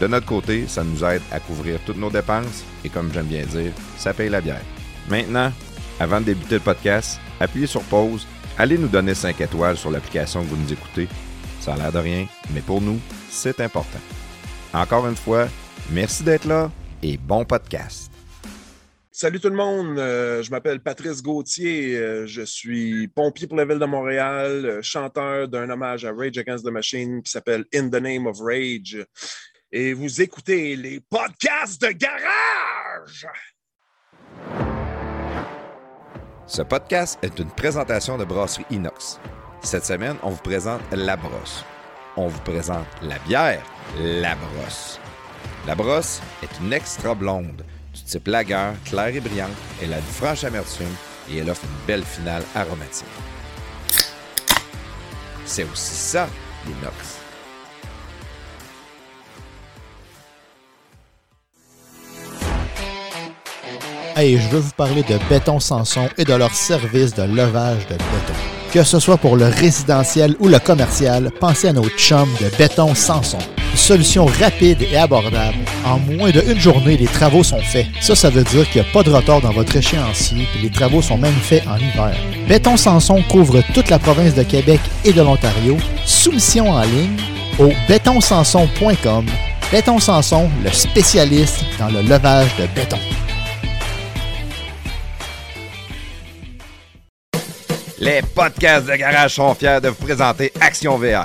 De notre côté, ça nous aide à couvrir toutes nos dépenses et comme j'aime bien dire, ça paye la bière. Maintenant, avant de débuter le podcast, appuyez sur pause, allez nous donner 5 étoiles sur l'application que vous nous écoutez. Ça a l'air de rien, mais pour nous, c'est important. Encore une fois, merci d'être là et bon podcast. Salut tout le monde, euh, je m'appelle Patrice Gauthier, euh, je suis pompier pour la ville de Montréal, euh, chanteur d'un hommage à Rage Against the Machine qui s'appelle In the Name of Rage et vous écoutez les podcasts de garage. Ce podcast est une présentation de Brasserie Inox. Cette semaine, on vous présente La Brosse. On vous présente la bière La Brosse. La Brosse est une extra blonde du type lager, claire et brillante. Elle a une franche amertume et elle offre une belle finale aromatique. C'est aussi ça, l'Inox. Hey, je veux vous parler de Béton Sanson et de leur service de levage de béton. Que ce soit pour le résidentiel ou le commercial, pensez à nos chums de Béton Sanson. Solution rapide et abordable. En moins d'une journée, les travaux sont faits. Ça, ça veut dire qu'il n'y a pas de retard dans votre échéancier, et les travaux sont même faits en hiver. Béton Sanson couvre toute la province de Québec et de l'Ontario. Soumission en ligne au bétonsanson.com. Béton Sanson, le spécialiste dans le levage de béton. Les podcasts de garage sont fiers de vous présenter Action VR.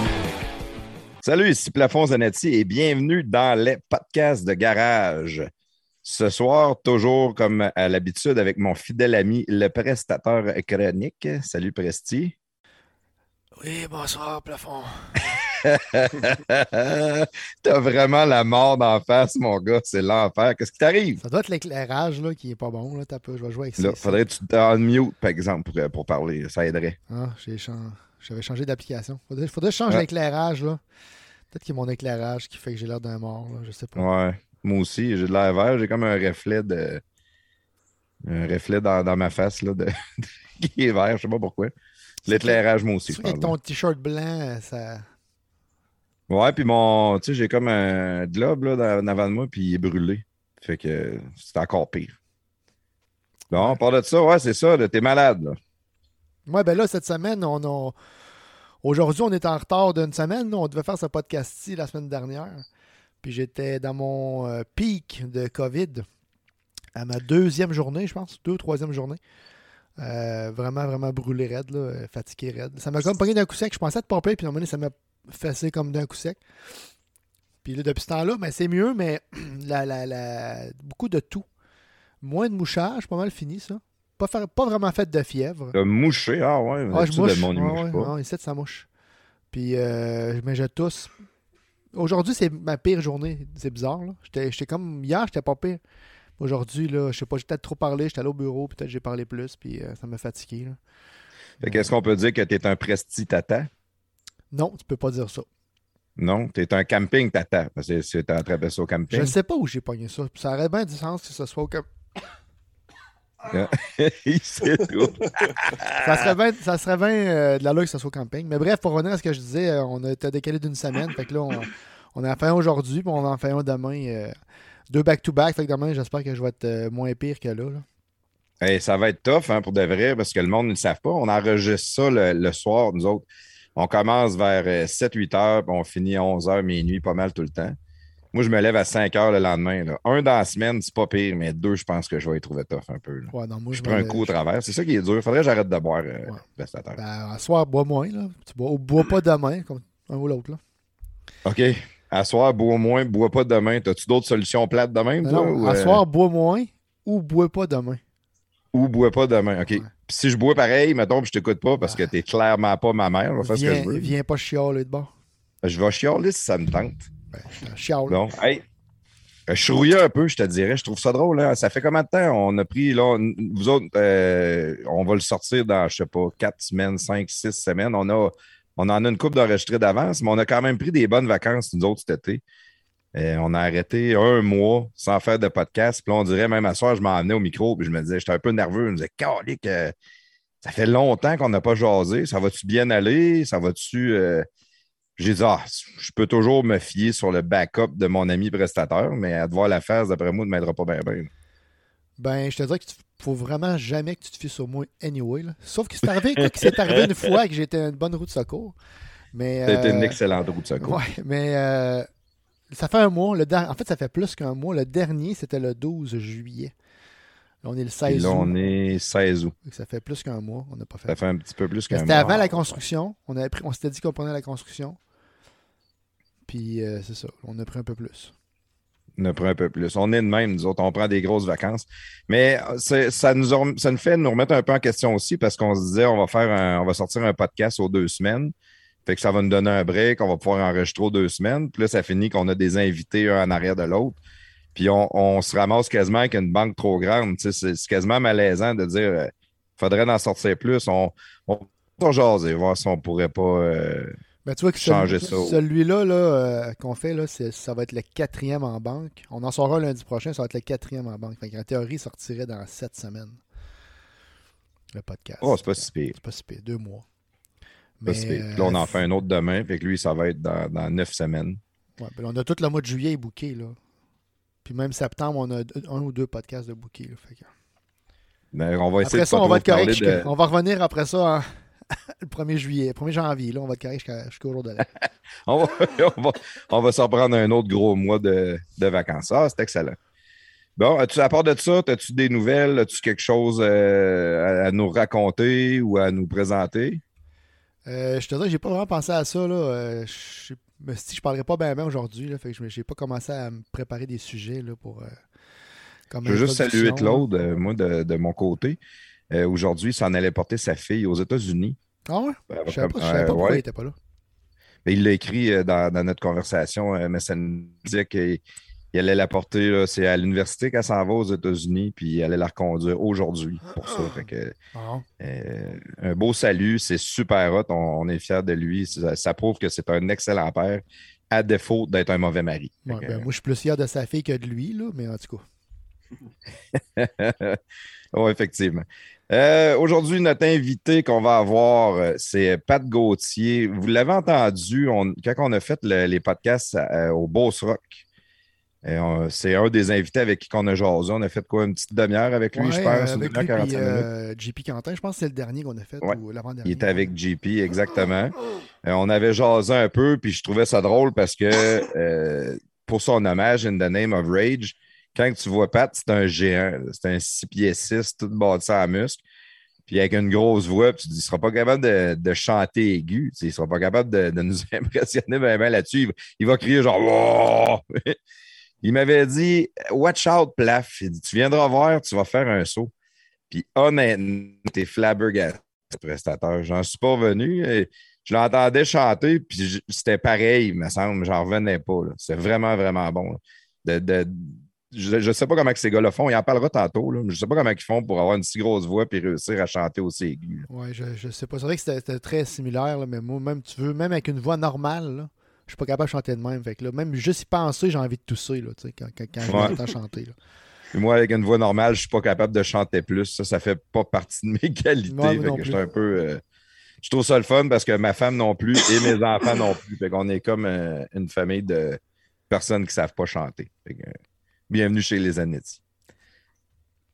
Salut, ici Plafond Zanetti et bienvenue dans les podcasts de garage. Ce soir, toujours comme à l'habitude, avec mon fidèle ami, le prestateur chronique. Salut Presti. Oui, bonsoir, plafond. T'as vraiment la mort d'en face, mon gars. C'est l'enfer. Qu'est-ce qui t'arrive? Ça doit être l'éclairage là, qui est pas bon. Là. T'as peu, je vais jouer avec ça. Là, faudrait que tu te mute, par exemple, pour, pour parler. Ça aiderait. Ah, j'ai chan- J'avais changé d'application. Faudrait, faudrait que je change Ouais. l'éclairage. là. Peut-être qu'il y a mon éclairage qui fait que j'ai l'air d'un mort. Là. Je sais pas. Ouais. Moi aussi, j'ai de l'air vert. J'ai comme un reflet de. Un reflet dans, dans ma face là, de... qui est vert. Je sais pas pourquoi. L'éclairage, moi aussi, qu'avec ton t-shirt blanc, ça. Ouais, puis mon. Tu sais, j'ai comme un globe là, dans- en avant de moi, puis il est brûlé. Fait que c'est encore pire. Bon, on part de ça, ouais, c'est ça, t'es malade, là. Ouais, ben là, cette semaine, on a. Aujourd'hui, on est en retard d'une semaine. On devait faire ce podcast-ci la semaine dernière. Puis j'étais dans mon euh, pic de COVID à ma deuxième journée, je pense. Deux, troisième journée. Euh, vraiment, vraiment brûlé raide, fatigué raide. Ça m'a comme pogné d'un coup sec. Je pensais être pompé, puis à un moment donné, ça m'a fessé comme d'un coup sec. Puis là, depuis ce temps-là, ben, c'est mieux, mais la- beaucoup de tout. Moins de mouchage, pas mal fini, ça. Pas, faire, pas vraiment fait de fièvre. T'as mouché, ah ouais, Ah, je mouche. le monde, il Ouais, mouche ouais, pas. ouais, ici, ça mouche. Puis, euh, mais je tousse. Aujourd'hui, c'est ma pire journée. C'est bizarre, là. J'étais comme... Hier, j'étais pas pire. Aujourd'hui, là, je sais pas, j'ai peut-être trop parlé. J'étais allé au bureau, peut-être j'ai parlé plus, puis euh, ça m'a fatigué, là. Fait qu'est-ce qu'on peut dire que t'es un presti tata? Non, tu peux pas dire ça. Non, t'es un camping, t'attends. Parce que train ça au camping. Je sais pas où j'ai pogné ça. Ça aurait bien du sens que ce soit au camping. Il sait tout. ça serait bien, ça serait bien euh, de la loi que ce soit au camping. Mais bref, pour revenir à ce que je disais, euh, on a été décalé d'une semaine. Fait que là, on, on en fait un aujourd'hui, puis on en fait un demain. euh, deux back-to-back. Fait que demain, j'espère que je vais être euh, moins pire que là. là. Hey, ça va être tough hein, pour de vrai parce que le monde ne le savent pas. On enregistre ça le, le soir, nous autres. On commence vers 7-8 heures, puis on finit à 11 heures, minuit, pas mal tout le temps. Moi, je me lève à 5 heures le lendemain. là. Un dans la semaine, c'est pas pire, mais deux, je pense que je vais y trouver tough un peu. là. Ouais, non, moi, Je je prends un coup au travers. C'est ça qui est dur. Faudrait que j'arrête de boire euh, Ouais. prestataire. Ben, à soir, bois moins. Là. Tu bois, bois pas demain, comme un ou l'autre. OK. À soir, bois moins, bois pas demain. As-tu d'autres solutions plates demain? Non, toi, non, ou, à euh, soir, bois moins ou bois pas demain. Ou bois pas demain. OK. Ouais. Puis si je bois pareil, mettons, puis je t'écoute pas parce que t'es clairement pas ma mère, je vais faire ce que Viens, je veux. viens pas chialer de bord. Je vais chialer si ça me tente. Ben, je hey. euh, un peu, je te dirais. Je trouve ça drôle. Hein? Ça fait combien de temps on a pris, là, vous autres, euh, on va le sortir dans, je sais pas, quatre semaines, cinq, six semaines. On, a, on en a une coupe d'enregistrés d'avance, mais on a quand même pris des bonnes vacances, nous autres, cet été. Euh, on a arrêté un mois sans faire de podcast. Puis là, on dirait, même à soir, je m'en venais au micro, puis je me disais, j'étais un peu nerveux. Je me disais, Calique, ça fait longtemps qu'on n'a pas jasé. Ça va-tu bien aller? Ça va-tu. J'ai dit, ah, je peux toujours me fier sur le backup de mon ami prestataire, mais à te voir la face, d'après moi, ne m'aidera pas bien. bien. Ben, je te dirais qu'il faut vraiment jamais que tu te fies sur moi anyway. là. Sauf que c'est arrivé, que c'est arrivé une fois que j'étais une bonne roue de secours. Mais, C'était une euh, excellente route de secours. Ouais, mais euh, ça fait un mois. Le der- En fait, ça fait plus qu'un mois. Le dernier, c'était le 12 juillet. Là, on est le Puis 16 là, août. on est 16 août. Ça fait plus qu'un mois. On n'a pas fait. Ça fait un petit peu plus qu'un C'était mois. avant la construction. On, avait pris- on s'était dit qu'on prenait la construction. Puis euh, c'est ça. On a pris un peu plus. On a pris un peu plus. On est de même, nous autres, on prend des grosses vacances. Mais euh, ça nous, ça nous fait nous remettre un peu en question aussi parce qu'on se disait on va faire on va sortir un podcast aux deux semaines. Fait que ça va nous donner un break, on va pouvoir enregistrer aux deux semaines. Puis là, ça finit qu'on a des invités un en arrière de l'autre. Puis on, se ramasse quasiment avec une banque trop grande. C'est quasiment malaisant de dire euh, faudrait en sortir plus. On, on va jaser, voir si on pourrait pas. euh, Ben, tu vois que celui- celui-là là, euh, qu'on fait, là, c'est- ça va être le quatrième en banque. On en saura lundi prochain, ça va être le quatrième en banque. Fait en théorie, il sortirait dans sept semaines. Le podcast. Oh, c'est pas si pire. C'est pas si pire, deux mois. Pas si pire. Puis Là, on en fait un autre demain. Fait que lui, ça va être dans, dans neuf semaines. Ouais, ben, on a tout le mois de juillet booké. Là. Puis même septembre, on a un ou deux podcasts de booké. là. Fait que- Mais on va essayer Après de ça, on va être correct. de- On va revenir après ça en- le 1er juillet, 1er janvier. Là, on va correct jusqu'à- jusqu'au jour de l'an. On va, on va, on va s'en prendre un autre gros mois de, de vacances. Ah, c'est excellent. Bon, as-tu, à part de ça, as-tu des nouvelles? As-tu quelque chose euh, à, à nous raconter ou à nous présenter? Euh, je te dis, j'ai pas vraiment pensé à ça. Là. Euh, je dit que je parlerai pas bien bien aujourd'hui. là. Fait que je n'ai pas commencé à me préparer des sujets là, pour. comme Je veux juste saluer. Claude, moi, de, de mon côté. Euh, aujourd'hui, il s'en allait porter sa fille aux États-Unis. Ah ouais? Euh, Je savais pas, je euh, savais pas pourquoi ouais. il était pas là. Mais il l'a écrit euh, dans, dans notre conversation, euh, mais ça nous disait qu'il il allait la porter. C'est à l'université qu'elle s'en va aux États-Unis, puis il allait la reconduire aujourd'hui pour ça. Fait que, Ah. euh, un beau salut, c'est super hot. On, on est fiers de lui. Ça, ça prouve que c'est un excellent père, à défaut d'être un mauvais mari. Fait Ouais, que, ben, moi, je suis plus fier de sa fille que de lui, là, mais en tout cas. oui, effectivement. Euh, Aujourd'hui, notre invité qu'on va avoir, euh, c'est Pat Gauthier. Vous l'avez entendu on- quand on a fait le- les podcasts euh, au Boss Rock. C'est un des invités avec qui on a jasé. On a fait quoi, une petite demi-heure avec lui, Ouais, je pense, une avec demi-heure, lui, puis, 45 minutes. JP Quentin, je pense que c'est le dernier qu'on a fait, Ouais. ou l'avant-dernier. Il était avec JP, exactement. On avait jasé un peu, puis je trouvais ça drôle parce que pour son hommage, In the Name of Rage, quand tu vois Pat, c'est un géant. C'est un 6 pieds 6, tout bâti en muscle. Puis avec une grosse voix, puis tu dis, il ne sera pas capable de, de chanter aigu. Il ne sera pas capable de, de nous impressionner vraiment là-dessus. Il, va- crier genre! Il m'avait dit Watch out, Plaf. Il dit Tu viendras voir, tu vas faire un saut. Puis honnêtement, t'es flabbergasté, prestateur. J'en suis pas venu. et Je l'entendais chanter, puis c'était pareil, il me semble. J'en revenais pas. C'est vraiment, vraiment bon. Je ne sais pas comment que ces gars le font. Il en parlera tantôt. Là, mais je ne sais pas comment ils font pour avoir une si grosse voix et réussir à chanter aussi aigu. Ouais, je, je sais pas. C'est vrai que c'était très similaire, là, mais moi, même tu veux, même avec une voix normale, là, suis pas capable de chanter de même. Fait que là, même juste y penser, j'ai envie de tousser là, quand, quand, quand je Ouais. chanter. Là. Moi, avec une voix normale, je suis pas capable de chanter plus. Ça, ça fait pas partie de mes qualités. Moi Fait non que je suis un peu. euh, je trouve ça le fun parce que ma femme non plus et mes enfants non plus. Fait qu'on est comme euh, une famille de personnes qui savent pas chanter. Fait que, euh, bienvenue chez les Anetti.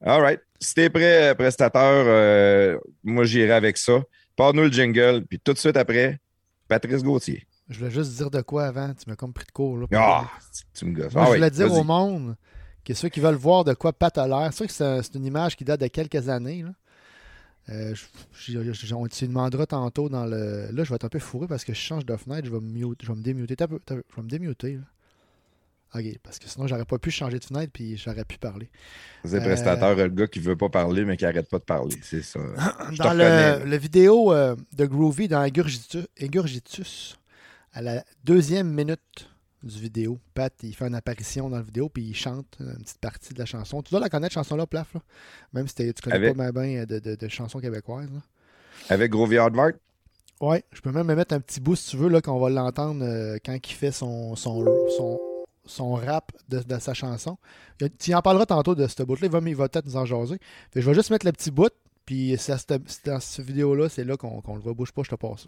All right. Si t'es prêt, euh, prestateur, euh, moi j'irai avec ça. Pars-nous le jingle, puis tout de suite après, Patrice Gauthier. Je voulais juste dire de quoi avant. Tu m'as comme pris de court. Là, Ah, tu me gosses. Moi, Ah je oui, voulais dire au monde que ceux qui veulent voir de quoi Pat a l'air, c'est sûr que c'est une image qui date de quelques années. Là. Euh, je- on te demandera tantôt dans le. Là, je vais être un peu fourré parce que je change de fenêtre, je vais me, mute- je vais me démuter. Peu- Je vais me démuter. Là. Ok, parce que sinon, j'aurais pas pu changer de fenêtre puis j'aurais pu parler. C'est Euh, prestateur, le gars qui veut pas parler, mais qui arrête pas de parler. C'est ça. Je dans le, le vidéo euh, de Groovy dans Ingurgitus, Ingurgitus, à la deuxième minute du vidéo, Pat, il fait une apparition dans la vidéo puis il chante une petite partie de la chanson. Tu dois la connaître, chanson-là, Plaf, là? même si tu connais Avec- pas bien de, de, de chansons québécoises. là. Avec Grovey Hardvart? Ouais, je peux même me mettre un petit bout si tu veux, là, qu'on va l'entendre euh, quand il fait son, son, son, son rap de, sa chanson. Tu en parleras tantôt de ce bout-là, il va, va peut-être nous en jaser. Je vais juste mettre le petit bout, puis c'est dans cette vidéo-là, c'est là qu'on qu'on le voit. Pas, je te passe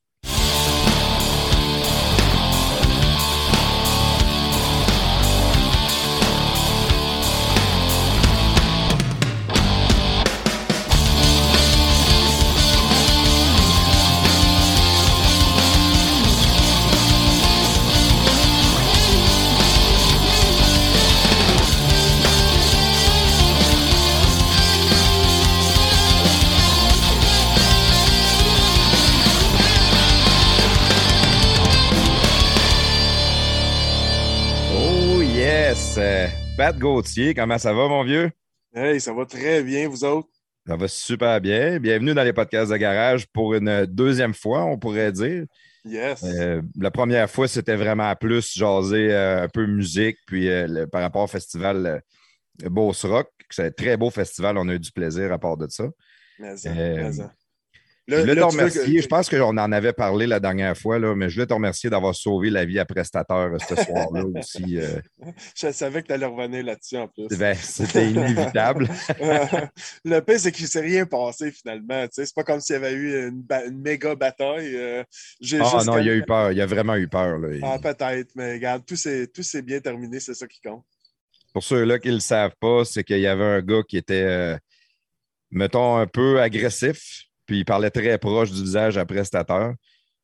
Gauthier, comment ça va, mon vieux? Hey, ça va très bien, vous autres? Ça va super bien. Bienvenue dans les podcasts de garage pour une deuxième fois, on pourrait dire. Yes. Euh, la première fois, c'était vraiment plus jaser euh, un peu musique, puis euh, le- par rapport au festival Beauce Rock. C'est un très beau festival, on a eu du plaisir à part de ça. Mais, euh, mais, Je voulais te remercier. que- Je pense qu'on en avait parlé la dernière fois, là, mais je voulais te remercier d'avoir sauvé la vie à prestateur euh, ce soir-là aussi. euh, Je savais que tu allais revenir là-dessus en plus. ben, C'était inévitable. le pire, c'est qu'il ne s'est rien passé finalement. C'est pas comme s'il y avait eu une, méga bataille. euh, Ah non, il a eu peur. Il a vraiment eu peur. là. Ah, peut-être, mais regarde, tout s'est tout s'est bien terminé, c'est ça qui compte. Pour ceux-là qui ne le savent pas, c'est qu'il y avait un gars qui était, euh, mettons, un peu agressif, puis il parlait très proche du visage à prestateur.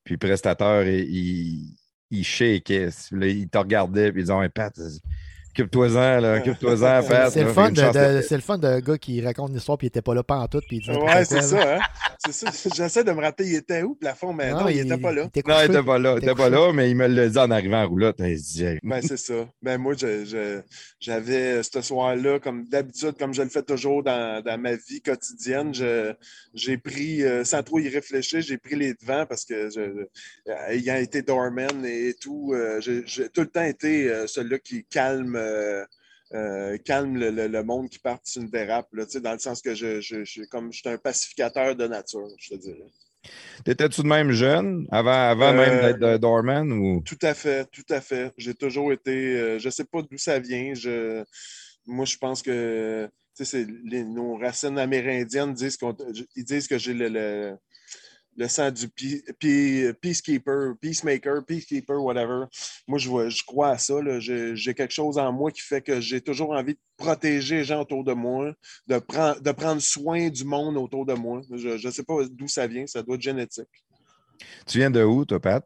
Puis prestateur, il, il, il shakeait. Il te regardait, puis il disait Ouais, Pat, occupe-toi-en, là, occupe-toi-en, Pat. C'est le, fun de, chance de- c'est le fun d'un gars qui raconte une histoire puis il était pas là pantoute puis il dit Ouais, c'est ça, hein? C'est ça. J'essaie de me rappeler, il était où, plafond, mais non, il n'était pas là. était Non, il n'était pas là. Il T'es n'était pas là, mais il me l'a dit en arrivant en roulotte. Il se dit Hey, Ben, c'est ça. Ben, moi, j'avais euh, ce soir-là, comme d'habitude, comme je le fais toujours dans, dans ma vie quotidienne, j'ai pris, euh, sans trop y réfléchir, j'ai pris les devants parce que, je, euh, ayant été doorman et tout, euh, j'ai tout le temps été celui-là qui calme. Euh, euh, calme le, le- le monde qui part sur une dérape, là, dans le sens que je, je, je, comme je suis un pacificateur de nature, je te dirais. T'étais-tu de même jeune, avant, avant Euh, même d'être de doorman? Ou... Tout à fait, tout à fait. J'ai toujours été. euh, je sais pas d'où ça vient. Je, moi, je pense que les- nos racines amérindiennes disent qu'on, ils disent que j'ai le, le, le sang du peacekeeper, peacemaker, peacekeeper, whatever. Moi, je, vois- je crois à ça. J'ai, quelque chose en moi qui fait que j'ai toujours envie de protéger les gens autour de moi, de, prendre de prendre soin du monde autour de moi. Je ne sais pas d'où ça vient. Ça doit être génétique. Tu viens de où, toi, Pat?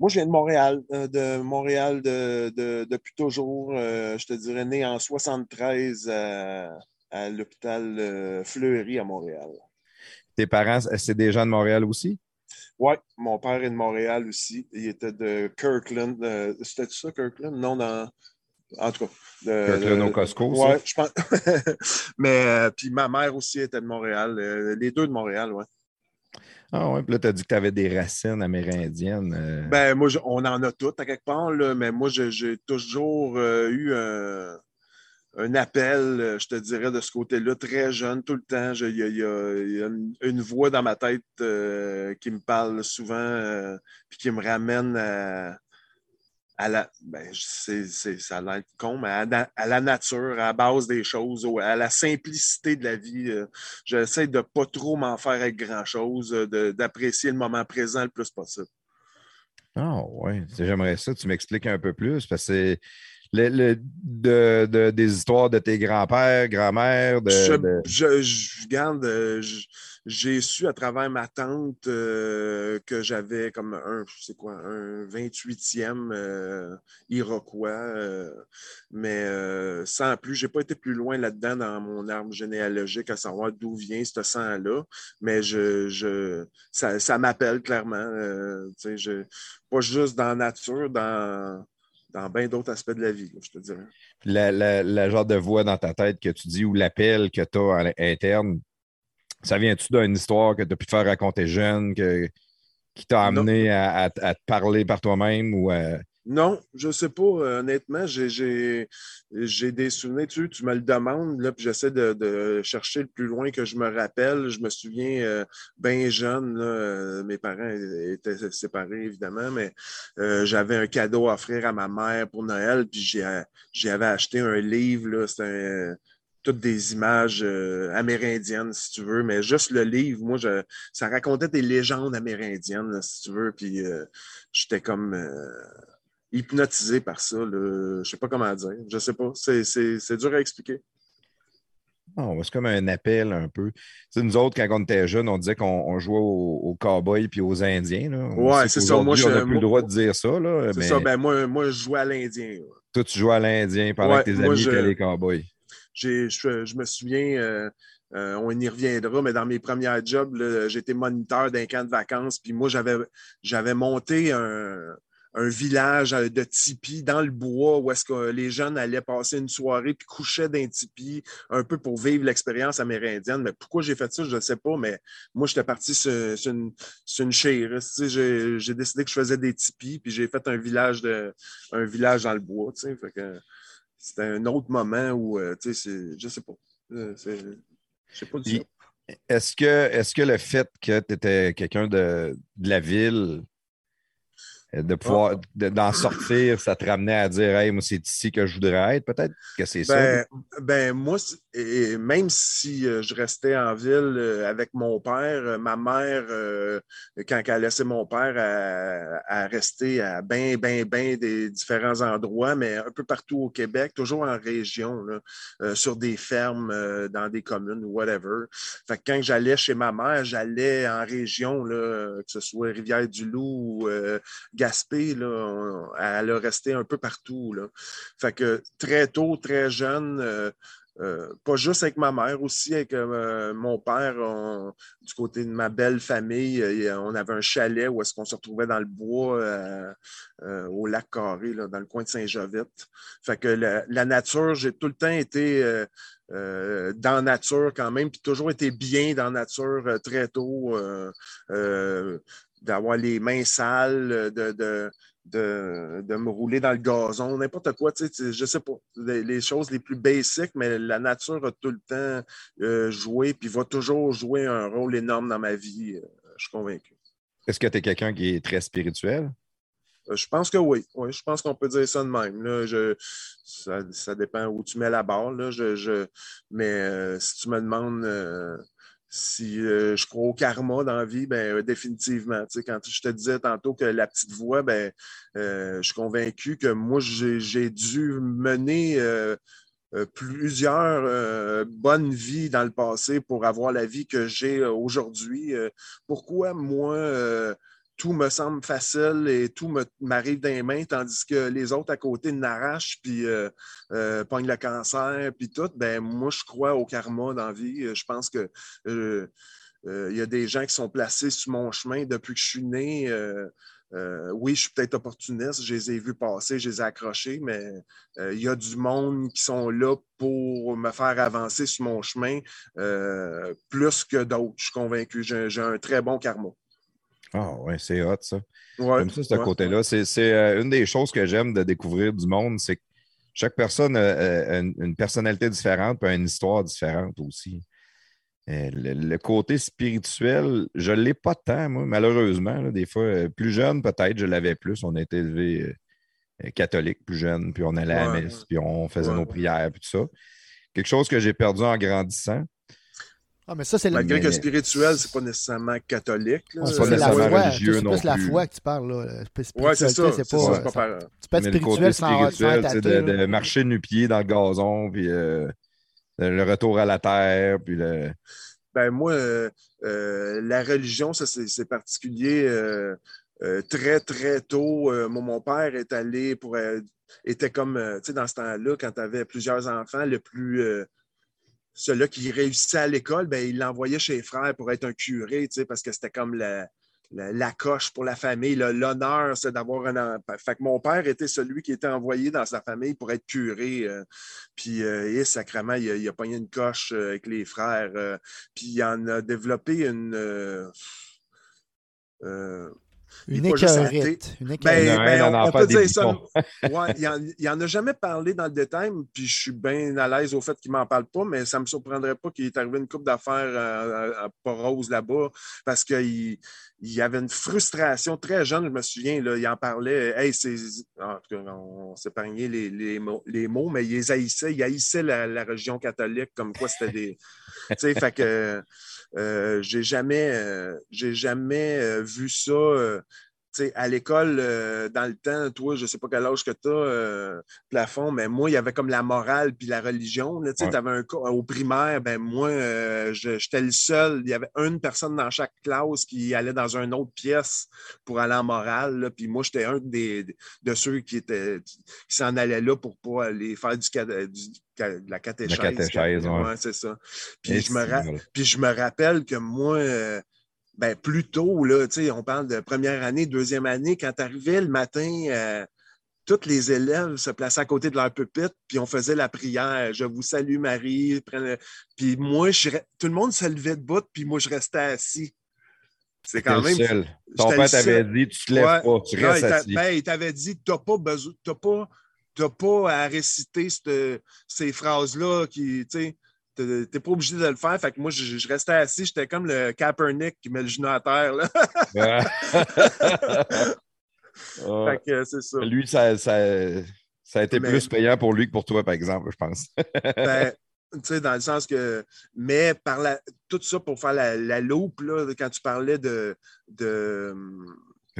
Moi, je viens de Montréal, euh, de Montréal depuis toujours. je te dirais né en 73 à, l'hôpital Fleury à Montréal. Tes parents, c'est des gens de Montréal aussi? Oui, mon père est de Montréal aussi. Il était de Kirkland. C'était ça, Kirkland? Non, dans. En tout cas. Kirkland au Costco, Oui, je pense. Mais puis ma mère aussi était de Montréal. les deux de Montréal, oui. Ah ouais, puis là, tu as dit que tu avais des racines amérindiennes. Euh. Ben, moi, on en a toutes à quelque part, là, mais moi, j'ai toujours euh, eu un, appel, euh, je te dirais, de ce côté-là, très jeune, tout le temps. Il y, a, une, voix dans ma tête qui me parle souvent, puis qui me ramène à la, ben, c'est, ça a con, mais à, la nature, à la base des choses, à la simplicité de la vie. Euh, j'essaie de ne pas trop m'en faire avec grand-chose, euh, d'apprécier le moment présent le plus possible. Ah oui, j'aimerais ça, tu m'expliques un peu plus, parce que le, de, des histoires de tes grands-pères, grand-mères. De, je, je, garde, euh, j'ai su à travers ma tante euh, que j'avais comme un, c'est quoi, un 28e euh, Iroquois. mais sans plus, j'ai pas été plus loin là-dedans dans mon arbre généalogique à savoir d'où vient ce sang-là. Mais je, je, ça, ça m'appelle clairement. je, pas juste dans la nature, dans dans bien d'autres aspects de la vie, je te dirais. La, genre de voix dans ta tête que tu dis ou l'appel que tu as à l'interne, ça vient-tu d'une histoire que tu as pu te faire raconter jeune, que, qui t'a amené à, te parler par toi-même ou à, non, je ne sais pas. Euh, honnêtement, j'ai des souvenirs. Tu, tu me le demandes, là, puis j'essaie de, chercher le plus loin que je me rappelle. Je me souviens, euh, bien jeune, euh, mes parents étaient séparés, évidemment, mais j'avais un cadeau à offrir à ma mère pour Noël, puis j'avais acheté un livre. C'était toutes des images amérindiennes, si tu veux, mais juste le livre, moi, je, ça racontait des légendes amérindiennes, si tu veux, puis j'étais comme hypnotisé par ça. Je ne sais pas comment dire. Je ne sais pas. C'est dur à expliquer. c'est comme un appel un peu. nous autres, quand on était jeunes, on disait qu'on jouait aux, cowboys puis aux Indiens. Oui, c'est ça. Moi, on n'a plus le droit de dire ça. C'est ça. Ben, moi, moi, je jouais à l'Indien. Toi, tu jouais à l'Indien pendant que tes amis étaient les cowboys. Je, je, me souviens, euh, euh, on y reviendra, mais dans mes premiers jobs, j'étais moniteur d'un camp de vacances. Puis moi, j'avais monté un, un village euh, de tipi dans le bois où est-ce que les jeunes allaient passer une soirée puis couchaient d'un tipi un peu pour vivre l'expérience amérindienne. Mais pourquoi j'ai fait ça, je ne sais pas, mais moi, j'étais parti sur, une, une chire. J'ai décidé que je faisais des tipis puis j'ai fait un village, de, un village dans le bois. C'était un autre moment où, euh, je ne sais pas. Euh, je sais pas du Est-ce que, est que le fait que tu étais quelqu'un de, de la ville de pouvoir d'en sortir, ça te ramenait à dire Hey, moi, c'est ici que je voudrais être, peut-être que c'est ça. Ben, ben moi, même si euh, je restais en ville euh, avec mon père, euh, ma mère, quand elle a laissé mon père à, rester à bien, bien, bien des différents endroits, mais un peu partout au Québec, toujours en région, sur des fermes, dans des communes, whatever. Fait que quand j'allais chez ma mère, j'allais en région, que ce soit Rivière-du-Loup ou Gaspé, elle a resté un peu partout. Là. Fait que très tôt, très jeune, euh, pas juste avec ma mère, aussi avec euh, mon père, du côté de ma belle famille, on avait un chalet où est-ce qu'on se retrouvait dans le bois au lac Carré, là, dans le coin de Saint-Jovite. Fait que la, nature, j'ai tout le temps été dans nature quand même, puis toujours été bien dans nature très tôt d'avoir les mains sales, de, me rouler dans le gazon, n'importe quoi, tu sais, je sais pas, les, choses les plus basiques, mais la nature a tout le temps euh, joué, puis va toujours jouer un rôle énorme dans ma vie, euh, je suis convaincu. Est-ce que tu es quelqu'un qui est très spirituel? Euh, je pense que oui. oui. Je pense qu'on peut dire ça de même. Là. Je, ça, dépend où tu mets la barre. Là. Je, mais si tu me demandes si euh, je crois au karma dans la vie, ben, euh, définitivement. quand je te disais tantôt que la petite voix, ben, euh, je suis convaincu que moi, j'ai dû mener plusieurs bonnes vies dans le passé pour avoir la vie que j'ai aujourd'hui. pourquoi moi, tout me semble facile et tout m'arrive dans les mains, tandis que les autres à côté n'arrachent, puis euh, euh, pognent le cancer, puis tout, ben moi, je crois au karma dans la vie. Je pense que euh, il y a des gens qui sont placés sur mon chemin depuis que je suis né. oui, je suis peut-être opportuniste, je les ai vus passer, je les ai accrochés, mais il y a du monde qui sont là pour me faire avancer sur mon chemin plus que d'autres. Je suis convaincu. J'ai un très bon karma. Ah ouais, c'est hot ça. Comme ça, ce côté-là. C'est euh, une des choses que j'aime de découvrir du monde, c'est que chaque personne a, une, personnalité différente et une histoire différente aussi. Euh, le, côté spirituel, je ne l'ai pas tant, moi, malheureusement. des fois, euh, plus jeune, peut-être, je l'avais plus. On a été élevé catholique plus jeune, puis on allait à la messe, puis on faisait nos prières, puis tout ça. Quelque chose que j'ai perdu en grandissant. Ah, mais ça, c'est Malgré que spirituel, c'est pas nécessairement catholique. C'est pas nécessairement religieux non plus. C'est plus la foi que tu parles. Là. Oui, c'est ça. C'est pas, Tu peux être spirituel sans, spirituel, c'est de, de, marcher nu-pied dans le gazon, puis euh, le retour à la terre, puis le... Ben moi, euh, euh, la religion, ça c'est particulier. très, très tôt, mon, père est allé pour... était comme, tu sais, dans ce temps-là, quand tu avais plusieurs enfants, le plus celui-là qui réussissait à l'école, ben, il l'envoyait chez les frères pour être un curé, parce que c'était comme la, coche pour la famille. L'honneur, c'est d'avoir un Fait que mon père était celui qui était envoyé dans sa famille pour être curé. Euh, puis, euh, sacrément, il a, il a pogné une coche euh, avec les frères. puis, il en a développé une. Une écœurite. Une ben, ben, on, peut dire ça. il n'en a jamais parlé dans le détail, puis je suis bien à l'aise au fait qu'il ne m'en parle pas, mais ça ne me surprendrait pas qu'il est arrivé une coupe d'affaires à, Rose là-bas, parce qu'il il y avait une frustration très jeune, je me souviens, là, il en parlait. Hey, on s'épargnait les, les, mots, les mots, mais il haïssait, il haïssait la, la religion catholique, comme quoi c'était des. tu sais, fait que. Euh, j'ai jamais, euh, j'ai jamais euh, vu ça à l'école, dans le temps, toi, je ne sais pas quel âge que tu as, plafond, mais moi, il y avait comme la morale puis la religion. Tu avais un au primaire, ben moi, j'étais le seul. Il y avait une personne dans chaque classe qui allait dans une autre pièce pour aller en morale. puis moi, j'étais un des, de ceux qui étaient qui s'en allaient là pour pas aller faire du, du de la catéchèse. La catéchèse, ouais. c'est ça. Puis je, me puis je me rappelle que moi, euh, ben, plus tôt, là, on parle de première année, deuxième année, quand tu arrivais le matin, euh, tous les élèves se plaçaient à côté de leur pupitre, puis on faisait la prière. Je vous salue, Marie. Puis moi, je... tout le monde se levait debout, puis moi, je restais assis. C'est quand même. Seul. Ton père t'avait dit, tu te lèves pas, tu restes assis. Ben, il t'avait dit, tu n'as pas besoin, pas tu n'as pas à réciter ces phrases-là qui, tu sais, t'es pas obligé de le faire. Fait que moi, je, restais assis, j'étais comme le Kaepernick qui met le genou à terre. Là. fait que c'est ça. Lui, ça, ça, ça a été plus payant pour lui que pour toi, par exemple, je pense. ben, tu sais, dans le sens que, mais par la, tout ça pour faire la, la loupe, là, quand tu parlais de, de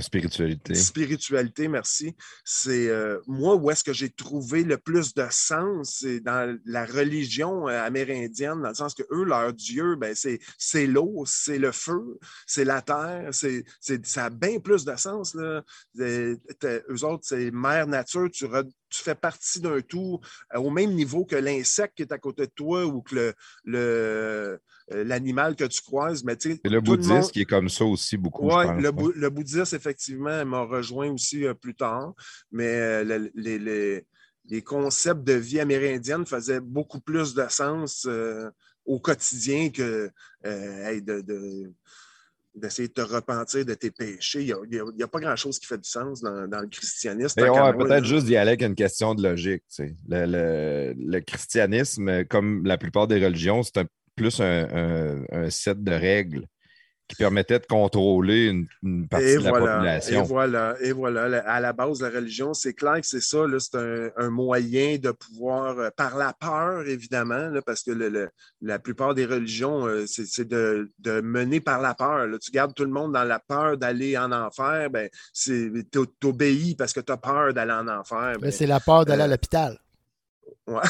spiritualité. Spiritualité, merci. C'est euh, moi où est-ce que j'ai trouvé le plus de sens, c'est dans la religion euh, amérindienne, dans le sens que eux, leur Dieu, ben, c'est l'eau, c'est le feu, c'est la terre, c'est ça a bien plus de sens. Là. eux autres, c'est mère nature, tu, tu fais partie d'un tout euh, au même niveau que l'insecte qui est à côté de toi ou que le euh, l'animal que tu croises. Mais C'est le bouddhiste qui est comme ça aussi beaucoup. Oui, le, le, bouddhiste, effectivement, m'a rejoint aussi euh, plus tard. Mais euh, les, concepts de vie amérindienne faisaient beaucoup plus de sens au quotidien que de, d'essayer de te repentir de tes péchés. Il n'y a, pas grand-chose qui fait du sens dans, le christianisme. peut-être juste d'y aller avec une question de logique. Le, le, christianisme, comme la plupart des religions, c'est un plus un, set de règles qui permettait de contrôler une, partie de la population. Et voilà, et voilà. À la base, la religion, c'est clair que c'est ça. C'est un, moyen de pouvoir, euh, par la peur, évidemment, parce que la plupart des religions, euh, c'est de, mener par la peur. Tu gardes tout le monde dans la peur d'aller en enfer, ben, tu obéis parce que tu as peur d'aller en enfer. Ben, c'est la peur d'aller à euh, l'hôpital. Ouais.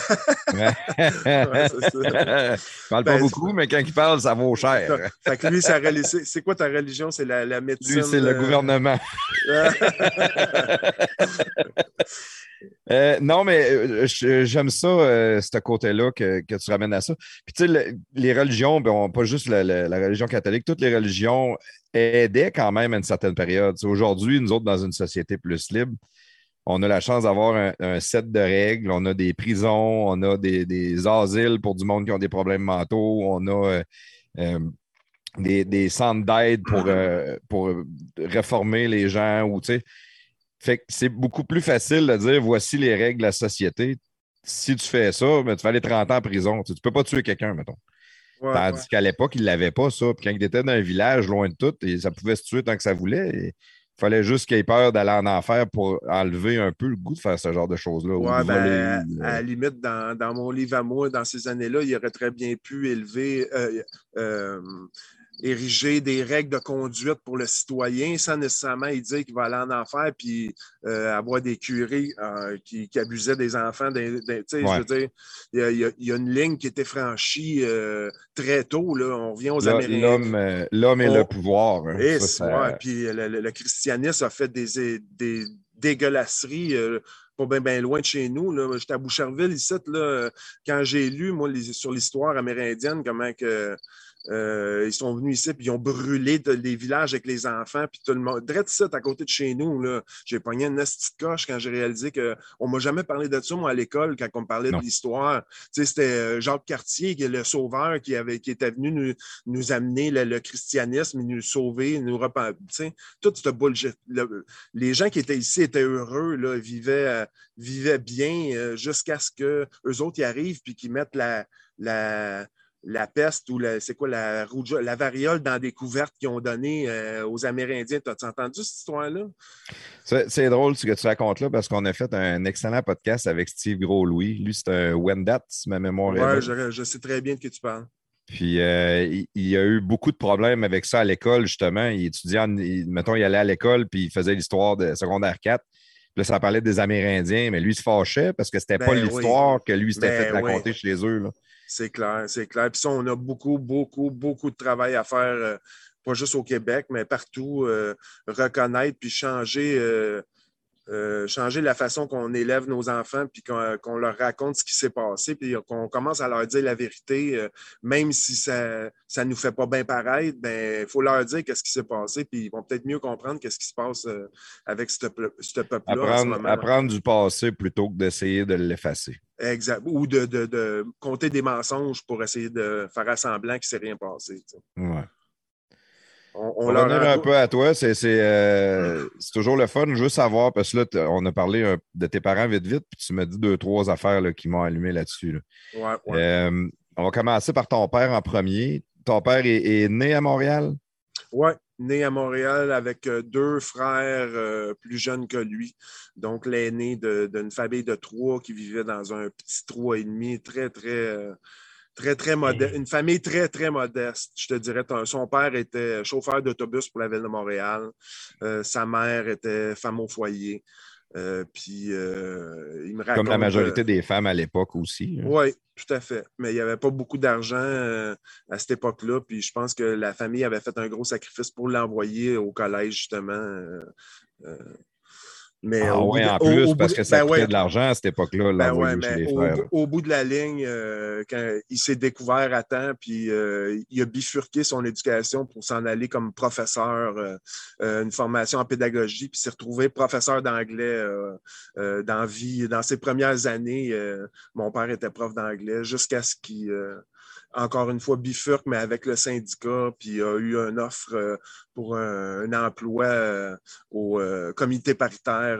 Ouais. Ça. il parle pas Ben, beaucoup, mais quand il parle, ça vaut cher. fait que lui, sa c'est quoi ta religion? C'est la, la médecine? Lui, c'est le euh, gouvernement. Euh, non, mais euh, j'aime ça, euh, ce côté-là que, que tu ramènes à ça. Puis, tu sais, le- les religions, bon, pas juste la, la- la religion catholique, toutes les religions aidaient quand même à une certaine période. Aujourd'hui, nous autres, dans une société plus libre, on a la chance d'avoir un, un set de règles. On a des prisons, on a des, des asiles pour du monde qui ont des problèmes mentaux, on a euh, euh, des, des centres d'aide pour, euh, pour réformer les gens ou, tu fait que c'est beaucoup plus facile de dire voici les règles de la société. Si tu fais ça, ben, tu vas aller 30 ans en prison. Tu ne peux pas tuer quelqu'un, mettons. Ouais, Tandis ouais. qu'à l'époque, il ne l'avait pas, ça. Puis quand il était dans un village loin de tout, et ça pouvait se tuer tant que ça voulait. Et fallait juste qu'il ait peur d'aller en enfer pour enlever un peu le goût de faire ce genre de choses-là. ou Ouais, ben, voler, à- la limite, dans, dans mon livre à moi, dans ces années-là, il aurait très bien pu élever, euh, euh, ériger des règles de conduite pour le citoyen sans nécessairement y dire qu'il va aller en enfer puis euh, avoir des curés euh, qui, qui abusaient des enfants. Des, Ouais. Je veux dire, il y, a, y y une ligne qui était franchie euh, très tôt. Là. On revient aux Américains. L'homme et On- le pouvoir. hein. Et Ça, ça- ouais, puis le, le- le christianisme a fait des, des dégueulasseries pas bien loin de chez nous. J'étais à Boucherville ici, là, quand j'ai lu moi, les- sur l'histoire amérindienne, comment que, euh, ils sont venus ici puis ils ont brûlé de- les villages avec les enfants puis tout le monde. Drette ici, à côté de chez nous, là, j'ai pogné une petite coche quand j'ai réalisé qu'on ne m'a jamais parlé de ça, moi, à l'école, quand on me parlait Non. de l'histoire. Tu sais, C'était euh, Jacques Cartier, qui est le sauveur, qui, avait, qui était venu nous, nous amener le, le christianisme, nous sauver, nous repentir. Tu sais, Tout ce bullshit. le- les gens qui étaient ici étaient heureux, là, vivaient, euh, vivaient bien euh, jusqu'à ce qu'eux autres y arrivent puis qu'ils mettent la, la, la peste ou la- c'est quoi la la variole dans des couvertes qu'ils ont données euh, aux Amérindiens. T'as-tu entendu cette histoire-là? C'est drôle ce que tu racontes là parce qu'on a fait un excellent podcast avec Steve Gros-Louis. Lui, c'est un Wendat, si ma mémoire est bonne. je, je sais très bien de qui tu parles. Puis euh, il, a eu beaucoup de problèmes avec ça à l'école, justement. Il étudiait, en- il- mettons, il allait à l'école puis il faisait l'histoire de secondaire 4. Puis là, ça parlait des Amérindiens, mais lui, il se fâchait parce que c'était Ben pas oui. l'histoire que lui s'était Ben fait raconter oui. chez eux. là. C'est clair, c'est clair. Puis ça, on a beaucoup, beaucoup, beaucoup de travail à faire, euh, pas juste au Québec, mais partout, euh, reconnaître puis changer, euh, euh, changer la façon qu'on élève nos enfants puis qu'on qu'on leur raconte ce qui s'est passé puis qu'on commence à leur dire la vérité, euh, même si ça ne nous fait pas bien paraître, ben il faut leur dire qu'est-ce qui s'est passé puis ils vont peut-être mieux comprendre qu'est-ce qui se passe euh, avec ce, ce peuple-là Apprendre, apprendre du passé plutôt que d'essayer de l'effacer. Exact. Ou de, de, de compter des mensonges pour essayer de faire à semblant qu'il ne s'est rien passé. tu sais. Ouais. On, on leur revenir un peu à toi, c'est euh, c'est toujours le fun, juste savoir, parce que là, on a parlé euh, de tes parents vite, vite, puis tu m'as dit deux, trois affaires là, qui m'ont allumé là-dessus. là. Ouais, ouais. Euh, on va commencer par ton père en premier. Ton père est, est né à Montréal? Ouais, né à Montréal avec euh, deux frères plus jeunes que lui. Donc, l'aîné d'une famille de trois qui vivait dans un petit trois et demi, très, très, très, très modeste. Une famille très, très modeste. Je te dirais, son père était chauffeur d'autobus pour la ville de Montréal. Euh, sa mère était femme au foyer. Euh, puis, euh, il me raconte... Comme la majorité euh, des femmes à l'époque aussi. hein. oui, tout à fait. Mais il n'y avait pas beaucoup d'argent euh, à cette époque-là. Puis je pense que la famille avait fait un gros sacrifice pour l'envoyer au collège, justement. Mais Ah de- en plus, au parce que ça ben coûtait ouais, de l'argent à cette époque-là, ben ouais, mais au, bout- au bout de la ligne, euh, quand il s'est découvert à temps, puis euh, il a bifurqué son éducation pour s'en aller comme professeur, euh, une formation en pédagogie, puis s'est retrouvé professeur d'anglais dans vie. Dans ses premières années, mon père était prof d'anglais jusqu'à ce qu'il, encore une fois, bifurque, mais avec le syndicat, puis a eu une offre euh, pour un, emploi euh, au euh, comité paritaire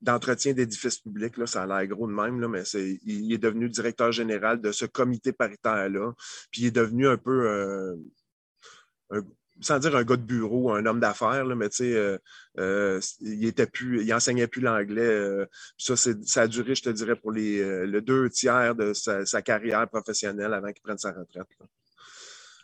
d'entretien d'édifices publics. Là, ça a l'air gros de même, là, mais il est devenu directeur général de ce comité paritaire-là. Puis il est devenu un peu, un- sans dire un gars de bureau, un homme d'affaires, mais tu sais, euh, euh, il était plus, il enseignait plus l'anglais. euh, ça, ça a duré, je te dirais, pour les, le deux tiers de sa, sa carrière professionnelle avant qu'il prenne sa retraite. là.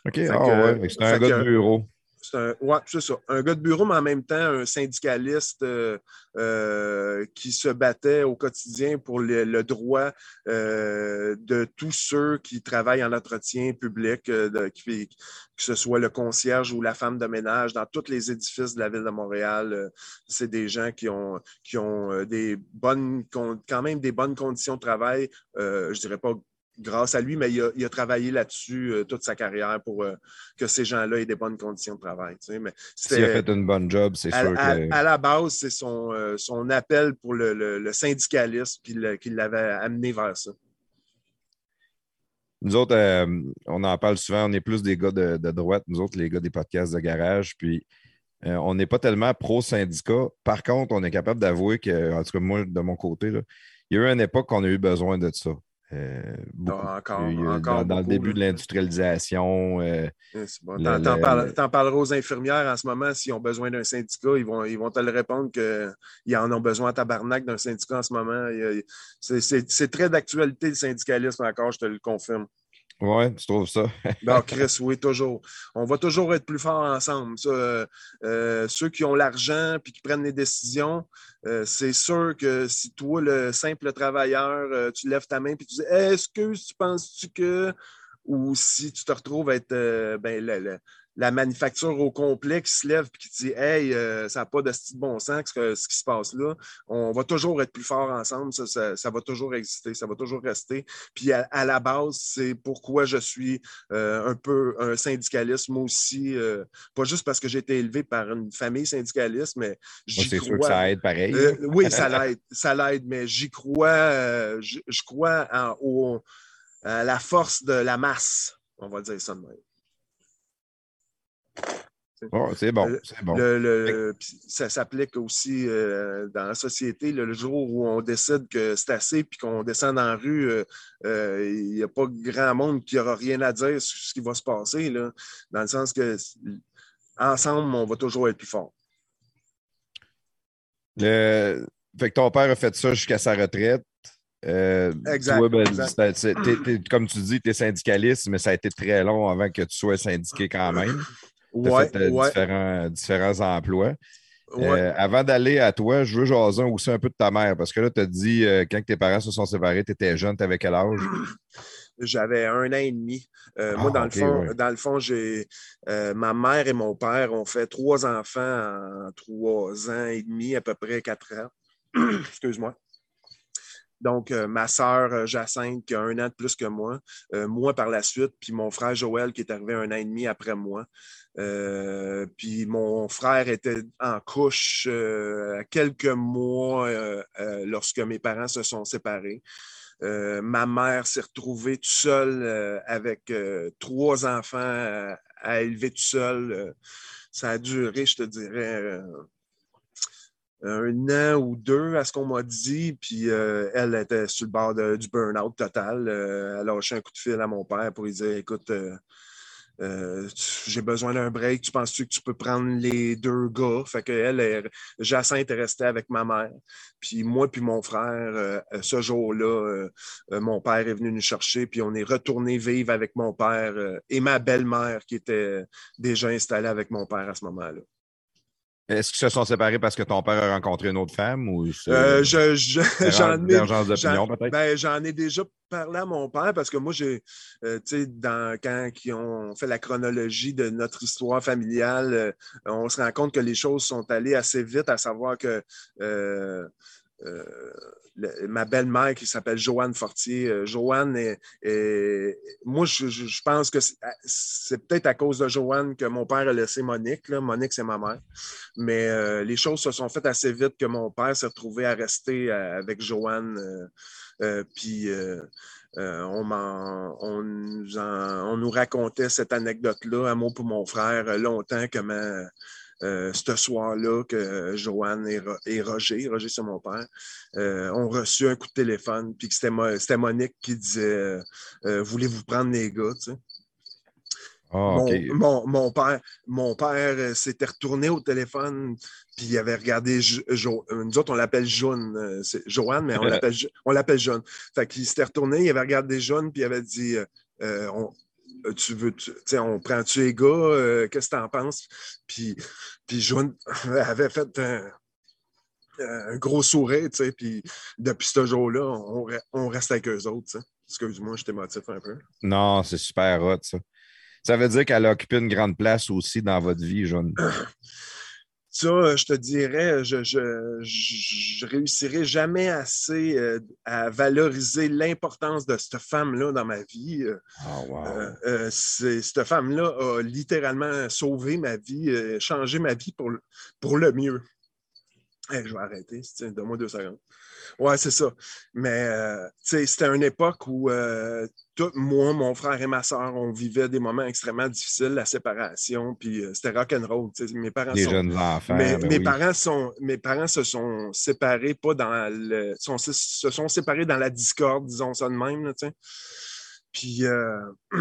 OK, ah ouais, c'est un gars de bureau. C'est un, ouais, c'est ça. Un gars de bureau, mais en même temps, un syndicaliste euh, euh, qui se battait au quotidien pour le, droit euh, de tous ceux qui travaillent en entretien public, que ce soit le concierge ou la femme de ménage, dans tous les édifices de la ville de Montréal. c'est des gens qui ont, qui ont des bonnes, quand même des bonnes conditions de travail. Je dirais pas grâce à lui, mais il a, il a travaillé là-dessus euh, toute sa carrière pour euh, que ces gens-là aient des bonnes conditions de travail. tu sais. Mais S'il a fait une bonne job, c'est sûr à- que. à la base, c'est son, euh, son appel pour le, le- le syndicalisme qui, l'avait amené vers ça. Nous autres, on en parle souvent, on est plus des gars de, de droite, nous autres, les gars des podcasts de garage, puis on n'est pas tellement pro-syndicat. Par contre, on est capable d'avouer que, en tout cas, moi, de mon côté, là, il y a eu une époque qu'on a eu besoin de ça. Euh, beaucoup. Ah, encore, encore dans, dans le début là. de l'industrialisation, euh, bon. T'en, t'en le- parles- parleras aux infirmières en ce moment s'ils ont besoin d'un syndicat. Ils vont, ils vont te le répondre qu'ils en ont besoin à tabarnak d'un syndicat en ce moment. C'est très d'actualité le syndicalisme encore, je te le confirme. Ouais, tu trouves ça? Non, Chris, oui, toujours. On va toujours être plus forts ensemble. Euh, euh, ceux qui ont l'argent puis qui prennent les décisions, euh, c'est sûr que si toi, le simple travailleur, tu lèves ta main puis tu dis Est-ce que tu penses-tu que ou si tu te retrouves à être ben, la manufacture au complet qui se lève et qui dit Hey, euh, ça n'a pas de style bon sens ce, que- ce qui se passe là, on va toujours être plus fort ensemble, ça, ça- ça va toujours exister, ça va toujours rester. Puis à, à la base, c'est pourquoi je suis euh, un peu un syndicaliste, moi aussi, euh, pas juste parce que j'ai été élevé par une famille syndicaliste, mais j'y c'est sûr que crois. ça aide pareil. Oui, ça l'aide, ça l'aide, mais j'y crois, je, je crois en- au- à la force de la masse, on va dire ça de même. C'est bon, c'est bon. Le- le- puis ça s'applique aussi euh, dans la société. là, le jour où on décide que c'est assez puis qu'on descend dans la rue, euh, euh, il n'y a pas grand monde qui n'aura rien à dire sur ce qui va se passer. Là, dans le sens que ensemble, on va toujours être plus fort. Le- Fait que ton père a fait ça jusqu'à sa retraite. Euh, Exact, toi, ben, exact. comme tu dis, tu es syndicaliste, mais ça a été très long avant que tu sois syndiqué quand même. Ouais, fait euh, ouais, différents, différents emplois. Euh, avant d'aller à toi, je veux jaser aussi un peu de ta mère, parce que là, tu as dit, euh, quand tes parents se sont séparés, tu étais jeune, tu avais quel âge? J'avais un an et demi. Euh, Ah, moi, dans, le fond, ouais. dans le fond, j'ai euh, ma mère et mon père ont fait trois enfants en trois ans et demi, à peu près quatre ans. Excuse-moi. Donc, euh, ma sœur euh, Jacinthe, qui a un an de plus que moi, euh, moi par la suite, puis mon frère Joël, qui est arrivé un an et demi après moi. Puis mon frère était en couche quelques mois lorsque mes parents se sont séparés. Ma mère s'est retrouvée toute seule avec trois enfants à, à élever toute seule. Ça a duré, je te dirais, un an ou deux à ce qu'on m'a dit. Puis euh, elle était sur le bord du burn-out total. Euh, elle a lâché un coup de fil à mon père pour lui dire Écoute, euh, euh, j'ai besoin d'un break. Tu penses-tu que tu peux prendre les deux gars? Fait que elle, est- Jacinthe est restée avec ma mère. Puis moi, puis mon frère, euh, ce jour-là, euh, euh, mon père est venu nous chercher, puis on est retourné vivre avec mon père euh, et ma belle-mère qui était déjà installée avec mon père à ce moment-là. Est-ce qu'ils se sont séparés parce que ton père a rencontré une autre femme ou c'est Euh, je- je- j'en ai ben, ai déjà parlé à mon père parce que moi, j'ai, euh, tu sais, dans, quand ils ont fait la chronologie de notre histoire familiale, euh, on se rend compte que les choses sont allées assez vite, à savoir que euh, le- ma belle-mère qui s'appelle Joanne Fortier, euh, Joanne moi, je, pense que c'est, peut-être à cause de Joanne que mon père a laissé Monique. Monique, c'est ma mère. Mais euh, les choses se sont faites assez vite que mon père s'est retrouvé à rester euh, avec Joanne. euh, euh, puis euh, euh, on, nous racontait cette anecdote-là, à moi pour mon frère, euh, longtemps, comment euh, ce soir-là que Joanne et, Ro- et Roger, Roger c'est mon père, euh, ont reçu un coup de téléphone, puis que c'était, Mo- c'était Monique qui disait euh, Euh, Voulez-vous prendre les gars? tu sais. Ah, Mon, mon- mon père, mon père euh, s'était retourné au téléphone, puis il avait regardé. Jo- Jo- euh, nous autres, on l'appelle Jaune. euh, c'est Joanne, mais on l'appelle Jaune. Fait qu'il s'était retourné, il avait regardé Jaune, puis il avait dit euh, euh, on- euh, tu veux, tu sais, on prend-tu les gars, euh, qu'est-ce que tu en penses? Puis, puis Joanne avait fait un, un gros sourire, tu sais, puis depuis ce jour-là, on, re- on reste avec eux autres, tu sais. Excuse-moi, je t'émotif un peu. Non, c'est super hot, ça. Ça veut dire qu'elle a occupé une grande place aussi dans votre vie, Jeanne. Ça, euh, je te dirais, je, je, réussirai jamais assez euh, à valoriser l'importance de cette femme-là dans ma vie. Euh, Oh, wow. Euh, euh, c'est- cette femme-là a littéralement sauvé ma vie, changé ma vie pour, le- pour le mieux. Hey, je vais arrêter, donne-moi deux secondes. Ouais, c'est ça. Mais euh, c'était une époque où euh, tout, moi, mon frère et ma soeur, on vivait des moments extrêmement difficiles, la séparation, puis euh, c'était rock'n'roll. Mes parents Les sont, jeunes enfants. mes, ben mes oui. parents sont, mes parents se sont séparés, pas dans le. sont- se sont séparés dans la discorde, disons ça de même. là. Puis, euh,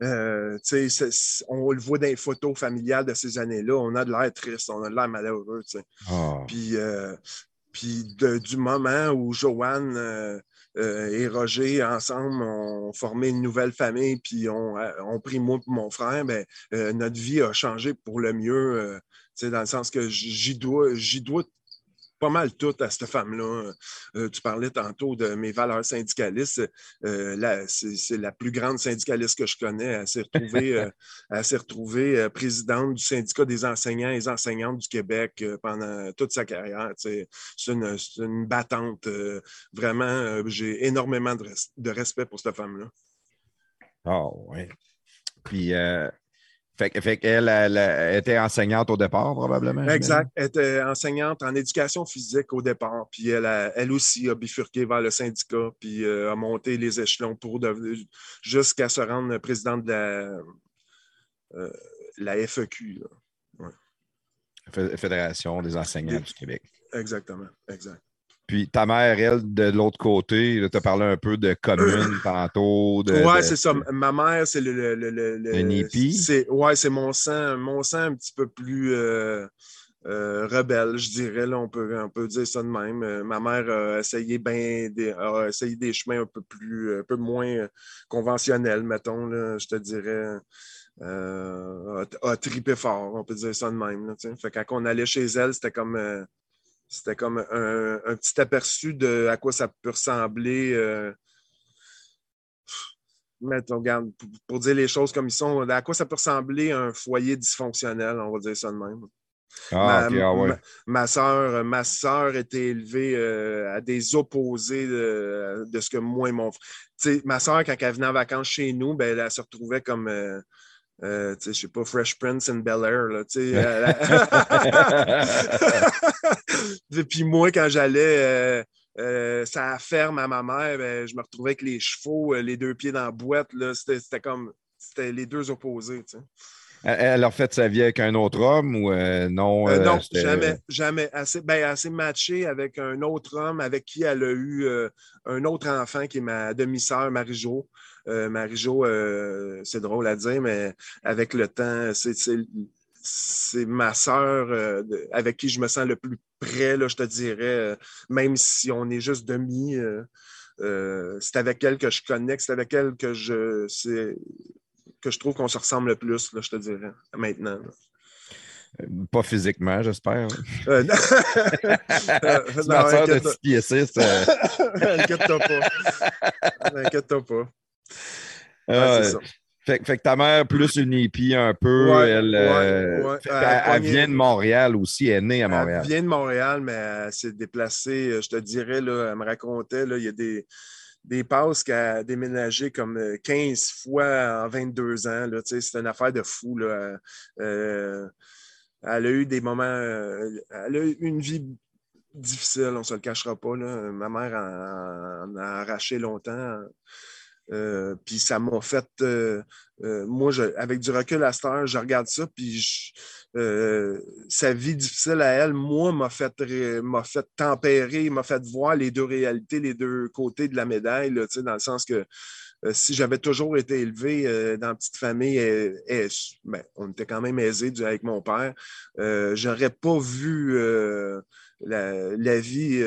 on le voit dans les photos familiales de ces années-là, on a de l'air triste, on a de l'air malheureux. Ah. Puis, euh, puis du moment où Joanne euh, euh, et Roger, ensemble, ont formé une nouvelle famille, puis ont, euh, ont pris moi et mon frère, ben, notre vie a changé pour le mieux, dans le sens que j'y dois, j'y dois pas mal tout à cette femme-là. Euh, tu parlais tantôt de mes valeurs syndicalistes. Euh, c'est la plus grande syndicaliste que je connais. Elle s'est retrouvée, euh, elle retrouvée présidente du syndicat des enseignants et enseignantes du Québec pendant toute sa carrière. C'est une, battante. vraiment, j'ai énormément de, res- de respect pour cette femme-là. Ah, ouais. Puis, euh, fait, que- fait qu'elle elle, elle était enseignante au départ, probablement. Exact. Elle était enseignante en éducation physique au départ, puis elle, a- elle aussi a bifurqué vers le syndicat, puis euh, a monté les échelons pour devenir jusqu'à se rendre présidente de la, euh, la FEQ. Fédération des enseignants du Québec. Exactement, exact. Puis ta mère, elle, de l'autre côté, tu as parlé un peu de commune tantôt. De, ouais, de- c'est ça. Ma mère, c'est le. le, le, le- c'est- Ouais, c'est mon sang, mon sang un petit peu plus euh, euh, rebelle, je dirais. Là, on, peut, on peut dire ça de même. Euh, ma mère a essayé, ben des, a essayé des chemins un peu plus, un peu moins euh, conventionnels, mettons. Là, je te dirais. Euh, a, a trippé fort, on peut dire ça de même. Là, fait quand on allait chez elle, c'était comme. C'était comme un, un petit aperçu de à quoi ça peut ressembler. euh, regarde, pour, pour dire les choses comme ils sont, à quoi ça peut ressembler un foyer dysfonctionnel, on va dire ça de même. Ah, ma, ok, ah ouais. ma- ma soeur, ma était élevée euh, à des opposés de, de ce que moi et mon frère. Ma soeur, quand elle venait en vacances chez nous, ben, elle, elle se retrouvait comme, euh, euh, je sais pas, Fresh Prince in Bel Air. Là, elle- Puis moi, quand j'allais euh, euh, ça ferme à ma mère, ben, je me retrouvais avec les chevaux, euh, les deux pieds dans la boîte. C'était comme. C'était les deux opposés. Elle, a refait sa vie avec un autre homme ou euh, non? Euh, euh, non, jamais, jamais. Assez, ben, assez matché avec un autre homme avec qui elle a eu euh, un autre enfant qui est ma demi-sœur, Marie-Jo. Euh, Marie-Jo, euh, c'est drôle à dire, mais avec le temps, c'est, ma sœur euh, avec qui je me sens le plus près, là, je te dirais, euh, même si on est juste demi. c'est avec elle que je connecte, c'est avec elle que je, que je trouve qu'on se ressemble le plus, là, je te dirais, maintenant. là. Pas physiquement, j'espère. Euh, non. C'est non, de inquiète- 6 pieds 6. euh, Inquiète-toi pas. Inquiète-toi pas. Ouais, euh, c'est ça. fait, fait que ta mère, plus une hippie un peu, Ouais, elle, ouais, euh, ouais. Elle vient de Montréal aussi, elle est née à Montréal. Elle vient de Montréal, mais elle s'est déplacée, euh, je te dirais, là, elle me racontait, là, il y a des, des passes qu'elle a déménagé comme euh, 15 fois en 22 ans. là, C'est une affaire de fou. Là. Euh, elle a eu des moments. euh, elle a eu une vie difficile, on ne se le cachera pas. Là. Ma mère en, en a arraché longtemps. Euh, puis ça m'a fait. euh, euh, moi, avec du recul à cette heure, je regarde ça, puis sa vie difficile à elle, moi, m'a fait, m'a fait tempérer, m'a fait voir les deux réalités, les deux côtés de la médaille, dans le sens que si j'avais toujours été élevé dans une petite famille, euh, ben, on était quand même aisés du- avec mon père, j'aurais pas vu la vie.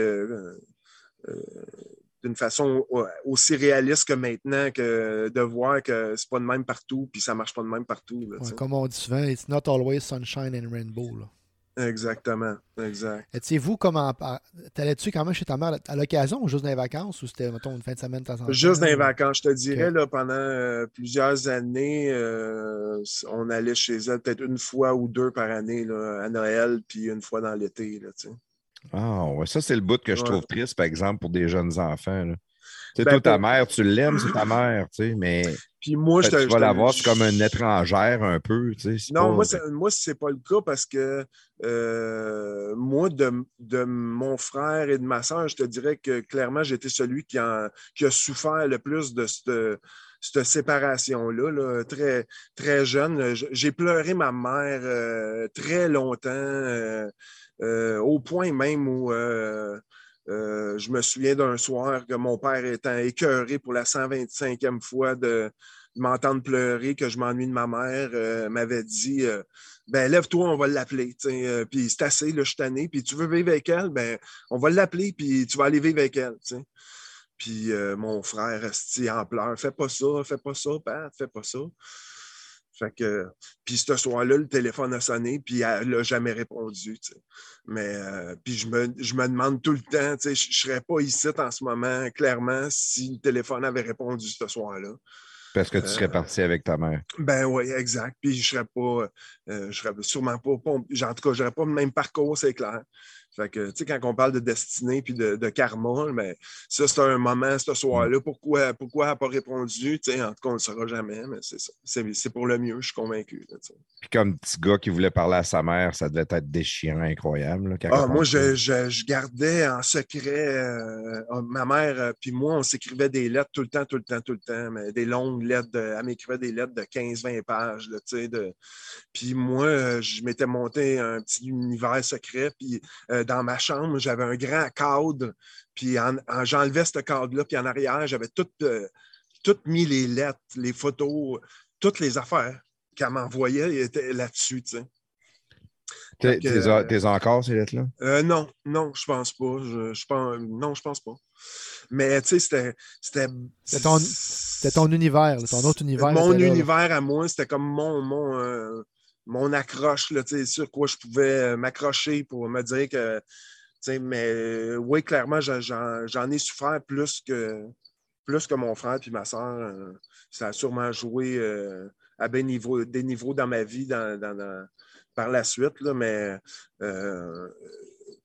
Euh, euh, d'une façon aussi réaliste que maintenant que de voir que c'est pas de même partout puis ça marche pas de même partout. comme on dit souvent, it's not always sunshine and rainbow. Exactement, exact. Étiez-vous comment. T'allais-tu quand même chez ta mère à l'occasion ou juste dans les vacances ou c'était, mettons, une fin de semaine de temps en temps? Juste dans les vacances. Je te dirais, là, pendant euh, plusieurs années, euh, on allait chez elle peut-être une fois ou deux par année là, à Noël, puis une fois dans l'été. Là, ah, ouais, ça, c'est le bout que je trouve triste, par exemple, pour des jeunes enfants. Là. Tu sais, ben, toi, ta mère, tu l'aimes, c'est ta mère, tu sais, mais. Puis moi, je Tu vas la voir comme une étrangère un peu, tu sais. Non, moi, moi, c'est pas le cas parce que euh, moi, de, de, mon frère et de ma soeur, je te dirais que clairement, j'étais celui qui, qui a souffert le plus de cette cette séparation-là, très, très jeune. J'ai pleuré ma mère euh, très longtemps, euh, au point même où euh, je me souviens d'un soir que mon père étant écœuré pour la 125e fois de, m'entendre pleurer, que je m'ennuie de ma mère, euh, m'avait dit euh, Ben, lève-toi, on va l'appeler. puis c'est assez, là, je suis Puis tu veux vivre avec elle, ben, on va l'appeler, puis tu vas aller vivre avec elle. Puis mon frère restait en pleurs Fais pas ça, fais pas ça, Pat, fais pas ça. Fait que, puis ce soir-là, le téléphone a sonné, puis elle n'a jamais répondu. Mais euh, puis je me, je me, demande tout le temps, je ne serais pas ici en ce moment, clairement, si le téléphone avait répondu ce soir-là. Parce que tu serais euh, parti avec ta mère. Ben oui, exact. Puis je serais pas, euh, je serais sûrement pas, pas, en tout cas, je n'aurais pas le même parcours, c'est clair. Fait que, tu sais, quand on parle de destinée puis de, karma, mais ça, c'est un moment, ce soir-là. Pourquoi, pourquoi elle n'a pas répondu? Tu sais, en tout cas, on ne le saura jamais, mais c'est ça. C'est pour le mieux, je suis convaincu. puis comme petit gars qui voulait parler à sa mère, ça devait être déchirant, incroyable. ah, moi, je, je, gardais en secret euh, oh, ma mère, euh, puis moi, on s'écrivait des lettres tout le temps, tout le temps, tout le temps, mais des longues lettres. elle m'écrivait des lettres de 15-20 pages, tu sais. De... Puis moi, euh, je m'étais monté un petit univers secret, puis euh, dans ma chambre, j'avais un grand cadre, puis j'enlevais ce cadre-là, puis en arrière, j'avais tout, euh, mis les lettres, les photos, toutes les affaires qu'elle m'envoyait étaient là-dessus, tu sais. T'es euh, encore, ces lettres-là? non, non, je pense pas. Je, pense, non, je pense pas. Mais tu sais, c'était. C'était ton, univers, ton autre univers. Mon univers à moi, c'était comme mon, mon, mon accroche, là, sur quoi je pouvais euh, m'accrocher pour me dire que. Mais euh, oui, clairement, j'en ai souffert plus que, plus que mon frère et ma soeur. Euh, ça a sûrement joué à des niveaux, des niveaux dans ma vie dans, par la suite, là, mais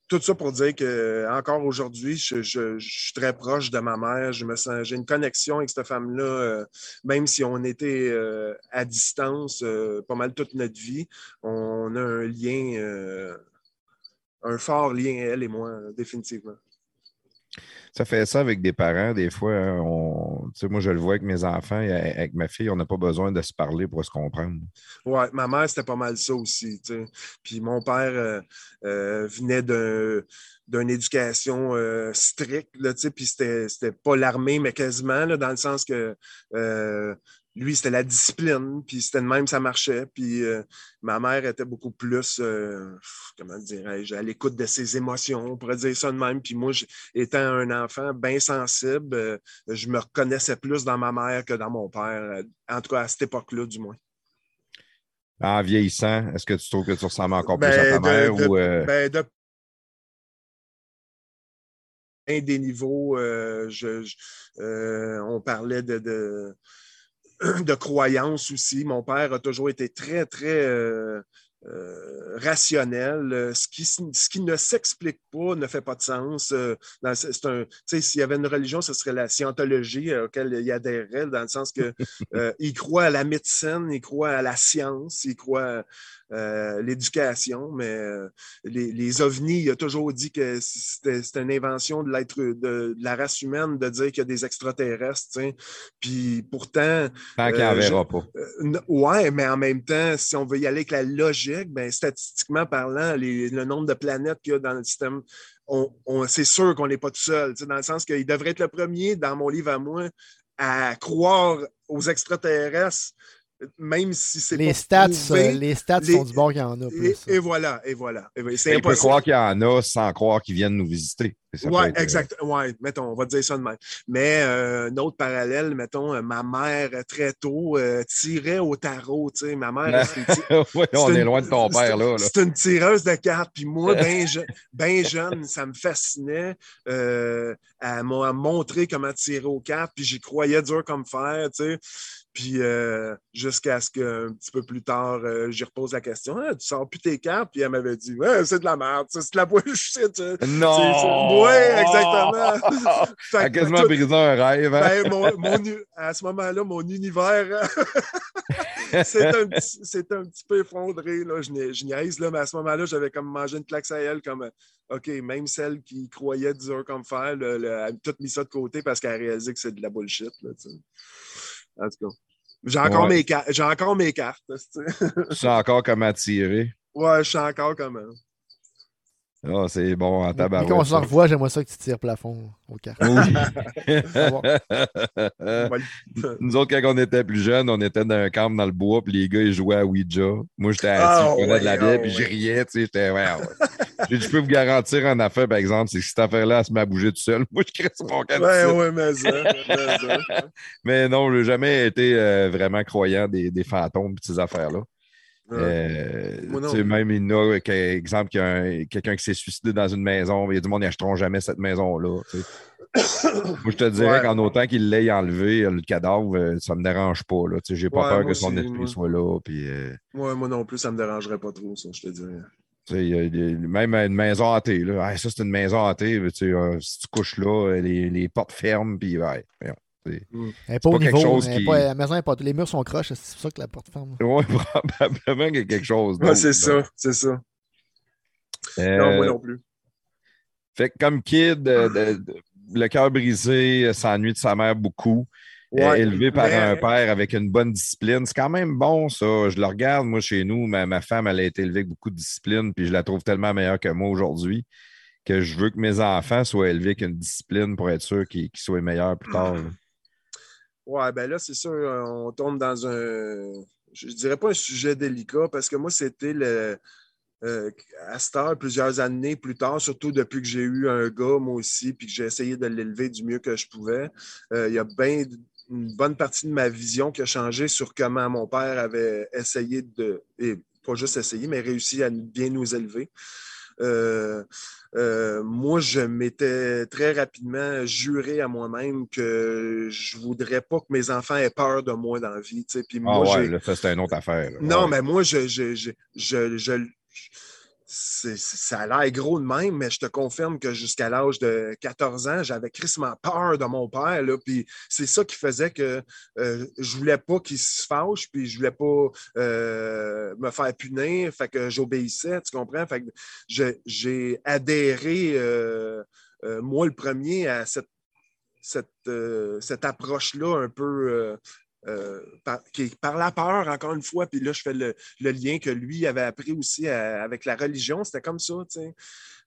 tout ça pour dire que encore aujourd'hui, je, suis très proche de ma mère. Je me sens, j'ai une connexion avec cette femme-là, euh, même si on était euh, à distance euh, pas mal toute notre vie. On a un lien, un fort lien, elle et moi, définitivement. Ça fait ça avec des parents. Des fois, hein, on, moi, je le vois avec mes enfants et avec ma fille, on n'a pas besoin de se parler pour se comprendre. Oui, ma mère, c'était pas mal ça aussi. Puis mon père euh, euh, venait d'une éducation euh, stricte, puis c'était pas l'armée, mais quasiment, dans le sens que lui, c'était la discipline, puis c'était de même, ça marchait. Puis euh, ma mère était beaucoup plus, euh, comment dirais-je, à l'écoute de ses émotions, on pourrait dire ça de même. Puis moi, étant un enfant bien sensible, euh, je me reconnaissais plus dans ma mère que dans mon père, en tout cas à cette époque-là, du moins. En vieillissant, est-ce que tu trouves que tu ressembles encore plus à ta ben, mère? ou, ben, de des niveaux, on parlait de de croyance aussi. Mon père a toujours été très, très euh, euh, rationnel. Ce qui, ce qui ne s'explique pas ne fait pas de sens. Euh, s'il y avait une religion, ce serait la scientologie auquel il adhérait, dans le sens que il croit à la médecine, il croit à la science, il croit euh, l'éducation, mais euh, les, ovnis, il a toujours dit que c'était une invention de l'être de, la race humaine de dire qu'il y a des extraterrestres. Puis pourtant. Tant qu'il n'en euh, verra pas. ouais, mais en même temps, si on veut y aller avec la logique, ben, statistiquement parlant, le nombre de planètes qu'il y a dans le système on, c'est sûr qu'on n'est pas tout seul, dans le sens qu'il devrait être le premier, dans mon livre à moi, à croire aux extraterrestres même si c'est les pas stats, prouvé, euh, les stats les- sont du bord qu'il y en a. et, plus, et voilà, et voilà. Et voilà. C'est On peut croire qu'il y en a sans croire qu'ils viennent nous visiter. Oui, être, euh, exact. Ouais, mettons, on va dire ça de même. Mais euh, un autre parallèle, mettons, euh, ma mère, très tôt, euh, tirait au tarot. Tu sais, ma mère, c'est une ti- ouais, on est loin de ton père, là. là. C'est une tireuse de cartes. Puis moi, bien ben jeune, ça me fascinait. Euh, elle m'a montré comment tirer aux cartes. Puis j'y croyais dur comme fer, tu sais. Puis euh, jusqu'à ce qu'un petit peu plus tard, euh, j'y repose la question Ah, Tu sors plus tes cartes Puis elle m'avait dit Ouais, c'est de la merde, c'est de la bullshit. Non! Oui, exactement. Elle a que quasiment tout- brisé un rêve. hein? ben, mon, à ce moment-là, mon univers c'est un, un petit peu effondré. Là. Je, je niaise, là, mais à ce moment-là, j'avais comme mangé une claque à elle, comme euh, OK, même celle qui croyait dur comme fer, là, elle a tout mis ça de côté parce qu'elle a réalisé que c'est de la bullshit. Là, en tout cas. J'ai encore, Ouais. mes j'ai encore mes cartes. Tu sais encore comment tirer. ouais, je sais encore comment. Ah, c'est bon en tabarouette. quand on se ça. revoit, j'aimerais ça que tu tires plafond au cartes. Oui. Nous autres, quand on était plus jeunes, on était dans un camp dans le bois, puis les gars, ils jouaient à Ouija. Moi, j'étais assis, Ah, je prenais de la ouais, bière, ah, puis je ouais. riais, tu sais, j'étais, ouais, ouais. Je peux vous garantir une affaire, par exemple, c'est que cette affaire-là, elle se met à bouger tout seul. Moi, je crée sur mon camp. Ouais, ouais, mais ça. mais ça. Mais non, je n'ai jamais été euh, vraiment croyant des, des fantômes et ces affaires-là. Euh, même il y a, exemple, quelqu'un qui s'est suicidé dans une maison, il y a du monde qui n'achèteront jamais cette maison-là. Moi, je te dirais Ouais. qu'en autant qu'il l'ait enlevé, euh, le cadavre, euh, ça ne me dérange pas. Sais, J'ai pas Ouais, peur que son esprit moi. soit là. Puis, euh, Ouais, moi non plus, ça me dérangerait pas trop, ça, je te dirais. y a même une maison hantée. Là. Ça, c'est une maison hantée. si tu couches là, les, les portes ferment. Puis, ouais, n'est pas au quelque niveau. chose qui- pas- la maison est pas. Les murs sont croches, c'est pour ça que la porte ferme. Ouais, probablement qu'il y a quelque chose. Ouais, c'est ça, c'est ça. Euh, Non, moi non plus. Fait que comme kid, euh, de- de- le cœur brisé, euh, s'ennuie de sa mère beaucoup. Euh, Ouais, élevé par mais- un père avec une bonne discipline. C'est quand même bon, ça. Je le regarde, moi, chez nous. Ma, ma femme, elle a été élevée avec beaucoup de discipline, puis je la trouve tellement meilleure que moi aujourd'hui que je veux que mes enfants soient élevés avec une discipline pour être sûr qu'ils qu'ils soient meilleurs plus tard. Ouais, ben là, c'est sûr, on tombe dans un. Je, je dirais pas un sujet délicat parce que moi, c'était le. euh, à cette heure, plusieurs années plus tard, surtout depuis que j'ai eu un gars, moi aussi, puis que j'ai essayé de l'élever du mieux que je pouvais, euh, il y a bien une bonne partie de ma vision qui a changé sur comment mon père avait essayé de. Et pas juste essayé, mais réussi à bien nous élever. Euh, euh, moi, je m'étais très rapidement juré à moi-même que je voudrais pas que mes enfants aient peur de moi dans la vie. Puis Ah moi, ouais, là, ça, c'est une autre affaire. là. non, Ouais. mais moi, je, je, je, je, ça a l'air gros de même, mais je te confirme que jusqu'à l'âge de 14 ans, j'avais crissement peur de mon père. Là, puis c'est ça qui faisait que euh, je voulais pas qu'il se fâche, puis je voulais pas euh, me faire punir, fait que j'obéissais, tu comprends? Fait que j'ai adhéré, euh, euh, moi le premier, à cette, cette, cette approche-là un peu euh, par, qui par la peur, encore une fois. Puis là, je fais le, lien que lui avait appris aussi à- avec la religion. C'était comme ça, tu sais.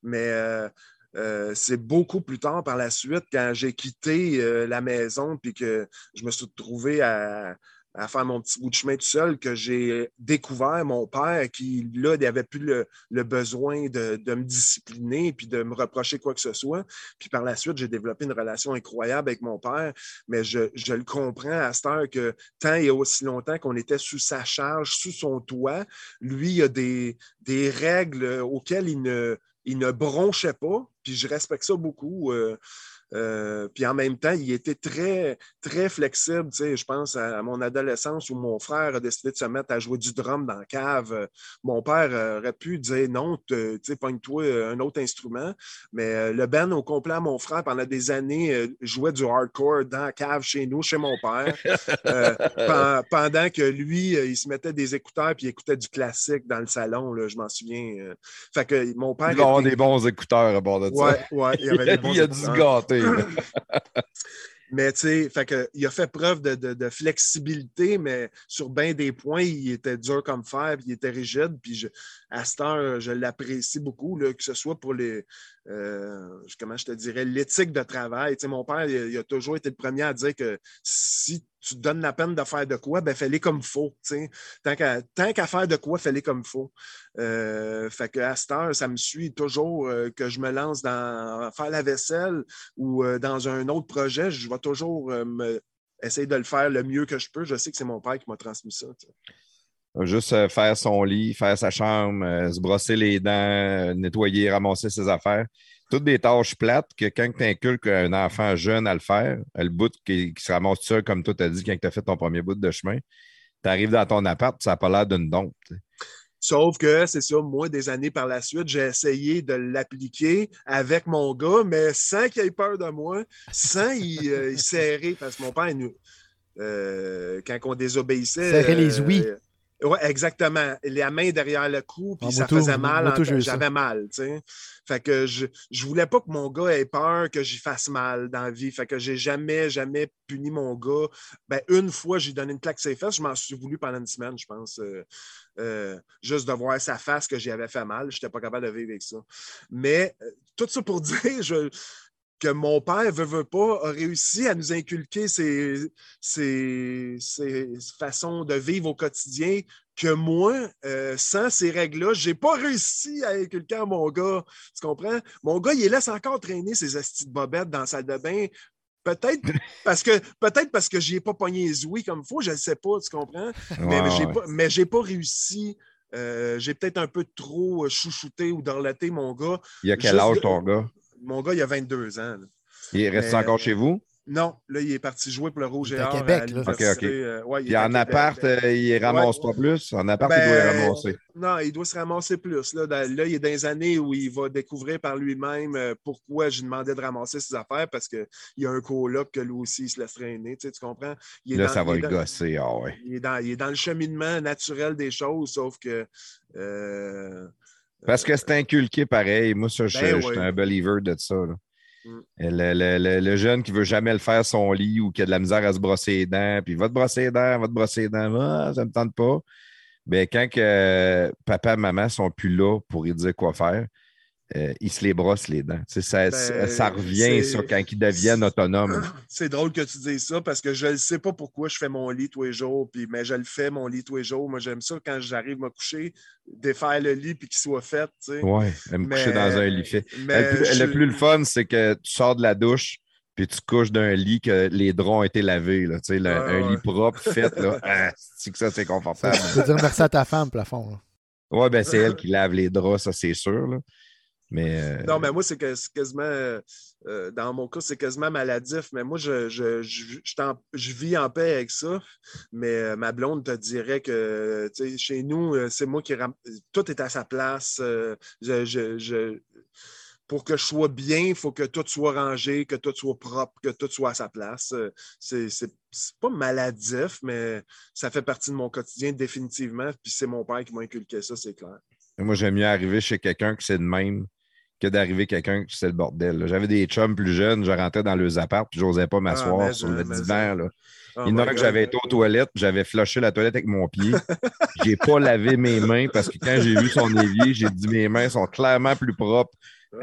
Mais euh, euh, c'est beaucoup plus tard par la suite, quand j'ai quitté euh, la maison, puis que je me suis retrouvé à, à faire mon petit bout de chemin tout seul, que j'ai découvert mon père qui, là, n'avait plus le, besoin de, me discipliner puis de me reprocher quoi que ce soit. Puis par la suite, j'ai développé une relation incroyable avec mon père, mais je, le comprends à cette heure que tant et aussi longtemps qu'on était sous sa charge, sous son toit, lui, il a des, règles auxquelles il ne, il ne bronchait pas, puis je respecte ça beaucoup. euh, euh, puis en même temps, il était très, très flexible. Tu sais, je pense à, à mon adolescence où mon frère a décidé de se mettre à jouer du drum dans la cave. Mon père aurait pu dire non, tu sais, pogne-toi euh, un autre instrument. Mais euh, le band au complet à mon frère, pendant des années, jouait du hardcore dans la cave chez nous, chez mon père. Euh, pen- pendant que lui, il se mettait des écouteurs puis il écoutait du classique dans le salon, là, je m'en souviens. Fait que mon père. Il était- des bons écouteurs à bord de ça. Ouais, ouais, il y avait des bons il a du écouteurs. gâté. Mais tu sais, il a fait preuve de, de- de flexibilité, mais sur bien des points, il était dur comme fer, puis il était rigide. Puis je- à cette heure, je l'apprécie beaucoup, là, que ce soit pour les. Euh, comment je te dirais, l'éthique de travail. Mon père, il, a- il toujours été le premier à dire que si tu te donnes la peine de faire de quoi, ben fais-les comme faut. Tant qu'à faire de quoi, fais-les comme faut. Euh, fait que à cette heure, ça me suit toujours euh, que je me lance dans faire la vaisselle ou dans un autre projet, je vais toujours essayer de le faire le mieux que je peux. Je sais que c'est mon père qui m'a transmis ça. Juste faire son lit, faire sa chambre, se brosser les dents, nettoyer, ramasser ses affaires toutes des tâches plates que quand tu inculques un enfant jeune à le faire, le bout qui, se ramasse seul, comme toi, tu as dit quand tu as fait ton premier bout de chemin, tu arrives dans ton appart, ça n'a pas l'air d'une dompe. Sauf que, c'est ça, moi, des années par la suite, j'ai essayé de l'appliquer avec mon gars, mais sans qu'il ait peur de moi, sans y, euh, serrer, parce que mon père, nous, euh, quand on désobéissait. Serrer les ouïes. Euh, oui, exactement. La main derrière le cou, puis ça faisait mal. J'avais mal, tu sais. Fait que je, je voulais pas que mon gars ait peur que j'y fasse mal dans la vie. Fait que j'ai jamais, jamais puni mon gars. Ben, une fois, j'ai donné une claque ses fesses. Je m'en suis voulu pendant une semaine, je pense. Euh, euh, juste de voir sa face que j'y avais fait mal. Je n'étais pas capable de vivre avec ça. Mais euh, tout ça pour dire, je, que mon père, veut, veut pas, a réussi à nous inculquer ces, façons de vivre au quotidien que moi, euh, sans ces règles-là, je n'ai pas réussi à inculquer à mon gars. Tu comprends? Mon gars, il laisse encore traîner ses astis de bobettes dans la salle de bain. Peut-être parce que peut-être parce que ai pas pogné les ouïes comme il faut, je ne sais pas, tu comprends? mais je n'ai pas, réussi. Euh, j'ai peut-être un peu trop chouchouté ou dorloté mon gars. Il y a quel âge ton gars? Mon gars, il a 22 ans. Il reste encore chez vous? Non, là, il est parti jouer pour le Rouge et Or. Québec, là. OK, OK. Euh, il en appart, euh, il ramasse pas plus? En appart, il doit y ben, ramasser. Non, il doit se ramasser plus. Là, là, il est dans les années où il va découvrir par lui-même euh, pourquoi j'ai demandé de ramasser ses affaires parce qu'il y a un coloc que lui aussi il se laisse traîner. Tu, sais, tu comprends? là, ça va le gosser. Ah, ouais. il, est dans, il est dans le cheminement naturel des choses, sauf que. Parce que c'est inculqué pareil. Moi, ça, je, ben suis un believer de ça. Mm. Le, jeune qui veut jamais le faire son lit ou qui a de la misère à se brosser les dents, puis va te brosser les dents, va te brosser les dents, ah, ça ne me tente pas. Bien, quand que papa et maman sont plus là pour lui dire quoi faire, euh, il se les brosse les dents. Ça, ben, ça, revient sur quand ils deviennent autonomes. C'est drôle que tu dises ça parce que je ne sais pas pourquoi je fais mon lit tous les jours, puis, mais je le fais, mon lit tous les jours. Moi, j'aime ça quand j'arrive à me coucher, défaire le lit puis qu'il soit fait. Oui, me coucher dans un lit fait. Le, plus le fun, c'est que tu sors de la douche, puis tu couches d'un lit que les draps ont été lavés. Là, un lit propre, fait. Là, ah, que ça, c'est confortable? Tu veux dire merci à ta femme, plafond. Oui, ben c'est elle qui lave les draps, ça, c'est sûr. Là. Mais, euh, Non, mais moi, c'est quasiment, euh, dans mon cas, c'est quasiment maladif. Mais moi, je, je, je, vis en paix avec ça. Mais euh, ma blonde te dirait que chez nous, c'est moi qui. Tout est à sa place. je, pour que je sois bien, il faut que tout soit rangé, que tout soit propre, que tout soit à sa place. C'est pas maladif, mais ça fait partie de mon quotidien définitivement. Puis c'est mon père qui m'a inculqué ça, c'est clair. Moi, j'aime mieux arriver chez quelqu'un qui c'est de même que d'arriver quelqu'un qui c'est le bordel. J'avais des chums plus jeunes, je rentrais dans leurs apparts, puis j'osais pas m'asseoir ah, sur le divan. Là. Oh Il y en a que j'avais été aux toilettes, j'avais flushé la toilette avec mon pied. j'ai pas lavé mes mains parce que quand j'ai vu son évier, j'ai dit mes mains sont clairement plus propres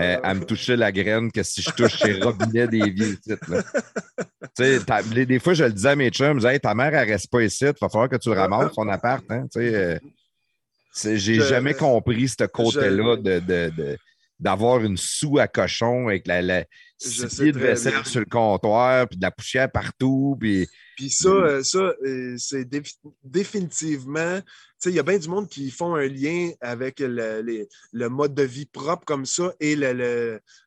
euh, à me toucher la graine que si je touche ces robinets d'évier. des fois, je le disais à mes chums, disais, ta mère, elle reste pas ici, il va falloir que tu le ramasses, son appart. Hein, euh, j'ai jamais compris ce côté-là de d'avoir une sou à cochon avec la, la pieds de vaisselle sur le comptoir, puis de la poussière partout. Puis, puis ça, euh, ça euh, c'est définitivement il y a bien du monde qui font un lien avec le, mode de vie propre comme ça et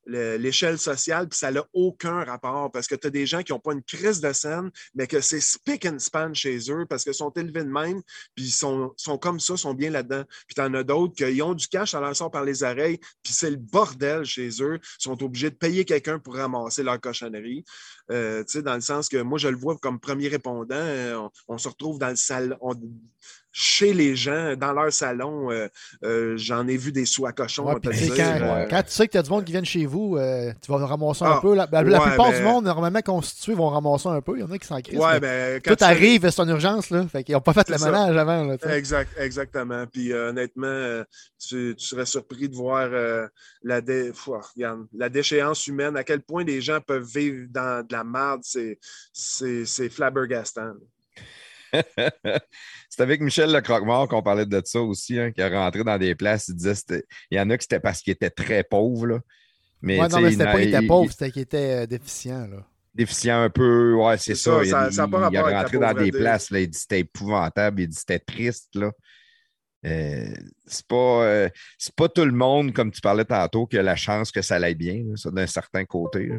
l'échelle sociale, puis ça n'a aucun rapport parce que tu as des gens qui n'ont pas une crise de scène, mais que c'est spick and span chez eux parce qu'ils sont élevés de même, puis ils sont, comme ça, sont bien là-dedans. Puis tu en as d'autres qui ont du cash, ça leur sort par les oreilles, puis c'est le bordel chez eux, ils sont obligés de payer quelqu'un pour ramasser leur cochonnerie. Euh, dans le sens que moi, je le vois comme premier répondant, euh, on, se retrouve dans le salon chez les gens, dans leur salon. Euh, euh, j'en ai vu des sous à cochon. Ouais, quand, Euh, quand tu sais que tu as du monde qui vient chez vous, euh, tu vas ramasser un Ah, peu. La, la- la ouais, plupart ben- du monde, normalement constitué, vont ramasser un peu. Il y en a qui s'en crissent. ouais, ben, quand tout arrive, c'est une urgence. Là. Fait qu'ils n'ont pas fait le ménage avant. Là. Exact, exactement. Puis honnêtement, tu, tu serais surpris de voir la, dé- Pff, regarde, la déchéance humaine, à quel point les gens peuvent vivre dans de la merde, c'est flabbergastant. C'est avec Michel Le Croque-Mort qu'on parlait de ça aussi, hein, qui a rentré dans des places. Il disait il y en a que c'était parce qu'ils étaient très pauvres. Là. Mais, Ouais, non, mais il c'était pas qu'il était pauvre, c'était qu'il était euh, déficient. Là. déficient un peu. Ouais, c'est C'est ça. ça, Il, ça- ça la rentré dans des places. Là, il dit que c'était épouvantable. Il dit que c'était triste. Là. Euh, c'est pas, euh, c'est pas tout le monde, comme tu parlais tantôt, qui a la chance que ça aille bien, là, ça, d'un certain côté. là.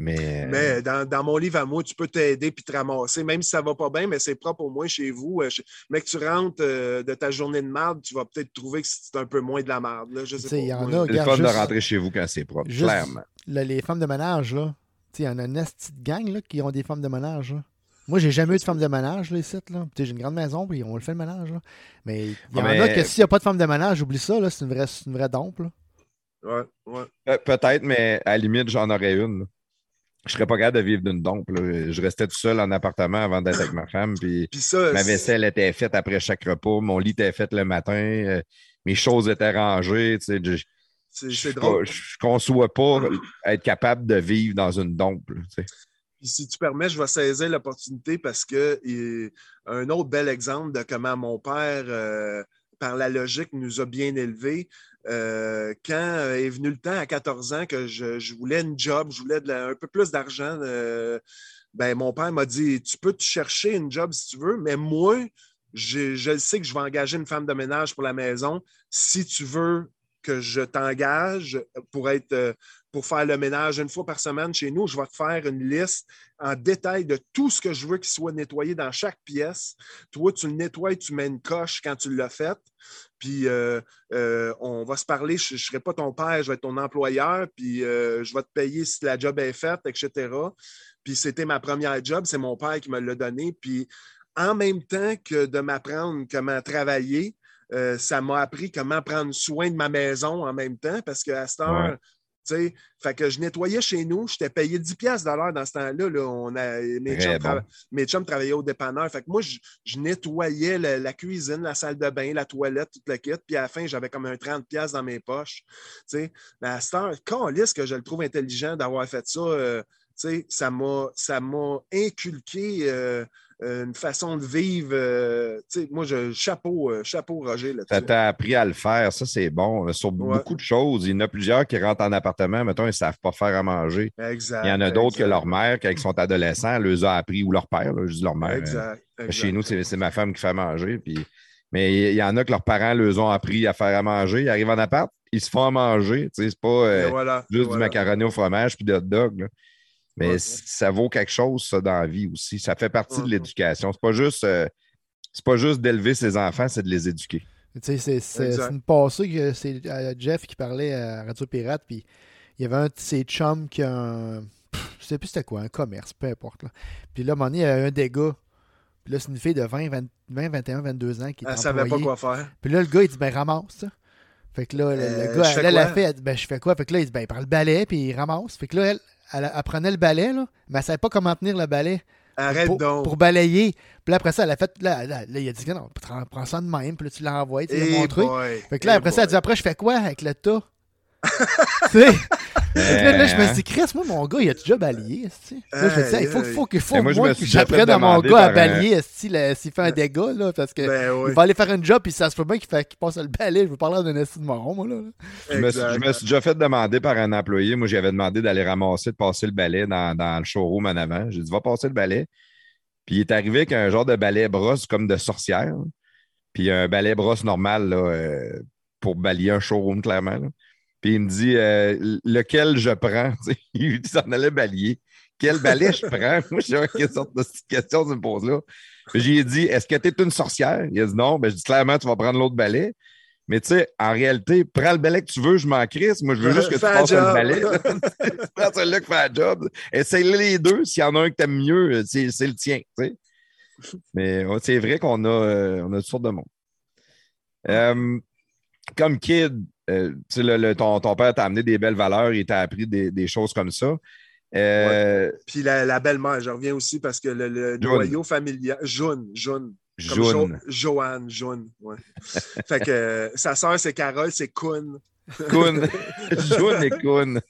Mais, euh, Mais dans, dans mon livre à moi, tu peux t'aider puis te ramasser, même si ça va pas bien, mais c'est propre au moins chez vous. Euh, je- Mais que tu rentres euh, de ta journée de merde, tu vas peut-être trouver que c'est un peu moins de la merde. Là, je sais pas. il y en a, le fun de rentrer chez vous quand c'est propre, juste- clairement. Là, les femmes de ménage, là. Tu sais, il y en a une petite gang là, qui ont des femmes de ménage. là. Moi, j'ai jamais eu de femme de ménage. Tu sais, J'ai une grande maison, puis on le fait le ménage. Là. Mais il y Ah, en mais- a que s'il n'y a pas de femme de ménage, oublie ça, là, c'est une vraie, une vraie dompe. Ouais, ouais. Pe- Peut-être, mais à la limite, j'en aurais une. Je serais pas capable de vivre d'une dompe. là. Je restais tout seul en appartement avant d'être avec ma femme. Puis Puis ça, ma vaisselle était faite après chaque repas. Mon lit était fait le matin. euh, mes choses étaient rangées. tu sais, je, je conçois pas être capable de vivre dans une dompe. là, tu sais. Puis si tu permets, je vais saisir l'opportunité parce que un autre bel exemple de comment mon père, euh, par la logique, nous a bien élevés. Euh, quand est venu le temps à 14 ans que je, voulais une job, je voulais un peu plus d'argent, euh, ben, mon père m'a dit Tu peux te chercher une job si tu veux, mais moi, je, sais que je vais engager une femme de ménage pour la maison. Si tu veux que je t'engage pour être euh, pour faire le ménage une fois par semaine chez nous, je vais te faire une liste en détail de tout ce que je veux qu'il soit nettoyé dans chaque pièce. Toi, tu le nettoies, tu mets une coche quand tu l'as fait. Puis euh, euh, on va se parler. Je ne serai pas ton père, je vais être ton employeur. Puis euh, je vais te payer si la job est faite, etc. Puis c'était ma première job. C'est mon père qui me l'a donné. Puis en même temps que de m'apprendre comment travailler, euh, ça m'a appris comment prendre soin de ma maison en même temps parce qu'à cette heure, Ouais. Fait que je nettoyais chez nous, j'étais payé 10$ piastres de l'heure dans ce temps-là. Là, on a, mes, chums trava- bon. mes chums travaillaient au dépanneur. Fait que moi, je, je nettoyais la, la cuisine, la salle de bain, la toilette, toute la kit. Puis à la fin, j'avais comme un 30$ piastres dans mes poches. Tu sais. Mais à cette heure, calisse que je le trouve intelligent d'avoir fait ça. euh, ça m'a inculqué euh, une façon de vivre. euh, tu sais, moi, je, chapeau, euh, chapeau Roger là-dessus. t'a appris à le faire, ça c'est bon. Sur Ouais. beaucoup de choses, il y en a plusieurs qui rentrent en appartement, mettons, ils ne savent pas faire à manger. Exact. Il y en a d'autres que leur mère, quand ils sont adolescents, les a appris, ou leur père, là, je dis leur mère. Exact. Euh, Chez nous, c'est ma femme qui fait manger. Puis... Mais il y en a que leurs parents les ont appris à faire à manger. Ils arrivent en appart, ils se font à manger. Tu sais, C'est pas euh, voilà, juste voilà. du macaroni au fromage puis de hot dog. là. Mais Ouais. ça vaut quelque chose, ça, dans la vie aussi. Ça fait partie de Mhm. l'éducation. C'est pas juste, euh, c'est pas juste d'élever ses enfants, c'est de les éduquer. Tu sais, c'est- une passée que c'est euh, Jeff qui parlait à Radio Pirate, puis il y avait un de ses chums qui a un. pff, Je sais plus c'était quoi, un commerce, peu importe. Là. Puis là, à un moment donné, il y avait un dégât. Puis là, c'est une fille de 20, 20, 20, 21, 22 ans qui est Elle savait pas quoi faire. Puis là, le gars, il dit, ben ramasse ça. Fait que là, le, le Euh, gars, elle, elle a fait, ben je fais quoi? Fait que là, il dit, ben il prend le balai, puis il ramasse. Fait que là, elle, elle, elle prenait le balai, là, mais elle savait pas comment tenir le balai Arrête pour, donc. pour balayer. Puis là, après ça, elle a fait, là, là, là, il a dit, non, prends, prends ça de même, puis là, tu l'as envoyé, tu l'as Eh montré. boy, Fait que là, eh après ça, elle boy. dit, après, je fais quoi avec le tas? tu sais? Fait que là, là, je me Euh, suis dit, Chris, moi, mon gars, il a déjà balayé. Là, je me dis, Aïe, il faut, faut, faut moi, que j'apprenne à mon gars à balayer, s'il fait un dégât, là, parce que Ben oui. il va aller faire une job, puis ça se peut bien qu'il passe le balai. Je veux parler d'un esti de moron, moi, là. Je me, suis, Exact. je me suis déjà fait demander par un employé. Moi, j'avais demandé d'aller ramasser, de passer le balai dans, dans le showroom en avant. J'ai dit, va passer le balai. Puis il est arrivé avec un genre de balai brosse comme de sorcière. Puis un balai brosse normal là, euh, pour balayer un showroom, clairement. là. Puis il me dit, euh, lequel je prends? Tu il s'en allait balayer. Quel balai je prends? Moi, je sais quelle sorte de question tu me poses là. Puis J'ai dit, est-ce que tu es une sorcière? Il a dit non. Ben, je dis clairement, tu vas prendre l'autre balai. Mais tu sais, en réalité, prends le balai que tu veux, je m'en crisse. Moi, je veux juste que tu passes le balai. tu prends celui-là qui fait la job. Essaye les deux. S'il y en a un que t'aimes mieux, c'est c'est le tien. tu. Mais c'est vrai qu'on a, euh, on a toutes sortes de monde. Euh, comme kid, euh, le- le- ton, ton père t'a amené des belles valeurs, il t'a appris des, des choses comme ça. Euh, Puis la, la belle-mère, je reviens aussi parce que le, le noyau familial. Jaune, jaune. Comme Jaune. Jo- Joanne, jaune. Ouais. fait que euh, sa sœur, c'est Carole, c'est Kun. Kun. Jaune et Kun.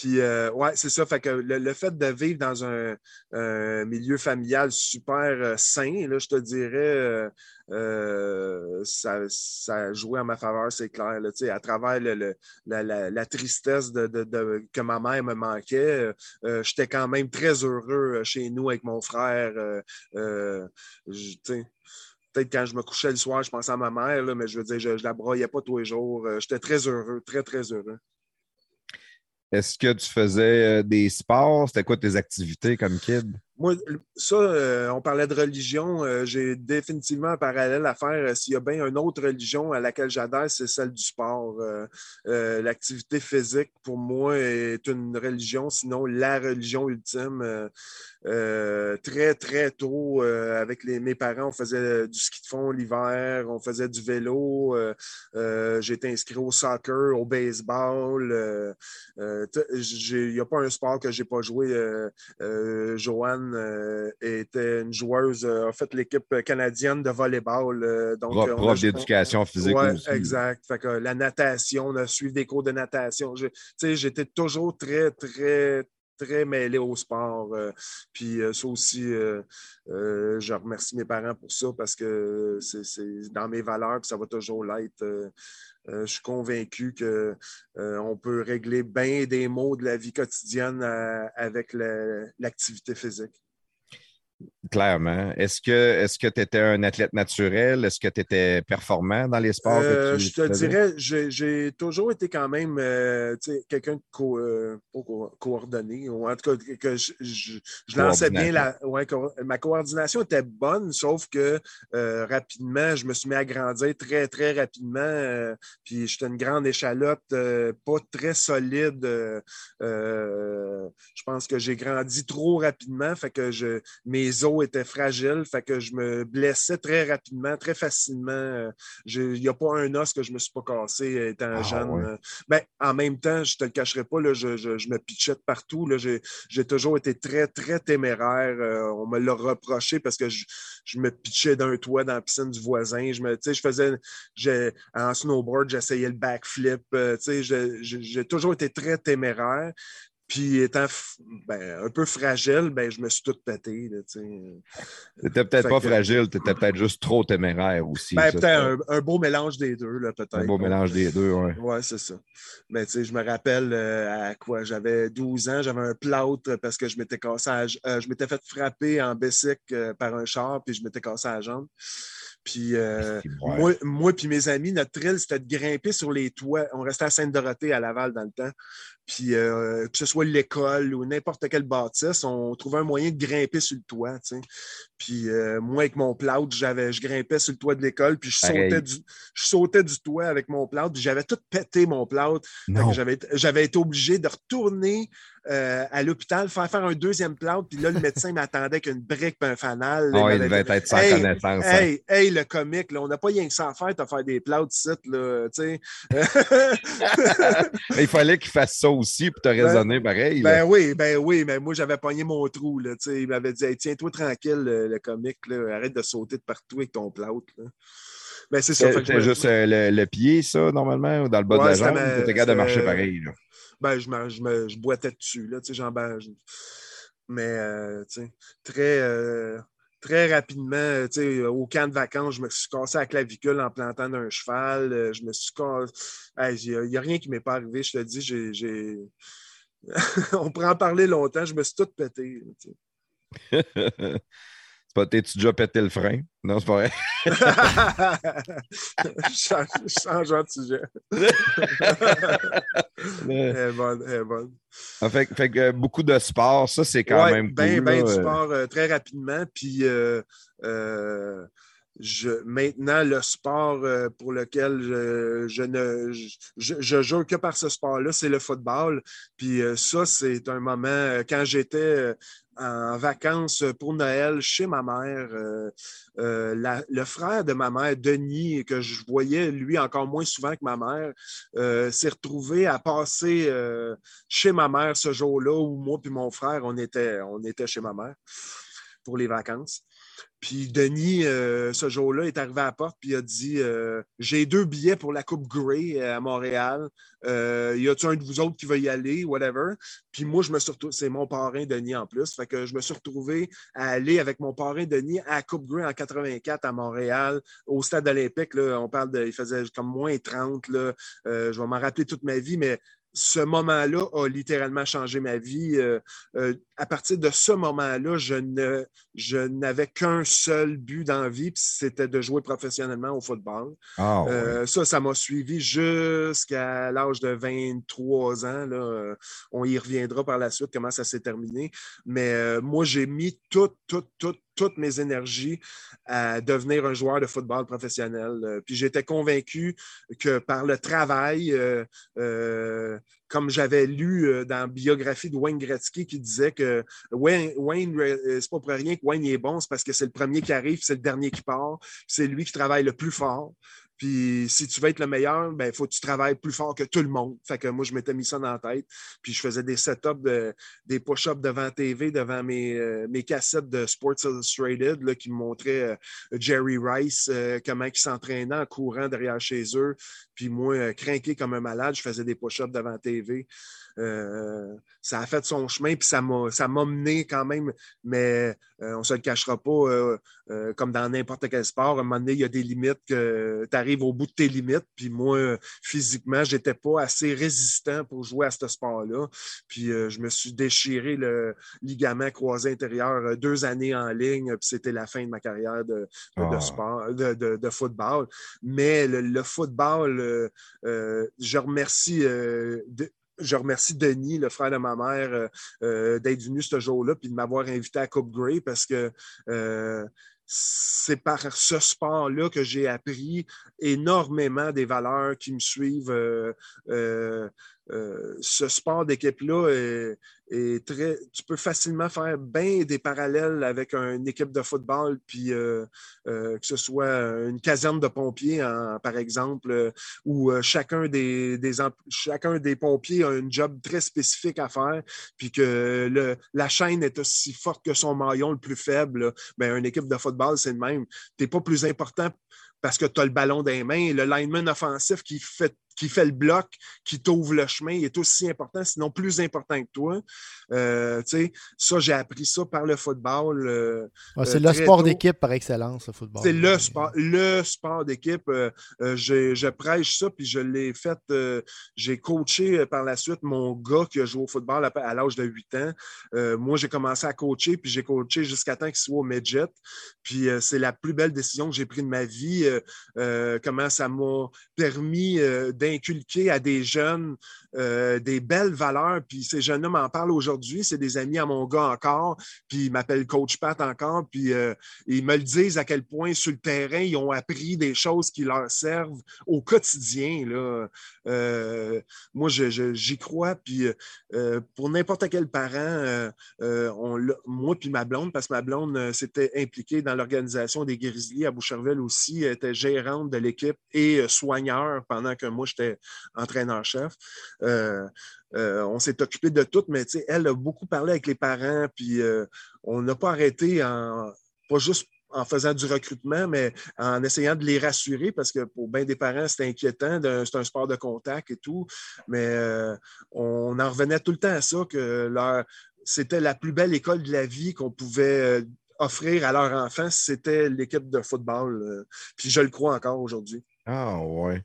Puis, euh, ouais, c'est ça. Fait que le, le fait de vivre dans un, un milieu familial super euh, sain, là, je te dirais, euh, euh, ça, ça a en ma faveur, c'est clair. Là, à travers le- le- la, tristesse de, de- que ma mère me manquait, euh, euh, j'étais quand même très heureux euh, chez nous avec mon frère. euh, euh, Peut-être quand je me couchais le soir, je pensais à ma mère, là, mais je veux dire, je ne la broyais pas tous les jours. Euh, J'étais très heureux, très, très heureux. Est-ce que tu faisais euh, des sports? C'était quoi tes activités comme kid? Moi, ça, euh, on parlait de religion. euh, J'ai définitivement un parallèle à faire. Euh, S'il y a bien une autre religion à laquelle j'adhère, c'est celle du sport. L'activité physique, pour moi, est une religion, sinon la religion ultime. Très, très tôt, avec mes parents, on faisait du ski de fond l'hiver, on faisait du vélo. été inscrit au soccer, au baseball. Il n'y a pas un sport que j'ai pas joué. Euh, euh, euh, était une joueuse, euh, a fait l'équipe canadienne de volleyball. euh, donc, Prof, prof d'éducation physique Ouais, aussi. exact. Fait que la natation, on a suivi des cours de natation. Je- tu sais, J'étais toujours très, très, très mêlé au sport. euh, puis euh, ça aussi, euh, je remercie mes parents pour ça parce que c'est dans mes valeurs, puis ça va toujours l'être. Je suis convaincu qu'on peut régler bien des maux de la vie quotidienne avec l'activité physique. Clairement. Est-ce que est-ce que tu étais un athlète naturel? Est-ce que tu étais performant dans les sports Euh, je te dirais, j'ai toujours été quand même euh, quelqu'un de co- euh, co- coordonné, ou en tout cas que, je, je- je lançais bien la. ouais, co- ma coordination était bonne, sauf que euh, rapidement, je me suis mis à grandir très, très rapidement. puis j'étais une grande échalote, pas très solide. je pense que j'ai grandi trop rapidement, fait que je, mes os étaient fragiles, fait que je me blessais très rapidement, très facilement. euh, Il n'y a pas un os que je ne me suis pas cassé euh, étant Ah, jeune. ouais. euh. Ben, en même temps, je ne te le cacherai pas, là, je, je- je me pitchais de partout. J'ai toujours été très, très téméraire. euh, on me l'a reproché parce que je, je me pitchais d'un toit dans la piscine du voisin. Je, me, je faisais en snowboard, j'essayais le backflip. euh, J'ai toujours été très téméraire. Puis étant ben, un peu fragile, ben, je me suis tout pété. T'étais peut-être pas que- fragile, tu étais peut-être juste trop téméraire aussi. Ben, peut-être un, un beau mélange des deux, peut-être. un beau mélange des deux, ouais. Oui, c'est ça. Mais tu sais, je me rappelle euh, à quoi? J'avais 12 ans, j'avais un plâtre parce que je m'étais cassé à- euh, je m'étais fait frapper en bicycle euh, par un char, puis je m'étais cassé la jambe. Puis euh, Ouais. moi, moi puis mes amis, notre thrill, c'était de grimper sur les toits. On restait à Sainte-Dorothée, à Laval, dans le temps. Puis euh, que ce soit l'école ou n'importe quelle bâtisse, on trouvait un moyen de grimper sur le toit, tu sais. Puis euh, moi, avec mon plâtre, j'avais, je grimpais sur le toit de l'école, puis je sautais, du, je sautais du toit avec mon plâtre, puis j'avais tout pété mon plâtre. J'avais, j'avais été obligé de retourner euh, à l'hôpital, faire faire un deuxième plâtre, puis là, le médecin m'attendait avec une brique et un fanal. Ah, Il devait être sans Hey, connaissance. hein. Hey, hey, le comique, là, on n'a pas rien que ça à faire, t'as faire des plâtres ici, là, tu sais. Mais il fallait qu'il fasse ça aussi pour te raisonner pareil. là. Ben oui, ben oui, mais moi j'avais pogné mon trou. Là, tu sais. il m'avait dit hey, Tiens-toi tranquille, le, le comique, là, arrête de sauter de partout avec ton plâtre. là. Ben, c'est ça. C'était juste euh, le, le pied, ça, normalement, ou dans le bas de la jambe, étais capable de marcher pareil. là. Ben, je, me, je, me- je boitais dessus. Là, tu sais, ben, Mais euh, très, euh, très rapidement, euh, tu sais, au camp de vacances, je me suis cassé la clavicule en plantant d'un cheval. Je me suis cassé. Il n'y a, rien qui m'est pas arrivé, je te dis. j'ai- On pourrait en parler longtemps. Je me suis tout pété. pas, t'es-tu déjà pété le frein? Non, c'est pas vrai. Je change- changeant de sujet. Bonne, bonne. Ah, fait, que- fait que euh, beaucoup de sport, ça, c'est quand Ouais, même ben, cool. ben là. du sport euh, très rapidement. Puis euh, euh, je, maintenant, le sport euh, pour lequel je, je ne je, je joue que par ce sport-là, c'est le football. Puis euh, ça, c'est un moment, euh, quand j'étais euh, en vacances pour Noël chez ma mère. le frère de ma mère, Denis, que je voyais lui encore moins souvent que ma mère, s'est retrouvé à passer chez ma mère ce jour-là où moi et mon frère, on était, on était chez ma mère pour les vacances. Puis Denis, euh, ce jour-là, est arrivé à la porte puis a dit euh, J'ai deux billets pour la Coupe Grey euh, à Montréal. y a-tu un de vous autres qui veut y aller, whatever? Puis moi, je me suis c'est mon parrain Denis en plus. Fait que je me suis retrouvé à aller avec mon parrain Denis à la Coupe Grey en 84 à Montréal, au stade olympique. On parle de. Il faisait comme moins 30. Là. je vais m'en rappeler toute ma vie, mais ce moment-là a littéralement changé ma vie. Euh, euh, à partir de ce moment-là, je, ne, je n'avais qu'un seul but dans la vie, c'était de jouer professionnellement au football. Ah, euh, ça, ça m'a suivi jusqu'à l'âge de 23 ans. Là. On y reviendra par la suite, comment ça s'est terminé. Mais moi, j'ai mis tout, tout, tout, toutes mes énergies à devenir un joueur de football professionnel. Euh, puis j'étais convaincu que par le travail, euh, euh, comme j'avais lu dans la biographie de Wayne Gretzky qui disait que Wayne, Wayne c'est pas pour rien que Wayne est bon, c'est parce que c'est le premier qui arrive, c'est le dernier qui part, c'est lui qui travaille le plus fort. Puis si tu veux être le meilleur, il ben, faut que tu travailles plus fort que tout le monde. Fait que moi, je m'étais mis ça dans la tête. Puis je faisais des setups, des push-ups devant TV, devant mes, euh, mes cassettes de Sports Illustrated là, qui me montraient euh, Jerry Rice, euh, comment il s'entraînait en courant derrière chez eux. Puis moi, craqué comme un malade, je faisais des push-ups devant TV. Euh, ça a fait son chemin, puis ça m'a mené quand même, mais euh, on ne se le cachera pas, euh, comme dans n'importe quel sport, à un moment donné, il y a des limites que tu arrives au bout de tes limites, puis moi, physiquement, je n'étais pas assez résistant pour jouer à ce sport-là, puis je me suis déchiré le ligament croisé intérieur deux années en ligne, puis c'était la fin de ma carrière de, ah. sport, de, football. Mais le, football, je remercie je remercie Denis, le frère de ma mère, euh, euh, d'être venu ce jour-là puis de m'avoir invité à Coupe Grey parce que euh, c'est par ce sport-là que j'ai appris énormément des valeurs qui me suivent. ce sport d'équipe-là Tu peux facilement faire bien des parallèles avec une équipe de football, puis euh, euh, que ce soit une caserne de pompiers, par exemple, euh, où chacun des, chacun des pompiers a un job très spécifique à faire, puis que le, la chaîne est aussi forte que son maillon le plus faible. Bien, une équipe de football, c'est le même. Tu n'es pas plus important parce que tu as le ballon dans les mains. Le lineman offensif qui fait qui fait le bloc, qui t'ouvre le chemin, est aussi important, sinon plus important que toi. Euh, ça, j'ai appris ça par le football. Euh, c'est le sport d'équipe par excellence, le football. C'est le sport, le sport d'équipe. Euh, je prêche ça, puis je l'ai fait. j'ai coaché par la suite mon gars qui a joué au football à, l'âge de 8 ans. moi, j'ai commencé à coacher, puis j'ai coaché jusqu'à temps qu'il soit au midget. Puis c'est la plus belle décision que j'ai prise de ma vie. comment ça m'a permis d'être inculquer à des jeunes euh, des belles valeurs. Puis ces jeunes-là m'en parlent aujourd'hui. C'est des amis à mon gars encore. Puis ils m'appellent Coach Pat encore. Puis euh, ils me le disent à quel point sur le terrain, ils ont appris des choses qui leur servent au quotidien. Euh, moi, j'y crois. Puis pour n'importe quel parent, moi puis ma blonde, parce que ma blonde s'était impliquée dans l'organisation des Grizzlies à Boucherville aussi, était gérante de l'équipe et soigneur pendant que moi, j'étais entraîneur-chef. Euh, euh, on s'est occupé de tout, mais elle a beaucoup parlé avec les parents, puis euh, on n'a pas arrêté en pas juste en faisant du recrutement, mais en essayant de les rassurer parce que pour bien des parents, c'est inquiétant, c'est un sport de contact et tout. Mais on en revenait tout le temps à ça, que c'était la plus belle école de la vie qu'on pouvait offrir à leurs enfants, c'était l'équipe de football. puis je le crois encore aujourd'hui. Ah ouais.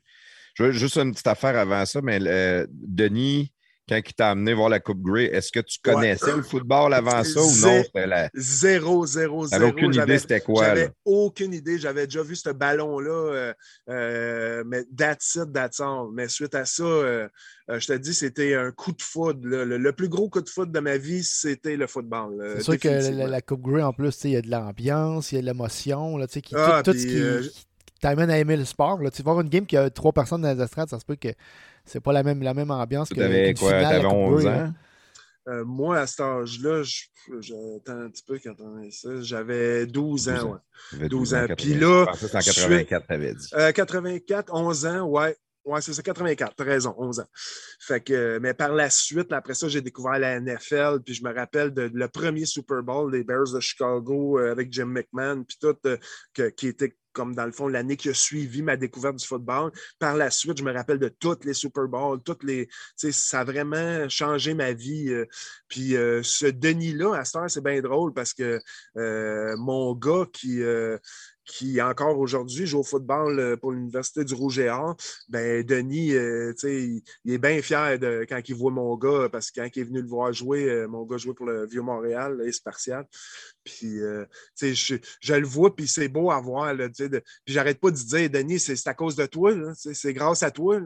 Juste une petite affaire avant ça, mais euh, Denis, quand il t'a amené voir la Coupe Grey, est-ce que tu connaissais le football avant ça ou non? Zéro, zéro, zéro. aucune idée c'était quoi? J'avais aucune idée. J'avais déjà vu ce ballon-là, euh, euh, mais that's it, that's all. Mais suite à ça, je te dis, c'était un coup de foot. Le, plus gros coup de foot de ma vie, c'était le football. C'est sûr que la, Coupe Grey, en plus, il y a de l'ambiance, il y a de l'émotion, ah, tout, ce qui t'amènes à aimer le sport. Là. Tu vas voir une game qui a trois personnes dans les estrades, ça se peut que c'est pas la même, la même ambiance que. T'avais quoi? T'avais 11 ans? Euh, moi, à cet âge-là, j'attends un petit peu quand on ça, j'avais 12 ans. 12 ans. Puis là. C'est en 84, t'avais dit. 84, 11 ans, ouais. Ouais, c'est ça, 84, t'as raison, 11 ans. Fait que, mais par la suite, après ça, j'ai découvert la NFL, puis je me rappelle de, le premier Super Bowl des Bears de Chicago euh, avec Jim McMahon, puis tout, euh, qui était comme dans le fond l'année qui a suivi ma découverte du football. Par la suite, je me rappelle de toutes les Super Bowls, toutes les. Ça a vraiment changé ma vie. Euh. puis ce Denis-là, à cette heure, c'est bien drôle parce que mon gars qui qui encore aujourd'hui joue au football euh, pour l'Université du Rouge et Or, ben Denis, euh, il, il, est bien fier de, quand il voit mon gars, parce que quand il est venu le voir jouer, euh, mon gars jouait pour le Vieux-Montréal, et Spartiate. Puis, je, je, le vois, puis c'est beau à voir. Là, de, puis j'arrête pas de dire, Denis, c'est à cause de toi, c'est grâce à toi.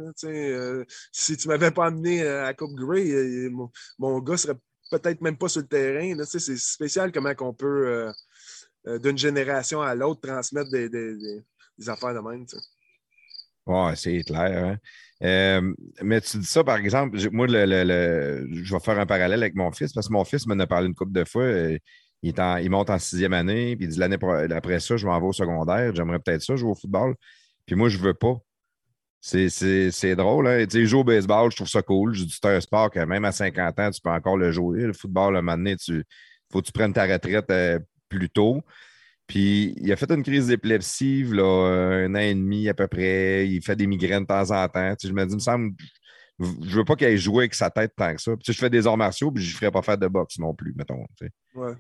si tu m'avais pas amené à Coupe Grey, mon, mon, gars serait peut-être même pas sur le terrain. C'est spécial comment on peut euh, d'une génération à l'autre, transmettre des, affaires de même. Oui, c'est clair. Hein. Euh, mais tu dis ça, par exemple, moi, le, je vais faire un parallèle avec mon fils, parce que mon fils m'en a parlé une couple de fois. Euh, il, il, monte en sixième année, puis il dit l'année après ça, je m'en vais au secondaire, j'aimerais peut-être ça, jouer au football. Puis moi, je ne veux pas. C'est drôle. Hein? il joue au baseball, je trouve ça cool. Je dis c'est un sport que même à 50 ans, tu peux encore le jouer. Le football, un moment donné, il faut que tu prennes ta retraite plus tôt. Puis il a fait une crise d'épilepsie, là, un an et demi à peu près. Il fait des migraines de temps en temps. je me dis, il me semble, je veux pas qu'il ait joué avec sa tête tant que ça. Puis, je fais des arts martiaux, puis je ne ferais pas faire de boxe non plus, mettons. Ouais.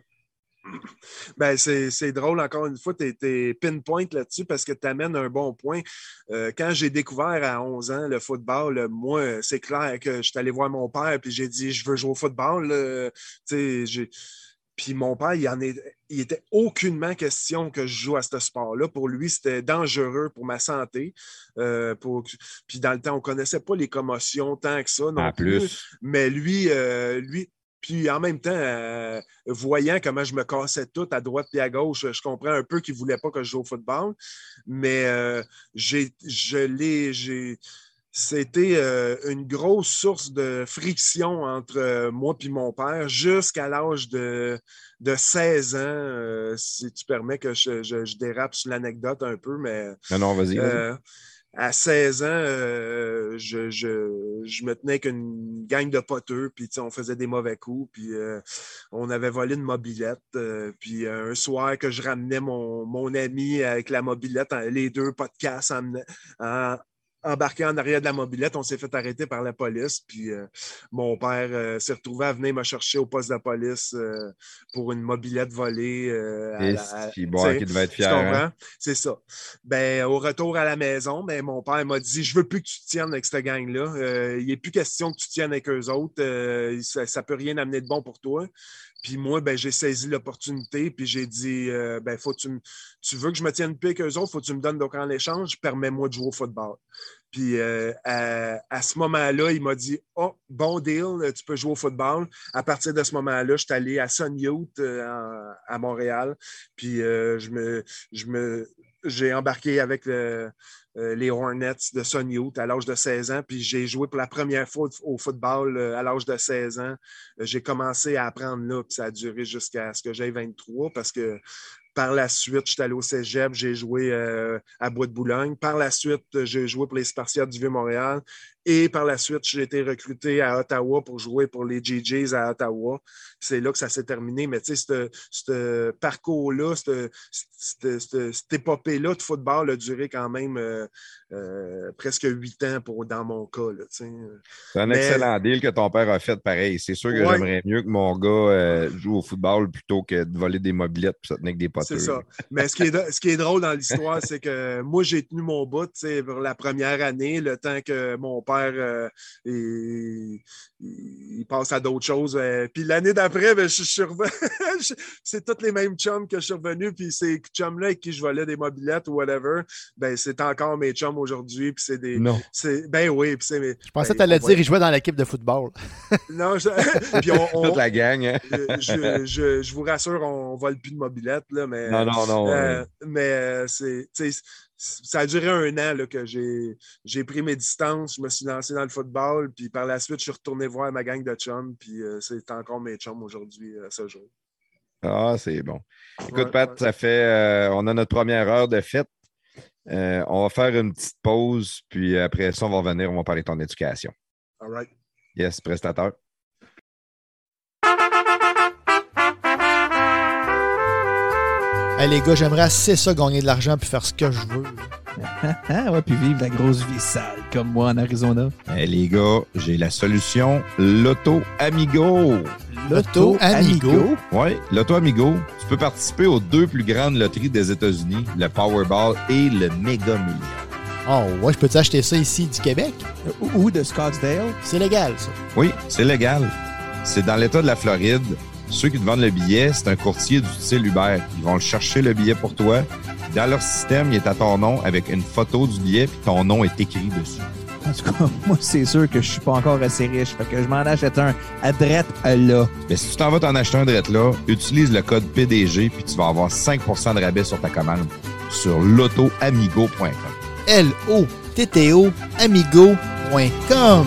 Ben, c'est drôle, encore une fois, tu es, pinpoint là-dessus parce que tu amènes un bon point. Euh, quand j'ai découvert à 11 ans le football, moi, c'est clair que je suis allé voir mon père puis j'ai dit je veux jouer au football. puis mon père, il en est, il était aucunement question que je joue à ce sport-là. Pour lui, c'était dangereux pour ma santé. Euh, pour... Puis dans le temps, on ne connaissait pas les commotions tant que ça non plus. Mais lui, euh, lui, puis en même temps, euh, voyant comment je me cassais tout à droite et à gauche, je comprends un peu qu'il ne voulait pas que je joue au football. Mais j'ai, je l'ai, j'ai, c'était euh, une grosse source de friction entre euh, moi et mon père jusqu'à l'âge de, de, 16 ans, euh, si tu permets que je, dérape sur l'anecdote un peu, mais... Non, non, vas-y. à 16 ans, je, je, me tenais qu'une gang de poteux, puis on faisait des mauvais coups, puis on avait volé une mobilette. puis un soir que je ramenais mon, mon ami avec la mobilette, les deux podcasts en, en, embarqué en arrière de la mobilette. On s'est fait arrêter par la police. Puis euh, mon père euh, s'est retrouvé à venir me chercher au poste de police euh, pour une mobilette volée. Qui devait être fier. Hein? C'est ça. Ben, au retour à la maison, ben, mon père m'a dit Je veux plus que tu te tiennes avec cette gang-là. il n'est plus question que tu te tiennes avec eux autres. ça ne peut rien amener de bon pour toi. Puis moi, ben, j'ai saisi l'opportunité, puis j'ai dit euh, ben, faut tu, tu veux que je me tienne plus avec eux autres, faut que tu me donnes donc en échange, permets-moi de jouer au football. Puis euh, à, ce moment-là, il m'a dit Oh, bon deal, tu peux jouer au football. À partir de ce moment-là, je suis allé à Sun Youth euh, à Montréal. Puis je me, je me, j'ai embarqué avec euh, les Hornets de Son Youth à l'âge de 16 ans. Puis j'ai joué pour la première fois au football euh, à l'âge de 16 ans. Euh, j'ai commencé à apprendre là, puis ça a duré jusqu'à ce que j'aie 23 parce que par la suite, je suis allé au cégep, j'ai joué à Bois de Boulogne. Par la suite, j'ai joué pour les Spartiates du Vieux-Montréal. Et par la suite, j'ai été recruté à Ottawa pour jouer pour les GJs à Ottawa. C'est là que ça s'est terminé. Mais tu sais, ce parcours-là, cette, épopée-là de football a duré quand même euh, euh, presque huit ans pour, dans mon cas. C'est un excellent deal que ton père a fait pareil. C'est sûr que j'aimerais mieux que mon gars euh, joue au football plutôt que de voler des mobilettes et ça tenir avec des potes. C'est ça. Mais ce qui, est, ce qui est drôle dans l'histoire, c'est que moi, j'ai tenu mon bout pour la première année, le temps que mon père père, euh, il, passe à d'autres choses. Euh, puis l'année d'après, ben, je, suis revenu. c'est tous les mêmes chums que je suis revenu. Puis ces chums-là avec qui je volais des mobilettes ou whatever, ben, c'est encore mes chums aujourd'hui. Puis c'est des. Non. Ben oui. Puis c'est, je pensais ben, que tu allais dire qu'il jouait dans l'équipe de football. non, je, puis on, Toute la gang. Hein. je, vous rassure, on ne vole plus de mobilettes. Là, mais, non, non, non. Euh, mais c'est ça a duré un an là, que j'ai, pris mes distances, je me suis lancé dans le football, puis par la suite, je suis retourné voir ma gang de chums, puis euh, c'est encore mes chums aujourd'hui, à ce jour. Ah, c'est bon. Écoute, Ouais, Pat, ouais. ça fait. euh, on a notre première heure de fête. Euh, on va faire une petite pause, puis après ça, on va revenir, on va parler de ton éducation. All right. Yes, prestateur. Hey, les gars, j'aimerais assez ça gagner de l'argent puis faire ce que je veux. Ouais, puis vivre la grosse vie sale comme moi en Arizona. Eh, les gars, j'ai la solution. L'Auto Amigo. L'Auto Amigo? Oui, l'Auto Amigo. Tu peux participer aux deux plus grandes loteries des États-Unis, le Powerball et le Mega Million. Oh, ouais, je peux-tu acheter ça ici du Québec? Ou de Scottsdale. C'est légal, ça. Oui, c'est légal. C'est dans l'État de la Floride. Ceux qui te vendent le billet, c'est un courtier du style Uber. Ils vont le chercher le billet pour toi. Dans leur système, il est à ton nom avec une photo du billet, puis ton nom est écrit dessus. En tout cas, moi, c'est sûr que je suis pas encore assez riche. Fait que je m'en achète un à drette là. Mais si tu t'en vas t'en acheter un direct là, utilise le code PDG, puis tu vas avoir 5% de rabais sur ta commande sur l'autoamigo.com. L-O-T-T-O amigo.com.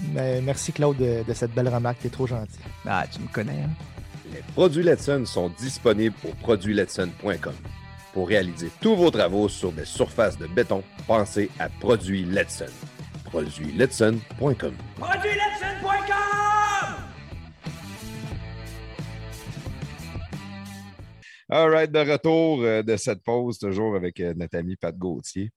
Ben, merci, Claude, de, de cette belle remarque. T'es trop gentil. Ah, tu me connais, hein? Les produits Letson sont disponibles au produitsletson.com. Pour réaliser tous vos travaux sur des surfaces de béton, pensez à Produits Letson. Produitsletson.com. All right, de retour euh, de cette pause, toujours avec euh, notre ami Pat Gauthier.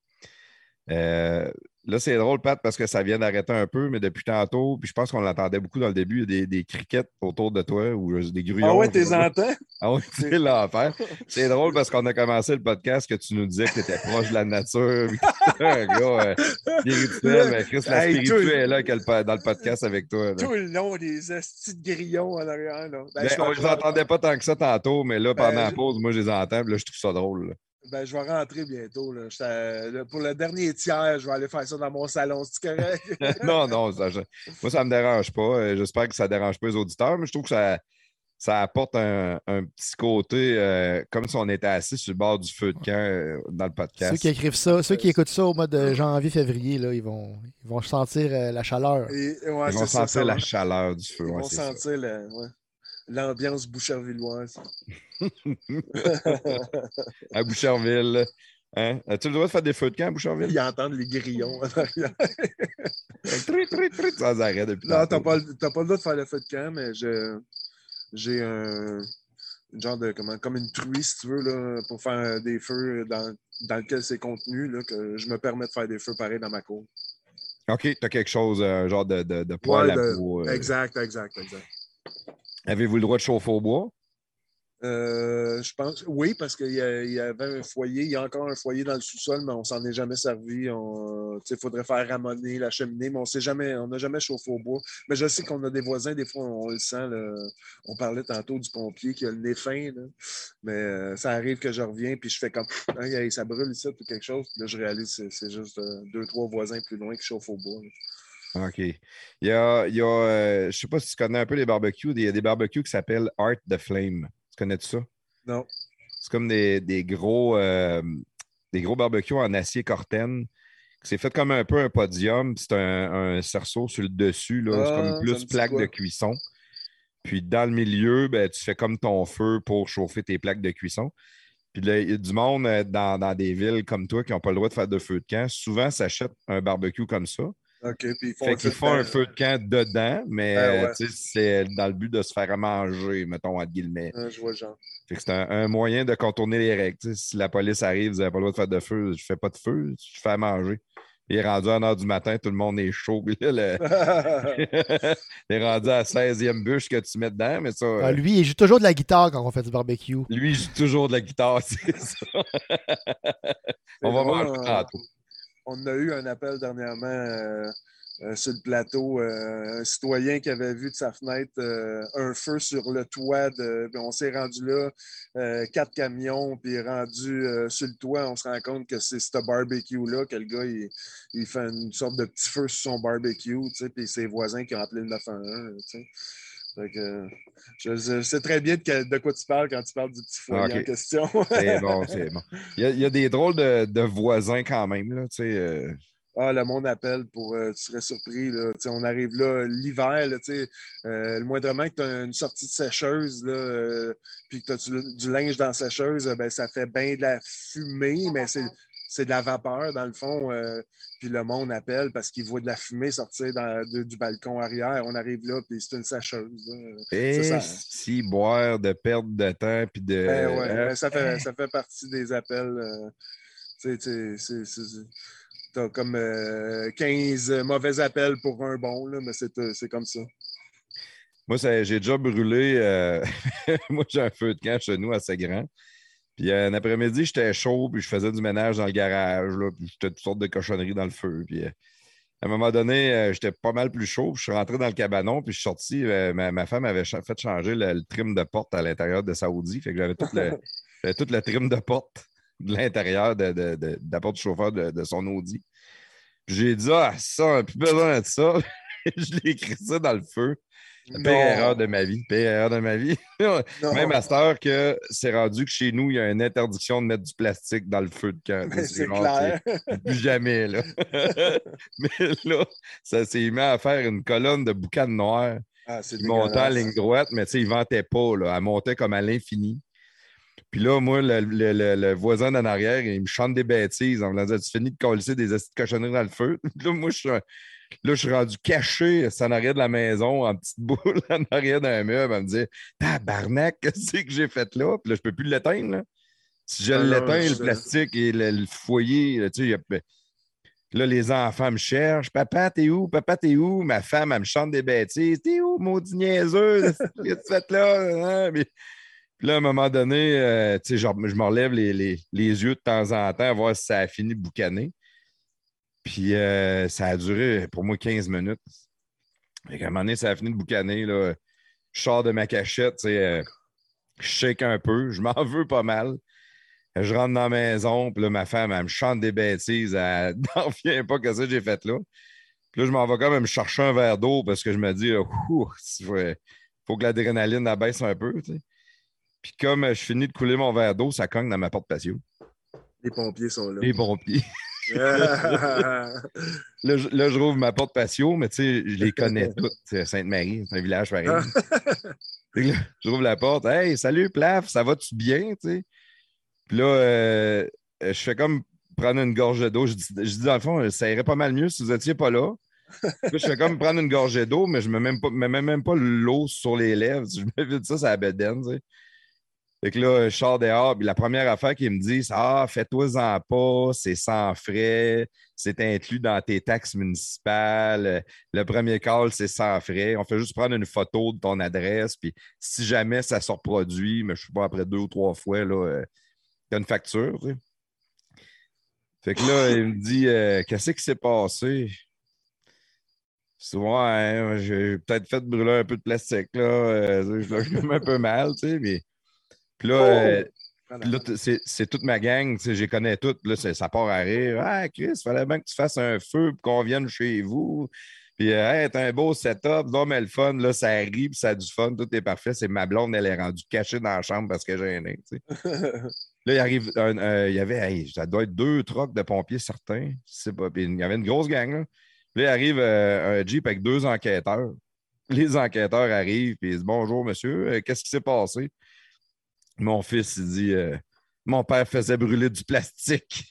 Euh, là, c'est drôle, Pat, parce que ça vient d'arrêter un peu, mais depuis tantôt, puis je pense qu'on l'entendait beaucoup dans le début, il y a des, des criquettes autour de toi ou des gruyons. Ah ouais, t'es entends? Ah oui, c'est l'enfer. C'est drôle parce qu'on a commencé le podcast que tu nous disais que tu étais proche de la nature. t'étais un gars euh, spirituel, mais Chris, la Hey, spirituelle est là le- dans le podcast avec toi. là. Tout le long, des astis de grillons en arrière. Là. Ben, Ben, je les entendait pas tant que ça tantôt, mais là, pendant Ben, la je- pause, moi, je les entends, puis là, je trouve ça drôle. là. Ben, je vais rentrer bientôt. Là. Pour le dernier tiers, je vais aller faire ça dans mon salon. C'est correct? non, non, ça, je- moi, ça me dérange pas. Euh, J'espère que ça dérange pas les auditeurs, mais je trouve que ça, ça apporte un, un petit côté euh, comme si on était assis sur le bord du feu de camp euh, dans le podcast. Ceux qui écrivent ça, ceux qui écoutent ça au mois de janvier-février, là, ils vont, ils vont sentir euh, la chaleur. Et- et ouais, Ils vont sentir ça la chaleur du feu. Ils ouais, vont ça. sentir le- ouais, l'ambiance bouchervilloise. à Boucherville. Hein? As-tu le droit de faire des feux de camp à Boucherville? Ils entendent les grillons en arrière. Tri, tri, tri, sans arrêt depuis Non, t'as pas, le- t'as pas le droit de faire le feu de camp, mais je- j'ai un genre de comment, comme une truie, si tu veux, là, pour faire des feux dans, dans lequel c'est contenu, là, que je me permets de faire des feux pareils dans ma cour. OK, tu as quelque chose, un genre de, de, de poêle Ouais, à de- bois. euh. Exact, exact, exact. Avez-vous le droit de chauffer au bois? Euh, je pense, oui, parce qu'il y, avait un foyer, il y a encore un foyer dans le sous-sol, mais on s'en est jamais servi. Il faudrait faire ramoner la cheminée, mais on sait jamais, on n'a jamais chauffé au bois. Mais je sais qu'on a des voisins, des fois, on, le sent. on parlait tantôt du pompier qui a le nez fin, mais euh, ça arrive que je reviens, puis je fais comme Hey, ça brûle ici ou quelque chose. Là, je réalise que c'est- juste euh, deux, trois voisins plus loin qui chauffent au bois. OK. Il y a, il y a euh, je ne sais pas si tu connais un peu les barbecues, il y a des barbecues qui s'appellent Art the Flame. Tu connais-tu ça? Non. C'est comme des, des gros, euh, des gros barbecues en acier corten. C'est fait comme un peu un podium, c'est un, un cerceau sur le dessus. là. c'est Ah, comme me plus plaque quoi? de cuisson. Puis dans le milieu, ben, tu fais comme ton feu pour chauffer tes plaques de cuisson. Puis là, il y a du monde euh, dans, dans des villes comme toi qui n'ont pas le droit de faire de feu de camp. Souvent, s'achètent un barbecue comme ça. OK, puis ils font Fait un qu'ils feu de font un camp. feu de camp dedans, mais ouais. sais, c'est dans le but de se faire manger, mettons, entre guillemets. Ah, je vois le genre. Fait que c'est un, un moyen de contourner les règles. Si la police arrive, vous n'avez pas le droit de faire de feu, je fais pas de feu, je fais à manger. Il est rendu à 1 h du matin, tout le monde est chaud. Puis là, le- il est rendu à la 16e bûche que tu mets dedans, mais ça. Ah, euh, lui, il joue toujours de la guitare quand on fait du barbecue. lui, il joue toujours de la guitare, c'est ça. On va manger hein. tantôt. On a eu un appel dernièrement euh, euh, sur le plateau, euh, un citoyen qui avait vu de sa fenêtre un feu sur le toit. De, puis on s'est rendu là, quatre camions, puis rendu sur le toit, on se rend compte que c'est ce barbecue-là, que le gars, il, fait une sorte de petit feu sur son barbecue, puis ses voisins qui ont appelé le 911, tu sais. Fait que, je, je sais très bien de, quoi tu parles quand tu parles du petit foyer Ok. en question. C'est bon, c'est bon. Il y, a, il y a des drôles de, de voisins quand même, là, euh, Ah, le monde appelle pour. euh, tu serais surpris. Là. On arrive là l'hiver, là, tu sais, euh, le moindrement que tu as une sortie de sécheuse, là, euh, puis que tu as du, du linge dans la sécheuse, ben, ça fait bien de la fumée, mais c'est, c'est de la vapeur dans le fond. euh, puis le monde appelle parce qu'il voit de la fumée sortir dans- de- du balcon arrière. On arrive là, puis c'est une sécheuse. là. Et ça. si boire, de perdre de temps, puis de. Ben ouais, hein, ben ça, fait, ça fait partie des appels. euh, c'est- T'as comme euh, 15 mauvais appels pour un bon, là, mais c'est euh, comme ça. Moi, j'ai déjà brûlé. euh, Moi, j'ai un feu de camp chez nous assez grand. Puis un après-midi, j'étais chaud, puis je faisais du ménage dans le garage, là, puis j'étais toutes sortes de cochonneries dans le feu. Puis euh, à un moment donné, euh, j'étais pas mal plus chaud, puis je suis rentré dans le cabanon, puis je suis sorti. euh, ma, ma femme avait cha- fait changer le, le trim de porte à l'intérieur de Saoudi. Fait que j'avais tout le, tout le trim de porte de l'intérieur de, de, de- de la porte du chauffeur de, de son Audi. Puis j'ai dit, ah, ça, on n'a plus besoin de ça. je l'ai écrit ça dans le feu. La pire erreur de ma vie. Pire erreur de ma vie. Même à cette heure que c'est rendu que chez nous, il y a une interdiction de mettre du plastique dans le feu de camp. C'est clair. Plus jamais, là. Mais là, ça s'est mis à faire une colonne de boucan noir Ah, c'est qui montait en ligne droite, mais tu sais, il ventait pas, là. Elle montait comme à l'infini. Puis là, moi, le, le- le- le voisin d'en arrière, il me chante des bêtises en me disant Tu finis de coller des acides de cochonneries dans le feu. Là, moi, je suis, là, je suis rendu caché c'est en arrière de la maison, en petite boule, en arrière d'un meuble, à me dire Tabarnak, qu'est-ce que j'ai fait là? Puis là, je peux plus l'éteindre. Si je Ah l'éteins, le plastique et le, le foyer, là, tu sais, a- Là, les enfants me cherchent. Papa, t'es où? Papa, t'es où? Ma femme, elle me chante des bêtises. T'es où, maudit niaiseux? Qu'est-ce que tu fais là? Hein? Mais- Puis là, à un moment donné, euh, tu sais, genre, je me relève les, les- les yeux de temps en temps, voir si ça a fini de boucaner. Puis euh, ça a duré pour moi 15 minutes. Fait qu'à un moment donné, ça a fini de boucaner. Là. Je sors de ma cachette, euh, je shake un peu, je m'en veux pas mal. Je rentre dans la maison, puis là, ma femme, elle me chante des bêtises. Elle n'en revient pas que ça j'ai fait là. Puis là, je m'en vais quand même me chercher un verre d'eau parce que je me dis, euh, il faut, faut que l'adrénaline abaisse un peu. Puis comme je finis de couler mon verre d'eau, ça cogne dans ma porte patio. Les pompiers sont là. Les pompiers. Là, je, là, je rouvre ma porte patio, mais tu sais, je les connais toutes. C'est Sainte-Marie, c'est un village pareil. Que là, je rouvre la porte. Hey, salut, Plaf, ça va-tu bien? tu sais? Puis là, euh, je fais comme prendre une gorgée d'eau. Je dis, je dis, dans le fond, ça irait pas mal mieux si vous n'étiez pas là. Puis je fais comme prendre une gorgée d'eau, mais je ne me mets même pas, me mets même pas l'eau sur les lèvres. Je me vide ça, ça la bedaine, tu sais. Fait que là, je sors dehors, puis la première affaire qu'ils me disent, ah, fais-toi-en pas, c'est sans frais, c'est inclus dans tes taxes municipales. Le premier call, c'est sans frais. On fait juste prendre une photo de ton adresse, puis si jamais ça se reproduit, mais je ne sais pas, après deux ou trois fois, là, euh, tu as une facture. Fait que là, il me dit, euh, qu'est-ce qui s'est passé? Ouais, hein, j'ai peut-être fait brûler un peu de plastique, là. Euh, je mets un peu mal, tu sais, mais. Puis là, euh, puis là, t- c'est toute ma gang, je les connais toutes. Là, ça part à rire. Ah, Chris, il fallait bien que tu fasses un feu pour qu'on vienne chez vous. Puis, euh, hey, t'as un beau setup, non, mais le fun, là, ça rit, puis ça a du fun, tout est parfait. C'est ma blonde, elle est rendue cachée dans la chambre parce que j'ai un sais. Là, il arrive, un- un- il y avait, hey, ça doit être deux trocs de pompiers certains. Je sais pas. Puis il y avait une grosse gang, là. Là, il arrive euh, un Jeep avec deux enquêteurs. Les enquêteurs arrivent, puis ils disent Bonjour, monsieur, euh, qu'est-ce qui s'est passé? Mon fils, il dit euh, Mon père faisait brûler du plastique.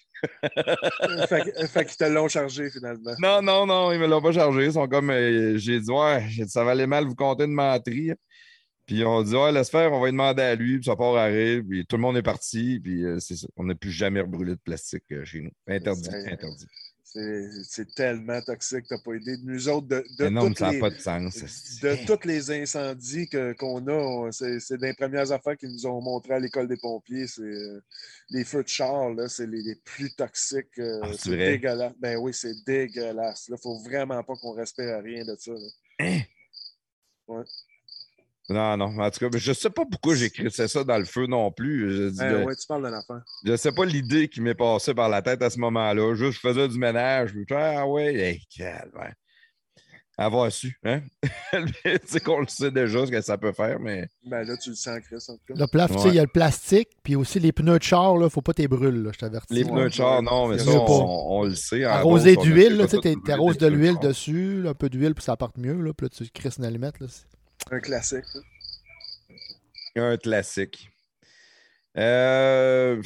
fait, que- fait qu'ils te l'ont chargé finalement. Non, non, non, ils me l'ont pas chargé. Ils sont comme. euh, J'ai dit Ouais, ça va aller mal vous compter une menterie. Puis on dit Ouais, laisse faire, on va lui demander à lui, puis ça part à rire, puis tout le monde est parti, puis euh, c'est ça. On n'a plus jamais rebrûlé de plastique euh, chez nous. Interdit, interdit. C'est tellement toxique, t'as pas idée. Nous autres, de, de, non, ça les, pas de sens. de tous les incendies qu'on a, c'est des premières affaires qu'ils nous ont montré à l'école des pompiers. C'est euh, les feux de char, c'est les, les plus toxiques. euh, Ah, c'est dégueulasse. Ben oui, c'est dégueulasse. Il faut vraiment pas qu'on respire rien de ça. là. Non, non. En tout cas, je sais pas pourquoi j'ai crissé ça dans le feu non plus. Je, dis, Ben le- ouais, tu parles d'un affaire. je sais pas l'idée qui m'est passée par la tête à ce moment-là. Juste, je faisais du ménage. Je me disais, ah ouais, hey, calme. Avoir su, hein? tu sais qu'on le sait déjà ce que ça peut faire, mais. Ben là, tu le sens, Chris, en tout cas. Le plaf, tu sais, il y a le plastique, puis aussi les pneus de char, là, faut pas t'es brûles, là, je t'avertis. Les pneus de char, non, mais ça, on, pas. on le sait. En Arrosé Beauce, on a d'huile, tu sais, t'arroses de l'huile dessus, là, un peu d'huile, puis ça parte mieux, là, puis là, tu crisses une allumette, là. Un classique. Un classique. Euh,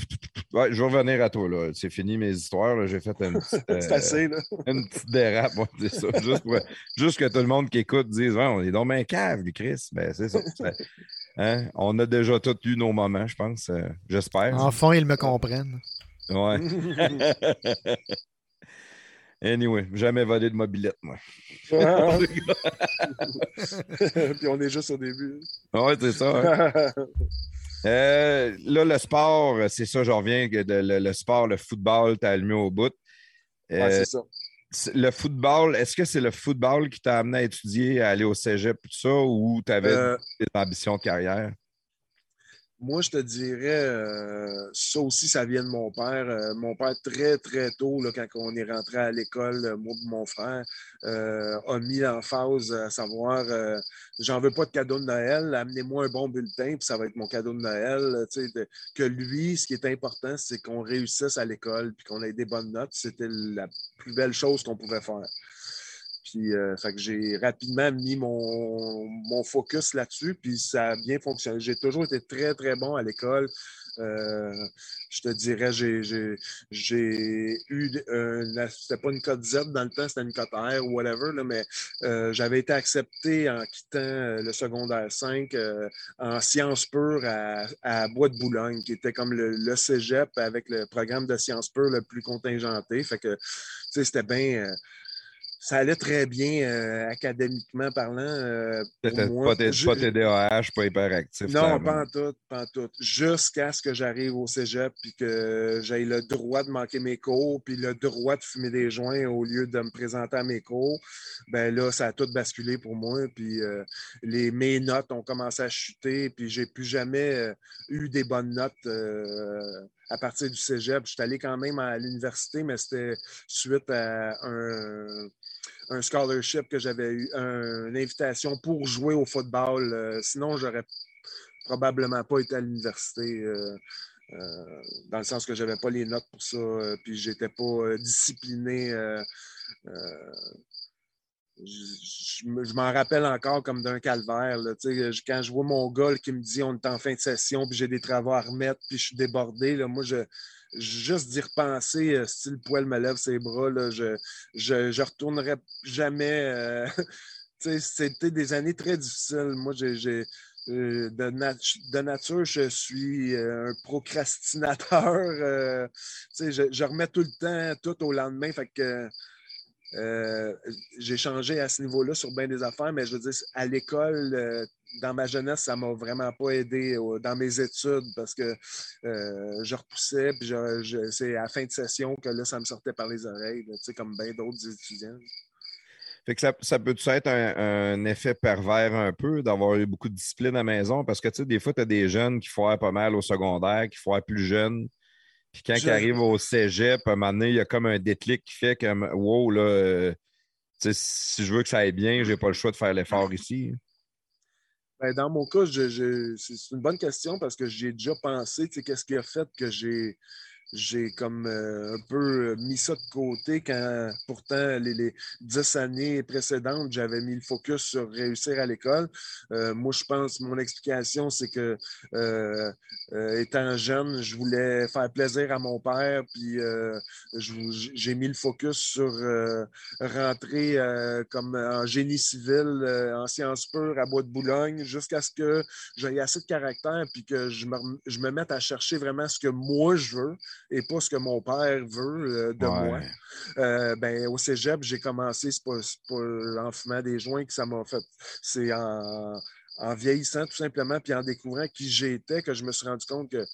ouais, je vais revenir à toi. là. C'est fini mes histoires. là. J'ai fait une petite, euh, assez, là. une petite dérape. ouais, c'est ça. Juste, pour- juste que tout le monde qui écoute dise ouais, on est dans un cave, Chris. Ben, c'est ça. C'est- hein, On a déjà tous eu nos moments, je pense. euh, J'espère. Enfin, ils me comprennent. Ouais. Anyway, jamais volé de mobilette, moi. Puis on est juste au début. Ouais, c'est ça. hein. Euh, là, le sport, c'est ça, je reviens. que de- le, le sport, le football, t'as allumé au bout. Ouais, Euh, c'est ça. le football, est-ce que c'est le football qui t'a amené à étudier, à aller au cégep, tout ça, ou tu avais Euh, des ambitions de carrière? Moi, je te dirais, euh, ça aussi, ça vient de mon père. Euh, mon père, très, très tôt, là, quand on est rentré à l'école, euh, moi mon frère, a mis l'emphase à savoir j'en veux pas de cadeau de Noël, amenez-moi un bon bulletin, puis ça va être mon cadeau de Noël. Que lui, ce qui est important, c'est qu'on réussisse à l'école, puis qu'on ait des bonnes notes. C'était la plus belle chose qu'on pouvait faire. Puis, euh, fait que j'ai rapidement mis mon, mon focus là-dessus, puis ça a bien fonctionné. J'ai toujours été très, très bon à l'école. Euh, je te dirais, j'ai, eu, un- c'était pas une cote Z dans le temps, c'était une cote R ou whatever, là, mais euh, j'avais été accepté en quittant euh, le secondaire 5 euh, en sciences pures à, à Bois de Boulogne, qui était comme le, le cégep avec le programme de sciences pures le plus contingenté. Fait que, tu sais, c'était bien. Ça allait très bien euh, académiquement parlant. euh, moi. pas, Je- pas TDAH, pas hyperactif. non, pas en tout, pas en tout. Jusqu'à ce que j'arrive au cégep puis que j'ai le droit de manquer mes cours puis le droit de fumer des joints au lieu de me présenter à mes cours. Ben là, ça a tout basculé pour moi. Puis euh, les, mes notes ont commencé à chuter puis j'ai plus jamais euh, eu des bonnes notes à partir du cégep. Je suis allé quand même à l'université, mais c'était suite à un un scholarship que j'avais eu, un- une invitation pour jouer au football. Euh, sinon, j'aurais probablement pas été à l'université. euh, euh, dans le sens que j'avais pas les notes pour ça, euh, puis j'étais pas discipliné. je je me- je m'en rappelle encore comme d'un calvaire. quand je vois mon gars qui me dit on est en fin de session, puis j'ai des travaux à remettre, puis je suis débordé, là, moi, je, juste d'y repenser, euh, si le poil me lève ses bras, là, je, je, je retournerai jamais. euh, C'était des années très difficiles. Moi, j'ai. euh, de, nat- de nature, je suis un procrastinateur. je, je remets tout le temps, tout au lendemain. Fait que j'ai changé à ce niveau-là sur bien des affaires, mais je veux dire, à l'école, dans ma jeunesse, ça m'a vraiment pas aidé euh, dans mes études parce que euh, je repoussais, puis c'est à la fin de session que là, ça me sortait par les oreilles, là, comme bien d'autres étudiants. Fait que ça, ça peut-tu être un, un effet pervers un peu d'avoir eu beaucoup de discipline à la maison? Parce que tu sais, des fois, tu as des jeunes qui foirent pas mal au secondaire, qui foirent plus jeunes. Puis quand ils arrivent au cégep, à un moment donné, il y a comme un déclic qui fait que wow, là, euh, si je veux que ça aille bien, j'ai pas le choix de faire l'effort ici. Ben, dans mon cas, je- c'est une bonne question parce que j'ai déjà pensé, qu'est-ce qui a fait que j'ai j'ai comme euh, un peu mis ça de côté quand pourtant les, dix années précédentes, j'avais mis le focus sur réussir à l'école. Euh, moi, je pense, mon explication, c'est que euh, euh, étant jeune, je voulais faire plaisir à mon père, puis euh, j'ai mis le focus sur euh, rentrer euh, comme en génie civil, euh, en sciences pures à Bois de Boulogne, jusqu'à ce que j'aie assez de caractère puis que je me, je me mette à chercher vraiment ce que moi je veux. Et pas ce que mon père veut de moi. ben, au cégep, j'ai commencé, c'est pas, pas l'enfumement des joints que ça m'a fait. C'est en, en vieillissant tout simplement, puis en découvrant qui j'étais, que je me suis rendu compte que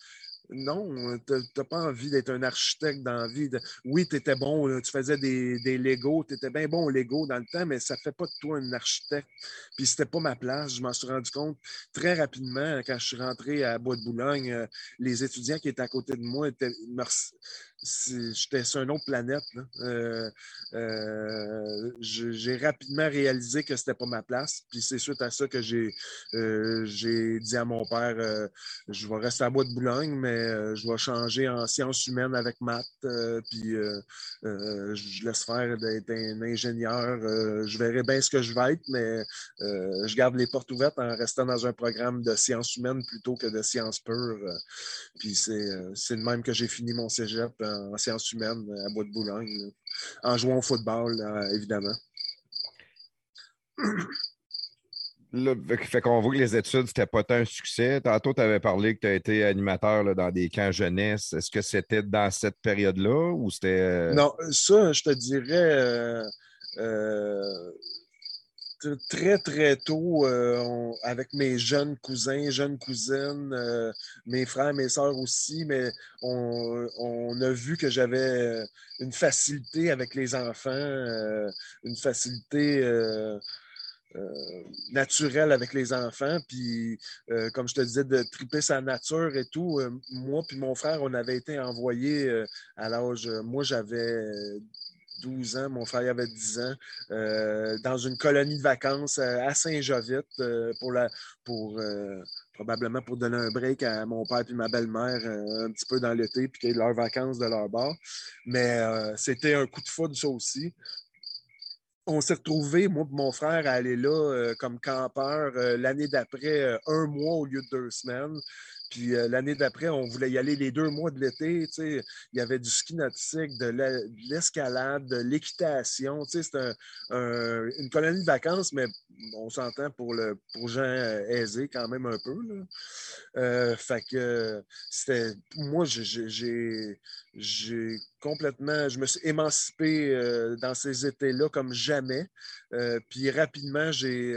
non, tu n'as pas envie d'être un architecte dans vie. Oui, tu étais bon, tu faisais des, des Legos, tu étais bien bon au Lego dans le temps, mais ça ne fait pas de toi un architecte. Puis c'était pas ma place. Je m'en suis rendu compte très rapidement quand je suis rentré à Bois de Boulogne. Euh, les étudiants qui étaient à côté de moi étaient, j'étais sur une autre planète. Euh, euh, j'ai rapidement réalisé que c'était pas ma place. Puis c'est suite à ça que j'ai euh, dit à mon père je vais rester à bois de Boulogne, mais je vais changer en sciences humaines avec maths. puis je laisse faire d'être un ingénieur. je verrai bien ce que je vais être, mais je garde les portes ouvertes en restant dans un programme de sciences humaines plutôt que de sciences pures. puis c'est le même que j'ai fini mon cégep en sciences humaines à Bois de Boulogne, en jouant au football, évidemment. Là, fait qu'on voit que les études, c'était pas tant un succès. Tantôt, tu avais parlé que tu as été animateur dans des camps jeunesse. Est-ce que c'était dans cette période-là ou c'était. Euh, non, ça, je te dirais. Euh, euh, très, très tôt euh, avec mes jeunes cousins, jeunes cousines, euh, mes frères, mes sœurs aussi, mais on, a vu que j'avais euh, une facilité avec les enfants, une facilité naturelle avec les enfants. Puis, comme je te disais, de triper sa nature et tout, moi puis mon frère, on avait été envoyés à l'âge, moi j'avais 12 ans, mon frère avait 10 ans, euh, dans une colonie de vacances euh, à Saint-Jovite euh, pour, la, pour probablement pour donner un break à mon père et ma belle-mère un petit peu dans l'été, puis qu'ils leurs vacances de leur bord. Mais c'était un coup de foudre, ça aussi. On s'est retrouvés, moi et mon frère, à aller là comme campeur l'année d'après, un mois au lieu de deux semaines. Puis euh, l'année d'après, on voulait y aller les deux mois de l'été. Il y avait du ski nautique, de l'escalade, de l'équitation. C'était une colonie de vacances, mais on s'entend pour, le, pour gens euh, aisés quand même un peu. Euh, fait c'était. Moi, j'ai complètement. Je me suis émancipé dans ces étés-là comme jamais. puis rapidement, j'ai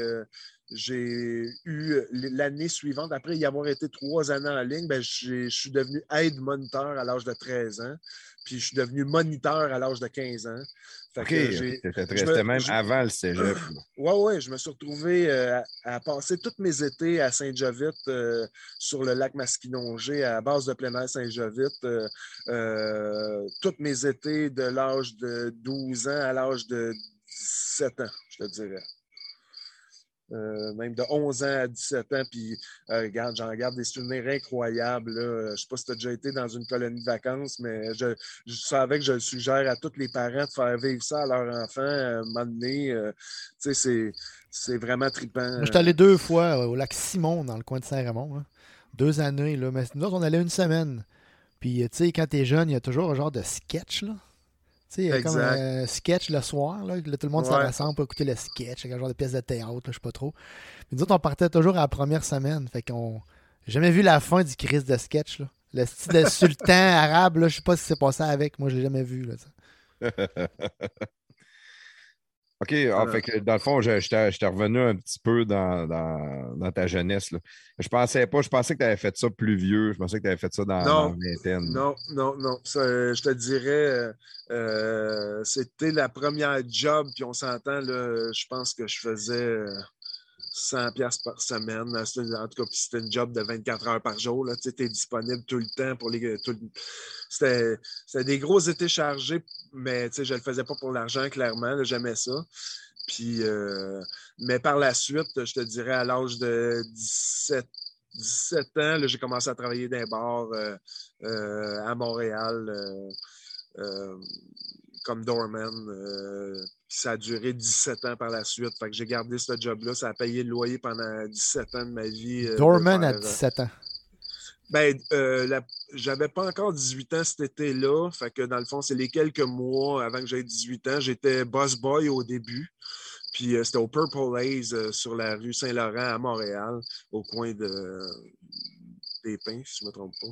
j'ai eu l'année suivante, après y avoir été trois années en ligne, ben, je suis devenu aide-moniteur à l'âge de 13 ans. Puis je suis devenu moniteur à l'âge de 15 ans. OK, c'était même avant le cégep. Oui, oui, je me suis retrouvé euh, à, passer tous mes étés à Saint-Jovite, euh, sur le lac Masquinongé, à base de plein air Saint-Jovite. Euh, tous mes étés de l'âge de 12 ans à l'âge de 17 ans, je te dirais. Euh, même de 11 ans à 17 ans. Puis, euh, regarde, j'en garde des souvenirs incroyables. Je ne sais pas si tu as déjà été dans une colonie de vacances, mais je, savais que je le suggère à tous les parents de faire vivre ça à leurs enfants à un moment donné. Euh, c'est vraiment trippant. Je suis allé deux fois au lac Simon, dans le coin de Saint-Raymond. Deux années. Là. Mais nous on allait une semaine. Puis, tu sais, quand tu es jeune, il y a toujours un genre de sketch. Là. Tu sais, comme un sketch le soir, là, tout le monde s'en rassemble pour écouter le sketch, un genre de pièce de théâtre, je sais pas trop. Mais nous autres, on partait toujours à la première semaine. Fait qu'on jamais vu la fin du crise de sketch. Là. Le style sultan arabe, là, je sais pas si c'est passé avec. Moi, je l'ai jamais vu. Là, OK, ah, fait que dans le fond, je, t'ai revenu un petit peu dans, dans, ta jeunesse. Là. Je pensais pas, je pensais que tu avais fait ça plus vieux. Je pensais que tu avais fait ça dans, non, la vingtaine. Non, non, non. je te dirais, euh, c'était la première job, puis on s'entend, je pense que je faisais 100 pièces par semaine. En tout cas, c'était une job de 24 heures par jour. Tu es disponible tout le temps pour les. C'était des gros étés chargés, mais je ne le faisais pas pour l'argent, clairement. J'aimais ça. Puis, euh, mais par la suite, je te dirais, à l'âge de 17, 17 ans, j'ai commencé à travailler dans euh, euh, à Montréal comme doorman. Euh, ça a duré 17 ans par la suite. Fait que j'ai gardé ce job-là. Ça a payé le loyer pendant 17 ans de ma vie. Euh, doorman à 17 ans. Ben, euh, j'avais pas encore 18 ans cet été-là. Fait que dans le fond, c'est les quelques mois avant que j'aie 18 ans. J'étais boss boy au début. Puis c'était au Purple Haze sur la rue Saint-Laurent à Montréal, au coin de des Pins, si je ne me trompe pas.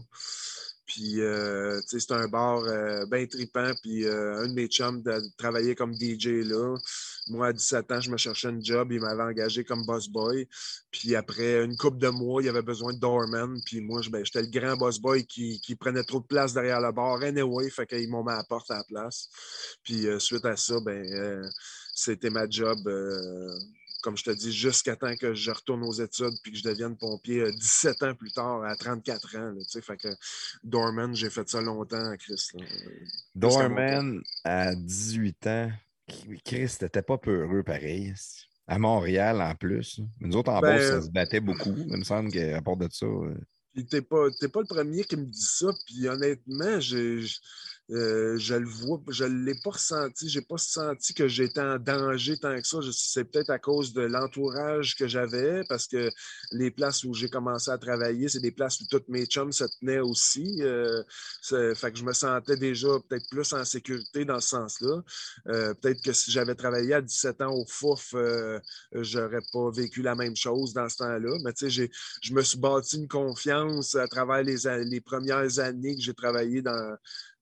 Puis, euh, tu sais, un bar euh, bien tripant. Puis, euh, un de mes chums de, de travailler comme DJ là. Moi, à 17 ans, je me cherchais un job. Il m'avait engagé comme boss boy. Puis, après une couple de mois, il avait besoin de doorman. Puis, moi, ben, j'étais le grand boss boy qui, prenait trop de place derrière le bar. Anyway, fait qu'ils m'ont mis à la porte à la place. Puis, euh, suite à ça, ben, c'était ma job. Euh, comme je te dis, jusqu'à temps que je retourne aux études puis que je devienne pompier euh, 17 ans plus tard, à 34 ans. là, fait que Doorman, j'ai fait ça longtemps, Chris. là. Doorman, à 18 ans, Chris, t'étais pas peureux pareil. À Montréal, en plus. Nous autres, en Ben, Beauce, ça se battait beaucoup. Il me semble qu'à part de ça. euh, Puis t'es pas, t'es pas le premier qui me dit ça. Puis honnêtement, j'ai- euh, je le vois, je ne l'ai pas ressenti. J'ai pas senti que j'étais en danger tant que ça. Je- C'est peut-être à cause de l'entourage que j'avais, parce que les places où j'ai commencé à travailler, c'est des places où toutes mes chums se tenaient aussi. Euh, fait que je me sentais déjà peut-être plus en sécurité dans ce sens-là. Euh, peut-être que si j'avais travaillé à 17 ans au FOUF, j'aurais pas vécu la même chose dans ce temps-là. Mais tu sais, je me suis bâti une confiance à travers les, les premières années que j'ai travaillé dans,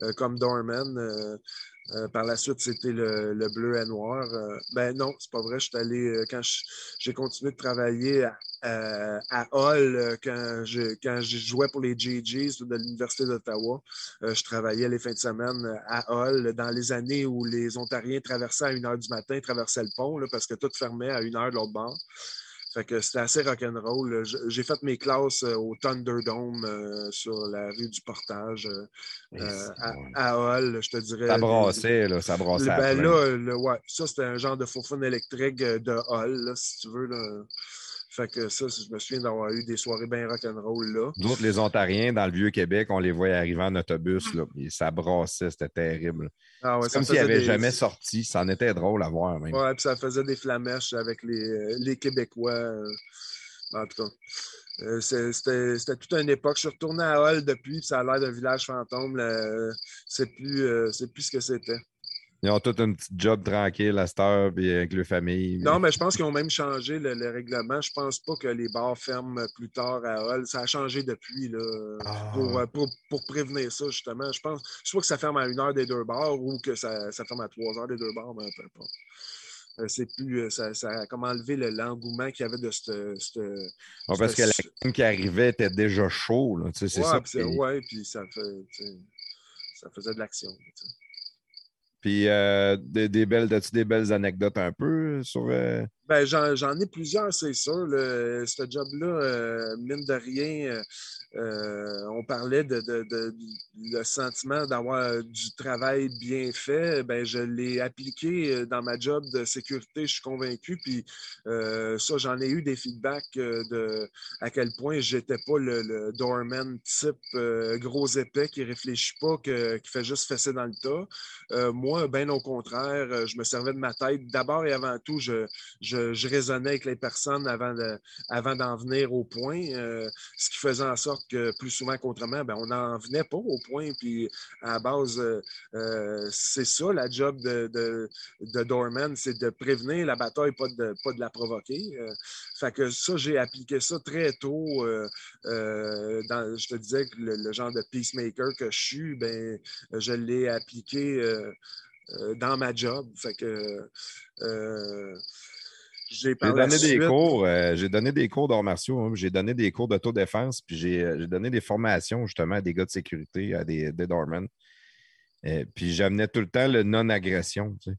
euh, comme doorman. Euh, euh, par la suite, c'était le, le bleu et noir. Ben non, c'est pas vrai. Je suis allé, quand j'ai continué de travailler à, euh, quand je, quand je jouais pour les JGs de l'Université d'Ottawa, je travaillais les fins de semaine à Hull dans les années où les Ontariens traversaient à 1 h du matin, traversaient le pont, là, parce que tout fermait à 1 h de l'autre bord. Fait que c'était assez rock'n'roll. J'ai fait mes classes euh, au Thunderdome euh, sur la rue du Portage euh, à, à Hull, je te dirais. Ça brassait, là. Ça brassait. Ben là, le- ouais, ça, c'était un genre de faux électrique de Hull, là, si tu veux. Là. Fait que ça, je me souviens d'avoir eu des soirées bien rock'n'roll là. Nous autres, les Ontariens, dans le Vieux-Québec, on les voyait arriver en autobus, là, et ça brassait, c'était terrible. Ah ouais, C'est ça comme s'ils n'avaient des- jamais sorti. Ça en était drôle à voir, même. Ouais, puis ça faisait des flamèches avec les, euh, les Québécois. euh, en tout cas. Euh, C'était toute une époque. Je suis retourné à Hull depuis, puis ça a l'air d'un village fantôme. C'est plus, euh, c'est plus ce que c'était. Ils ont tout un petit job tranquille à cette heure, puis avec leur famille. Non, mais je pense qu'ils ont même changé le, le règlement. Je pense pas que les bars ferment plus tard à Hull. Ça a changé depuis là, Ah. pour, euh, pour, pour prévenir ça, justement. Je pense soit que ça ferme à une heure des deux bars ou que ça, ça ferme à trois heures des deux bars, mais peu importe. Euh, C'est plus, euh, ça, ça a comme enlevé le- l'engouement qu'il y avait de cette. cette- Ouais, parce que la gang qui arrivait était déjà chaud. là, tu sais, C'est ouais, ça. puis c'est- Puis, ouais, puis ça, fait, tu sais, ça faisait de l'action. tu sais. Puis, euh, des, belles, as-tu des belles anecdotes un peu sur. euh, Ben, j'en, ai plusieurs, c'est sûr. Ce job-là, euh, mine de rien, euh, on parlait de, le sentiment d'avoir du travail bien fait. Ben, je l'ai appliqué euh, dans ma job de sécurité, je suis convaincu. Puis euh, ça, j'en ai eu des feedbacks de à quel point j'étais pas le, doorman type gros épais qui réfléchit pas, qui fait juste fesser dans le tas. Moi, ben au contraire, je me servais de ma tête. D'abord et avant tout, je, je, raisonnais avec les personnes avant, de, avant d'en venir au point, ce qui faisait en sorte plus souvent qu'autrement, ben, on n'en venait pas au point. Puis à la base, euh, euh, c'est ça la job de, de, de c'est de prévenir la bataille, pas de, pas de la provoquer. Euh, fait que ça, j'ai appliqué ça très tôt. euh, dans, je te disais que le, genre de peacemaker que je suis, ben, je l'ai appliqué dans ma job. Fait que j'ai donné des cours, euh, j'ai donné des cours d'arts martiaux, hein, j'ai donné des cours d'autodéfense, puis j'ai euh, j'ai donné des formations justement à des gars de sécurité, à des, des doormen. Euh, puis j'amenais tout le temps le non-agression. tu sais.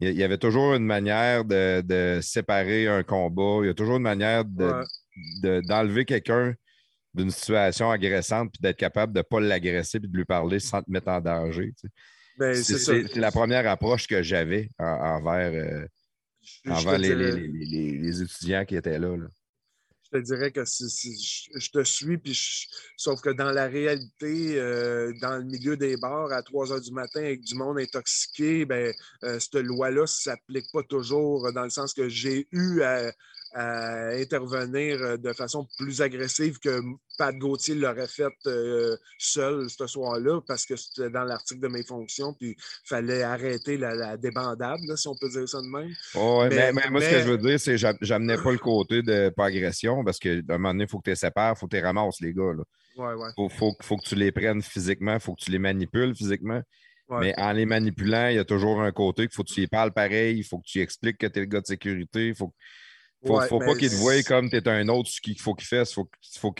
Il y- il y avait toujours une manière de, de séparer un combat, il y a toujours une manière de- Ouais. de- d'enlever quelqu'un d'une situation agressante, puis d'être capable de ne pas l'agresser, puis de lui parler sans te mettre en danger. tu sais. Ben, C'est la première approche que j'avais en- envers, euh, Je- envers les, dirais- les- les- les- étudiants qui étaient là. là. je te dirais que je, je te suis, puis je- sauf que dans la réalité, euh, dans le milieu des bars, à 3 heures du matin, avec du monde intoxiqué, ben, euh, cette loi-là ne s'applique pas toujours, dans le sens que j'ai eu à, à intervenir euh, de façon plus agressive que Pat Gauthier l'aurait fait euh, seul ce soir-là parce que c'était dans l'article de mes fonctions, puis il fallait arrêter la, débandade, si on peut dire ça de même. mais, moi, ce que je veux dire, c'est que j'amenais pas le côté de pas agression parce qu'à un moment donné, il faut que tu les sépares, il faut que tu les ramasses, les gars. Il faut, faut, que tu les prennes physiquement, il faut que tu les manipules physiquement. Mais en les manipulant, il y a toujours un côté qu'il faut que tu y parles pareil, il faut que tu expliques que tu es le gars de sécurité, il faut, faut, faut pas qu'ils te voient comme tu es un autre ce qu'il faut qu'il fasse. Faut, faut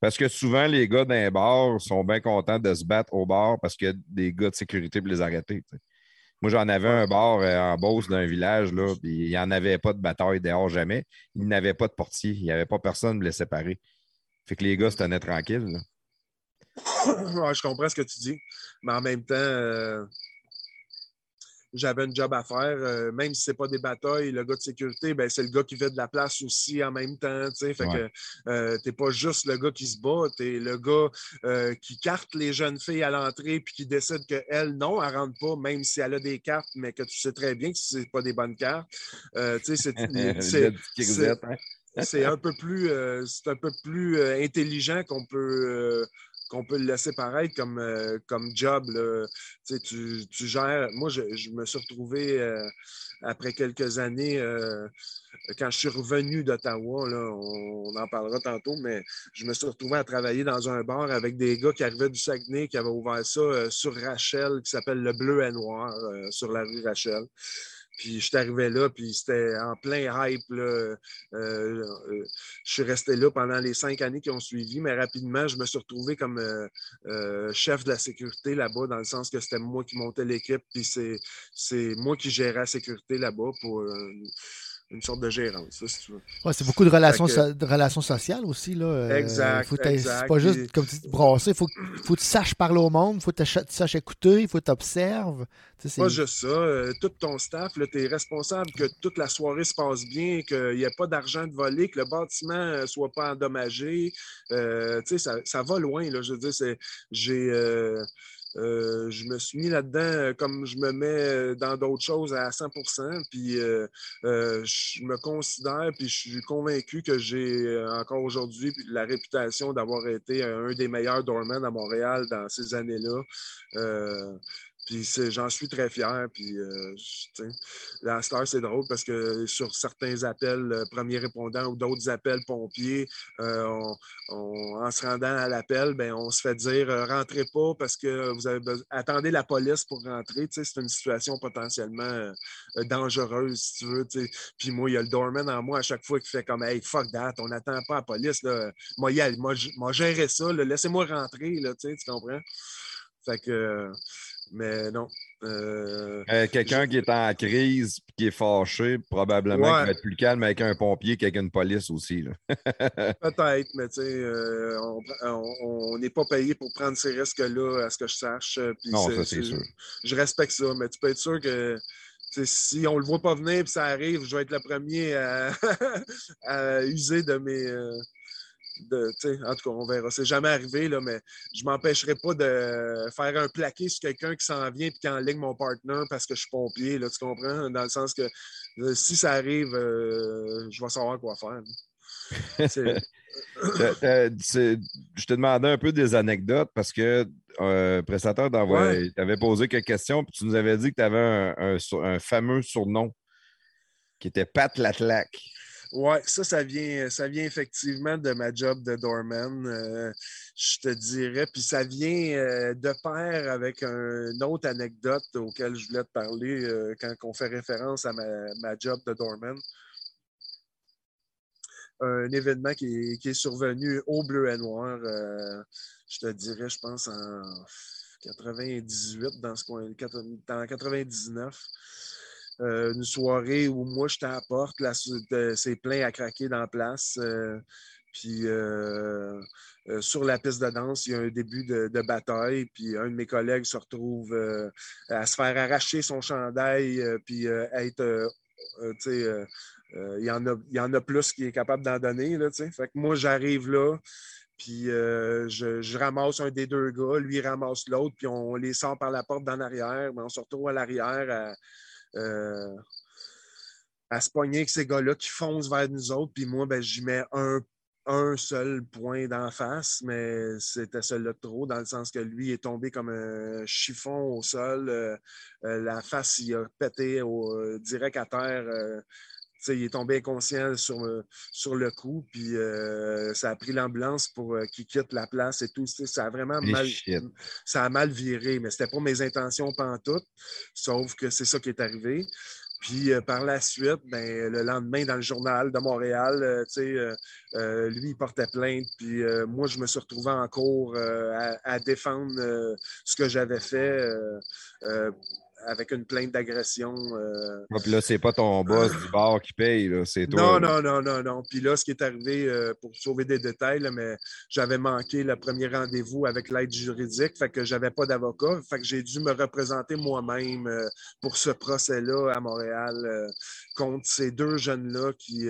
Parce que souvent, les gars d'un bar sont bien contents de se battre au bar parce qu'il y a des gars de sécurité pour les arrêter. Moi, j'en avais un bar euh, en Beauce d'un village, là, puis il n'y en avait pas de bataille dehors jamais. Il n'avait pas de portier. Il n'y avait pas personne pour les séparer. Fait que les gars se tenaient tranquilles. je comprends ce que tu dis. Mais en même temps, euh, j'avais un job à faire. Euh, même si ce n'est pas des batailles, le gars de sécurité, ben, c'est le gars qui fait de la place aussi en même temps. Fait que euh, tu n'es pas juste le gars qui se bat, tu es le gars qui carte les jeunes filles à l'entrée puis qui décide qu'elle, non, elle ne rentre pas, même si elle a des cartes, mais que tu sais très bien que ce pas des bonnes cartes. c'est un peu plus, c'est un peu plus intelligent qu'on peut qu'on peut le laisser pareil comme, euh, comme job. Tu, tu, gères. Moi, je, me suis retrouvé euh, après quelques années, euh, quand je suis revenu d'Ottawa, on, on, en parlera tantôt, mais je me suis retrouvé à travailler dans un bar avec des gars qui arrivaient du Saguenay, qui avaient ouvert ça sur Rachel, qui s'appelle Le Bleu et Noir, sur la rue Rachel. Puis je suis arrivé là, puis c'était en plein hype. Euh, euh, je suis resté là pendant les cinq années qui ont suivi, mais rapidement, je me suis retrouvé comme euh, chef de la sécurité là-bas, dans le sens que c'était moi qui montais l'équipe, puis c'est moi qui gérais la sécurité là-bas pour une sorte de gérance, si tu veux. Ouais, c'est beaucoup de relations, de relations sociales aussi. Là. Euh, exact. C'est pas juste comme tu dis, brasser. Il faut, faut que tu saches parler au monde, il faut que tu saches écouter, il faut que tu observes. Pas juste ça. Euh, tout ton staff, tu es responsable que toute la soirée se passe bien, qu'il n'y ait pas d'argent de voler, que le bâtiment ne soit pas endommagé. Euh, ça, ça va loin. Là, je veux dire, j'ai euh, je me suis mis là-dedans euh, comme je me mets euh, dans d'autres choses à 100% Puis je me considère, puis je suis convaincu que j'ai encore aujourd'hui la réputation d'avoir été un des meilleurs doormen à Montréal dans ces années-là. Puis j'en suis très fier. Puis euh, la c'est drôle parce que sur certains appels euh, premiers répondants ou d'autres appels pompiers, euh, en se rendant à l'appel, ben, on se fait dire rentrez pas parce que vous avez attendez la police pour rentrer. C'est une situation potentiellement dangereuse, si tu veux. Puis moi, il y a le doorman en moi à chaque fois qui fait comme Hey, fuck that, on n'attend pas la police. Là. Moi, moi, moi gérer ça, laissez-moi rentrer, là, tu comprends? Fait que mais non. Euh, euh, quelqu'un qui est en crise qui est fâché, probablement qu'il va être plus calme avec un pompier qu'avec une police aussi. Peut-être, mais tu sais, euh, on n'est pas payé pour prendre ces risques-là, à ce que je sache. non, ça, c'est sûr. Je respecte ça, mais tu peux être sûr que si on ne le voit pas venir et ça arrive, je vais être le premier à, à user de mes en tout cas, on verra. C'est jamais arrivé, là, mais je ne m'empêcherai pas de faire un plaqué sur quelqu'un qui s'en vient et qui enligne mon partner parce que je suis pompier. Là, tu comprends? Dans le sens que euh, si ça arrive, euh, je vais savoir quoi faire. je te demandais un peu des anecdotes parce que euh, prestataire d'envoi, tu avais posé quelques questions et tu nous avais dit que tu avais un, fameux surnom qui était Pat Latlac. Oui, ça, ça vient, ça vient effectivement de ma job de doorman, euh, je te dirais. Puis ça vient euh, de pair avec une autre anecdote auquel je voulais te parler euh, quand on fait référence à ma, job de doorman. Un événement qui est, survenu au bleu et noir, je te dirais, je pense, en 98, dans ce coin, en 99. Euh, une soirée où moi, j'étais à la porte, c'est plein à craquer dans la place. Euh, puis euh, sur la piste de danse, il y a un début de, bataille. Puis un de mes collègues se retrouve à se faire arracher son chandail, puis être. il, y en a, il y en a plus qui est capable d'en donner. Là, fait que moi, j'arrive là. Puis je, ramasse un des deux gars, lui ramasse l'autre, puis on les sort par la porte d'en arrière. Mais on se retrouve à l'arrière à, euh, à se pogner avec ces gars-là qui foncent vers nous autres. Puis moi, ben, j'y mets un, un seul point d'en face, mais c'était celui-là trop, dans le sens que lui est tombé comme un chiffon au sol. Euh, euh, la face, il a pété au, direct à terre. Il est tombé inconscient sur, le- sur le coup, puis euh, ça a pris l'ambulance pour euh, qu'il quitte la place et tout. Ça a vraiment mal, shit. ça a mal viré, mais c'était pas mes intentions pantoute, sauf que c'est ça qui est arrivé. Puis euh, par la suite, ben, le lendemain, dans le journal de Montréal, euh, euh, euh, lui, il portait plainte. Puis euh, moi, je me suis retrouvé en cours euh, à, à défendre euh, ce que j'avais fait euh, euh, avec une plainte d'agression. euh, Ah, Puis là, c'est pas ton boss du bar qui paye, là, c'est toi. non, là. non, non, non, non. Puis là, ce qui est arrivé, euh, pour sauver des détails, là, mais j'avais manqué le premier rendez-vous avec l'aide juridique, fait que j'avais pas d'avocat, fait que j'ai dû me représenter moi-même euh, pour ce procès-là à Montréal contre ces deux jeunes-là qui.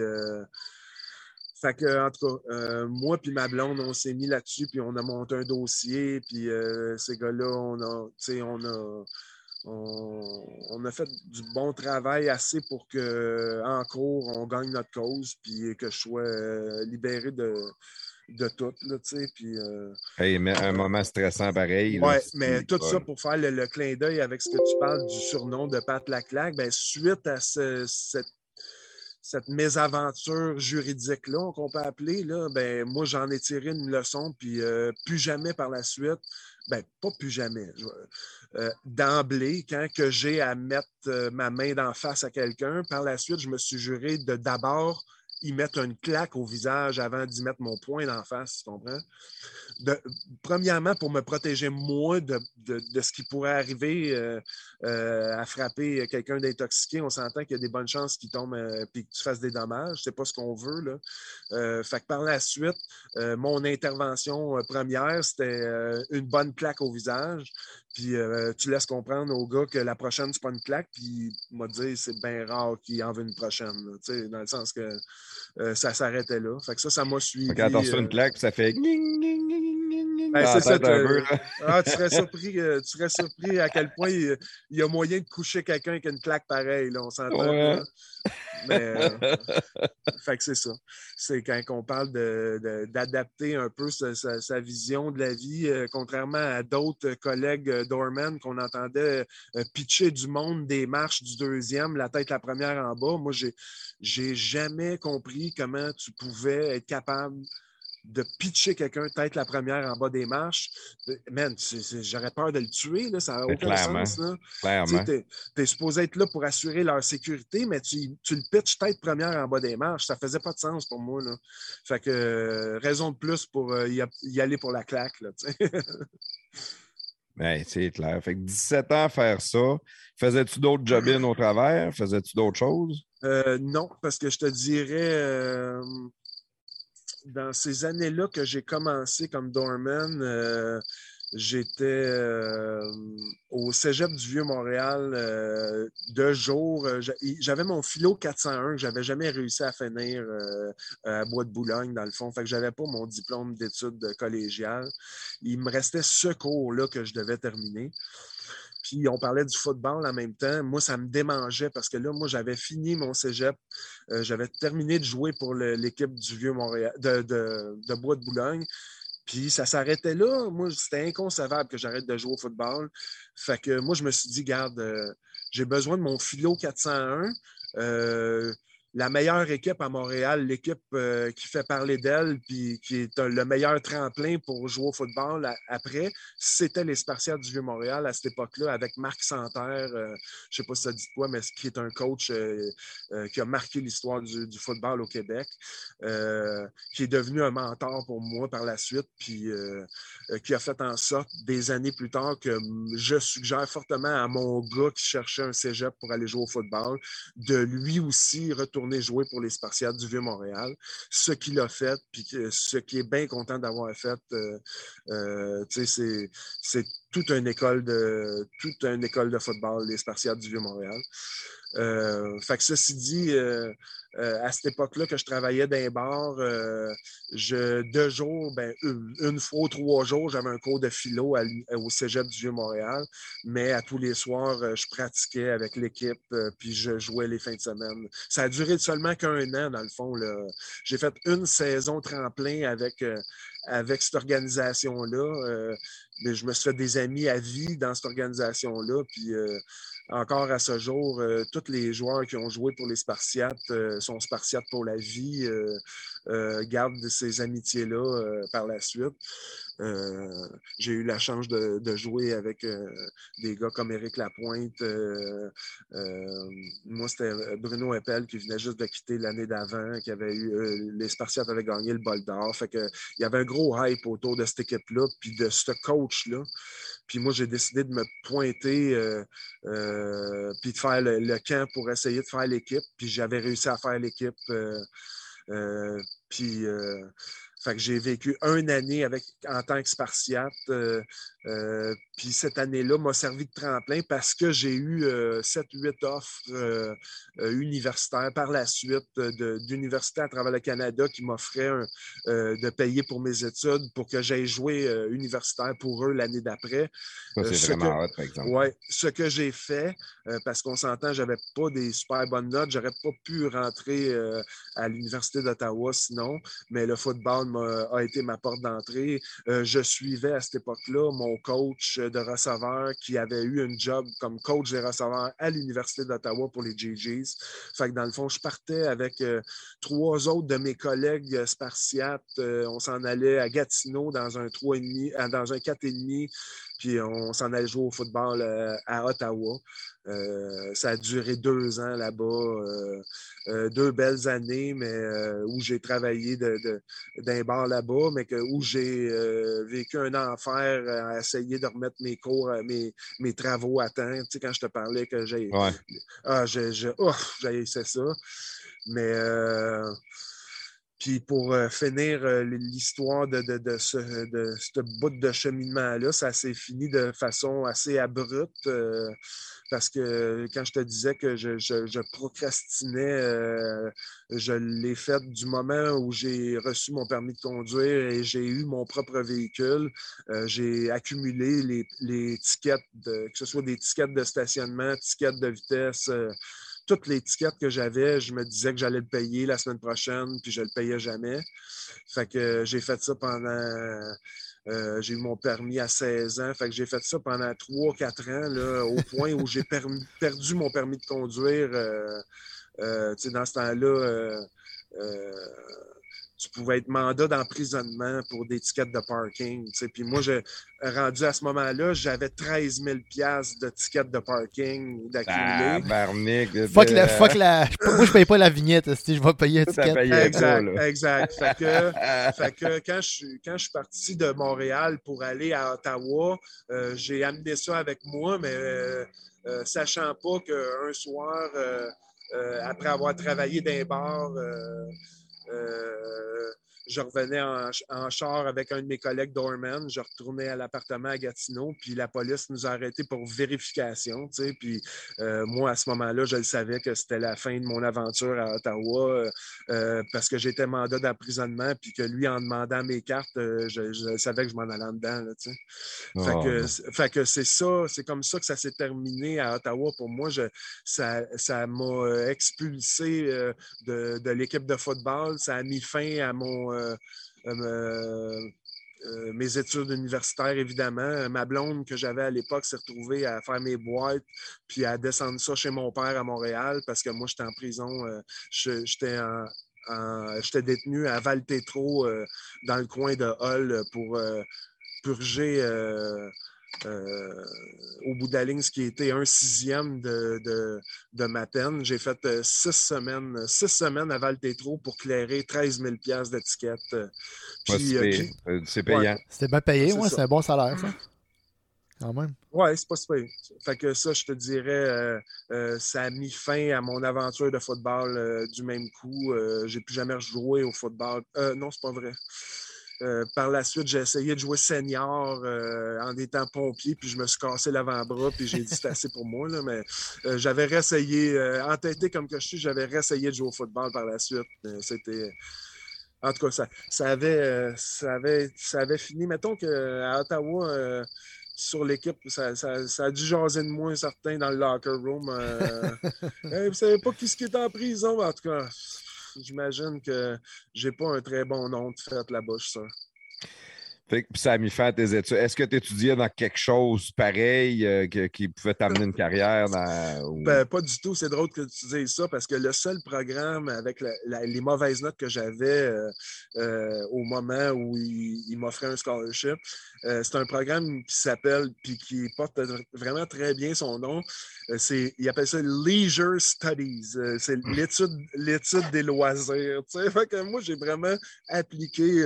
Fait que, en tout cas, euh, moi puis ma blonde, on s'est mis là-dessus, puis on a monté un dossier, puis euh, ces gars-là, on a, tu sais, on a, on, on a fait du bon travail assez pour que, en cours, on gagne notre cause, puis que je sois euh, libéré de, de tout, là, tu sais, puis... euh, Hey, mais un moment stressant pareil. c'est- mais tout ça pour faire le, le clin d'œil avec ce que tu parles du surnom de Pat Laclaque, ben, suite à ce- cette, cette mésaventure juridique-là, qu'on peut appeler, là, ben, moi, j'en ai tiré une leçon, puis euh, plus jamais par la suite, ben, pas plus jamais, euh, d'emblée, quand que j'ai à mettre euh, ma main d'en face à quelqu'un, par la suite, je me suis juré de d'abord y mettre une claque au visage avant d'y mettre mon poing d'en face, tu comprends? Premièrement, pour me protéger moi de, de- de ce qui pourrait arriver euh, euh, à frapper quelqu'un d'intoxiqué, on s'entend qu'il y a des bonnes chances qu'il tombe et que tu fasses des dommages. C'est pas ce qu'on veut. Là. Euh, fait que par la suite, euh, mon intervention euh, première, c'était euh, une bonne claque au visage. Puis euh, tu laisses comprendre au gars que la prochaine, c'est pas une claque. Puis il m'a dit, c'est bien rare qu'il en veut une prochaine. dans le sens que euh, ça s'arrêtait là. Fait que ça, ça m'a suivi. Quand on reçoit euh, une claque, ça fait. gning, gning, gning Ben, c'est ça. Ah, tu serais surpris, euh, tu serais surpris à quel point il, il y a moyen de coucher quelqu'un avec une claque pareille, là, on s'entend. Ouais. Mais, euh, fait que c'est ça. C'est quand on parle de- de- d'adapter un peu sa, sa- sa vision de la vie, euh, contrairement à d'autres collègues Dorman qu'on entendait pitcher du monde des marches du deuxième, la tête la première en bas. Moi, j'ai j'ai jamais compris comment tu pouvais être capable de pitcher quelqu'un tête la première en bas des marches. Man, j'aurais peur de le tuer, là, ça n'a aucun clairement. sens. Là. Clairement. Tu es, supposé être là pour assurer leur sécurité, mais tu, tu le pitches tête première en bas des marches. Ça faisait pas de sens pour moi. Là. Fait que euh, raison de plus pour euh, y, a- y aller pour la claque. Là. Ben, c'est clair. Fait que 17 ans à faire ça. Faisais-tu d'autres job-in au travers? Faisais-tu d'autres choses? Euh, non, parce que je te dirais, euh, dans ces années-là que j'ai commencé comme doorman, euh, j'étais euh, au cégep du Vieux-Montréal euh, deux jours. Euh, j'a- J'avais mon philo 401 que j'avais jamais réussi à finir à Bois de Boulogne, dans le fond. Fait que j'avais pas mon diplôme d'études collégiales. Il me restait ce cours-là que je devais terminer. Puis on parlait du football en même temps. Moi, ça me démangeait parce que là, moi, j'avais fini mon cégep. Euh, j'avais terminé de jouer pour l'équipe du vieux Montréal, de, Bois de Boulogne. Puis ça s'arrêtait là. Moi, c'était inconcevable que j'arrête de jouer au football. Fait que moi, je me suis dit, garde, euh, j'ai besoin de mon philo 401. Euh, la meilleure équipe à Montréal, l'équipe euh, qui fait parler d'elle, puis qui est le meilleur tremplin pour jouer au football après, c'était les Spartiates du Vieux-Montréal à cette époque-là, avec Marc Santerre, euh, je ne sais pas si ça dit quoi, mais qui est un coach euh, qui a marqué l'histoire du, du football au Québec, qui est devenu un mentor pour moi par la suite, puis qui a fait en sorte, des années plus tard, que je suggère fortement à mon gars qui cherchait un cégep pour aller jouer au football, de lui aussi retourner jouer pour les Spartiates du Vieux-Montréal, ce qu'il a fait, puis ce qui est bien content d'avoir fait. euh, euh, c'est toute une école de toute une école de football, les Spartiates du Vieux-Montréal. Euh, fait que ceci dit, euh, euh, à cette époque-là que je travaillais dans les bars, je, deux jours, ben, une, fois ou trois jours, j'avais un cours de philo au Cégep du Vieux-Montréal, mais à tous les soirs, je pratiquais avec l'équipe, puis je jouais les fins de semaine. Ça a duré seulement qu'un an, dans le fond. J'ai fait une saison tremplin avec, avec cette organisation-là. Mais je me suis fait des amis à vie dans cette organisation-là, puis encore à ce jour, euh, tous les joueurs qui ont joué pour les Spartiates euh, sont Spartiates pour la vie, euh, gardent ces amitiés-là par la suite. J'ai eu la chance de, jouer avec des gars comme Éric Lapointe. moi, c'était Bruno Eppel qui venait juste de quitter l'année d'avant, qui avait eu. les Spartiates avaient gagné le bol d'or. Fait que, il y avait un gros hype autour de cette équipe-là, puis de ce coach-là. Puis moi, j'ai décidé de me pointer euh, euh, puis de faire le, camp pour essayer de faire l'équipe. Puis j'avais réussi à faire l'équipe. Euh, puis fait que j'ai vécu une année avec, en tant que spartiate. Euh, euh, puis cette année-là m'a servi de tremplin parce que j'ai eu 7-8 euh, offres universitaires par la suite d'universités à travers le Canada qui m'offraient de payer pour mes études pour que j'aille jouer universitaire pour eux l'année d'après. c'est vraiment hot, par exemple. Oui, ce que j'ai fait, parce qu'on s'entend, j'avais pas des super bonnes notes, j'aurais pas pu rentrer à l'Université d'Ottawa sinon, mais le football a été ma porte d'entrée. Euh, je suivais à cette époque-là mon coach de receveur qui avait eu un job comme coach des receveurs à l'Université d'Ottawa pour les GGs. Fait dans le fond, je partais avec euh, trois autres de mes collègues spartiates. Euh, on s'en allait à Gatineau dans un 3,5, dans un 4,5 puis on s'en allait jouer au football à Ottawa. ça a duré deux ans là-bas. Euh, deux belles années, mais euh, où j'ai travaillé d'un bar là-bas, mais que, où j'ai euh, vécu un enfer à essayer de remettre mes cours, mes, mes travaux à temps. Tu sais, quand je te parlais que j'ai. Ah, j'ai oh, ça. Mais. Puis pour finir l'histoire de, de, ce, de ce bout de cheminement-là, ça s'est fini de façon assez abrupte parce que quand je te disais que je, procrastinais, euh, je l'ai fait du moment où j'ai reçu mon permis de conduire et j'ai eu mon propre véhicule. Euh, j'ai accumulé les, les tickets, que ce soit des tickets de stationnement, tickets de vitesse. Euh, toutes les tickets que j'avais, je me disais que j'allais le payer la semaine prochaine, puis je ne le payais jamais. Fait que j'ai fait ça pendant euh, j'ai eu mon permis à 16 ans. Fait que j'ai fait ça pendant 3-4 ans, là, au point où j'ai perdu mon permis de conduire. Euh, euh, dans ce temps-là, tu pouvais être mandat d'emprisonnement pour des tickets de parking. Puis moi, j'ai rendu à ce moment-là, j'avais 13 000 de tickets de parking d'accumuler. Ah, fuck, la, fuck la... Moi, je paye pas la vignette, si je vais payer un ticket. Exact, exact. Fait que, fait que quand, je, quand je suis parti de Montréal pour aller à Ottawa, euh, j'ai amené ça avec moi, mais euh, euh, sachant pas qu'un soir, après avoir travaillé dans les bars, euh, je revenais en, char avec un de mes collègues Dorman. Je retournais à l'appartement à Gatineau, puis la police nous a arrêtés pour vérification. Puis euh, moi, à ce moment-là, je le savais que c'était la fin de mon aventure à Ottawa euh, parce que j'étais mandat d'emprisonnement, puis que lui, en demandant mes cartes, je, savais que je m'en allais en dedans. Là, fait, que, ah, fait, que, c'est ça, c'est comme ça que ça s'est terminé à Ottawa. Pour moi, je, ça, ça m'a expulsé de, de l'équipe de football ça a mis fin à mon, euh, euh, euh, mes études universitaires, évidemment. Ma blonde que j'avais à l'époque s'est retrouvée à faire mes boîtes, puis à descendre ça chez mon père à Montréal, parce que moi, j'étais en prison. j'étais J'étais détenu à Val-Tétro, dans le coin de Hull, pour purger euh, au bout de la ligne, ce qui était un sixième de, de, ma peine. J'ai fait euh, six semaines, six semaines à Val-Tétro pour clairer 13 000 d'étiquette. Euh, c'est payant. C'était bien payé, ouais, c'est un bon salaire, ça. Quand même. Oui, c'est pas super. Fait que ça, je te dirais, ça a mis fin à mon aventure de football du même coup. J'ai plus jamais joué au football. non, c'est pas vrai. Euh, par la suite, j'ai essayé de jouer senior euh, en étant pompier, puis je me suis cassé l'avant-bras, puis j'ai dit c'est assez pour moi. Là, mais euh, j'avais réessayé, entêté comme que je suis, j'avais réessayé de jouer au football par la suite. C'était. En tout cas, ça, ça, avait, ça, avait, ça avait fini. Mettons qu'à Ottawa, sur l'équipe, ça, ça, a dû jaser de moi certain dans le locker room. vous savez pas qui, qui est en prison, en tout cas j'imagine que j'ai pas un très bon nom de fait là-bas, ça. Fait que ça a mis fin à tes études. Est-ce que tu étudiais dans quelque chose pareil euh, qui pouvait t'amener une carrière? Dans, ben, pas du tout. C'est drôle que tu dises ça parce que le seul programme avec les mauvaises notes que j'avais euh, euh, au moment où il, il m'offrait un scholarship, c'est un programme qui s'appelle, puis qui porte vraiment très bien son nom, c'est, il appelle ça Leisure Studies. C'est l'étude, l'étude des loisirs. Fait que moi, j'ai vraiment appliqué,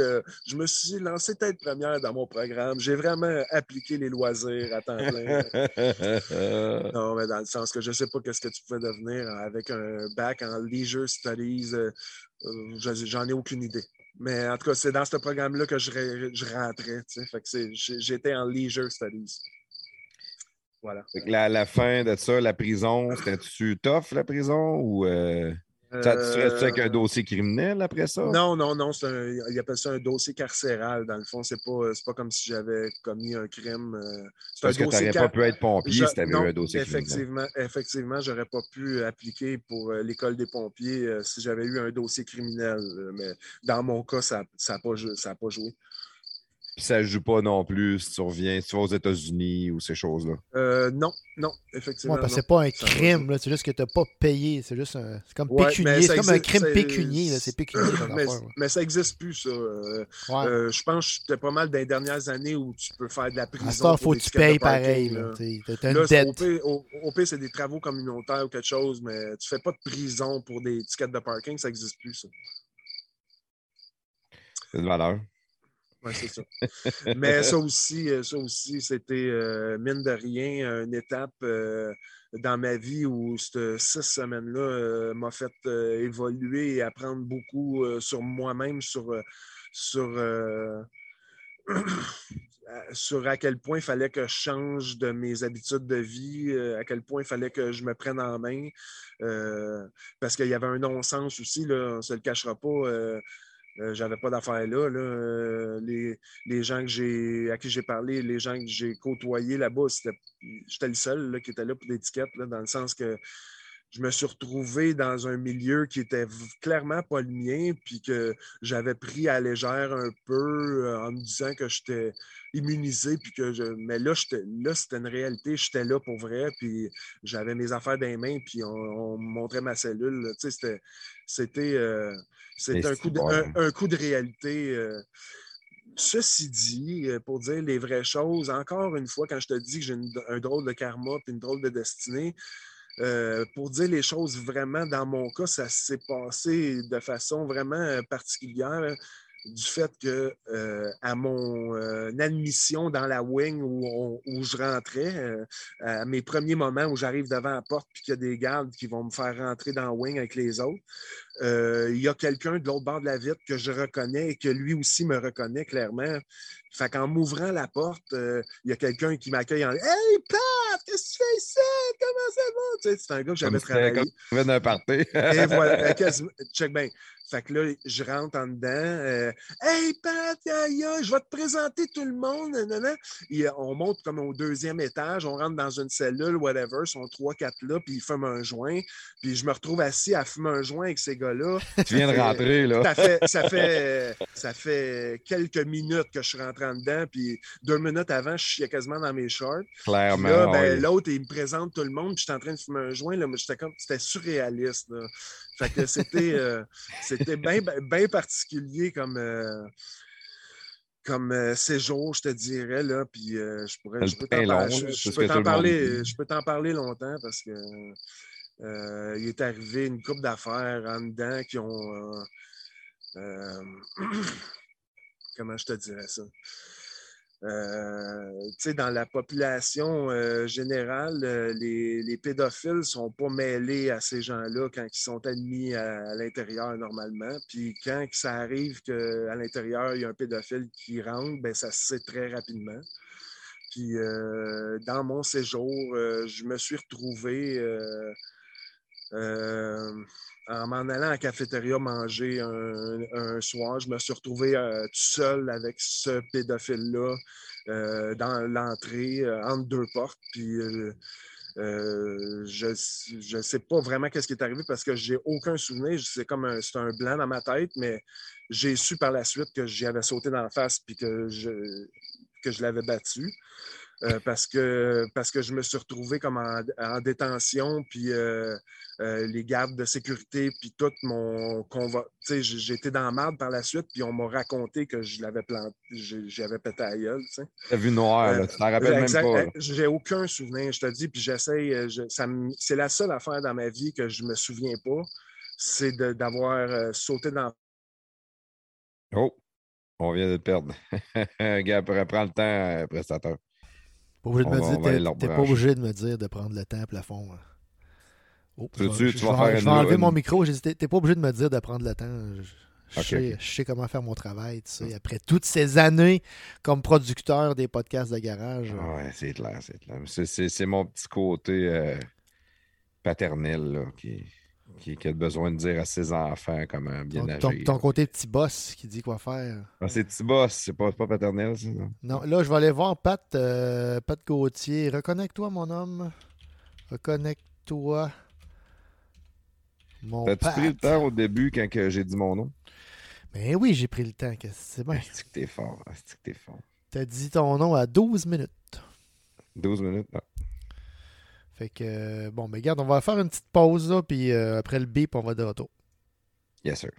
je me suis lancé tête première dans mon programme. J'ai vraiment appliqué les loisirs à temps plein. non, mais dans le sens que je ne sais pas qu'est-ce que tu pouvais devenir avec un bac en Leisure Studies. j'en ai aucune idée. Mais en tout cas, c'est dans ce programme-là que je, je rentrais. Fait que j'étais en Leisure Studies. Voilà. La, la, fin de ça, la prison, c'était-tu tough, la prison? Ou euh, tu restais avec un euh, dossier criminel après ça? Non, non, non. Un, il appelle ça un dossier carcéral, dans le fond. C'est pas, pas comme si j'avais commis un crime. Euh, Parce que tu n'aurais pas pu être pompier si tu avais eu un dossier effectivement, criminel. Effectivement, je n'aurais pas pu appliquer pour l'école des pompiers si j'avais eu un dossier criminel. Mais dans mon cas, ça n'a pas, pas joué. Puis ça ne joue pas non plus si tu reviens, si tu vas aux États-Unis ou ces choses-là. Euh, non, non, effectivement. parce que c'est pas un crime, c'est juste que tu n'as pas payé. C'est juste un, c'est comme pécunier. C'est comme un crime pécunier. C'est pécunier. mais, mais, ça n'existe plus, ça. Euh, euh, je pense que c'était pas mal dans les dernières années où tu peux faire de la prison. il faut que tu payes pareil. Là. une dette. Au, au pire, c'est des travaux communautaires ou quelque chose, mais tu fais pas de prison pour des tickets de parking, ça n'existe plus, ça. C'est de valeur. Oui, c'est ça. Mais ça aussi, euh, ça aussi, c'était euh, mine de rien une étape euh, dans ma vie où cette six semaines-là m'a fait évoluer et apprendre beaucoup sur moi-même, sur, sur, sur à quel point il fallait que je change de mes habitudes de vie, à quel point il fallait que je me prenne en main. parce qu'il y avait un non-sens aussi, là, on ne se le cachera pas euh, j'avais pas d'affaires là. euh, les, les, gens que à qui j'ai parlé, les gens que j'ai côtoyés là-bas, j'étais le seul là, qui était là pour l'étiquette, dans le sens que je me suis retrouvé dans un milieu qui était clairement pas le mien, puis que j'avais pris à légère un peu euh, en me disant que j'étais immunisé, puis que je... Mais là, là c'était une réalité, j'étais là pour vrai, puis j'avais mes affaires dans les mains, puis on, me montrait ma cellule. C'était, c'était, euh, un, coup de, un, coup de réalité. Euh. Ceci dit, pour dire les vraies choses, encore une fois, quand je te dis que j'ai un drôle de karma et une drôle de destinée, euh, pour dire les choses vraiment, dans mon cas, ça s'est passé de façon vraiment euh, particulière du fait que euh, à mon admission dans la wing où, où je rentrais, à mes premiers moments où j'arrive devant la porte et qu'il y a des gardes qui vont me faire rentrer dans la wing avec les autres, il y a quelqu'un de l'autre bord de la vitre que je reconnais et que lui aussi me reconnaît clairement. Fait qu'en m'ouvrant la porte, il y a quelqu'un qui m'accueille en Hey Pat, qu'est-ce que tu fais ici? Comment ça va? Tu sais, c'est un gars que j'avais travaillé. Comme d'un party. Et voilà, check bien. Fait que là, je rentre en dedans. Euh, hey, Pat, je vais te présenter tout le monde. Et, on monte comme au deuxième étage. On rentre dans une cellule, whatever. Ils sont trois, quatre là, puis ils fument un joint. Puis je me retrouve assis à fumer un joint avec ces gars-là. Tu viens de rentrer, là. Ça fait, ça fait, ça fait quelques minutes que je suis rentré en dedans. Puis deux minutes avant, je suis quasiment dans mes shorts. Clairement. Là, ben, l'autre, il me présente tout le monde. Puis je suis en train de fumer un joint. Là, mais comme, c'était surréaliste. Là. Fait que c'était, euh, c'était bien ben particulier comme, euh, comme euh, séjour, je te dirais. Là, puis je, pourrais, je peux t'en parler, je, peux t'en parler longtemps parce que il est arrivé une coupe d'affaires en dedans qui ont. comment je te dirais ça? Sais, dans la population euh, générale, euh, les, les pédophiles ne sont pas mêlés à ces gens-là quand ils sont admis à, l'intérieur normalement. Puis quand ça arrive qu'à l'intérieur, il y a un pédophile qui rentre, ben, ça se sait très rapidement. Puis euh, dans mon séjour, euh, je me suis retrouvé euh, euh, en m'en allant à la cafétéria manger un, soir. Je me suis retrouvé euh, tout seul avec ce pédophile-là euh, dans l'entrée, euh, entre deux portes. Puis euh, euh, je ne sais pas vraiment qu'est-ce qui est arrivé parce que j'ai aucun souvenir. C'est comme un, un blanc dans ma tête, mais j'ai su par la suite que j'y avais sauté dans la face puis que je, que je l'avais battu. Euh, parce, que, parce que je me suis retrouvé comme en, en détention, puis euh, euh, les gardes de sécurité, puis tout mon convo... Tu sais, j- j'ai été dans la marde par la suite, puis on m'a raconté que je l'avais planté, j'avais pété à gueule. T'as vu noir, là. Tu t'en rappelles Exact. même pas. Là. J'ai aucun souvenir, je te dis, puis j'essaye. me- C'est la seule affaire dans ma vie que je me souviens pas, c'est de- d'avoir sauté dans. Oh, on vient de te perdre. Gars, prends le temps, prestateur. Pas obligé de me dire, t'es- pas obligé de me dire de prendre le temps à plafond. hein. Oh, Tu je tu vas vais- faire je une- vais enlever une- mon micro. J'ai dit, T'es pas obligé de me dire de prendre le temps. Je, sais, comment faire mon travail. Tu sais. Après toutes ces années comme producteur des podcasts de garage. Ah Ouais, c'est clair, c'est clair. C'est mon petit côté euh, paternel là, qui, qui, qui a besoin de dire à ses enfants comment bien ton, agir. ton- ton côté petit boss qui dit quoi faire. Ah, c'est petit boss, c'est pas, pas paternel, ça. non? Là, je vais aller voir Pat, euh, Pat Gauthier. Reconnecte-toi, mon homme. Reconnecte-toi. Mon T'as-tu pris le temps au début quand j'ai dit mon nom? Ben oui, j'ai pris le temps. C'est bien? C'est que t'es fort, c'est que t'es fort? T'as dit ton nom à 12 minutes. 12 minutes, non. Fait que, euh, bon, mais regarde, on va faire une petite pause, là, puis euh, après le bip, on va de retour. Yes, sir.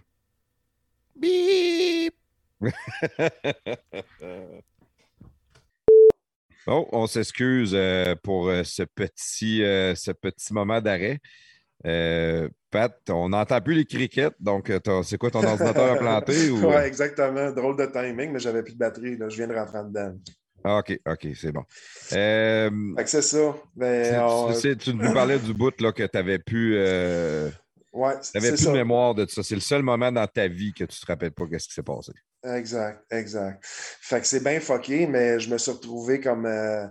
Bip! Oh, on s'excuse euh, pour euh, ce, petit, euh, ce petit moment d'arrêt. Euh, Pat, on n'entend plus les crickets, donc c'est quoi ton ordinateur a planté? Ou... Ouais, exactement. Drôle de timing, mais j'avais plus de batterie. Là. Je viens de rentrer en dedans. Ah, OK, OK, c'est bon. Euh, Fait que c'est ça. Ben, tu nous parlais du bout là, que tu n'avais plus, euh, ouais, plus ça. de mémoire de ça. C'est le seul moment dans ta vie que tu te rappelles pas qu'est-ce qui s'est passé. Exact, exact. Fait que c'est bien fucké, mais je me suis retrouvé comme euh,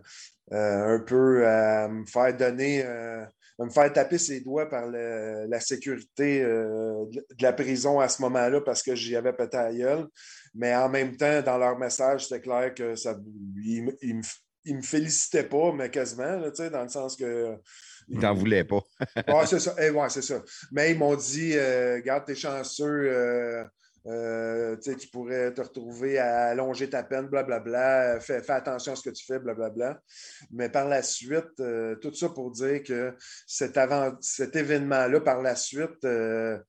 euh, un peu à me faire donner, à me faire taper ses doigts par le- la sécurité euh, de la prison à ce moment-là parce que j'y avais pété à gueule. Mais en même temps, dans leur message, c'était clair que ça ils, me- ils me, ils me félicitaient pas, mais quasiment, là, dans le sens que. Ils t'en voulaient pas. Ouais, c'est ça. Eh, ouais, c'est ça. Mais ils m'ont dit, euh, garde, t'es chanceux, euh, euh, tu pourrais te retrouver à allonger ta peine, blablabla, fais, fais attention à ce que tu fais, blablabla. Mais par la suite, euh, tout ça pour dire que cet, avant, cet événement-là, par la suite, euh,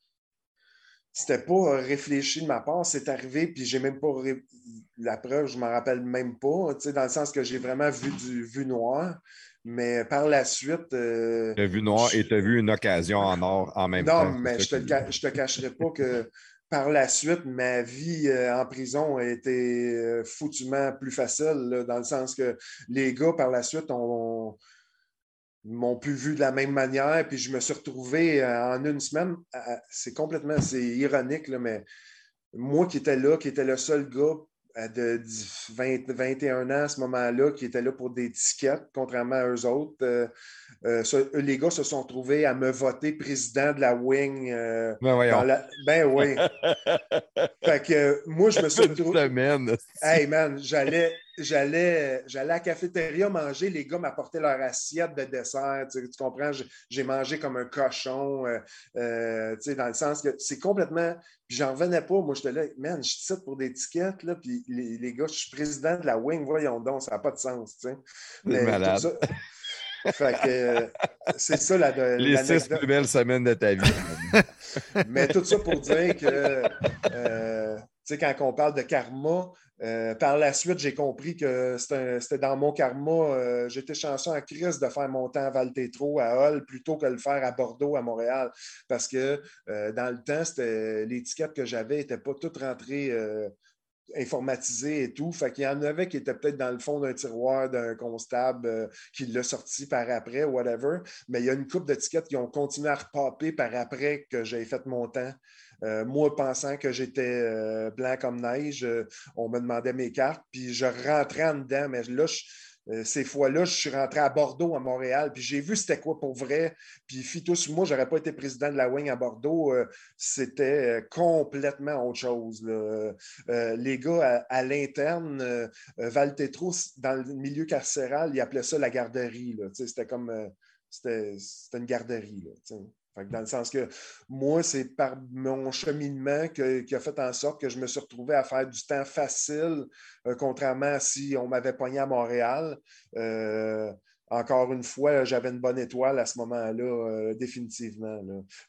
c'était pas réfléchi de ma part, c'est arrivé, puis j'ai même pas ré- la preuve, je m'en rappelle même pas, dans le sens que j'ai vraiment vu du vu noir. Mais par la suite, euh, Tu as vu noir et tu as vu une occasion en or en même temps. non, mais je te, ca- je te cacherai pas que par la suite, ma vie euh, en prison a été euh, foutument plus facile, là, dans le sens que les gars, par la suite, ont- m'ont plus vu de la même manière, puis je me suis retrouvé euh, en une semaine. à- à- C'est complètement, c'est ironique, là, mais moi qui étais là, qui était le seul gars de 10 20 21 ans à ce moment-là, qui était là pour des tickets, contrairement à eux autres. euh, euh, les gars se sont trouvés à me voter président de la wing. euh, Ben voyons. la- Ben oui. fait que euh, moi, je me suis retrouvé. Hey man, j'allais, j'allais, j'allais à la cafétéria manger, les gars m'apportaient leur assiette de dessert. Tu, tu comprends? J'ai- mangé comme un cochon, euh, euh, tu sais, dans le sens que c'est complètement. Puis j'en revenais pas. Moi, j'étais là, man, je suis pour des tickets, là, puis les, les gars, je suis président de la wing, voyons donc, ça n'a pas de sens, tu sais. Mais tout malade. ça- fait que euh, c'est ça la, Les six plus belles semaines de ta vie. Mais tout ça pour dire que, euh, sais, quand on parle de karma, euh, par la suite, j'ai compris que c'était dans mon karma. euh, J'étais chanceux en crise de faire mon temps à Val-Tétro, à Hull, plutôt que de le faire à Bordeaux, à Montréal. Parce que euh, dans le temps, tickets que j'avais n'étaient pas toutes rentrées. euh, informatisé et tout. Fait qu'il y en avait qui étaient peut-être dans le fond d'un tiroir d'un constable qui l'a sorti par après, whatever. Mais il y a une coupe d'étiquettes qui ont continué à repapper par après que j'ai fait mon temps. Euh, moi, pensant que j'étais blanc comme neige, on me demandait mes cartes, puis je rentrais en dedans, mais là, euh, ces fois-là, je suis rentré à Bordeaux, à Montréal, puis j'ai vu c'était quoi pour vrai. Puis Fitos, moi, je n'aurais pas été président de la Wing à Bordeaux. Euh, c'était euh, complètement autre chose. les gars à, l'interne, Valtetro, dans le milieu carcéral, ils appelaient ça la garderie. C'était comme c'était une garderie. Dans le sens que moi, c'est par mon cheminement qui a fait en sorte que je me suis retrouvé à faire du temps facile, euh, contrairement à si on m'avait pogné à Montréal. Euh, encore une fois, j'avais une bonne étoile à ce moment-là, euh, définitivement.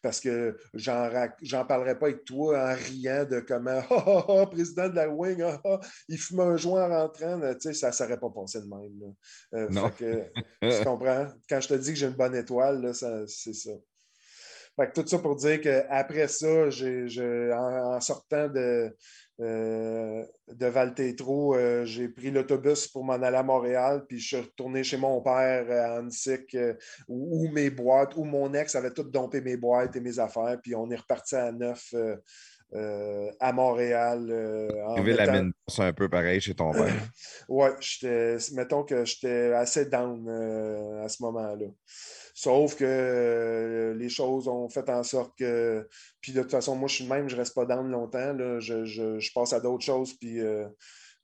parce que j'en parlerai pas avec toi en riant de comment oh, président de la Wing, il fume un joint en rentrant. ça ne serait pas passé de même. non. tu comprends? Quand je te dis que j'ai une bonne étoile, c'est ça tout ça pour dire qu'après ça, en, sortant de, euh, de Valtétro, euh, j'ai pris l'autobus pour m'en aller à Montréal, puis je suis retourné chez mon père à Annecy, euh, où, mes boîtes, où mon ex avait tout dompé mes boîtes et mes affaires, puis on est reparti à neuf. À Montréal. tu mettant... la mine, c'est un peu pareil chez ton père. oui, mettons que j'étais assez down à ce moment-là. Sauf que euh, les choses ont fait en sorte que. Puis de toute façon, moi, je suis même, je ne reste pas down longtemps. Je, passe à d'autres choses, puis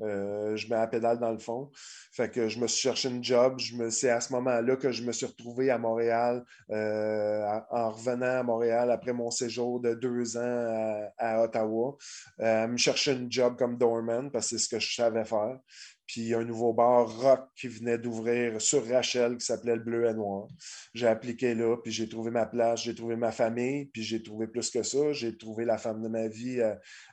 euh, euh, je mets la pédale dans le fond. Je me suis cherché une job. C'est à ce moment-là que je me suis retrouvé à Montréal, en revenant à Montréal après mon séjour de deux ans à, à Ottawa, me chercher une job comme doorman parce que c'est ce que je savais faire puis un nouveau bar rock qui venait d'ouvrir sur Rachel qui s'appelait le Bleu et Noir. J'ai appliqué là, puis j'ai trouvé ma place, j'ai trouvé ma famille, puis j'ai trouvé plus que ça. J'ai trouvé la femme de ma vie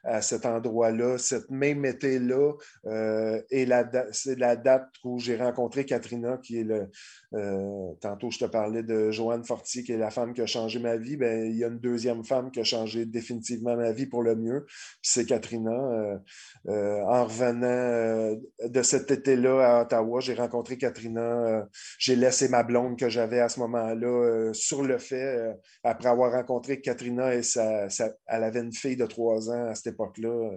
à, cet endroit-là, cette même été-là. Euh, et c'est la date où j'ai rencontré Katrina, qui est le. Euh, tantôt, je te parlais de Joanne Fortier, qui est la femme qui a changé ma vie. Bien, il y a une deuxième femme qui a changé définitivement ma vie pour le mieux, c'est Katrina. Euh, en revenant de cet été-là à Ottawa, j'ai rencontré Katrina. Euh, j'ai laissé ma blonde que j'avais à ce moment-là euh, sur le fait, euh, après avoir rencontré Katrina et sa, elle avait une fille de trois ans à cette époque-là.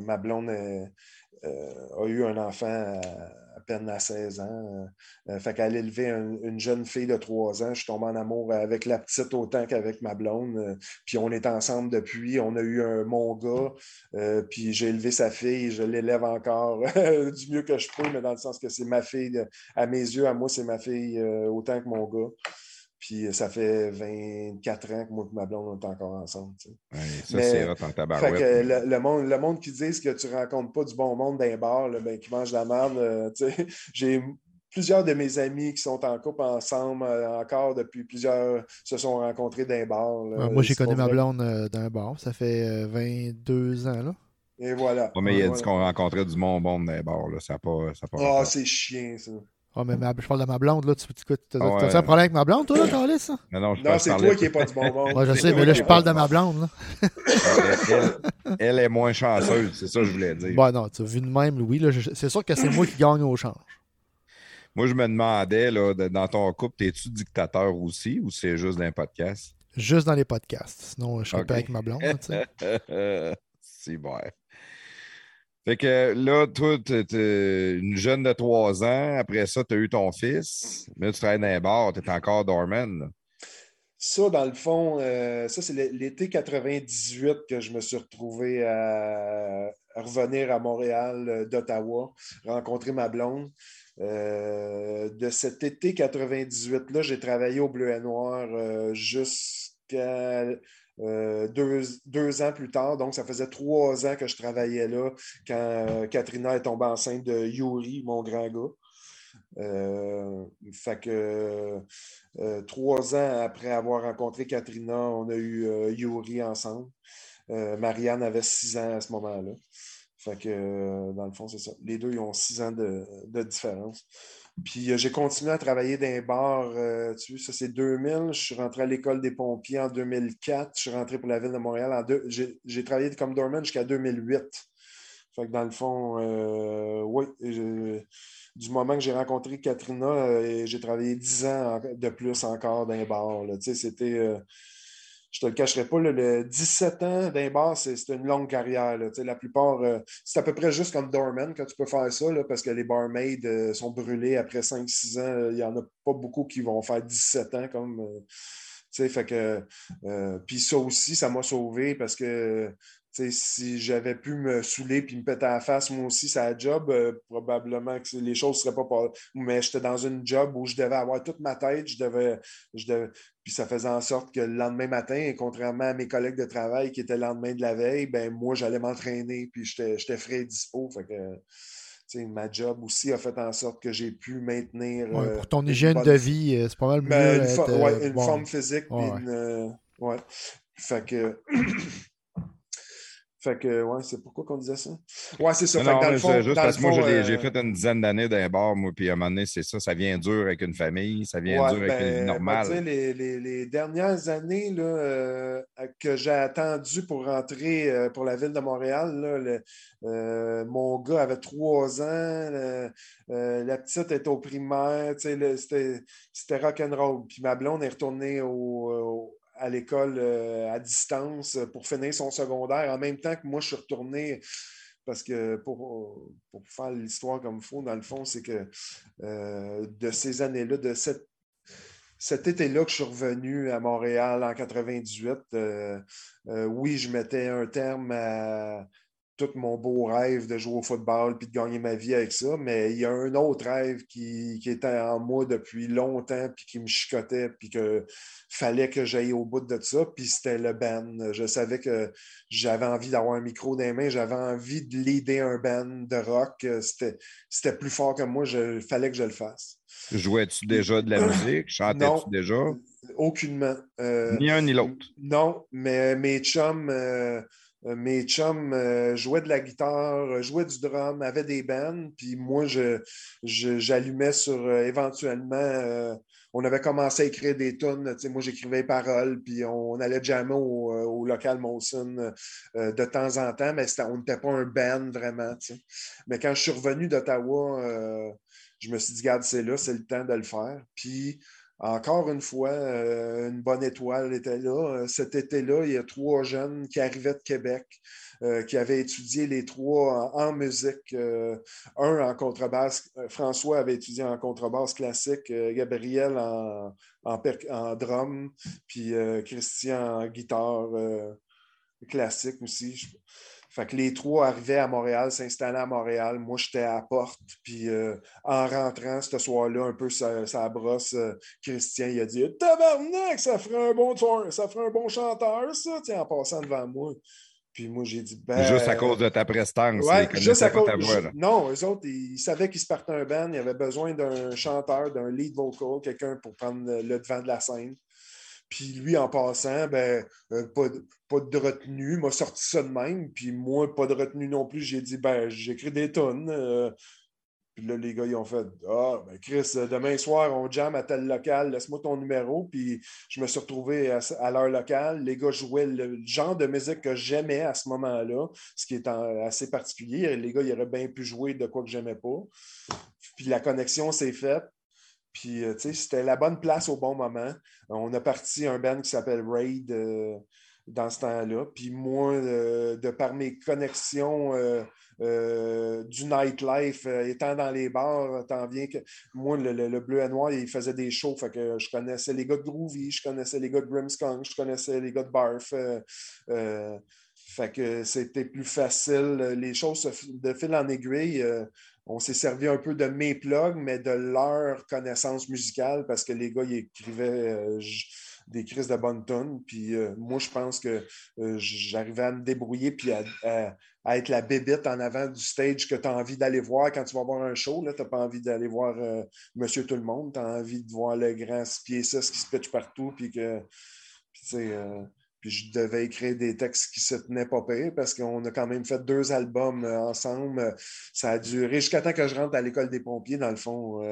ma blonde a eu un enfant à peine à 16 ans. Euh, fait qu'elle élevait une jeune fille de 3 ans. Je suis tombé en amour avec la petite autant qu'avec ma blonde. Euh, puis on est ensemble depuis. On a eu un mon gars. Euh, puis j'ai élevé sa fille. Je l'élève encore du mieux que je peux, mais dans le sens que c'est ma fille. À mes yeux, à moi, c'est ma fille autant que mon gars. Puis ça fait 24 ans que moi et ma blonde, on est encore ensemble. ça, c'est hot en tabarouette. le, monde, le monde qui dit que tu ne rencontres pas du bon monde d'un bar, ben, qui mange de la merde, euh, j'ai plusieurs de mes amis qui sont en couple ensemble euh, encore depuis plusieurs se sont rencontrés d'un bar. moi, j'ai connu ma blonde euh, d'un bar. Ça fait 22 ans. Là. Et voilà. mais il a dit qu'on rencontrait du bon monde d'un bar. Là. Ça n'a pas. Ah, c'est chiant, ça. Oh, mais je parle de ma blonde, là. Tu as, ah un problème avec ma blonde, toi, là, Carlis? Ça? Non, non, non c'est toi qui n'es pas du bonbon. Moi, je sais, mais là, je parle de ma blonde, là. elle, est moins chanceuse, c'est ça que je voulais dire. Bon, non, tu as vu de même, Louis. C'est sûr que c'est moi qui gagne au change. Moi, je me demandais, là, dans ton couple, es-tu dictateur aussi ou c'est juste dans les podcasts? Juste dans les podcasts. Sinon, je serais pas avec ma blonde, tu sais. c'est bon. Fait que là, toi, tu une jeune de 3 ans. Après ça, tu as eu ton fils. Mais tu travailles dans un bar, tu es encore dormant. Ça, dans le fond, euh, ça, c'est l'été 98 que je me suis retrouvé à, revenir à Montréal euh, d'Ottawa, rencontrer ma blonde. Euh, de cet été 98-là, j'ai travaillé au Bleu et Noir jusqu'à euh, deux, ans plus tard. Donc, ça faisait trois ans que je travaillais là quand euh, Katrina est tombée enceinte de Yuri, mon grand gars. Euh, fait que trois ans après avoir rencontré Katrina, on a eu Yuri ensemble. Marianne avait six ans à ce moment-là. Fait que, dans le fond, c'est ça. Les deux, ils ont six ans de, de différence. Puis euh, j'ai continué à travailler dans les bars. Euh, tu sais, ça c'est 2000. Je suis rentré à l'école des pompiers en 2004. Je suis rentré pour la ville de Montréal en deux. J'ai travaillé comme doorman jusqu'à 2008. Fait que dans le fond, euh, oui, du moment que j'ai rencontré Katrina, j'ai travaillé 10 ans de plus encore d'un bar. C'était, euh, je te le cacherai pas, le 17 ans d'un bar, c'est une longue carrière. la plupart, c'est à peu près juste comme Dorman quand tu peux faire ça, parce que les barmaids sont brûlés après 5-6 ans. Il n'y en a pas beaucoup qui vont faire 17 ans comme. fait que, puis ça aussi, ça m'a sauvé parce que si j'avais pu me saouler puis me péter à la face, moi aussi, ça a job, euh, probablement que les choses ne seraient pas. Mais j'étais dans une job où je devais avoir toute ma tête, je devais, je devais. Puis ça faisait en sorte que le lendemain matin, contrairement à mes collègues de travail qui étaient le lendemain de la veille, ben moi, j'allais m'entraîner, puis j'étais frais et dispo. Fait que, ma job aussi a fait en sorte que j'ai pu maintenir. pour euh, ton hygiène de vie, euh, c'est pas mal ben, mieux. une, forme physique. ouais. Fait que. Fait que, ouais, c'est pourquoi qu'on disait ça? Ouais, c'est ça. Non, fait juste parce que moi, j'ai euh, fait une dizaine d'années d'un bar, moi, puis à un moment donné, c'est ça, ça vient dur avec une famille, ça vient dur avec une vie ben, normale. les, les, les, dernières années là, euh, que j'ai attendu pour rentrer euh, pour la ville de Montréal, là, mon gars avait trois ans, la petite était au primaire, c'était rock'n'roll. Puis ma blonde est retournée au à l'école euh, à distance pour finir son secondaire en même temps que moi, je suis retourné. Parce que pour, faire l'histoire comme il faut, dans le fond, c'est que euh, de ces années-là, de cet été-là que je suis revenu à Montréal en 98, euh, oui, je mettais un terme à, tout mon beau rêve de jouer au football puis de gagner ma vie avec ça, mais il y a un autre rêve qui, était en moi depuis longtemps puis qui me chicotait puis que fallait que j'aille au bout de ça, puis c'était le band. Je savais que j'avais envie d'avoir un micro dans les mains, j'avais envie de l'aider un band de rock. C'était plus fort que moi, il fallait que je le fasse. Jouais-tu déjà de la musique? Chantais-tu déjà? Aucunement. Euh, ni un ni l'autre. Non, mais mes chums... Euh, euh, mes chums euh, jouaient de la guitare, euh, jouaient du drum, avaient des bands, puis moi, j'allumais sur éventuellement. on avait commencé à écrire des tunes. Moi, j'écrivais les paroles, puis on allait jammer au, local Molson de temps en temps, mais on n'était pas un band vraiment. Mais quand je suis revenu d'Ottawa, je me suis dit, regarde, c'est là, c'est le temps de le faire. Puis encore une fois, euh, une bonne étoile était là. Euh, cet été-là, il y a trois jeunes qui arrivaient de Québec, euh, qui avaient étudié les trois en, musique. un en contrebasse, François avait étudié en contrebasse classique, Gabriel en, en, drum, puis Christian en guitare classique aussi. Fait que les trois arrivaient à Montréal, s'installaient à Montréal. Moi, j'étais à la porte. Puis euh, en rentrant ce soir-là, un peu sa, brosse, euh, Christian, il a dit Tabarnak, ça ferait un bon ça ferait un bon chanteur, ça, tiens, en passant devant moi. Puis moi, j'ai dit ben. Juste à cause de ta prestance. Ouais, juste à cause. Ta voix, non, eux autres, ils, savaient qu'ils se partaient un band. Ils avaient besoin d'un chanteur, d'un lead vocal, quelqu'un pour prendre le devant de la scène. Puis lui, en passant, ben, euh, pas, de, retenue, m'a sorti ça de même. Puis moi, pas de retenue non plus. J'ai dit, ben, j'écris des tonnes. Euh. puis là, les gars, ils ont fait Ah, ben Chris, demain soir, on jam à tel local, laisse-moi ton numéro. Puis je me suis retrouvé à, à l'heure locale. Les gars jouaient le genre de musique que j'aimais à ce moment-là, ce qui est assez particulier. Les gars, ils auraient bien pu jouer de quoi que j'aimais pas. Puis la connexion s'est faite. Puis, euh, tu sais, c'était la bonne place au bon moment. On a parti un band qui s'appelle Raid euh, dans ce temps-là. Puis moi, euh, de par mes connexions du nightlife, étant dans les bars, tant bien que moi, le, bleu et noir, il faisait des shows. Fait que je connaissais les gars de Groovy, je connaissais les gars de Grimskunk, je connaissais les gars de Barf. fait que c'était plus facile. Les choses de fil en aiguille on s'est servi un peu de mes plugs, mais de leur connaissance musicale parce que les gars, ils écrivaient euh, des crises de bonnes tonnes. Puis euh, moi, je pense que euh, j'arrivais à me débrouiller puis à, être la bébite en avant du stage que tu as envie d'aller voir quand tu vas voir un show. Tu n'as pas envie d'aller voir Monsieur Tout-le-Monde. Tu as envie de voir le grand pied 6 qui se pitch partout. Puis que. Puis, Je devais écrire des textes qui se tenaient pas pire parce qu'on a quand même fait deux albums euh, ensemble. Ça a duré jusqu'à temps que je rentre à l'école des pompiers, dans le fond.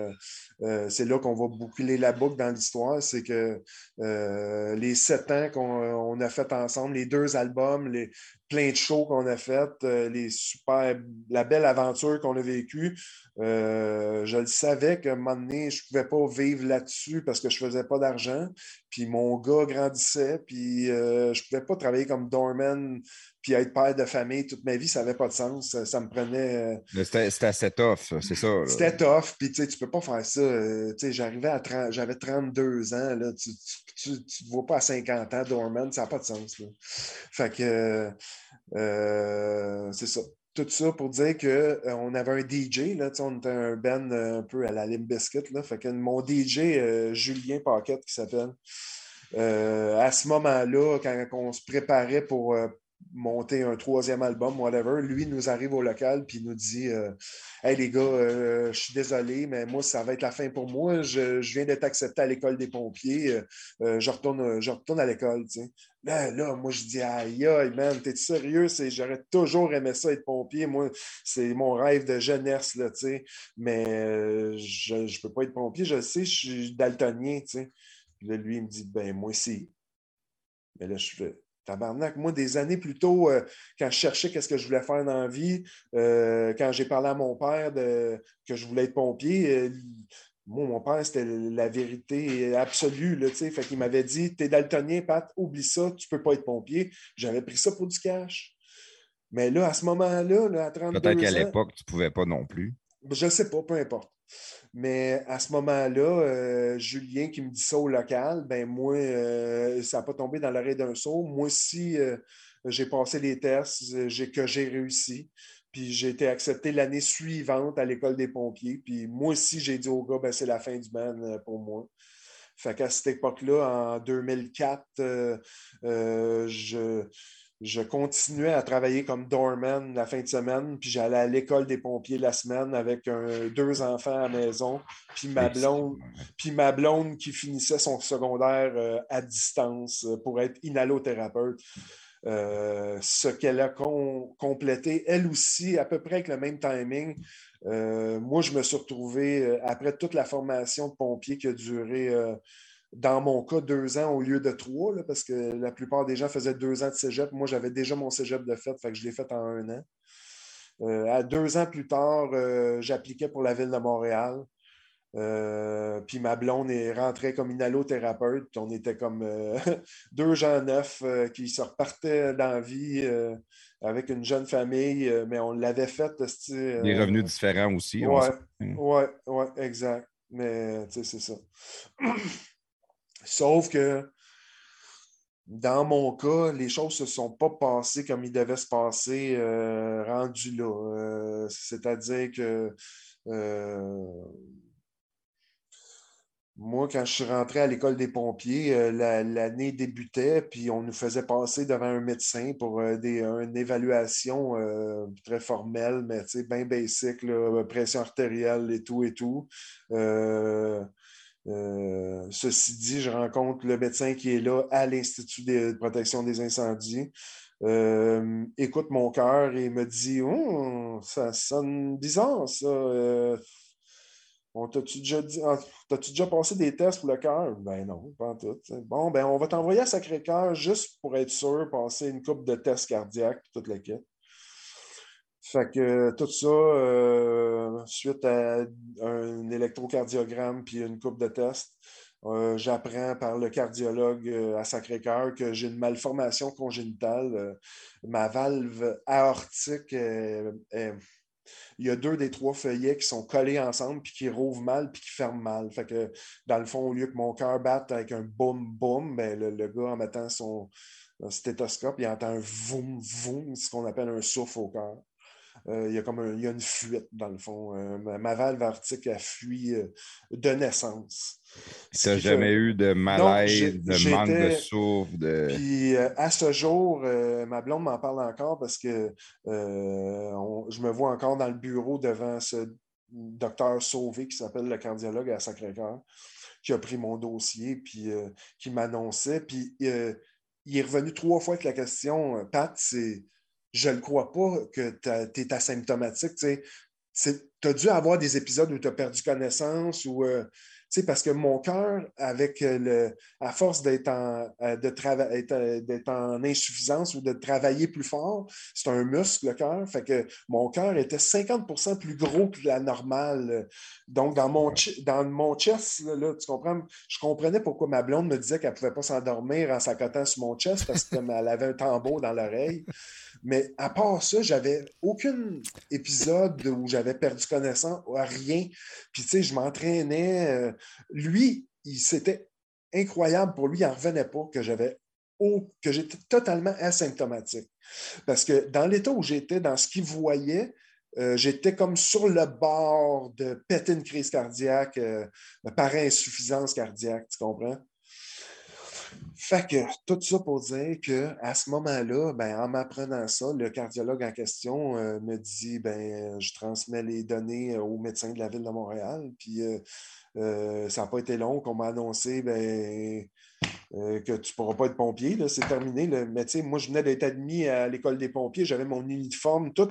c'est là qu'on va boucler la boucle dans l'histoire. C'est que les sept ans qu'on a fait ensemble, les deux albums, les, plein de shows qu'on a fait, les super, la belle aventure qu'on a vécue. je le savais qu'à un moment donné, je ne pouvais pas vivre là-dessus parce que je ne faisais pas d'argent. Puis mon gars grandissait, puis euh, je ne pouvais pas travailler comme doorman puis être père de famille toute ma vie, ça n'avait pas de sens. Ça, me prenait. Euh, c'était assez tough, c'est ça. C'était tough, puis tu ne peux pas faire ça. Euh, j'arrivais à 30, j'avais 32 ans, là, tu ne te vois pas à 50 ans, doorman, ça n'a pas de sens. Fait que c'est ça tout ça pour dire qu'on euh, avait un DJ, là, on était un band un peu à la Limb Biscuit. Là, fait que mon DJ, euh, Julien Paquette, qui s'appelle, euh, à ce moment-là, quand on se préparait pour monter un troisième album, whatever, lui nous arrive au local puis nous dit Hey les gars, je suis désolé, mais moi, ça va être la fin pour moi. Je, viens d'être accepté à l'école des pompiers. je, retourne, je retourne à l'école. Là, là, moi, je dis, aïe, aïe, man, t'es sérieux? J'aurais toujours aimé ça être pompier. Moi, c'est mon rêve de jeunesse, là. Mais euh, je ne peux pas être pompier, je sais, je suis daltonien. Puis là, lui, il me dit, ben, moi aussi. Mais là, je fais, tabarnak. Moi, des années plus tôt, euh, quand je cherchais qu'est-ce que je voulais faire dans la vie, euh, quand j'ai parlé à mon père de, que je voulais être pompier, moi, mon père, c'était la vérité absolue. Là, fait qu'il m'avait dit T'es daltonien, Pat, oublie ça, tu ne peux pas être pompier. J'avais pris ça pour du cash. Mais là, à ce moment-là, là, à 32 Peut-être qu'à l'époque, tu ne pouvais pas non plus. Je ne sais pas, peu importe. Mais à ce moment-là, euh, Julien qui me dit ça au local, ben moi, euh, ça n'a pas tombé dans l'oreille d'un saut. Moi aussi, euh, j'ai passé les tests, que j'ai réussi. Puis j'ai été accepté l'année suivante à l'école des pompiers. Puis moi aussi, j'ai dit au gars, ben, c'est la fin du euh, pour moi. Fait qu'à cette époque-là, en 2004, euh, euh, je, je, continuais à travailler comme doorman la fin de semaine, puis j'allais à l'école des pompiers la semaine avec deux enfants à la maison, puis ma blonde, puis ma blonde qui finissait son secondaire à distance pour être inhalothérapeute. Euh, ce qu'elle a complété, elle aussi, à peu près avec le même timing. Euh, moi, je me suis retrouvé, euh, après toute la formation de pompier qui a duré, dans mon cas, deux ans au lieu de trois, parce que la plupart des gens faisaient deux ans de cégep. Moi, j'avais déjà mon cégep de fait, fait que je l'ai fait en un an. à deux ans plus tard, j'appliquais pour la ville de Montréal. Euh, puis ma blonde est rentrée comme inhalothérapeute. On était comme euh, deux gens neufs euh, qui se repartaient dans la vie avec une jeune famille, mais on l'avait fait. Des revenus différents aussi. Oui, ouais, ouais, exact. Mais tu sais, c'est ça. Sauf que dans mon cas, les choses ne se sont pas passées comme ils devaient se passer rendu là. C'est-à-dire que moi, quand je suis rentré à l'école des pompiers, euh, l'année débutait, puis on nous faisait passer devant un médecin pour euh, une évaluation euh, très formelle, mais bien basique, pression artérielle et tout et tout. Ceci dit, je rencontre le médecin qui est là à l'Institut de protection des incendies. écoute mon cœur et me dit oh, ça sonne bizarre, ça T'as-tu déjà, ah, déjà passé des tests pour le cœur? Ben non, pas tout. Bon, ben on va t'envoyer à Sacré-Cœur juste pour être sûr, passer une coupe de tests cardiaques, toute la quête. Fait que tout ça, euh, suite à un électrocardiogramme puis une coupe de tests, euh, j'apprends par le cardiologue euh, à Sacré-Cœur que j'ai une malformation congénitale. ma valve aortique il y a deux des trois feuillets qui sont collés ensemble, puis qui rouvrent mal, puis qui ferment mal. Fait que, dans le fond, au lieu que mon cœur batte avec un boum boum, ben, le, gars, en mettant son stéthoscope, il entend un voum voum, ce qu'on appelle un souffle au cœur. Euh, il, y a comme il y a une fuite, dans le fond. Euh, ma, valve arctique a fui euh, de naissance. Tu n'as jamais eu de malaise, de manque de souffle? De... Puis à ce jour, ma blonde m'en parle encore parce que je me vois encore dans le bureau devant ce docteur Sauvé qui s'appelle le cardiologue à Sacré-Cœur, qui a pris mon dossier puis qui m'annonçait. Puis il est revenu trois fois avec la question, Pat, c'est je ne crois pas que tu es asymptomatique. Tu as dû avoir des épisodes où tu as perdu connaissance ou euh, parce que mon cœur, avec euh, le, à force d'être en, euh, d'être en insuffisance ou de travailler plus fort, c'est un muscle, le cœur. Fait que mon cœur était 50% plus gros que la normale. Donc, dans mon, dans mon chest, là, tu comprends? Je comprenais pourquoi ma blonde me disait qu'elle ne pouvait pas s'endormir en s'accotant sur mon chest parce qu'elle avait un tambour dans l'oreille. Mais à part ça, j'avais aucun épisode où j'avais perdu connaissance, rien. Puis, tu sais, je m'entraînais. Euh, lui, il c'était incroyable pour lui, il n'en revenait pas que j'avais que j'étais totalement asymptomatique. Parce que dans l'état où j'étais, dans ce qu'il voyait, euh, j'étais comme sur le bord de péter une crise cardiaque euh, par insuffisance cardiaque, tu comprends? Fait que tout ça pour dire qu'à ce moment-là, ben, en m'apprenant ça, le cardiologue en question euh, me dit ben, je transmets les données au médecin de la ville de Montréal. Puis euh, euh, ça n'a pas été long qu'on m'a annoncé ben, que tu ne pourras pas être pompier. C'est terminé. Mais moi, je venais d'être admis à l'école des pompiers, j'avais mon uniforme, tout,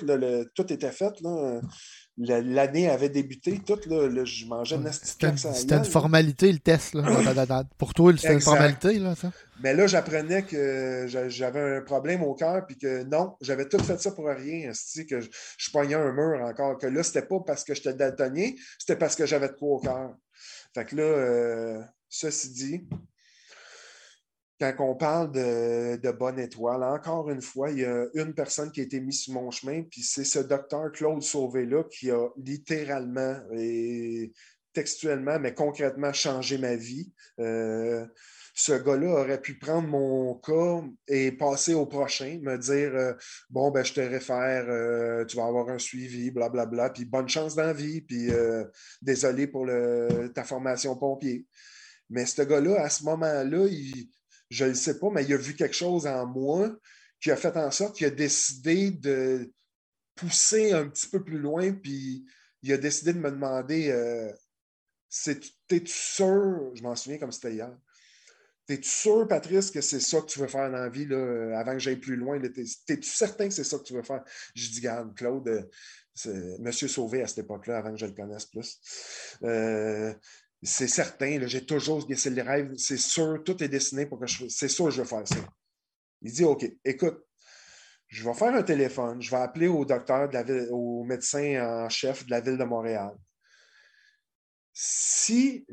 tout était fait. Là l'année avait débuté, tout, là, je mangeais une C'était une, formalité, le test. Là, Pour toi, c'était une formalité, là, ça? Mais là, j'apprenais que j'avais un problème au cœur, puis que non, j'avais tout fait ça pour rien. Que je, je poignais un mur encore. Que là, c'était pas parce que j'étais daltonien, c'était parce que j'avais de quoi au cœur. Fait que là, euh, ceci dit, quand on parle de, bonne étoile, encore une fois, il y a une personne qui a été mise sur mon chemin, puis c'est ce docteur Claude Sauvé-là qui a littéralement et textuellement, mais concrètement changé ma vie. Euh, ce gars-là aurait pu prendre mon cas et passer au prochain, me dire euh, Bon, ben, je te réfère, euh, tu vas avoir un suivi, blablabla, puis bonne chance dans la vie, puis désolé pour ta formation pompier. Mais ce gars-là, à ce moment-là, il, je ne sais pas, mais il a vu quelque chose en moi qui a fait en sorte qu'il a décidé de pousser un petit peu plus loin, puis il a décidé de me demander euh, T'es-tu sûr, je m'en souviens comme c'était hier, T'es-tu sûr, Patrice, que c'est ça que tu veux faire dans la vie là, avant que j'aille plus loin? T'es-tu certain que c'est ça que tu veux faire? Je dis, garde, Claude, euh, Monsieur Sauvé à cette époque-là, avant que je le connaisse plus. Euh, c'est certain, j'ai toujours c'est le rêve, c'est sûr, tout est dessiné pour que je c'est sûr je vais faire ça. Il dit OK, écoute, je vais faire un téléphone, je vais appeler au docteur, de au médecin en chef de la ville de Montréal. Si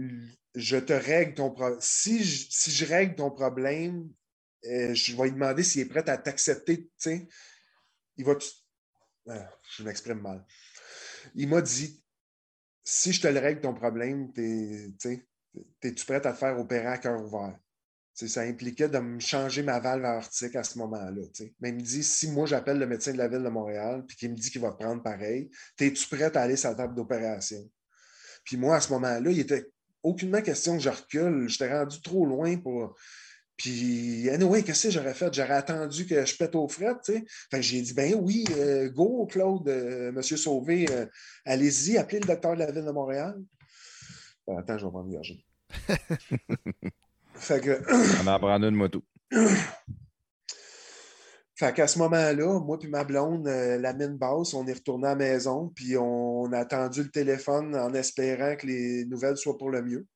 je te règle ton problème, si je, si je règle ton problème, euh, je vais lui demander s'il est prêt à t'accepter. Il va. Ah, je m'exprime mal. Il m'a dit si je te le règle ton problème, es-tu prêt à te faire opérer à cœur ouvert? ça impliquait de me changer ma valve aortique à ce moment-là. Mais il me dit si moi j'appelle le médecin de la ville de Montréal et qu'il me dit qu'il va te prendre pareil, es-tu prêt à aller sur la table d'opération? Puis moi, à ce moment-là, il n'était aucunement question que je recule. J'étais rendu trop loin pour, puis, anyway, qu'est-ce que j'aurais fait? J'aurais attendu que je pète aux fret, tu sais. Enfin, j'ai dit, ben oui, euh, go, Claude, euh, Monsieur Sauvé, euh, allez-y, appelez le docteur de la ville de Montréal. attends, je vais prendre une fait que. On en prendre une moto. Fait qu'à ce moment-là, moi et ma blonde, la mine basse, on est retourné à la maison, puis on a attendu le téléphone en espérant que les nouvelles soient pour le mieux.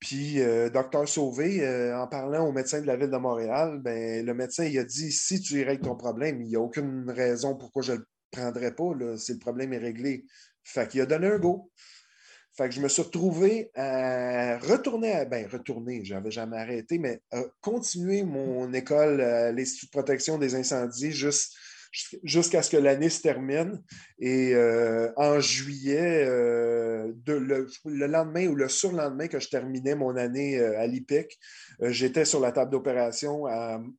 Puis, euh, docteur Sauvé, euh, en parlant au médecin de la ville de Montréal, ben, le médecin il a dit si tu règles ton problème, il n'y a aucune raison pourquoi je ne le prendrais pas si le problème est réglé. Fait qu'il a donné un go. Fait que je me suis retrouvé à retourner, à, ben retourner, j'avais jamais arrêté, mais à continuer mon école l'Institut de protection des incendies juste jusqu'à ce que l'année se termine. Et euh, en juillet, euh, le, lendemain ou le surlendemain que je terminais mon année euh, à l'IPIC, j'étais sur la table d'opération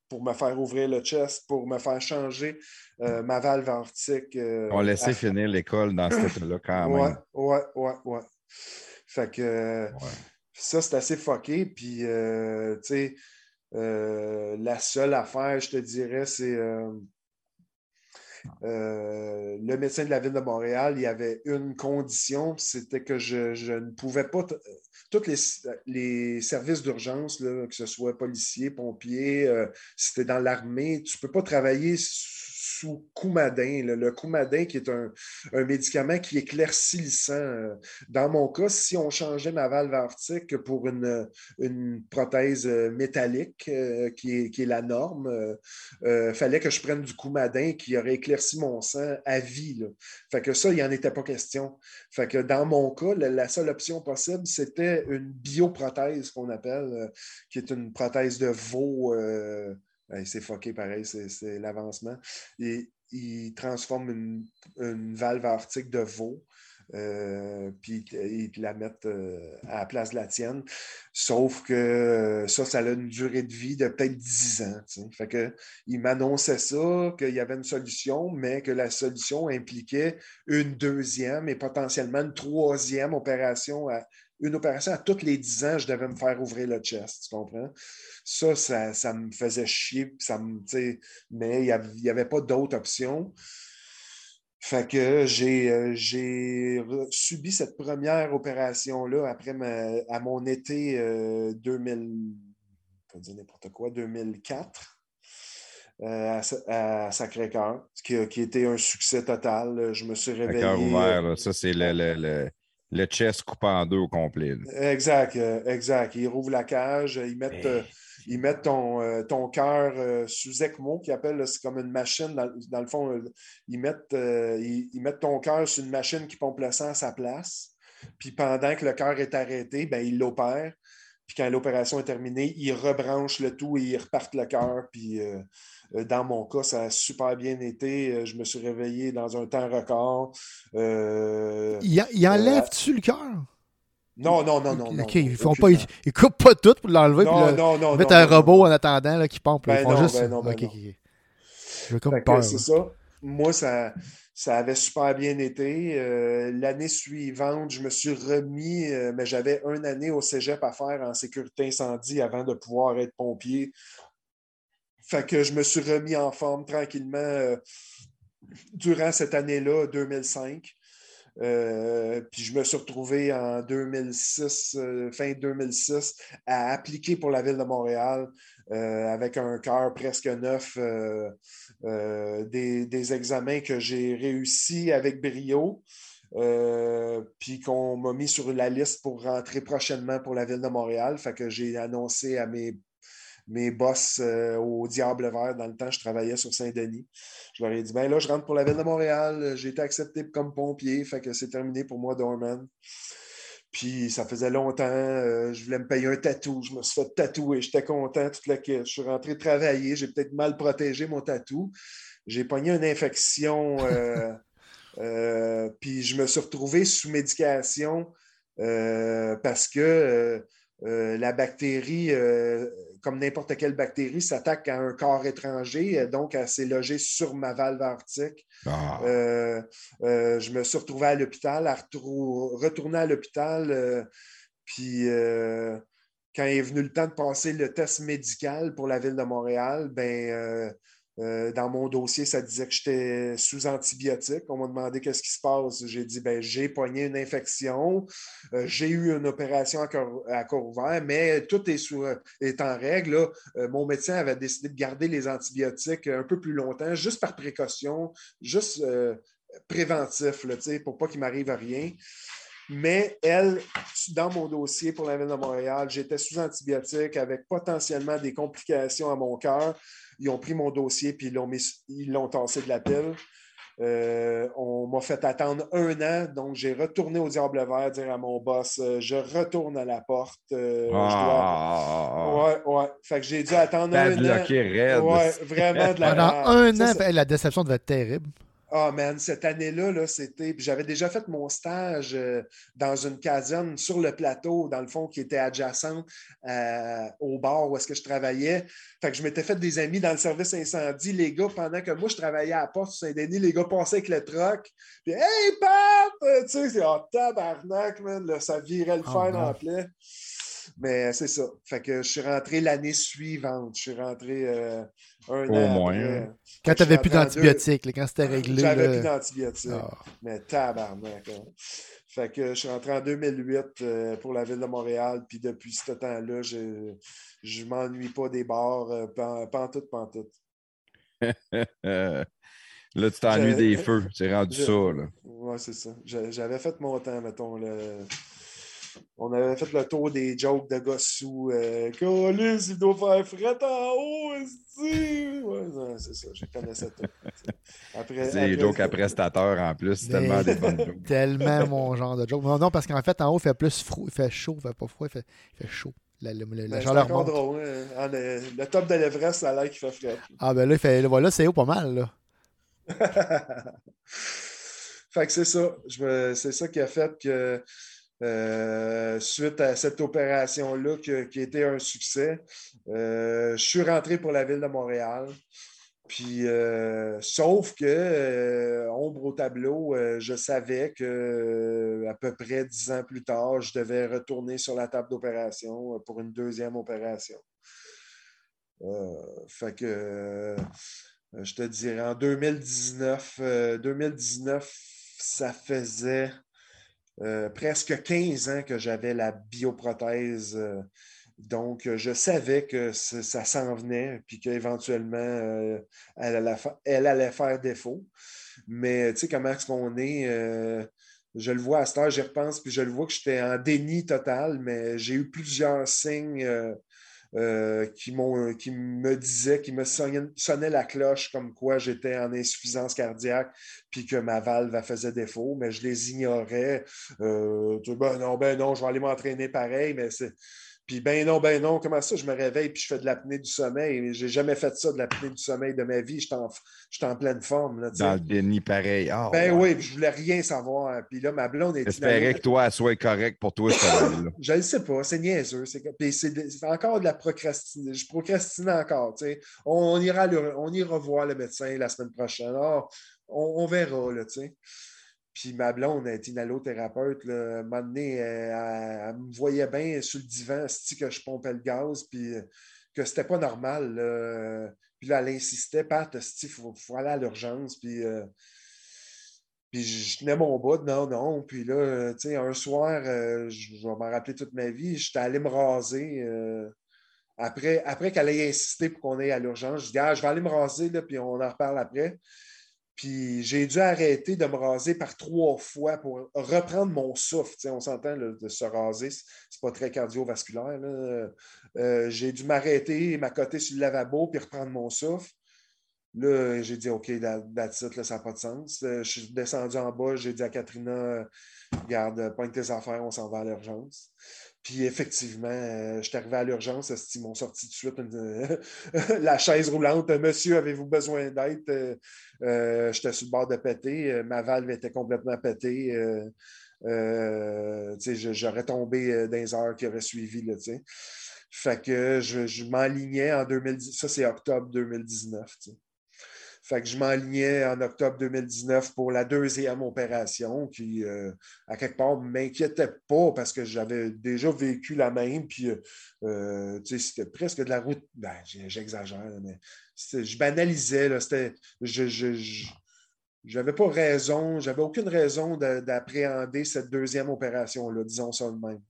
pour me faire ouvrir le chest, pour me faire changer ma valve aortique. On laissait finir l'école dans ce état-là quand même. Oui, oui, oui. Fait que ça, c'est assez fucké. Puis, tu sais, la seule affaire, je te dirais, c'est euh, le médecin de la ville de Montréal, il y avait une condition, c'était que je, ne pouvais pas. Tous les, services d'urgence, que ce soit policiers, pompiers, euh, si tu es dans l'armée, tu ne peux pas travailler sous Coumadin. Le, Coumadin, qui est un, médicament qui éclaircit le sang. Euh, dans mon cas, si on changeait ma valve aortique pour une, prothèse euh, métallique, euh, qui, est, qui, est, la norme, il fallait que je prenne du Coumadin qui aurait éclairci mon sang à vie. Fait que ça, il n'y en était pas question. Fait que dans mon cas, la, seule option possible, c'était une bioprothèse qu'on appelle, qui est une prothèse de veau c'est fucké pareil, c'est l'avancement. Il, il, transforme une, valve aortique de veau. Euh, puis ils la mettent euh, à la place de la tienne. Sauf que ça, ça a une durée de vie de peut-être 10 ans. Fait que, il m'annonçait ça, qu'il y avait une solution, mais que la solution impliquait une deuxième et potentiellement une troisième opération à, une opération à tous les 10 ans, je devais me faire ouvrir le chest, tu comprends? Ça, ça, me faisait chier, ça me, mais il n'y avait, pas d'autre option. Fait que j'ai euh, subi cette première opération-là après à mon été 2000, euh, dire n'importe quoi, 2004. Euh, à, Sacré-Cœur, qui, qui était un succès total. Je me suis réveillé. Cœur ouvert, ça, c'est le, le chest coupé en deux au complet. Exact, euh, exact. Ils rouvrent la cage, ils mettent, euh, ils mettent ton, euh, ton cœur sous ECMO, qui appelle, c'est comme une machine, dans, le fond, ils, mettent, ils, mettent ton cœur sur une machine qui pompe le sang à sa place. Puis pendant que le cœur est arrêté, ben, ils l'opèrent. Puis quand l'opération est terminée, ils rebranchent le tout et ils repartent le cœur. Puis euh, dans mon cas, ça a super bien été. Euh, je me suis réveillé dans un temps record. Euh, il, enlève-tu le cœur? Non, non, non, non. OK, ils font pas, ils, coupent pas tout pour l'enlever. Non, non, non. Ils mettent un robot en attendant là, qui pompe. Ben ils font non, juste... ben non, ben Je comme peur. C'est ça. Moi, ça, ça avait super bien été. L'année suivante, je me suis remis, mais j'avais une année au cégep à faire en sécurité incendie avant de pouvoir être pompier. Fait que je me suis remis en forme tranquillement euh, durant cette année-là, 2005. Euh, puis je me suis retrouvé en 2006, euh, fin 2006, à appliquer pour la ville de Montréal avec un cœur presque neuf, des, des, examens que j'ai réussi avec brio. puis qu'on m'a mis sur la liste pour rentrer prochainement pour la ville de Montréal. Fait que j'ai annoncé à mes mes boss euh, au Diable Vert. Dans le temps, je travaillais sur Saint-Denis. Je leur ai dit, ben là, je rentre pour la ville de Montréal. J'ai été accepté comme pompier, fait que c'est terminé pour moi, Dorman. Puis ça faisait longtemps, euh, je voulais me payer un tatou. Je me suis fait tatouer, j'étais content, toute la. Je suis rentré travailler, j'ai peut-être mal protégé mon tatou. J'ai pogné une infection, euh, puis je me suis retrouvé sous médication parce que la bactérie comme n'importe quelle bactérie, s'attaque à un corps étranger, donc elle s'est logée sur ma valve aortique. Ah. Euh, euh, je me suis retrouvé à l'hôpital, à retourner à l'hôpital, euh, puis quand est venu le temps de passer le test médical pour la ville de Montréal, ben euh, dans mon dossier, ça disait que j'étais sous antibiotiques. On m'a demandé qu'est-ce qui se passe. J'ai dit ben, j'ai pogné une infection, euh, j'ai eu une opération à corps, ouvert, mais tout est, sous, est en règle. Euh, mon médecin avait décidé de garder les antibiotiques un peu plus longtemps, juste par précaution, juste préventif, là, pour pas qu'il m'arrive rien. Mais elle, dans mon dossier pour la ville de Montréal, j'étais sous antibiotiques avec potentiellement des complications à mon cœur. Ils ont pris mon dossier puis ils l'ont, tassé de la pile. Euh, on m'a fait attendre un an, donc j'ai retourné au Diable Vert dire à mon boss euh, je retourne à la porte. Euh, ah. Ouais, ouais. Fait que j'ai dû attendre un an. Ouais, vraiment de la Pendant un an, la déception devait être terrible. Ah, man, cette année-là, -là, c'était. J'avais déjà fait mon stage euh, dans une caserne sur le plateau, dans le fond, qui était adjacent euh, au bar où est-ce que je travaillais. Fait que je m'étais fait des amis dans le service incendie. Les gars, pendant que moi, je travaillais à la porte Saint-Denis, les gars passaient avec le truck. Puis, hey, Pat! Tu sais, c'est oh, tabarnak, man, ça virait le oh, fer en plein. Mais c'est ça. Fait que je suis rentré l'année suivante. Je suis rentré euh, un Au an moins, après. Quand tu n'avais plus d'antibiotiques, quand c'était deux- réglé. J'avais là. plus d'antibiotiques. Ah. Mais tabarnak. hein. Fait que je suis rentré en 2008 euh, pour la ville de Montréal. Puis depuis ce temps-là, je je m'ennuie pas des bars. Euh, pan- pantoute, pantoute. Là, tu t'ennuies des feux. C'est rendu je- ça, là. Ouais, c'est ça. J'a- J'avais fait mon temps, mettons. le- On avait fait le tour des jokes de gossou. Euh, Colis, il doit faire fret en haut! Ouais, c'est ça, je connaissais tout. Après, C'est les jokes à prestataire en plus. C'est tellement des bonnes jokes. Tellement mon genre de joke. Non, non, parce qu'en fait, en haut, il fait plus froid. Il fait chaud. Il fait pas froid. Il fait, il fait chaud. La, la- la- la Ben, c'est chaleur encore monte. drôle. hein. Ah, le, le top de l'Everest, ça a l'air qu'il fait fret. Ah, ben là, il fait, voilà, c'est haut pas mal. Là. fait que c'est ça. Je me- C'est ça qui a fait que euh, suite à cette opération-là que- qui était un succès, euh, je suis rentré pour la ville de Montréal. Puis, euh, sauf que, ombre au tableau, je savais que à peu près dix ans plus tard, je devais retourner sur la table d'opération pour une deuxième opération. Fait que, je te dirais, en 2019, euh, 2019 ça faisait euh, presque 15 ans que j'avais la bioprothèse. euh, donc, euh, je savais que ça s'en venait, puis qu'éventuellement, elle, allait faire défaut. Mais tu sais, comment est-ce qu'on est? je le vois à cette heure, j'y repense, puis je le vois que j'étais en déni total, mais j'ai eu plusieurs signes euh, qui, m'ont, qui me disaient, qui me sonnaient, la cloche comme quoi j'étais en insuffisance cardiaque, puis que ma valve faisait défaut, mais je les ignorais. Euh, ben non, ben non, je vais aller m'entraîner pareil, mais c'est. Puis ben non, ben non, comment ça, je me réveille puis je fais de l'apnée du sommeil. J'ai jamais fait ça, de l'apnée du sommeil de ma vie. Je suis en, j'étais en pleine forme. Là. Dans le déni pareil. Ah, ben ouais. oui, puis je voulais rien savoir. Puis là, ma blonde est J'espérais que toi, elle soit correcte pour toi, je ne sais pas, c'est niaiseux. Puis c'est, encore de la procrastination. Je procrastine encore. On, on ira le- on ira voir le médecin la semaine prochaine. Ah, on, on verra. Là, tu sais. Puis ma blonde est une allothérapeute. Là. À un moment donné, elle, elle- elle me voyait bien sur le divan, si que je pompais le gaz, puis euh, que c'était pas normal. Puis là, elle insistait, Pat, il faut, faut aller à l'urgence. Puis, euh, puis je tenais mon bout, non, non. Puis là, euh, tu sais, un soir, je vais m'en rappeler toute ma vie, j'étais allé me raser. après après qu'elle ait insisté pour qu'on aille à l'urgence, je dis, ah, je vais aller me raser, puis on en reparle après. Puis j'ai dû arrêter de me raser par trois fois pour reprendre mon souffle. Tu sais, on s'entend de se raser, c'est pas très cardiovasculaire. Euh, j'ai dû m'arrêter, m'accoter sur le lavabo puis reprendre mon souffle. Là, j'ai dit OK, that- that's it, ça n'a pas de sens. Euh, je suis descendu en bas, j'ai dit à Katrina, regarde, pointe tes affaires, on s'en va à l'urgence. Puis effectivement, euh, je suis arrivé à l'urgence, ils m'ont sorti tout de suite une- la chaise roulante? Monsieur, avez-vous besoin d'aide? Euh, euh, J'étais sur le bord de péter. Euh, ma valve était complètement pétée. Euh, euh, J'aurais tombé euh, dans les heures qui auraient suivi. Fait que je, je m'enlignais en 2010. Ça, c'est octobre 2019. tu sais. Fait que je m'enlignais en octobre 2019 pour la deuxième opération qui, euh, à quelque part, ne m'inquiétait pas parce que j'avais déjà vécu la même. Puis, euh, euh, c'était presque de la route. Ben, j'exagère, mais je banalisais. Là, je, je, j'avais pas raison, j'avais aucune raison de- d'appréhender cette deuxième opération-là, disons ça de même.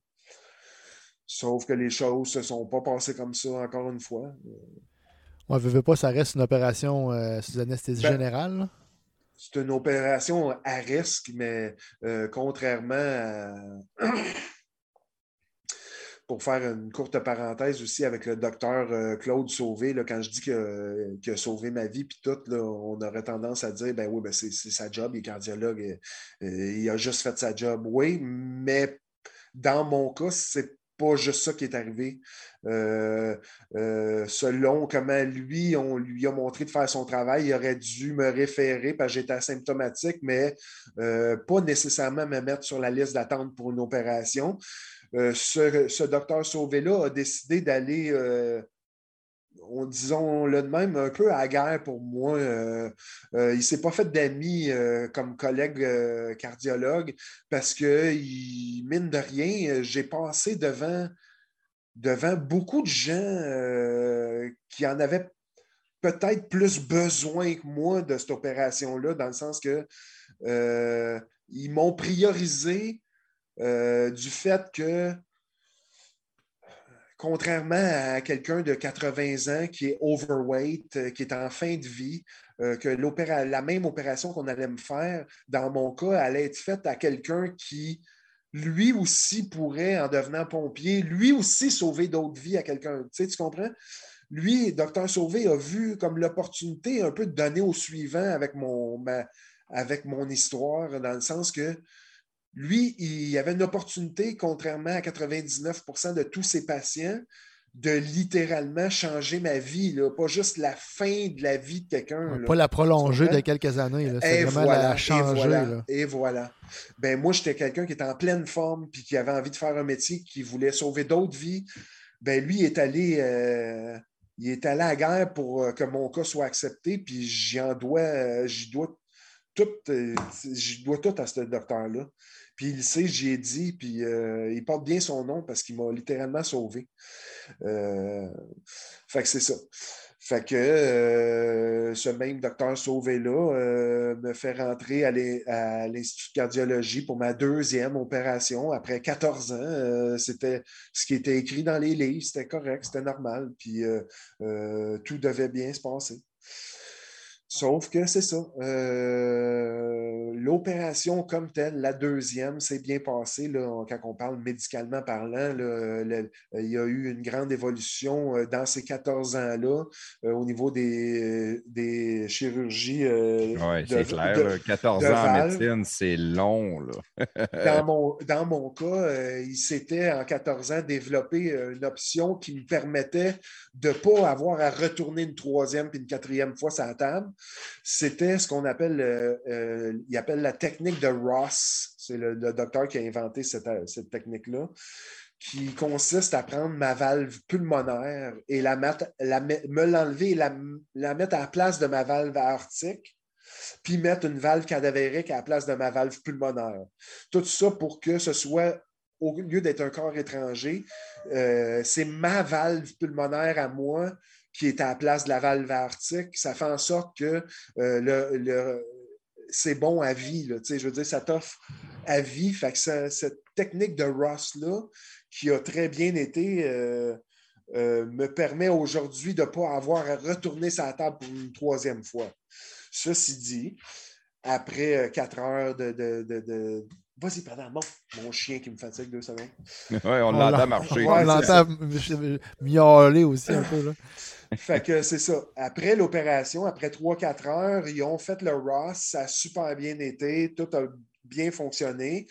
Sauf que les choses ne se sont pas passées comme ça encore une fois. Ouais, veux, veux pas, ça reste une opération euh, sous anesthésie Ben, générale. C'est une opération à risque, mais euh, contrairement à. Pour faire une courte parenthèse aussi avec le docteur euh, Claude Sauvé, là, quand je dis que- qu'il a sauvé ma vie, puis tout, là, on aurait tendance à dire ben oui, ben c'est sa job, il est cardiologue, il a juste fait sa job. Oui, mais dans mon cas, c'est pas juste ça qui est arrivé. Euh, euh, selon comment lui, on lui a montré de faire son travail, il aurait dû me référer parce que j'étais asymptomatique, mais euh, pas nécessairement me mettre sur la liste d'attente pour une opération. Ce, docteur Sauvé-là a décidé d'aller, on, disons-le de même, un peu à la guerre pour moi. Euh, euh, il ne s'est pas fait d'amis euh, comme collègue cardiologue parce que, mine de rien, j'ai passé devant devant beaucoup de gens qui en avaient peut-être plus besoin que moi de cette opération-là, dans le sens que ils m'ont priorisé du fait que, contrairement à quelqu'un de 80 ans qui est overweight, euh, qui est en fin de vie, que la même opération qu'on allait me faire, dans mon cas, allait être faite à quelqu'un qui, lui aussi, pourrait, en devenant pompier, lui aussi sauver d'autres vies à quelqu'un. Tu sais, tu comprends? lui, Docteur Sauvé, a vu comme l'opportunité un peu de donner au suivant avec mon histoire, dans le sens que lui, il avait une opportunité, contrairement à 99% de tous ses patients, de littéralement changer ma vie, là. pas juste la fin de la vie de quelqu'un. Pas la prolonger de quelques années, c'est vraiment la changer. Et voilà. Et voilà. Ben, moi, j'étais quelqu'un qui était en pleine forme puis qui avait envie de faire un métier, qui voulait sauver d'autres vies. Ben, lui est allé euh, il est allé à la guerre pour euh, que mon cas soit accepté, puis j'en dois, euh, j'y dois tout, dois tout à ce docteur-là. Puis il sait, j'y ai dit, puis il porte bien son nom parce qu'il m'a littéralement sauvé. fait que c'est ça. Fait que euh, ce même docteur Sauvé-là euh, me fait rentrer à l'Institut de cardiologie pour ma deuxième opération après 14 ans. Euh, c'était ce qui était écrit dans les livres, c'était correct, c'était normal, puis tout devait bien se passer. Sauf que c'est ça. Euh, l'opération comme telle, la deuxième, s'est bien passée. Là, quand on parle médicalement parlant, il y a eu une grande évolution euh, dans ces 14 ans-là euh, au niveau des, des chirurgies. oui, c'est clair. 14 ans en médecine, c'est long. dans, mon, dans mon cas, il s'était en 14 ans développé une option qui me permettait de ne pas avoir à retourner une troisième puis une quatrième fois sur la table c'était ce qu'on appelle, euh, euh, appelle la technique de Ross. C'est le, docteur qui a inventé cette, euh, technique-là, qui consiste à prendre ma valve pulmonaire et la me l'enlever et la, mettre à la place de ma valve aortique puis mettre une valve cadavérique à la place de ma valve pulmonaire. Tout ça pour que ce soit, au lieu d'être un corps étranger, c'est ma valve pulmonaire à moi qui est à la place de la valve aortique, ça fait en sorte que euh, le, c'est bon à vie. je veux dire, ça t'offre à vie. Fait que cette technique de Ross-là, qui a très bien été, euh, euh, me permet aujourd'hui de ne pas avoir à retourner sa table pour une troisième fois. Ceci dit, après quatre heures de, Vas-y, pardon, mon chien qui me fatigue deux secondes. Oui, on, l'entend marcher. on l'entend miauler aussi un peu. Là. Fait que c'est ça. Après l'opération, après 3-4 heures, ils ont fait le Ross. Ça a super bien été. Tout a bien fonctionné.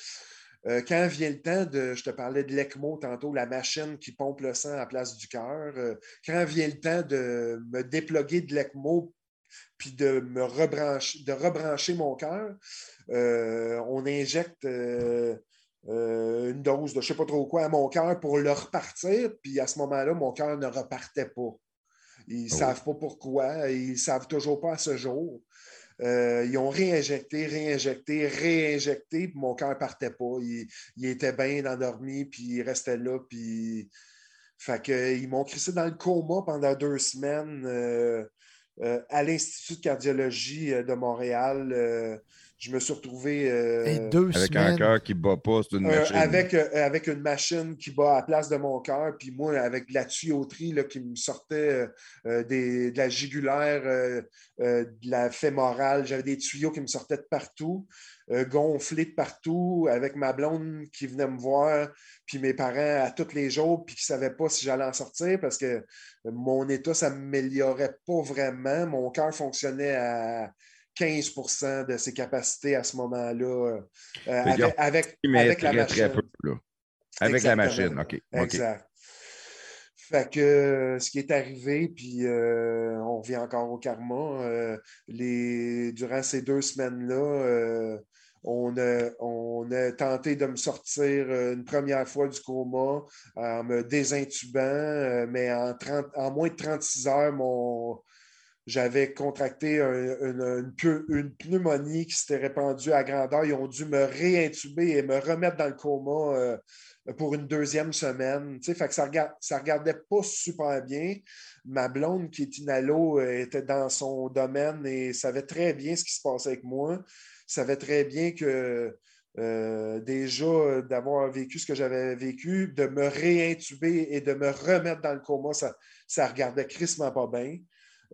Euh, quand vient le temps de, je te parlais de l'ECMO tantôt, la machine qui pompe le sang à la place du cœur, euh, quand vient le temps de me déploguer de l'ECMO puis de me rebrancher, de rebrancher mon cœur, euh, on injecte une dose de je ne sais pas trop quoi à mon cœur pour le repartir, puis à ce moment-là, mon cœur ne repartait pas. Ils ne oh. savent pas pourquoi. Ils ne savent toujours pas à ce jour. Euh, ils ont réinjecté, réinjecté, réinjecté, puis mon cœur ne partait pas. Il, était bien endormi, puis il restait là, puis. Fait que, ils m'ont crissé dans le coma pendant deux semaines euh, euh, à l'Institut de cardiologie de Montréal je me suis retrouvé. Euh, avec un cœur qui ne bat pas, c'est une euh, machine. avec, euh, avec une machine qui bat à la place de mon cœur, puis moi, avec de la tuyauterie là, qui me sortait des, de la jugulaire, de la fémorale. J'avais des tuyaux qui me sortaient de partout, gonflés de partout, avec ma blonde qui venait me voir, puis mes parents à tous les jours, puis qui ne savaient pas si j'allais en sortir parce que mon état, ça ne m'améliorait pas vraiment. Mon cœur fonctionnait à 15% de ses capacités à ce moment-là euh, avec, avec, la machine. Avec la machine, OK. Exact. Fait que euh, ce qui est arrivé, puis euh, on revient encore au karma, les, durant ces deux semaines-là, on a, on a, tenté de me sortir une première fois du coma en me désintubant, mais en, 30, en moins de 36 heures, mon, j'avais contracté une, pneumonie qui s'était répandue à grandeur. Ils ont dû me réintuber et me remettre dans le coma euh, pour une deuxième semaine. Ça ne regardait pas super bien. Ma blonde, qui est inalo, euh, était dans son domaine et savait très bien ce qui se passait avec moi. Savait très bien que euh, déjà d'avoir vécu ce que j'avais vécu, de me réintuber et de me remettre dans le coma, ça, ça regardait crissement pas bien.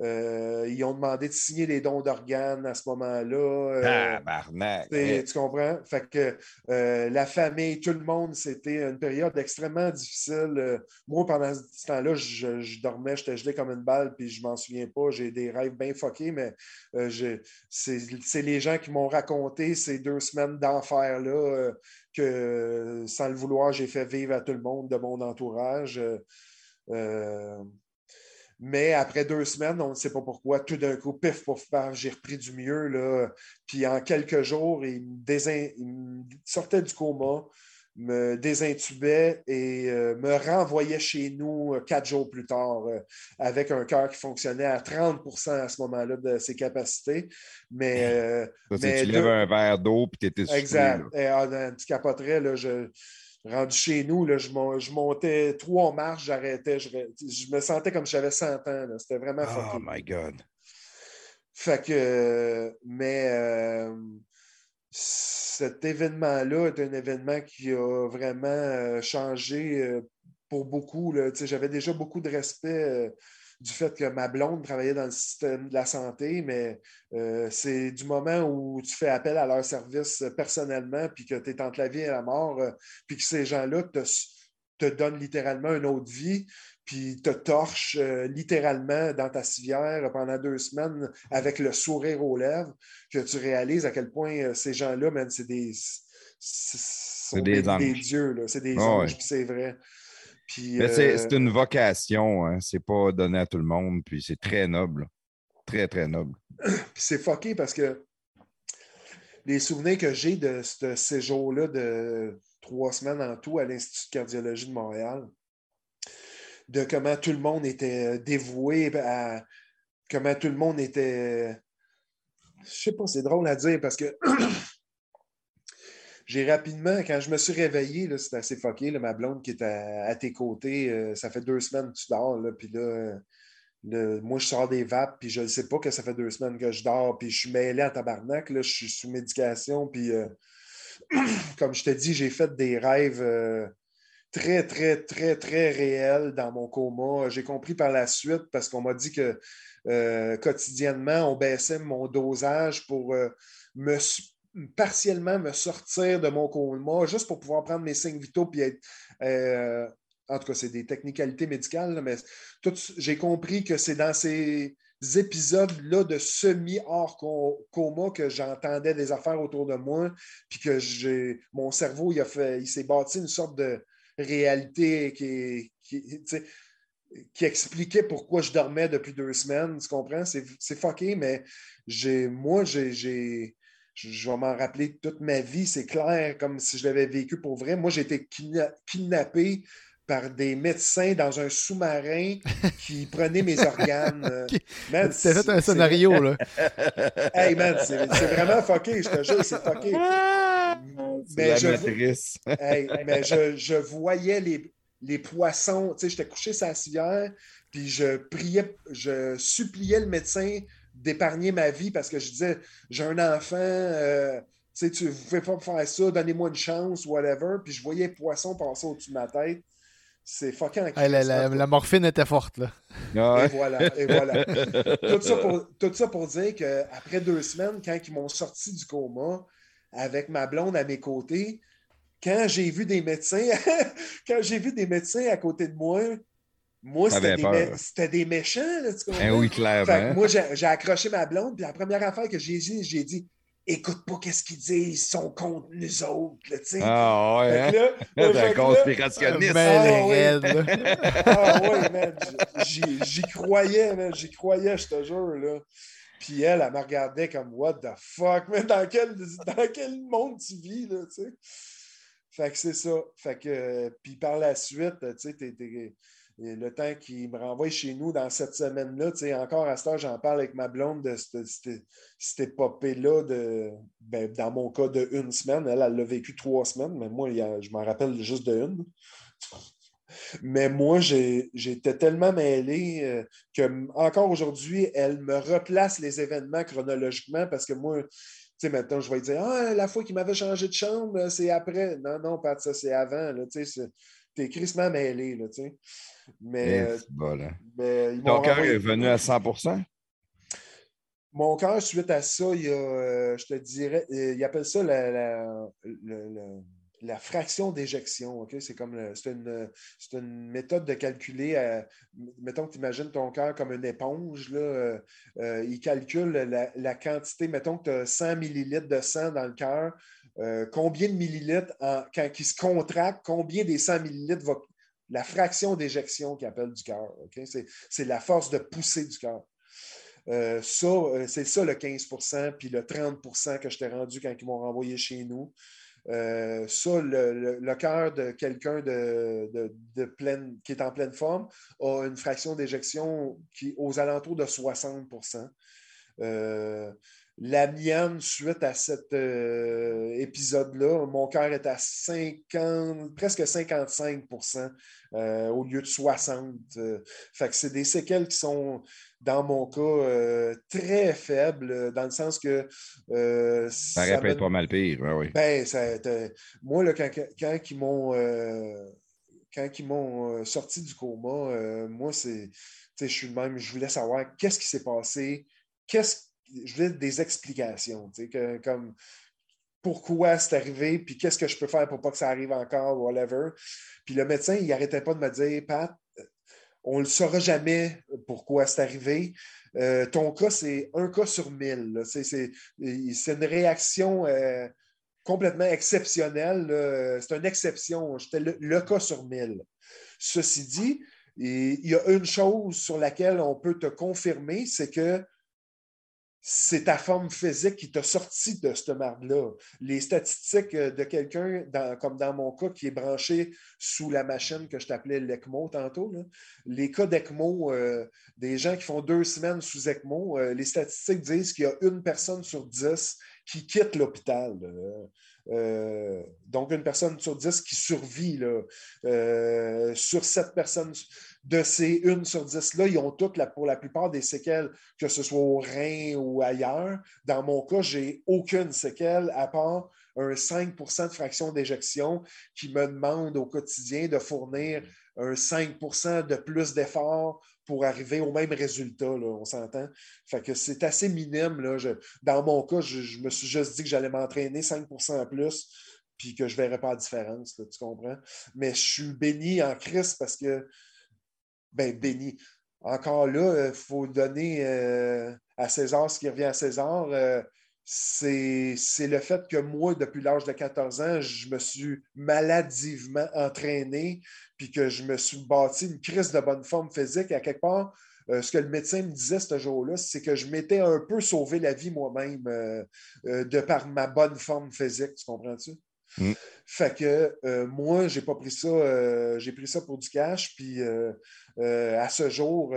Euh, ils ont demandé de signer des dons d'organes à ce moment-là. Tabarnak! Tu comprends? Fait que euh, la famille, tout le monde, c'était une période extrêmement difficile. moi, pendant ce temps-là, je, dormais, j'étais gelé comme une balle, puis je m'en souviens pas. J'ai des rêves bien fuckés, mais c'est les gens qui m'ont raconté ces deux semaines d'enfer-là que, sans le vouloir, j'ai fait vivre à tout le monde de mon entourage. Mais après deux semaines, on ne sait pas pourquoi, tout d'un coup, pif, pouf, paf, j'ai repris du mieux. Là. Puis en quelques jours, il me, sortait du coma, me désintubait et euh, me renvoyait chez nous euh, quatre jours plus tard euh, avec un cœur qui fonctionnait à 30% à ce moment-là de ses capacités. Mais, tu lèves un verre d'eau puis tu étais Exact. Et, ah, tu capoterais, là, je, rendu chez nous, là, je, montais trois marches, j'arrêtais. Je, me sentais comme si j'avais 100 ans. C'était vraiment Oh my God. Fait que, mais euh, cet événement-là est un événement qui a vraiment euh, changé euh, pour beaucoup. J'avais déjà beaucoup de respect du fait que ma blonde travaillait dans le système de la santé, mais euh, c'est du moment où tu fais appel à leur service personnellement, puis que tu es entre la vie et la mort, euh, puis que ces gens-là te, te, donnent littéralement une autre vie, puis te torchent euh, littéralement dans ta civière pendant deux semaines avec le sourire aux lèvres, que tu réalises à quel point ces gens-là, même, c'est des. C'est des, dieux, c'est des anges, puis c'est vrai. Euh, c'est une vocation, hein. c'est pas donné à tout le monde, puis c'est très noble. Très, très noble. Puis c'est fucké parce que les souvenirs que j'ai de ce séjour-là de trois semaines en tout à l'Institut de cardiologie de Montréal, de comment tout le monde était dévoué à comment tout le monde était. Je sais pas, c'est drôle à dire parce que j'ai rapidement, quand je me suis réveillé, c'était assez fucké, ma blonde qui est à, tes côtés, euh, ça fait deux semaines que tu dors, puis là, moi, je sors des vapes, puis je ne sais pas que ça fait deux semaines que je dors, puis je suis mêlé en tabarnak, je suis sous médication, puis euh, comme je te dis, j'ai fait des rêves euh, très, très, très, très réels dans mon coma. J'ai compris par la suite, parce qu'on m'a dit que quotidiennement, on baissait mon dosage pour me partiellement me sortir de mon coma juste pour pouvoir prendre mes signes vitaux puis être. Euh, en tout cas, c'est des technicalités médicales, mais j'ai compris que c'est dans ces épisodes-là de semi-hors coma que j'entendais des affaires autour de moi, puis que mon cerveau, il, a fait, il s'est bâti une sorte de réalité qui, qui, expliquait pourquoi je dormais depuis deux semaines. Tu comprends? C'est fucké, mais moi, j'ai je, vais m'en rappeler toute ma vie. C'est clair, comme si je l'avais vécu pour vrai. Moi, j'ai été kidnappé par des médecins dans un sous-marin qui prenaient mes organes. C'était fait un scénario, là. hey, man, c'est vraiment fucké, je te jure, c'est fucké. mais, je, hey, mais je, je, voyais les, les poissons, tu sais, j'étais couché sur la civière, puis je priais, je suppliais le médecin d'épargner ma vie parce que je disais, j'ai un enfant, euh, tu ne pouvez pas faire ça, donnez-moi une chance, whatever. Puis je voyais poisson passer au-dessus de ma tête. C'est fucking la, morphine était forte, là. Ah et voilà, et voilà. tout, ça pour, tout ça pour dire qu'après deux semaines, quand ils m'ont sorti du coma, avec ma blonde à mes côtés, quand j'ai vu des médecins, quand j'ai vu des médecins à côté de moi, moi, c'était des, méchants, là, tu comprends? Eh oui, clairement. moi, j'ai accroché ma blonde, puis la première affaire que j'ai dit, j'ai dit écoute pas qu'est-ce qu'ils disent, ils sont contre nous autres, tu sais. Ah ouais, hein? un conspirationniste. Ah, ouais. ah ouais, man, j'y croyais, man, j'y croyais, je te jure, là. Puis elle, elle me regardait comme « What the fuck? Mais dans quel, dans quel monde tu vis, là, tu sais? Fait que c'est ça. Fait que, puis par la suite, tu sais, t'es le temps qu'il me renvoie chez nous dans cette semaine-là, encore à cette heure, j'en parle avec ma blonde de cette, épopée-là, de, ben, dans mon cas, de une semaine. Elle, elle l'a vécu trois semaines, mais moi, je m'en rappelle juste de une. Mais moi, j'étais tellement mêlé euh, que encore aujourd'hui, elle me replace les événements chronologiquement parce que moi, tu maintenant, je vais dire Ah, la fois qu'il m'avait changé de chambre, c'est après. Non, non, Pat, ça, c'est avant. Tu sais, t'es crissement mêlé, là. Mais, euh, mais Ton cœur est venu à 100% Mon cœur, suite à ça, il y a, euh, je te dirais, il appelle ça la, la fraction d'éjection. C'est comme c'est une, une, méthode de calculer. Euh, mettons que tu imagines ton cœur comme une éponge. Là, euh, euh, il calcule la, quantité. Mettons que tu as 100 millilitres de sang dans le cœur. combien de millilitres, quand il se contracte, combien des 100 millilitres va. La fraction d'éjection qu'il appelle du cœur. C'est la force de pousser du cœur. ça, c'est ça le 15% puis le 30% que je t'ai rendu quand ils m'ont renvoyé chez nous. Euh, ça, le, cœur de quelqu'un de, pleine, qui est en pleine forme a une fraction d'éjection qui aux alentours de 60 euh, La mienne, suite à cet euh, épisode-là, mon cœur est à 50, presque 55% au lieu de 60 Fait que c'est des séquelles qui sont dans mon cas, euh, très faible, euh, dans le sens que. Euh, ça aurait pu être pas mal pire, oui. Ben, moi, quand, quand, ils m'ont. quand ils m'ont sorti du coma, moi, c'est. Je suis le même, je voulais savoir qu'est-ce qui s'est passé, qu'est-ce je voulais des explications, que, comme pourquoi c'est arrivé, puis qu'est-ce que je peux faire pour pas que ça arrive encore, whatever. Puis le médecin, il n'arrêtait pas de me dire, Pat, on ne le saura jamais pourquoi c'est arrivé. Euh, ton cas, c'est un cas sur mille. C'est une réaction euh, complètement exceptionnelle. C'est une exception. J'étais le, cas sur mille. Ceci dit, il y a une chose sur laquelle on peut te confirmer, c'est que c'est ta forme physique qui t'a sorti de cette marde-là. Les statistiques euh, de quelqu'un, comme dans mon cas, qui est branché sous la machine que je t'appelais l'ECMO tantôt, les cas d'ECMO, euh, des gens qui font deux semaines sous ECMO, euh, les statistiques disent qu'il y a une personne sur dix qui quitte l'hôpital. Donc, une personne sur dix qui survit. sur sept personnes de ces une sur dix-là, ils ont toutes, pour la plupart des séquelles, que ce soit au rein ou ailleurs. Dans mon cas, j'ai aucune séquelle à part un 5% de fraction d'éjection qui me demande au quotidien de fournir un 5% de plus d'efforts pour arriver au même résultat, on s'entend? Fait que c'est assez minime. Là. dans mon cas, je, me suis juste dit que j'allais m'entraîner 5 en plus, puis que je ne verrais pas la différence, tu comprends? Mais je suis béni en Christ parce que ben, béni. Encore là, il euh, faut donner euh, à César ce qui revient à César. Euh, c'est le fait que moi, depuis l'âge de 14 ans, je me suis maladivement entraîné, puis que je me suis bâti une crise de bonne forme physique. À quelque part, ce que le médecin me disait ce jour-là, c'est que je m'étais un peu sauvé la vie moi-même de par ma bonne forme physique. Tu comprends-tu? Mm. Fait que euh, moi, j'ai pas pris ça, euh, j'ai pris ça pour du cash, puis euh, à ce jour,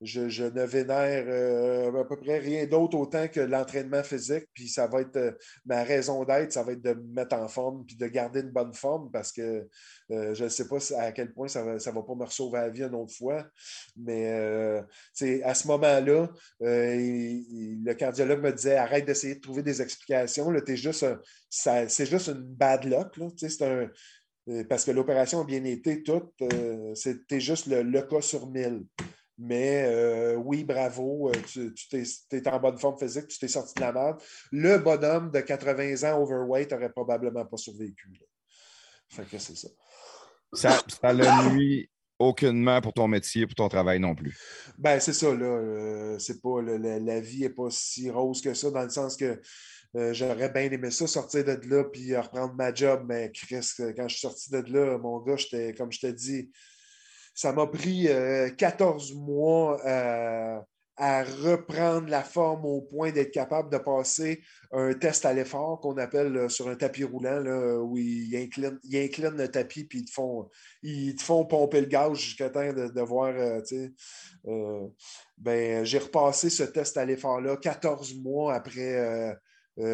je, ne vénère à peu près rien d'autre autant que l'entraînement physique, puis ça va être ma raison d'être, ça va être de me mettre en forme, puis de garder une bonne forme, parce que je ne sais pas à quel point ça ne va, va, pas me sauver la vie une autre fois, mais à ce moment-là, le cardiologue me disait arrête d'essayer de trouver des explications, juste c'est juste une bad luck. Euh, parce que l'opération a bien été toute. Euh, c'était juste le, cas sur mille. Mais euh, oui, bravo, tu, es, en bonne forme physique, tu t'es sorti de la merde. Le bonhomme de 80 ans overweight n'aurait probablement pas survécu. Fait que c'est ça. Ça, ça le nuit aucunement pour ton métier, pour ton travail non plus. Ben, c'est ça, là. c'est pas, la vie n'est pas si rose que ça, dans le sens que euh, j'aurais bien aimé ça, sortir de là puis reprendre ma job, mais Chris, quand je suis sorti de là, mon gars, j'étais, comme je te dis, ça m'a pris 14 euh, mois euh, à reprendre la forme au point d'être capable de passer un test à l'effort qu'on appelle euh, sur un tapis roulant là, où ils inclinent, ils inclinent le tapis puis ils te font, ils font pomper le gaz jusqu'à temps de, voir. ben, j'ai repassé ce test à l'effort-là 14 mois après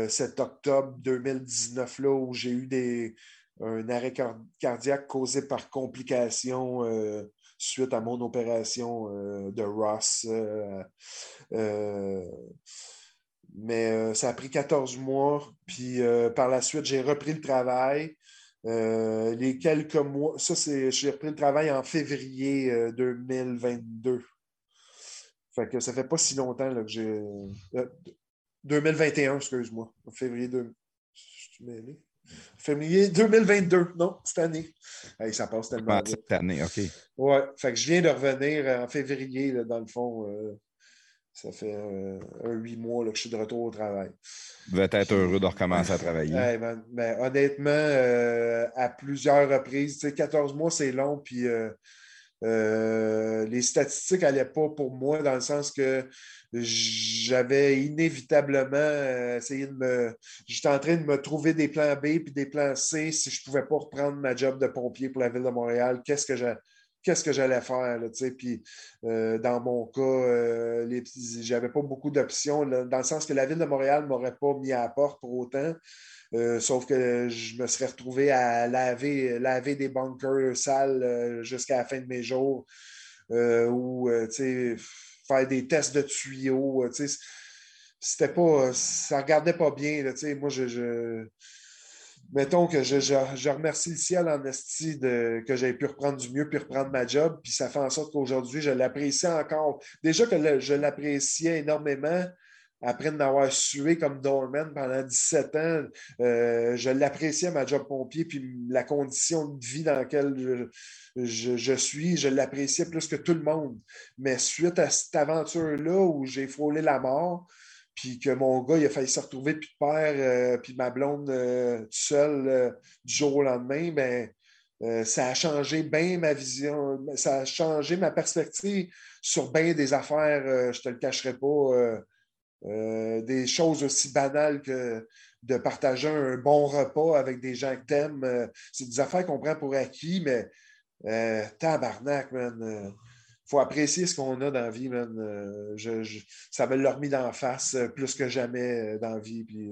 cet octobre 2019 là, où j'ai eu des, un arrêt car- cardiaque causé par complications suite à mon opération euh, de Ross. euh, euh, mais ça a pris 14 mois. Puis par la suite, j'ai repris le travail. Les quelques mois, ça, c'est, j'ai repris le travail en février euh, 2022. Fait que ça fait pas si longtemps que j'ai. euh, 2021, excuse-moi. Février 2. Je suis mêlé. Février 2022, non, cette année. Hey, ça passe tellement Ah, cette année, OK. Ouais, fait que je viens de revenir en février, là, dans le fond. euh, ça fait euh, un huit mois là, que je suis de retour au travail. Vous devez être heureux de recommencer à travailler. Hey, ben, honnêtement, euh, à plusieurs reprises, tu sais, 14 mois, c'est long, puis euh, les statistiques n'allaient pas pour moi dans le sens que j'avais inévitablement euh, essayé de me. J'étais en train de me trouver des plans B puis des plans C si je ne pouvais pas reprendre ma job de pompier pour la ville de Montréal. Qu'est-ce que qu'est-ce que j'allais faire. Là, puis, euh, dans mon cas, euh, j'avais pas beaucoup d'options, dans le sens que la ville de Montréal ne m'aurait pas mis à la porte pour autant. Euh, sauf que je me serais retrouvé à laver, laver des bunkers sales euh, jusqu'à la fin de mes jours. euh, ou faire des tests de tuyaux. c'était pas. Ça regardait pas bien. Moi, je. Mettons que je, je- je remercie le ciel en esti de, que j'ai pu reprendre du mieux puis reprendre ma job. Puis ça fait en sorte qu'aujourd'hui, je l'apprécie encore. Déjà que je l'appréciais énormément après d'avoir sué comme doorman pendant 17 ans. euh, je l'appréciais, ma job pompier, puis la condition de vie dans laquelle je, je- suis, je l'appréciais plus que tout le monde. Mais suite à cette aventure-là où j'ai frôlé la mort, puis que mon gars, il a failli se retrouver de père, euh, puis ma blonde euh, seule du jour au lendemain, ben, ça a changé bien ma vision, ça a changé ma perspective sur bien des affaires, je te le cacherai pas, euh, des choses aussi banales que de partager un bon repas avec des gens que t'aimes. euh, c'est des affaires qu'on prend pour acquis, mais euh, tabarnak, man. euh, faut apprécier ce qu'on a dans la vie, man. Euh, je- je- ça me l'a remis d'en face plus que jamais dans la vie. Puis,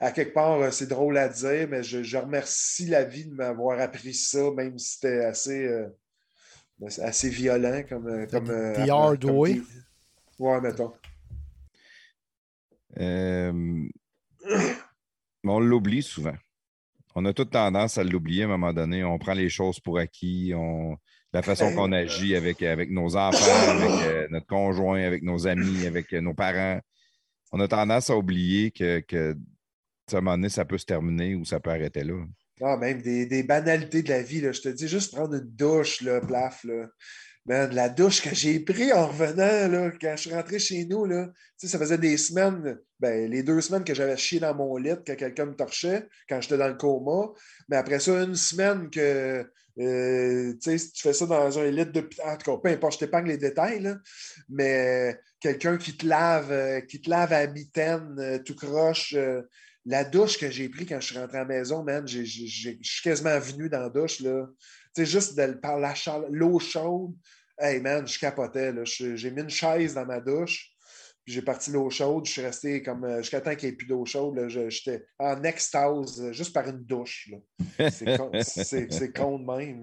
à quelque part, c'est drôle à dire, mais je, je remercie la vie de m'avoir appris ça, même si c'était assez, assez violent comme. comme The hard way. Ouais, mettons. Euh, on l'oublie souvent. On a toute tendance à l'oublier à un moment donné. On prend les choses pour acquis. La façon qu'on agit avec, avec nos enfants, avec euh, notre conjoint, avec nos amis, avec euh, nos parents. On a tendance à oublier que, à un moment donné, ça peut se terminer ou ça peut arrêter là. Ah, même des, des banalités de la vie. Là. Je te dis, juste prendre une douche, là, plaf. Là. Man, la douche que j'ai pris en revenant, là, quand je suis rentré chez nous, là, ça faisait des semaines, ben, les deux semaines que j'avais chié dans mon lit quand quelqu'un me torchait, quand j'étais dans le coma. Mais après ça, une semaine que euh, tu fais ça dans un lit de. En tout cas, peu importe, je t'épargne les détails, là, mais quelqu'un qui te lave, euh, qui te lave à mitaine, euh, tout croche. euh, la douche que j'ai pris quand je suis rentré à la maison, man, je suis quasiment venu dans la douche. Là. Juste par l'eau chaude. Hey man, je capotais. là. Je- J'ai mis une chaise dans ma douche. Puis j'ai parti l'eau chaude. Je suis resté comme euh, jusqu'à temps qu'il n'y ait plus d'eau chaude. là. Je- J'étais en extase euh, juste par une douche. là. C'est con, c'est- c'est con de même.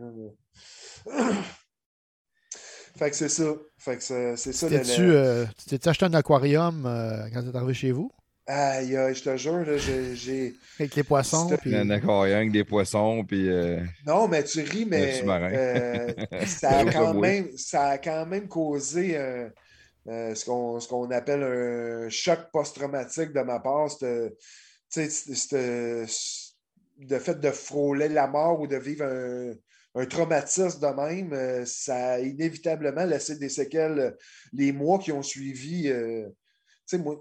là. fait que c'est ça. Fait que c'est c'est ça. T'es-tu, euh, tu t'es acheté un aquarium euh, quand t'es arrivé chez vous? Aïe, aïe, je te jure, là, j'ai- j'ai. Avec les poissons? Puis- Un aquarium avec des poissons, puis euh, Non, mais tu ris, mais euh, ça, a quand même, ça a quand même causé euh, euh, ce qu'on ce qu'on appelle un choc post-traumatique de ma part. tu sais, Le fait de frôler la mort ou de vivre un, un traumatisme de même, euh, ça a inévitablement laissé des séquelles les mois qui ont suivi. euh, tu sais, moi,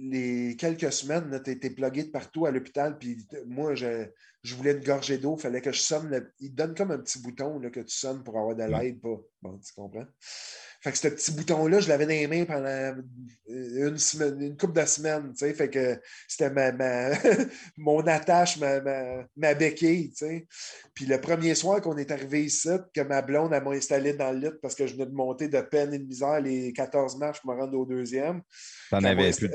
les quelques semaines, tu étais plugué de partout à l'hôpital, puis moi, je- je voulais une gorgée d'eau, il fallait que je sonne. Le... Il donne comme un petit bouton là, que tu sonnes pour avoir de l'aide. Pas... Bon, tu comprends? Fait que ce petit bouton-là, je l'avais dans les mains pendant une, semaine, une couple de semaines. Tu sais, fait que c'était ma, mon attache, ma, ma, béquille. Tu sais. Puis le premier soir qu'on est arrivé ici, que ma blonde m'a installé dans le lit parce que je venais de monter de peine et de misère les 14 marches pour me rendre au deuxième. T'en avais plus.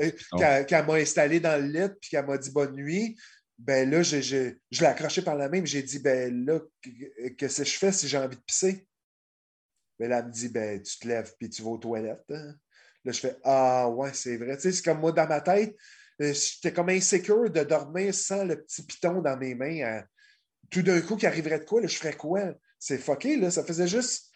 Qu'elle m'a installé dans le lit puis qu'elle m'a dit bonne nuit ben là, je, je, l'ai accroché par la main, j'ai dit, ben là, qu'est-ce que je fais si j'ai envie de pisser? Ben là, elle me dit, ben tu te lèves puis tu vas aux toilettes. Hein. Là, je fais, ah ouais, c'est vrai. Tu sais, c'est comme moi dans ma tête, euh, j'étais comme insécure de dormir sans le petit piton dans mes mains. Tout d'un coup, qui arriverait de quoi? Je ferais quoi? C'est fucké, là. Ça faisait juste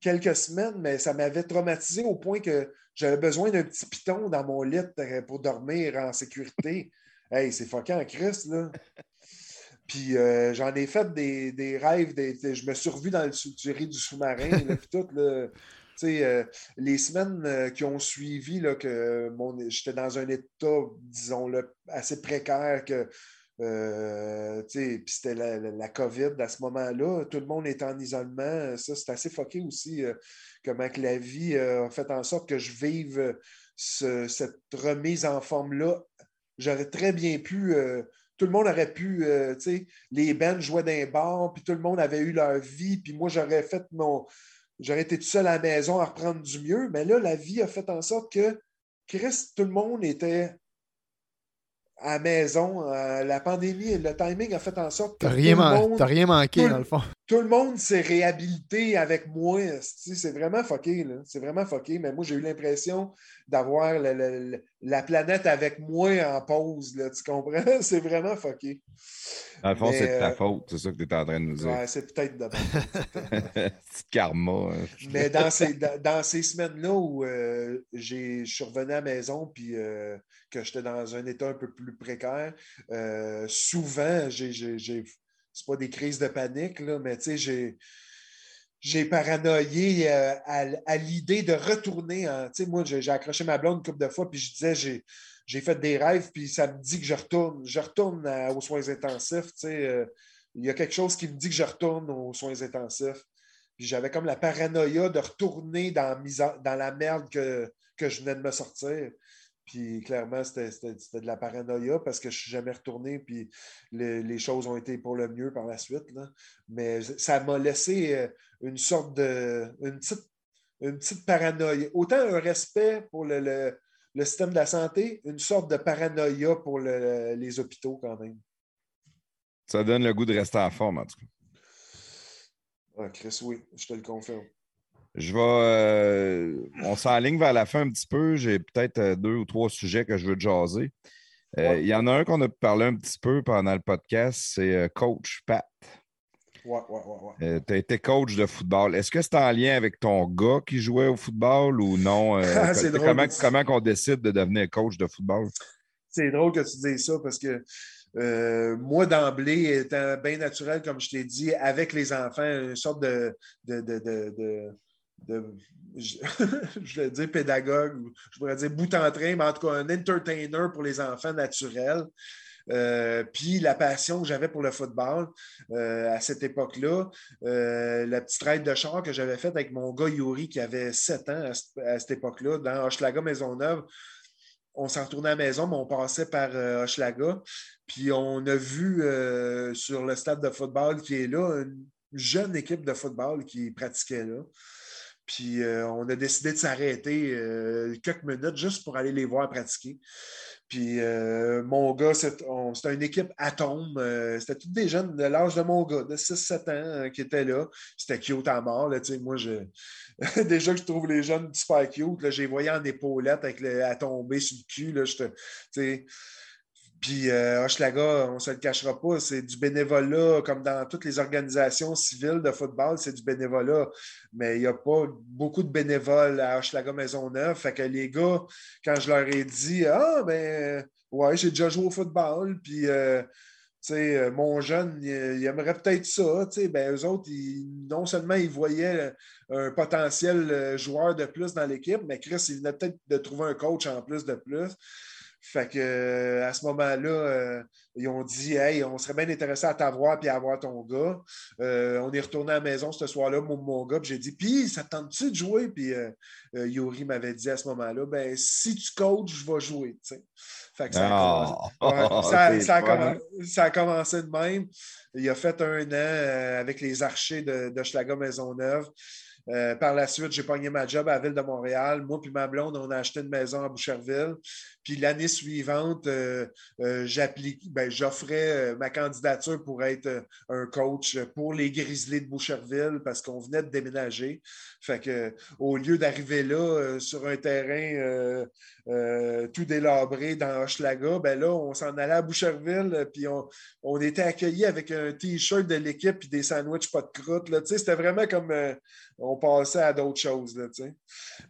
quelques semaines, mais ça m'avait traumatisé au point que j'avais besoin d'un petit piton dans mon lit pour dormir en sécurité. Hey, c'est fucké en Christ, là. Puis euh, j'en ai fait des, rêves. je me suis revu dans le tuerie du sous-marin, puis tout. Euh, les semaines euh, qui ont suivi, là, que j'étais dans un état, disons-le, assez précaire que puis c'était la, COVID à ce moment-là. Tout le monde est en isolement. Ça, c'est assez foqué aussi. comment que la vie a fait en sorte que je vive cette remise en forme-là J'aurais très bien pu. Tout le monde aurait pu, euh, tu sais, les bands jouaient les bars, puis tout le monde avait eu leur vie, puis moi, j'aurais fait mon. J'aurais été tout seul à la maison à reprendre du mieux, mais là, la vie a fait en sorte que Chris, tout le monde était à la maison. Euh, la pandémie, le timing a fait en sorte que. T'as rien, rien manqué, dans le fond. Tout le monde s'est réhabilité avec moi. C'est vraiment fucké. C'est vraiment fucké. Mais moi, j'ai eu l'impression d'avoir la planète avec moi en pause. Là, tu comprends? c'est vraiment fucké. Dans le fond, c'est de ta euh, faute, c'est ça que tu es en train de nous dire. Ouais, c'est peut-être de Petit karma. Hein. Mais dans ces, dans, ces semaines-là où euh, je suis revenu à la maison puis euh, que j'étais dans un état un peu plus précaire, souvent, j'ai. C'est pas des crises de panique, là, mais tu sais, j'ai j'ai paranoïé à, l'idée de retourner. Moi, j'ai accroché ma blonde une couple de fois, puis je disais, j'ai fait des rêves, puis ça me dit que je retourne. Je retourne aux soins intensifs. Euh, il y a quelque chose qui me dit que je retourne aux soins intensifs. Puis j'avais comme la paranoïa de retourner dans, dans la merde que, que je venais de me sortir. Puis clairement, c'était de la paranoïa parce que je ne suis jamais retourné, puis les choses ont été pour le mieux par la suite. Mais ça m'a laissé euh, une sorte de. une petite, une petite paranoïa. Autant un respect pour le, le système de la santé, une sorte de paranoïa pour les hôpitaux quand même. Ça donne le goût de rester en forme, en tout cas. Ah, Chris, oui, je te le confirme. Je vais. Euh, on s'enligne vers la fin un petit peu. J'ai peut-être euh, deux ou trois sujets que je veux jaser. Euh, il y en a un qu'on a parlé un petit peu pendant le podcast, c'est Coach Pat. Ouais, ouais, ouais. ouais. tu as été coach de football. Est-ce que c'est en lien avec ton gars qui jouait au football ou non? c'est drôle. Comment, comment on décide de devenir coach de football? C'est drôle que tu dises ça parce que moi, d'emblée, étant bien naturel, comme je t'ai dit, avec les enfants, une sorte de, de, de, de je, vais dire pédagogue, je pourrais dire bout en train, mais en tout cas un entertainer pour les enfants naturels. Euh, puis la passion que j'avais pour le football euh, à cette époque-là, euh, la petite raide de char que j'avais faite avec mon gars Yuri qui avait 7 ans à, cette époque-là, dans Hochelaga Maisonneuve. On s'en retournait à la maison, mais on passait par Hochelaga. Puis on a vu sur le stade de football qui est là une jeune équipe de football qui pratiquait là. Puis on a décidé de s'arrêter quelques minutes juste pour aller les voir pratiquer. Puis euh, mon gars, c'était une équipe atome. Euh, c'était tous des jeunes de l'âge de mon gars, de 6-7 ans, euh, qui étaient là. C'était cute à mort. Là, moi, je... déjà que je trouve les jeunes super cute, j'ai voyé en épaulette avec à tomber sur le cul. Là, puis euh, on ne se le cachera pas, c'est du bénévolat, comme dans toutes les organisations civiles de football, c'est du bénévolat. Mais il n'y a pas beaucoup de bénévoles à Hochelaga Maisonneuve. Fait que les gars, quand je leur ai dit Ah, ben, ouais, j'ai déjà joué au football, puis. Euh, sais, mon jeune, il, aimerait peut-être ça. Ben, eux autres, non seulement ils voyaient un potentiel euh, joueur de plus dans l'équipe, mais Chris, il venait peut-être de trouver un coach en plus de plus. Fait que euh, à ce moment-là, euh, ils ont dit Hey, on serait bien intéressé à t'avoir puis à avoir ton gars. Euh, on est retourné à la maison ce soir-là, mon, mon gars, puis j'ai dit Puis, ça tente-tu de jouer? Puis euh, Yuri m'avait dit à ce moment-là Ben, si tu coaches, je vais jouer. Fait que ça, a Oh. commencé, ouais, ça- a fun. commen- ça a commencé de même. Il a fait un an avec les archers de, de Schlager Maisonneuve. Euh, par la suite, j'ai pogné ma job à la ville de Montréal. Moi puis ma blonde, on a acheté une maison à Boucherville. Puis l'année suivante, euh, euh, ben, j'offrais ma candidature pour être un coach pour les Grizzlies de Boucherville parce qu'on venait de déménager. Fait que au lieu d'arriver là sur un terrain tout délabré dans Hochelaga, ben là, on s'en allait à Boucherville, puis on, on était accueillis avec un T-shirt de l'équipe puis des sandwichs pas de croûte. C'était vraiment comme on passait à d'autres choses. Là.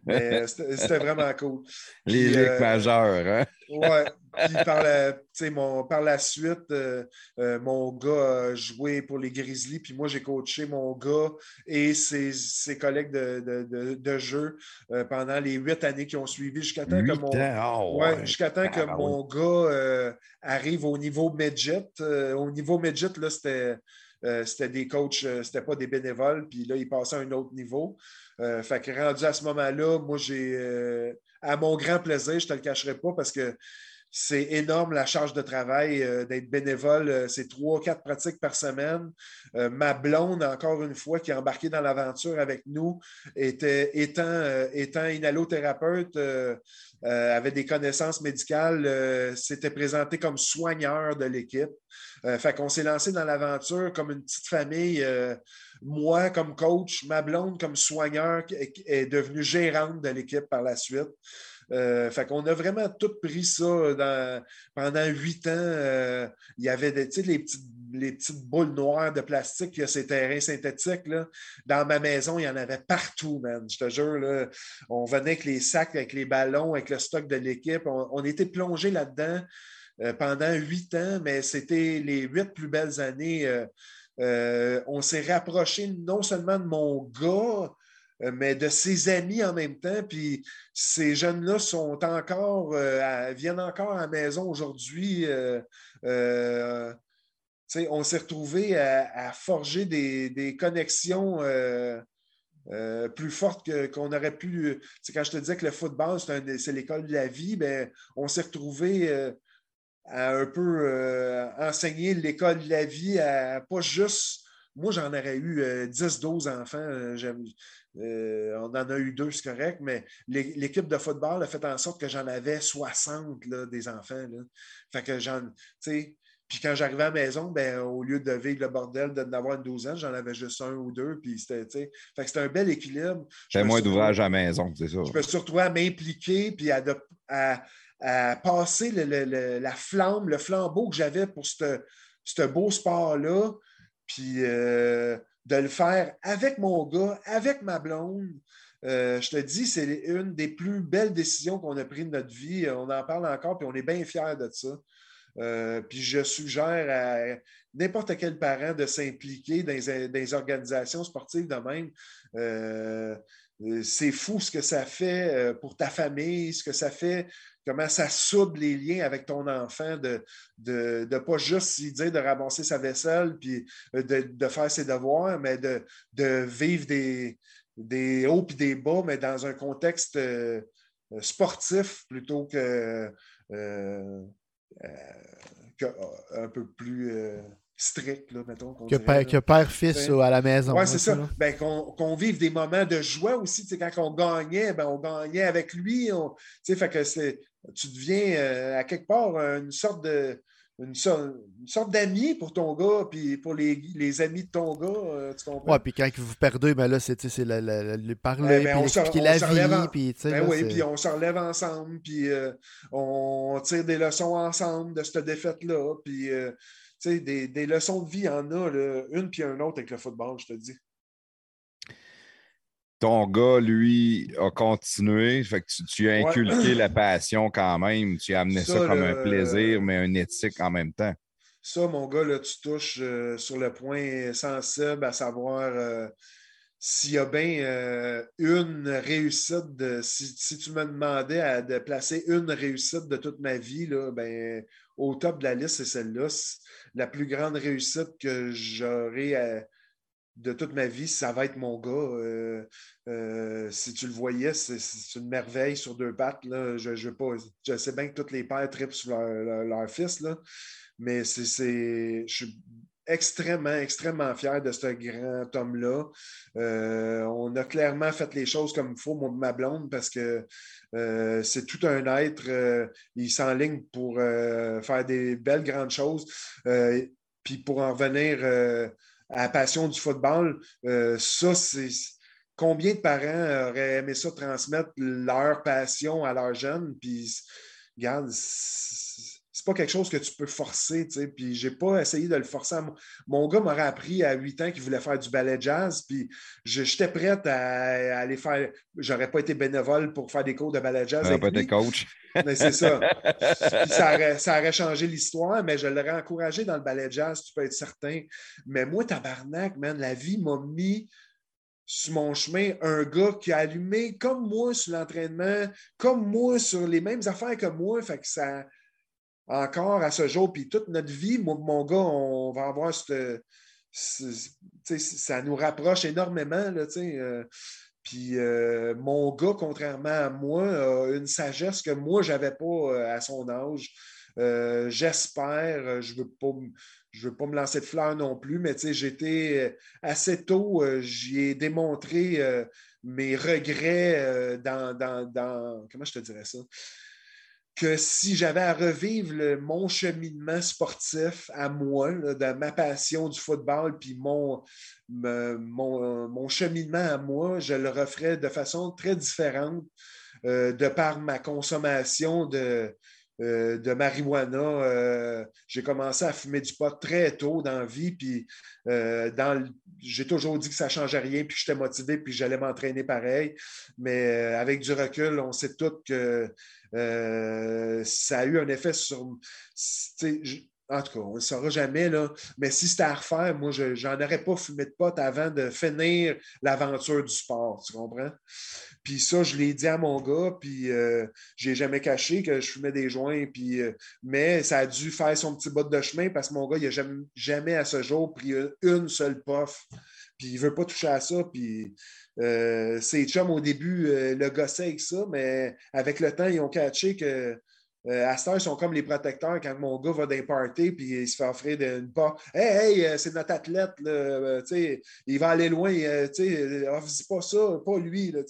Mais c'était vraiment cool. Les Puis, ligues euh, majeures, hein? Ouais. Puis par la, mon, par la suite, euh, euh, mon gars a joué pour les Grizzlies, puis moi, j'ai coaché mon gars et ses, ses collègues de, de, de- de jeu pendant les huit années qui ont suivi jusqu'à temps que mon, oh, Ouais, ouais. jusqu'à temps que Ah, mon gars arrive au niveau midget. Au niveau midget, là, c'était. Euh, c'était des coachs, euh, c'était pas des bénévoles, puis là, il passait à un autre niveau. Euh, fait que rendu à ce moment-là, moi, j'ai, à mon grand plaisir, je te le cacherai pas parce que c'est énorme la charge de travail euh, d'être bénévole. Euh, c'est trois, quatre pratiques par semaine. Euh, ma blonde, encore une fois, qui est embarquée dans l'aventure avec nous, était, étant, étant inhalothérapeute, avait des connaissances médicales, s'était présenté comme soigneur de l'équipe. Fait qu'on s'est lancé dans l'aventure comme une petite famille. moi, comme coach, ma blonde, comme soigneur, est devenue gérante de l'équipe par la suite. Euh, fait qu'on a vraiment tout pris ça dans- pendant huit ans. euh, il y avait des, les, petites, les petites boules noires de plastique, il y a ces terrains synthétiques. Là. Dans ma maison, il y en avait partout, man. Je te jure, là, on venait avec les sacs, avec les ballons, avec le stock de l'équipe. On, était plongé là-dedans euh, pendant huit ans, mais c'était les huit plus belles années. euh, euh, on s'est rapproché non seulement de mon gars, euh, mais de ses amis en même temps. Puis ces jeunes-là sont encore, euh, viennent encore à la maison aujourd'hui. euh, euh, on s'est retrouvés à, forger des, des connexions euh, euh, plus fortes que- qu'on aurait pu. Sais, quand je te disais que le football, c'est c'est l'école de la vie, ben, on s'est retrouvés euh, à un peu euh, enseigner l'école de la vie à pas juste. Moi, j'en aurais eu euh, 10-12 enfants. Euh, on en a eu deux, c'est correct, mais l'é- l'équipe de football a fait en sorte que j'en avais 60 là, des enfants. Là. Fait que j'en. Puis quand j'arrivais à la maison, ben, au lieu de vivre le bordel de n'avoir une douzaine, j'en avais juste un ou deux. Puis c'était, tu sais, fait que c'était un bel équilibre. Me moins d'ouvrage à la maison, c'est ça. je me suis retrouvé à m'impliquer puis à, de- à- à passer le- le- le- la flamme, le flambeau que j'avais pour ce ce beau sport-là, puis euh, de le faire avec mon gars, avec ma blonde. Euh, je te dis, c'est une des plus belles décisions qu'on a prises de notre vie. On en parle encore, puis on est bien fiers de ça. Euh, puis je suggère à n'importe quel parent de s'impliquer dans les organisations sportives de même. Euh, euh, c'est fou ce que ça fait euh, pour ta famille, ce que ça fait, comment ça soude les liens avec ton enfant de de, de pas juste lui dire de ramasser sa vaisselle puis euh, de, de faire ses devoirs, mais de, de vivre des, des hauts et des bas, mais dans un contexte euh, sportif plutôt que, euh, que, un peu plus strict, là, mettons. Que, dirait, père, que père-fils Ouais. euh, à la maison. Oui, c'est ça. Ben, qu'on vive des moments de joie aussi. Quand on gagnait, ben, on gagnait avec lui. On, tu sais, fait que c'est- tu deviens euh, à quelque part une sorte de une une sorte d'ami pour ton gars, puis pour les, les amis de ton gars, euh, tu comprends? Ouais, puis quand vous perdez, ben là, c'est tu sais, c'est le, le- le parler, Ouais, ben, puis expliquer la relève en- vie, puis tu sais, Ben là, oui, puis on se relève ensemble, puis euh, on tire des leçons ensemble de cette défaite-là, puis euh, tu sais, des, des leçons de vie, il y en a, là, une puis un autre avec le football, je te dis. Ton gars, lui, a continué. Fait que tu, tu as Ouais. inculqué la passion quand même. Tu as amené ça, Ça, comme le- un plaisir, mais un éthique en même temps. Ça, mon gars, là, tu touches euh, sur le point sensible, à savoir, euh, s'il y a bien une réussite, de, si, tu me demandais de placer une réussite de toute ma vie, là, ben, au top de la liste, c'est celle-là. La plus grande réussite que j'aurai de toute ma vie, ça va être mon gars. Euh, euh, si tu le voyais, c'est une merveille sur deux pattes. Je, je, je sais bien que tous les pères tripent sur leur, fils, là, mais c'est, je suis extrêmement, extrêmement fier de ce grand homme-là. Euh, on a clairement fait les choses comme il faut, ma blonde, parce que c'est tout un être. il s'enligne pour faire des belles grandes choses. Puis pour en revenir passion du football. Euh, ça, c'est. Combien de parents auraient aimé ça transmettre leur passion à leurs jeunes? Puis, regarde, c'est pas quelque chose que tu peux forcer, tu sais. Puis j'ai pas essayé de le forcer. Mon, gars m'aurait appris à 8 ans qu'il voulait faire du ballet jazz, puis j'étais prête à, aller faire. J'aurais pas été bénévole pour faire des cours de ballet jazz. Avec pas été coach. Mais c'est ça. ça, aurait, ça aurait changé l'histoire, mais je l'aurais encouragé dans le ballet jazz, tu peux être certain. Mais moi, tabarnak, man, la vie m'a mis sur mon chemin un gars qui a allumé comme moi sur l'entraînement, comme moi sur les mêmes affaires que moi. Fait que ça, encore à ce jour, puis toute notre vie, mon gars, on va avoir cette. ça nous rapproche énormément. Euh, puis euh, mon gars, contrairement à moi, a une sagesse que moi, je n'avais pas euh, à son âge. J'espère, je ne veux, pas, veux pas me lancer de fleurs non plus, mais j'étais assez tôt, j'y ai démontré mes regrets dans, Comment je te dirais ça? Que si j'avais à revivre mon cheminement sportif à moi, de ma passion du football, puis mon, cheminement à moi, je le referais de façon très différente euh, de par ma consommation de, euh, de marijuana. Euh, j'ai commencé à fumer du pot très tôt dans la vie, dans j'ai toujours dit que ça ne changeait rien, puis j'étais motivé, puis j'allais m'entraîner pareil. Mais avec du recul, on sait tous que euh, ça a eu un effet sur. En tout cas, on ne le saura jamais, là. mais si c'était à refaire, moi, je n'en aurais pas fumé de pote avant de finir l'aventure du sport, tu comprends? Puis ça, je l'ai dit à mon gars, puis euh, je n'ai jamais caché que je fumais des joints, puis, euh, mais ça a dû faire son petit bout de chemin parce que mon gars, il n'a jamais, à ce jour pris une seule puff, puis il ne veut pas toucher à ça, puis euh, chums, au début, euh, le gossaient avec ça, mais avec le temps, ils ont catché que euh, à ils sont comme les protecteurs quand mon gars va d'un party puis il se fait offrir une pas. Hey, hey, c'est notre athlète, là, il va aller loin, sais, offre pas ça, pas lui. Là,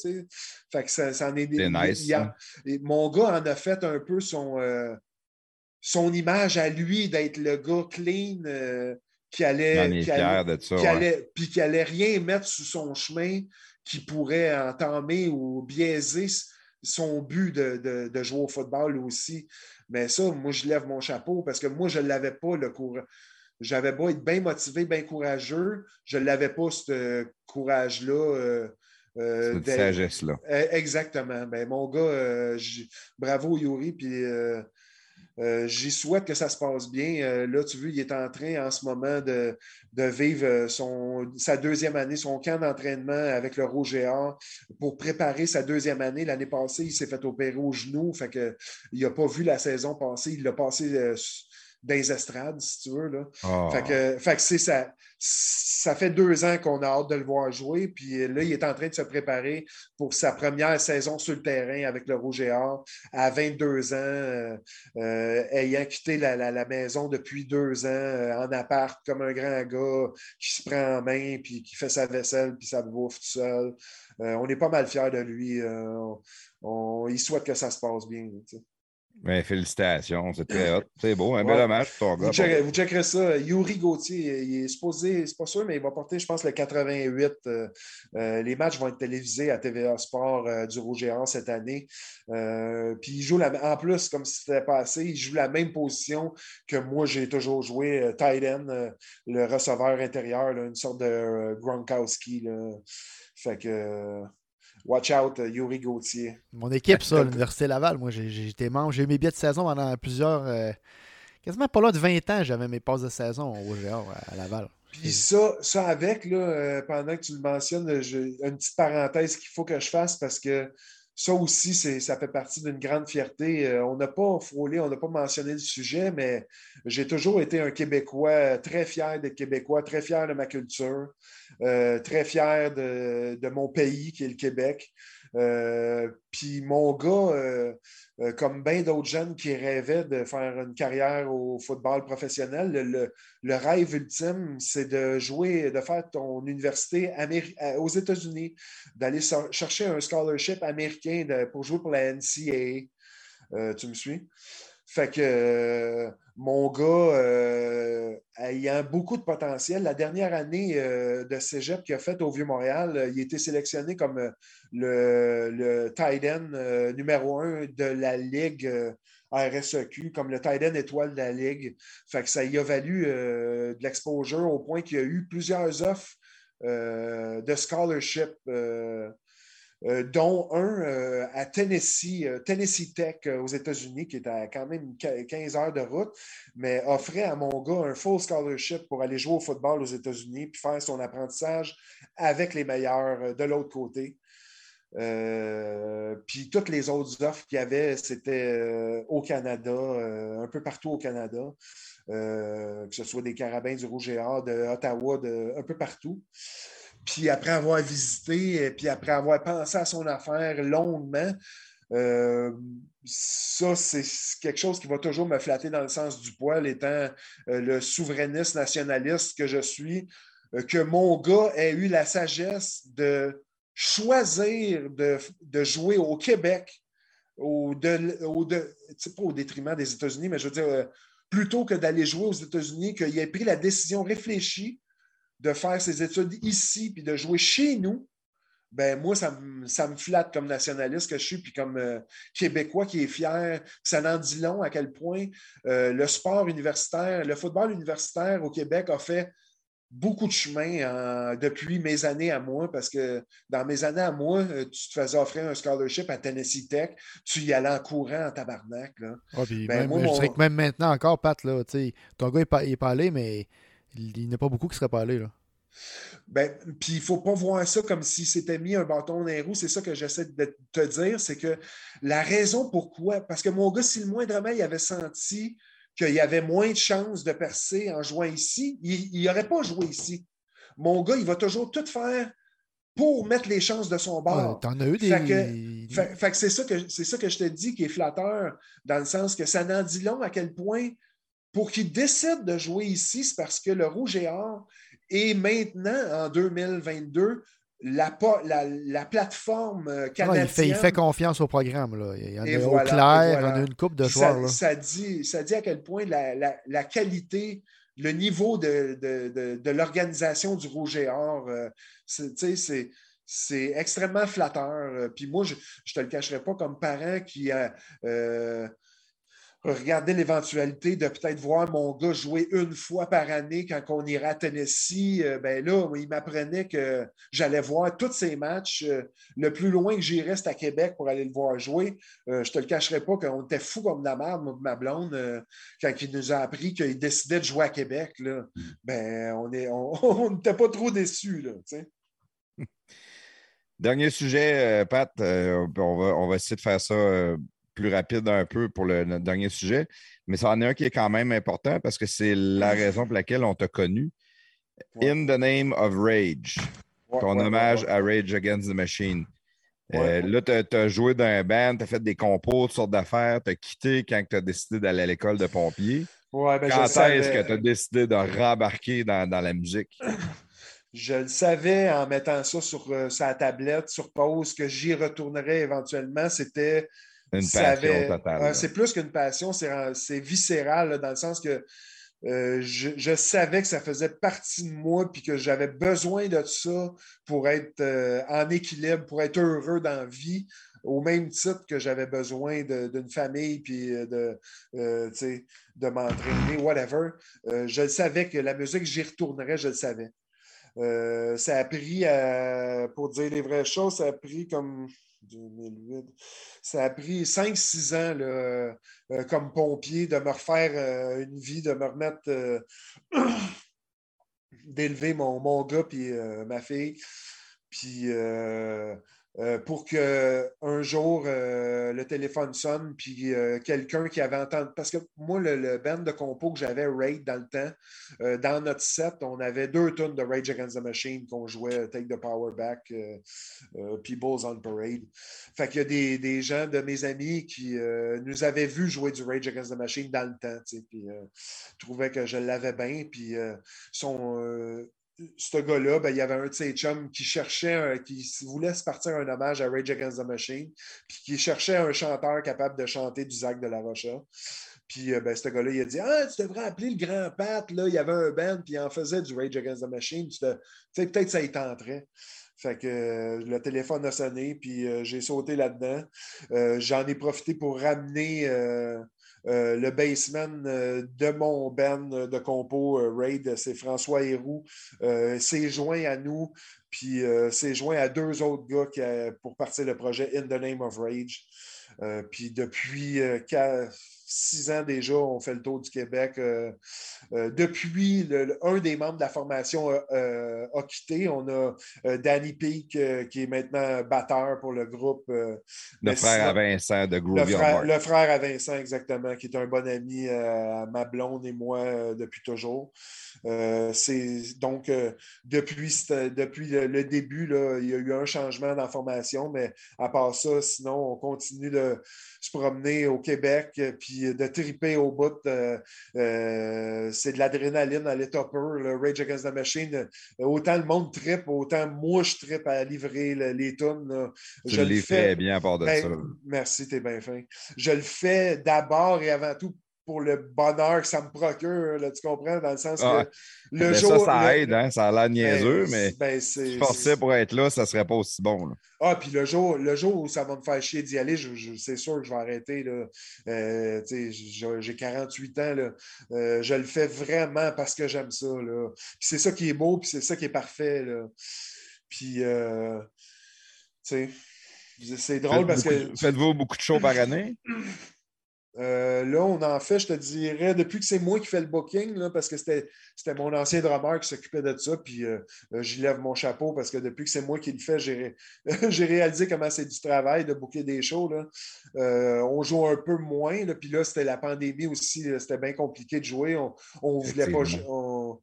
fait que ça, ça en est, nice, Mon gars en a fait un peu son, son image à lui d'être le gars clean qui allait, qui allait, puis qui allait rien mettre sous son chemin qui pourrait entamer ou biaiser son but de, jouer au football aussi. Mais ça, moi, je lève mon chapeau parce que moi, je ne l'avais pas, le courage. J'avais beau être bien motivé, bien courageux, je ne l'avais pas, ce courage-là. Euh, euh, Cette sagesse-là. Eh, exactement. Ben, mon gars, euh, bravo Yuri, puis euh, j'y souhaite que ça se passe bien. Euh, là, tu vois, il est en train en ce moment de, vivre euh, sa deuxième année, son camp d'entraînement avec le Géant pour préparer sa deuxième année. L'année passée, il s'est fait opérer au genou, fait que, il n'a pas vu la saison passer. Il l'a passé dans les estrades, si tu veux. Là. Ah. Fait que, fait que c'est ça ça fait deux ans qu'on a hâte de le voir jouer. Puis là, il est en train de se préparer pour sa première saison sur le terrain avec le Rouge et Or à 22 ans, euh, euh, ayant quitté la, maison depuis deux ans euh, en appart comme un grand gars qui se prend en main puis qui fait sa vaisselle puis sa bouffe tout seul. on est pas mal fiers de lui. On, il souhaite que ça se passe bien. Ben, félicitations, c'est très hot. C'est beau, un bel hommage pour ton gars. Vous, checkerez, ça. Yuri Gauthier, il est supposé, c'est pas sûr, mais il va porter, je pense, le 88. Euh, euh, les matchs vont être télévisés à TVA Sport euh, du Rouge Géant cette année. puis il joue la, en plus, comme si c'était passé, il joue la même position que moi, j'ai toujours joué, tight end, le receveur intérieur, une sorte de Gronkowski. Fait que. Watch out, euh, Yuri Gauthier. Mon équipe, ça, l'Université Laval, moi, j'étais membre. J'ai eu mes billets de saison pendant plusieurs. Euh, quasiment pas là de 20 ans, j'avais mes passes de saison au GA à Laval. Puis ça, ça avec, là, euh, pendant que tu le mentionnes, j'ai une petite parenthèse qu'il faut que je fasse parce que ça aussi, ça fait partie d'une grande fierté. Euh, on n'a pas frôlé, on n'a pas mentionné le sujet, mais j'ai toujours été un Québécois, très fier d'être Québécois, très fier de ma culture, euh, très fier de, mon pays qui est le Québec. Euh, puis mon gars, euh, comme bien d'autres jeunes qui rêvaient de faire une carrière au football professionnel, le, rêve ultime, c'est de jouer, de faire ton université aux États-Unis, d'aller chercher un scholarship américain pour jouer pour la NCAA. tu me suis? Fait que euh, mon gars, euh, ayant beaucoup de potentiel, la dernière année euh, de cégep qu'il a fait au Vieux-Montréal, il a été sélectionné comme le, le tight end numéro un de la Ligue RSEQ, comme le tight end étoile de la Ligue. Fait que ça y a valu de l'exposure au point qu'il y a eu plusieurs offres de scholarship dont un euh, à Tennessee, euh, Tennessee Tech aux États-Unis, qui est à quand même 15 heures de route, mais offrait à mon gars un full scholarship pour aller jouer au football aux États-Unis puis faire son apprentissage avec les meilleurs de l'autre côté. puis toutes les autres offres qu'il y avait, c'était au Canada, un peu partout au Canada, que ce soit des Carabins du Rouge et Or, de Ottawa, de, un peu partout. Puis après avoir visité, puis après avoir pensé à son affaire longuement, euh, ça, c'est quelque chose qui va toujours me flatter dans le sens du poil, étant euh, le souverainiste nationaliste que je suis, euh, que mon gars ait eu la sagesse de choisir de, jouer au Québec, au de, pas au détriment des États-Unis, mais je veux dire, plutôt que d'aller jouer aux États-Unis, qu'il ait pris la décision réfléchie de faire ses études ici puis de jouer chez nous, ben moi, ça me, ça me flatte comme nationaliste que je suis, puis comme euh, Québécois qui est fier. Ça n'en dit long à quel point euh, le sport universitaire, le football universitaire au Québec a fait beaucoup de chemin depuis mes années à moi, parce que dans mes années à moi, euh, tu te faisais offrir un scholarship à Tennessee Tech, tu y allais en courant en tabarnak. Là. ben, moi, Je dirais que même maintenant encore, Pat, là, ton gars est, est pas allé, mais il n'y en a pas beaucoup qui seraient pas allés. Là. Ben, puis il ne faut pas voir ça comme si c'était mis un bâton dans les roues. C'est ça que j'essaie de te dire, c'est que la raison pourquoi, parce que mon gars, si le moindrement il avait senti qu'il y avait moins de chances de percer en jouant ici, il n'aurait pas joué ici. Mon gars, il va toujours tout faire pour mettre les chances de son bord. T'en as eu des. Fait que, c'est ça, que, ça que je te dis qui est flatteur, dans le sens que ça n'en dit long à quel point pour qu'il décide de jouer ici, c'est parce que le Rouge et Or est maintenant, en 2022, la, la, la plateforme canadienne. Euh, il, fait, confiance au programme. Là. Il y en a au clair, il y en a une coupe de joueurs. Ça, dit, ça dit à quel point la, qualité, le niveau de, de, l'organisation du Rouge et Or, euh, c'est c'est extrêmement flatteur. Euh, puis moi, je ne te le cacherai pas comme parent qui a regarder l'éventualité de peut-être voir mon gars jouer une fois par année quand on ira à Tennessee. Euh, ben là, il m'apprenait que j'allais voir tous ces matchs. Euh, le plus loin que j'irais, c'est à Québec pour aller le voir jouer. Euh, je te le cacherai pas qu'on était fou comme la merde, ma blonde, quand il nous a appris qu'il décidait de jouer à Québec. Là, ben, on n'était on, pas trop déçus. Là, Dernier sujet, Pat, on, va, on va essayer de faire ça plus rapide un peu pour le, notre dernier sujet, mais ça en est un qui est quand même important parce que c'est la raison pour laquelle on t'a connu. In the Name of Rage, ton hommage à Rage Against the Machine. Euh, là, tu as, joué dans un band, tu as fait des compos, toutes sortes d'affaires, tu as quitté quand tu as décidé d'aller à l'école de pompier. Ouais, ben quand est-ce que tu as décidé de rembarquer dans, dans la musique? Je le savais en mettant ça sur euh, sa tablette, sur pause, que j'y retournerais éventuellement. C'était une passion totale. c'est plus qu'une passion, c'est viscéral dans le sens que euh, je, savais que ça faisait partie de moi puis que j'avais besoin de ça pour être euh, en équilibre, pour être heureux dans la vie, au même titre que j'avais besoin d'une famille puis de, euh, de m'entraîner, whatever. je savais que la musique, j'y retournerais, je le savais. ça a pris, pour dire les vraies choses, ça a pris comme 2008. Ça a pris 5-6 ans euh, comme pompier de me refaire euh, une vie, de me remettre. Euh, d'élever mon, mon gars puis euh, ma fille. Puis euh, pour que un jour euh, le téléphone sonne, puis euh, quelqu'un qui avait entendu. Parce que moi, le, le band de compo que j'avais, Raid, dans le temps, dans notre set, on avait deux tonnes de Rage Against the Machine qu'on jouait Take the Power Back, puis Bulls on Parade. Fait qu'il y a des, gens de mes amis qui nous avaient vu jouer du Rage Against the Machine dans le temps, puis trouvaient que je l'avais bien, puis son. euh, ce gars-là, ben, il y avait un de ses chums qui cherchait, qui voulait se partir un hommage à Rage Against the Machine, puis qui cherchait un chanteur capable de chanter du Zach de la Rocha. Puis euh, ben, ce gars-là, il a dit Ah, tu devrais appeler le grand Pat, là, il y avait un band, puis il en faisait du Rage Against the Machine. Tu sais, peut-être ça y tenterait. Fait que euh, le téléphone a sonné, puis euh, j'ai sauté là-dedans. J'en ai profité pour ramener euh, euh, le baseman euh, de mon band de compo euh, Raid, c'est François Héroux. Euh, s'est joint à nous, puis euh, s'est joint à deux autres gars qui, euh, pour partir le projet In the Name of Rage. Euh, puis depuis euh, six ans déjà, on fait le tour du Québec. Euh, euh, depuis, le- le- un des membres de la formation euh, a quitté. On a Danny Peak, qui est maintenant batteur pour le groupe. Le frère à Vincent de le Groovy frère, Hard. le frère à Vincent, exactement, qui est un bon ami à ma blonde et moi depuis toujours. C'est donc depuis, depuis le, le début, là, il y a eu un changement dans la formation, mais à part ça, sinon, on continue de se promener au Québec euh, puis de triper au bout. euh, euh, c'est de l'adrénaline à l'état pur, le Rage Against the Machine. Autant le monde tripe, autant moi je tripe à livrer le- les tunes. là. Je le l'es fais. très bien à part de Ben, ça. Merci, t'es bien fin. Je le fais d'abord et avant tout pour le bonheur que ça me procure, là, tu comprends? Dans le sens Ah, que le Mais jour. ça, ça le- aide, hein? Ça a l'air niaiseux, ben, mais ben, si tu forçais pour être là, ça serait pas aussi bon. là. Ah, puis le jour, le jour où ça va me faire chier d'y aller, je- je- c'est sûr que je vais arrêter. Euh, j'ai j'ai 48 ans. Là. Euh, je le fais vraiment parce que j'aime ça. c'est ça qui est beau, puis c'est ça qui est parfait. Puis, euh, tu sais, c'est drôle parce que. Faites-vous- Faites-vous beaucoup de shows par année? Euh, là, on en fait, je te dirais, depuis que c'est moi qui fais le booking, là, parce que c'était mon ancien drummer qui s'occupait de ça, puis euh, euh, j'y lève mon chapeau parce que depuis que c'est moi qui le fais, j'ai ré- j'ai réalisé comment c'est du travail de booker des shows. là. Euh, on joue un peu moins, là, puis là, c'était la pandémie aussi, c'était bien compliqué de jouer. On ne voulait pas. On-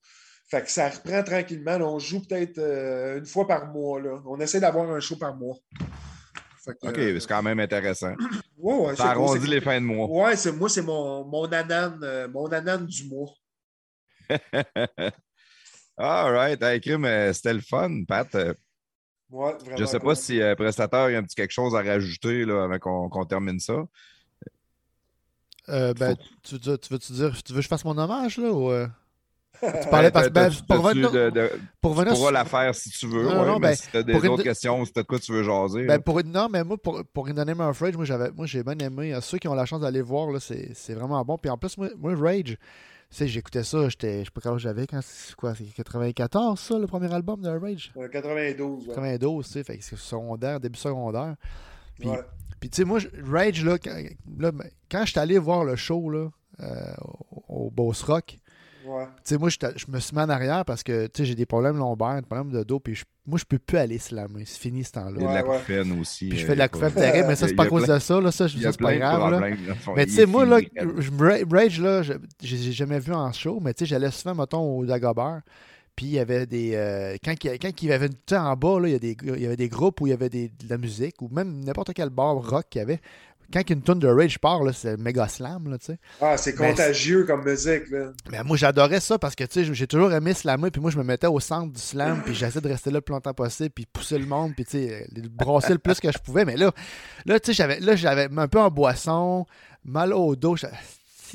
Fait que ça reprend tranquillement. on joue peut-être une fois par mois. Là. On essaie d'avoir un show par mois. Que, OK, euh, c'est quand même intéressant. ouais, ouais, Ça arrondit les fins de mois. Ouais, c'est, moi, c'est mon, mon anane, euh, mon anane du mois. All right. Hey, euh, c'était le fun, Pat. Ouais, vraiment Je sais cool. pas si euh, Prestateur, il y a un petit quelque chose à rajouter là, avant qu'on qu'on termine ça. Euh, ben, Faut- tu, veux, tu veux-tu dire, tu veux que je fasse mon hommage, là, ou... Tu Ben, parlais parce t'as- ben, pour de- de- pour pourras sur- la faire si tu veux. Non, ouais, non, mais ben, si tu as des une- autres questions si tu as de quoi tu veux jaser. Ben, pour, non, mais moi, pour, pour Name of Rage, moi, j'avais, moi j'ai bien aimé. Ceux qui ont la chance d'aller voir, là, c'est, c'est vraiment bon. Puis en plus, moi, moi, Rage, tu sais, j'écoutais ça, j'étais, je sais pas quand j'avais, quand c'est quoi, c'est 94, ça, le premier album de Rage? Euh, 92. ouais. 92, tu sais, fait que c'est secondaire, début secondaire. Puis, Ouais. puis tu sais, moi, Rage, là, quand, là, ben, quand je suis allé voir le show, là, euh, au, au Boss Rock, Ouais. tu sais, moi, je me suis mis en arrière parce que, tu sais, j'ai des problèmes lombaires, des problèmes de dos, puis je- moi, je peux plus aller slammer. C'est fini ce temps-là. Il y a de la Ouais, ouais. couffaine aussi. Puis je euh, fais de la couffaine terrible, mais ça, c'est pas à cause de ça. Là, ça, je- c'est pas grave. là. Mais tu sais, moi, là, je, Ra- Rage, là, je- j'ai jamais vu en show, mais tu sais, j'allais souvent, mettons, au Dagobert. Puis il y avait des. euh, quand, il quand il y avait. Tu sais, en bas, là, il y, a des, il y avait des groupes où il y avait des, de la musique, ou même n'importe quel bar rock qu'il y avait. Quand une tune de Rage part, c'est méga slam, là, tu sais. Ah, c'est contagieux comme musique. Là. Mais moi, j'adorais ça parce que, tu sais, j'ai toujours aimé slammer, puis moi, je me mettais au centre du slam, puis j'essayais de rester là le plus longtemps possible, puis pousser le monde, puis, tu sais, le brasser le plus que je pouvais. Mais là, là tu sais, j'avais un peu en boisson, mal au dos.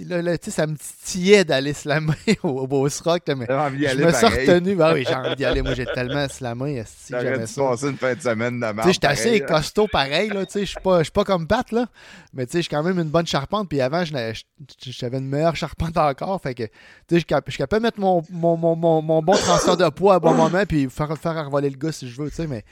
Là, là, tu sais, ça me titillait d'aller slammer au, au Boss Rock, là, mais envie je me suis retenu. Ben oui, j'ai envie d'y aller. Moi, j'ai tellement slamé, j'aimais dû passer une fin de semaine de merde. j'étais assez là. costaud pareil, là, tu sais, je suis pas, je suis pas comme Pat, là, mais tu sais, j'ai quand même une bonne charpente, puis avant, je je- j'avais une meilleure charpente encore, fait que, je suis cap- je suis capable de mettre mon, mon, mon, mon, bon transfert de poids à bon moment, puis faire, faire revoler le gars si je veux, tu sais, mais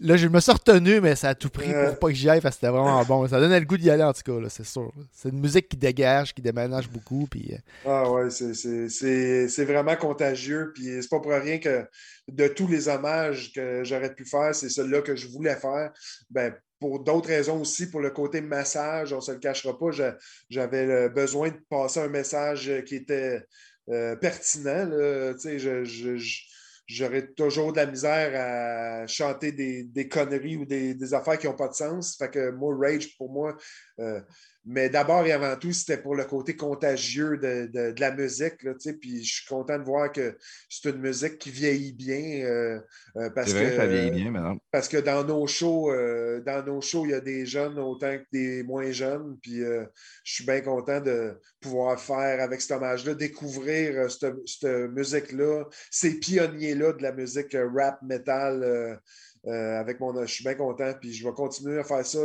Là, je me suis retenu, mais ça a tout pris pour pas que j'y aille parce que c'était vraiment bon. Ça donnait le goût d'y aller en tout cas, c'est sûr. C'est une musique qui dégage, qui déménage beaucoup. Puis, euh, Ah ouais, c'est- vraiment contagieux. Puis c'est pas pour rien que de tous les hommages que j'aurais pu faire, c'est celui-là que je voulais faire. Ben, pour d'autres raisons aussi, pour le côté massage, on ne se le cachera pas, j'a- j'avais besoin de passer un message qui était euh, pertinent. là. Tu sais, je- je- je- J'aurais toujours de la misère à chanter des, des conneries ou des, des affaires qui n'ont pas de sens. Fait que moi, Rage, pour moi, euh, mais d'abord et avant tout, c'était pour le côté contagieux de, de- de la musique. Là, puis je suis content de voir que c'est une musique qui vieillit bien. euh, euh, parce, vrai, que, ça vieillit bien maintenant. parce que dans nos shows, euh, dans nos shows, il y a des jeunes autant que des moins jeunes. Puis je suis bien content de pouvoir faire avec cet hommage-là, découvrir cette, cette musique-là, ces pionniers-là de la musique rap, metal. avec mon, je suis bien content, puis je vais continuer à faire ça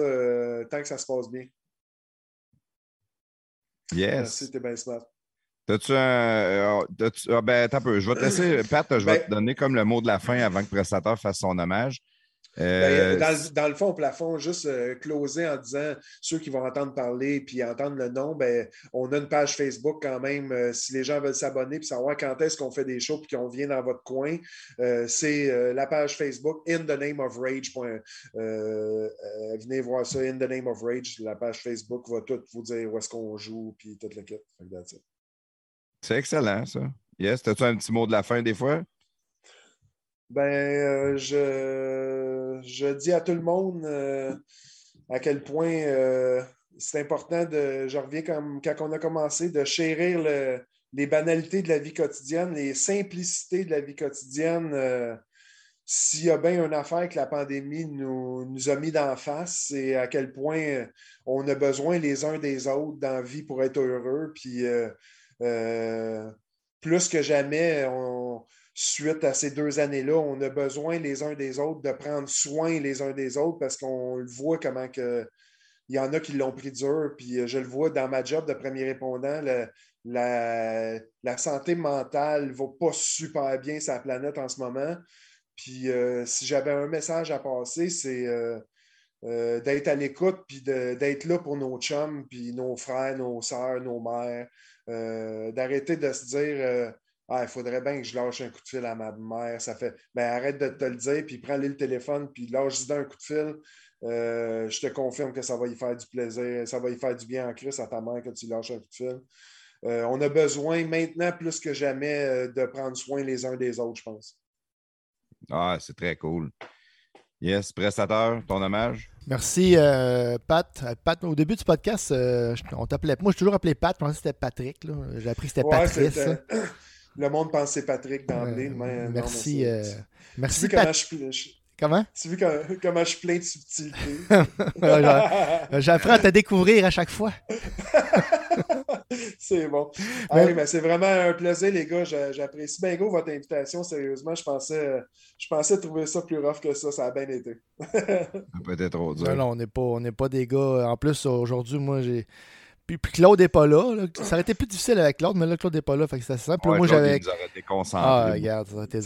tant que ça se passe bien. Yes. Merci, t'es bien smart. T'as-tu un. euh, t'as-tu- ah, ben, attends un peu. Je vais te laisser, Pat, je vais Ben- te donner comme le mot de la fin avant que le prestateur fasse son hommage. Euh, Ben, dans, le, dans le fond, au plafond, juste euh, closer en disant ceux qui vont entendre parler puis entendre le nom, ben, on a une page Facebook quand même. euh, si les gens veulent s'abonner puis savoir quand est-ce qu'on fait des shows puis qu'on vient dans votre coin, euh, c'est euh, la page Facebook In the Name of Rage. point, euh, euh, venez voir ça, In the Name of Rage. La page Facebook va tout vous dire où est-ce qu'on joue puis toute le kit. C'est excellent, ça. Yes. T'as-tu un petit mot de la fin des fois? Ben, euh, je, je dis à tout le monde euh, à quel point euh, c'est important de. Je reviens comme quand on a commencé, de chérir le- les banalités de la vie quotidienne, les simplicités de la vie quotidienne. S'il y a bien une affaire que la pandémie nous, nous a mis d'en face, c'est à quel point on a besoin les uns des autres dans la vie pour être heureux. Puis plus que jamais, on, suite à ces deux années-là, on a besoin les uns des autres de prendre soin les uns des autres parce qu'on le voit comment que. Il y en a qui l'ont pris dur, puis euh, je le vois dans ma job de premier répondant, la, la santé mentale ne va pas super bien sur la planète en ce moment. Puis euh, si j'avais un message à passer, c'est euh, d'être à l'écoute, puis d'être là pour nos chums, puis nos frères, nos sœurs, nos mères, d'arrêter de se dire Ah, il faudrait bien que je lâche un coup de fil à ma mère. Ça fait ben arrête de te le dire, puis prends-lui le téléphone, puis lâche-y un coup de fil. Euh, je te confirme que ça va y faire du plaisir, ça va y faire du bien en crise à ta mère que tu lâches un coup de fil. Euh, on a besoin maintenant plus que jamais euh, de prendre soin les uns des autres, je pense. Ah, c'est très cool. Yes, prestateur, ton hommage. Merci, euh, Pat. Pat. Au début du podcast, euh, on t'appelait. Moi, je suis toujours appelé Pat. Je pensais que c'était Patrick. là. J'ai appris que c'était Ouais, Patrice. le monde pense que c'est Patrick d'emblée. Euh, mais non, merci. c'est- euh, Tu merci, vois comment Pat. je, suis- je- Comment? tu vois comment, comment je suis plein de subtilité. J'apprends à te découvrir à chaque fois. c'est bon. Ah Mais- oui, mais c'est vraiment un plaisir, les gars. J'a- J'apprécie bien gros votre invitation. Sérieusement, je pensais, je pensais trouver ça plus rough que ça. Ça a bien été. Peut-être trop dur. Non, non, on n'est pas, on n'est pas des gars. En plus, aujourd'hui, moi, j'ai. Puis, puis Claude n'est pas là, là. Ça aurait été plus difficile avec Claude, mais là, Claude n'est pas là. Fait que c'était simple. Ouais, moi, j'avais. Ah, regarde, ça aurait été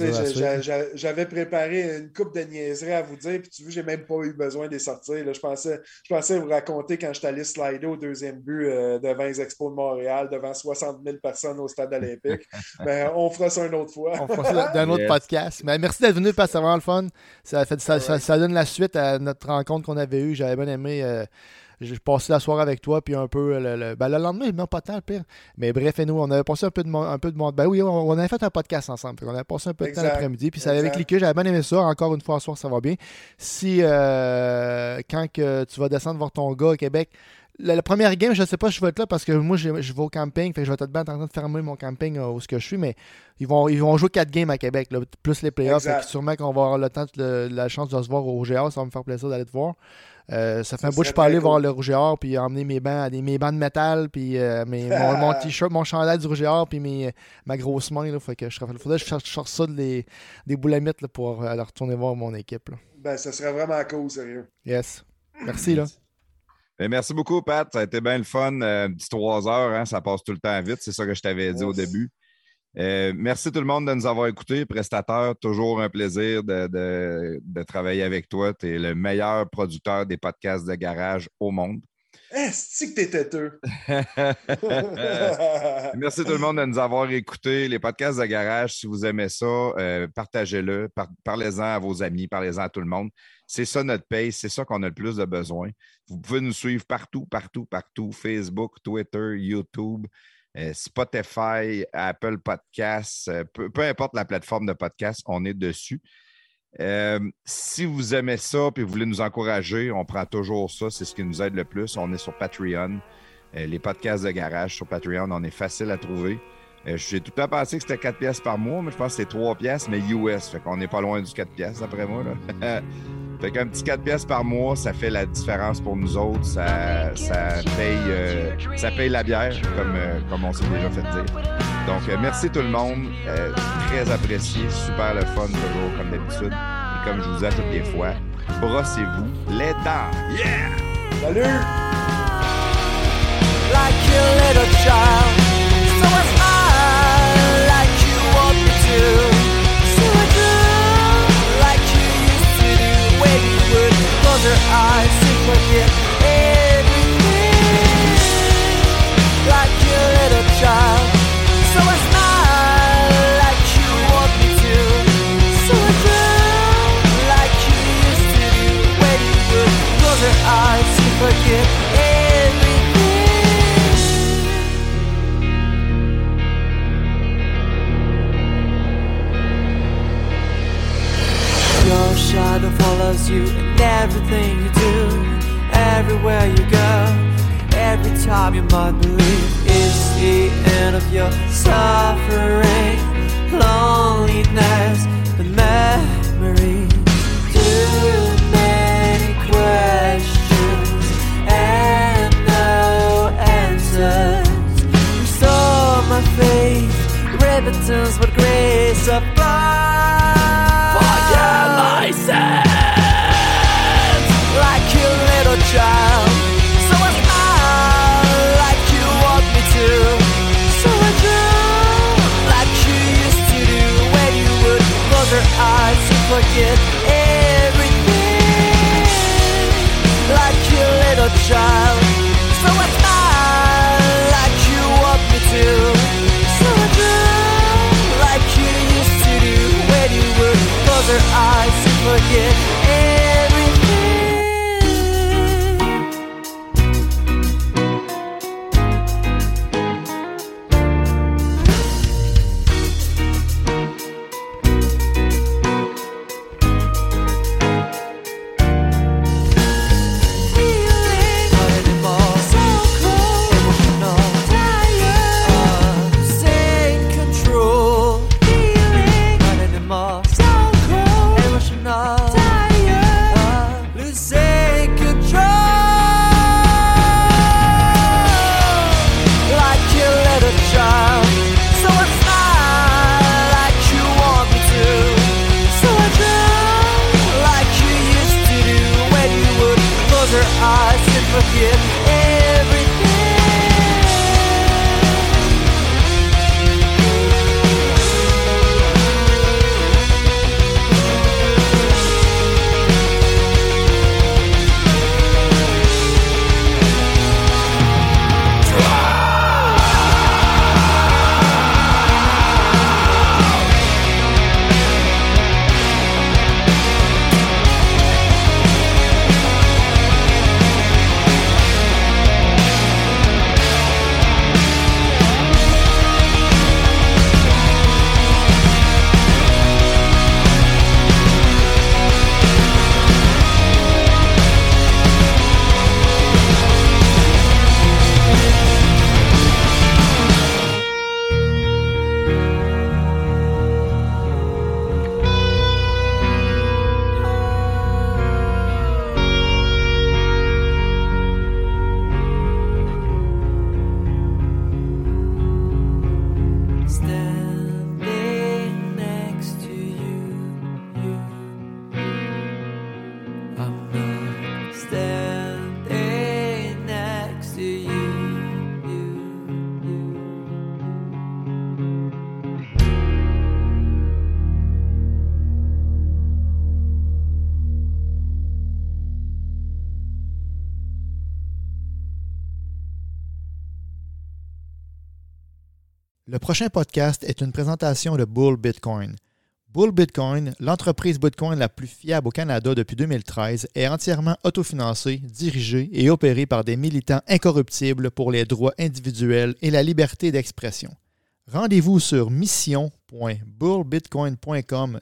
J'avais préparé une coupe de niaiseries à vous dire, puis tu vois, j'ai même pas eu besoin de les sortir. là. Je, pensais, je pensais vous raconter quand j'étais allé slider au deuxième but euh, devant les Expos de Montréal, devant 60 000 personnes au stade olympique. Mais on fera ça une autre fois. On fera ça dans un autre Yes. podcast. Mais merci d'être venu, parce que c'est vraiment le fun. Ça, fait, ça, ça- ça donne la suite à notre rencontre qu'on avait eue. J'avais bien aimé. euh, j'ai passé la soirée avec toi, puis un peu le, le, ben, le lendemain, même pas tant le pire. Mais bref, et nous, on avait passé un peu de monde. Un peu de monde. Ben oui, on, on avait fait un podcast ensemble. Qu'on avait passé un peu de temps l'après-midi. Puis ça avait Exact. cliqué. J'avais bien aimé ça. Encore une fois, ce soir, ça va bien. Si euh, quand que tu vas descendre voir ton gars à Québec, la, la première game, je ne sais pas si je vais être là parce que moi, je, je vais au camping. Fait que je vais être bien en train de fermer mon camping euh, où ce que je suis. Mais ils vont, ils vont jouer 4 games à Québec, là, plus les playoffs. Exact. Fait que sûrement qu'on va avoir le temps, de- la chance de se voir au GA. Ça va me faire plaisir d'aller te voir. Euh, ça fait Ça un bout que je peux aller très voir cool. le Rouge et Or, puis emmener mes bancs, des, mes bancs de métal, puis euh, mes- mon, mon t-shirt, mon chandail du Rouge et Or, puis mes, ma grosse main. Là, fait que je, faudrait que je cherche, je cherche ça des, des boulamites là, pour aller retourner voir mon équipe. Là. Ben, ça serait vraiment cool, sérieux. Yes. Merci. Là. Ben, merci beaucoup, Pat. Ça a été bien le fun. Euh, petit trois heures, hein, ça passe tout le temps vite. C'est ça que je t'avais dit au début. Euh, merci tout le monde de nous avoir écoutés. Prestateur, toujours un plaisir de, de- de travailler avec toi. Tu es le meilleur producteur des podcasts de garage au monde. Est-ce que t'es têteux? Merci tout le monde de nous avoir écoutés. Les podcasts de garage, si vous aimez ça, euh, partagez-le, par- parlez-en à vos amis, parlez-en à tout le monde. C'est ça notre paye, c'est ça qu'on a le plus de besoin. Vous pouvez nous suivre partout, partout, partout. Facebook, Twitter, YouTube, Spotify, Apple Podcasts, euh, peu, importe la plateforme de podcast, on est dessus. Euh, si vous aimez ça et vous voulez nous encourager, on prend toujours ça. C'est ce qui nous aide le plus. On est sur Patreon. Euh, les podcasts de garage sur Patreon, on est facile à trouver. Euh, J'ai tout temps pensé que c'était 4 pièces par mois, mais je pense que c'est 3 pièces, mais US. Fait qu'on n'est pas loin du 4 pièces, d'après moi. Là. fait qu'un petit 4 pièces par mois, ça fait la différence pour nous autres. Ça, ça, paye, euh, ça paye la bière, comme, euh, comme on s'est déjà fait dire. Donc, euh, merci tout le monde. Très apprécié. Super le fun, toujours, comme d'habitude. Et comme je vous dis à toutes les fois, brossez-vous les dents. Yeah! Salut! like a little child. So your eyes and forget everything. Like a little child. So I smile like you want me to. So I do like you used to do when you would close your eyes and forget everything. Your shadow follows you everything you do, everywhere you go. Every time you might believe it's the end of your suffering, loneliness, the memories. Too many questions and no answers. Restore my faith, repentance, but grace above. Child. Prochain podcast est une présentation de Bull Bitcoin. Bull Bitcoin, l'entreprise Bitcoin la plus fiable au Canada depuis 2013, est entièrement autofinancée, dirigée et opérée par des militants incorruptibles pour les droits individuels et la liberté d'expression. Rendez-vous sur mission.bullbitcoin.com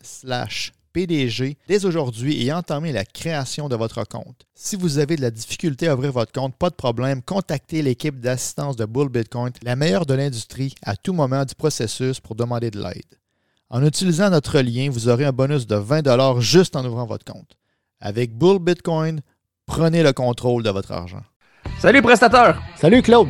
PDG dès aujourd'hui et entamez la création de votre compte. Si vous avez de la difficulté à ouvrir votre compte, pas de problème, contactez l'équipe d'assistance de Bull Bitcoin, la meilleure de l'industrie, à tout moment du processus pour demander de l'aide. En utilisant notre lien, vous aurez un bonus de 20 juste en ouvrant votre compte. Avec Bull Bitcoin, prenez le contrôle de votre argent. Salut, prestateur! Salut Claude!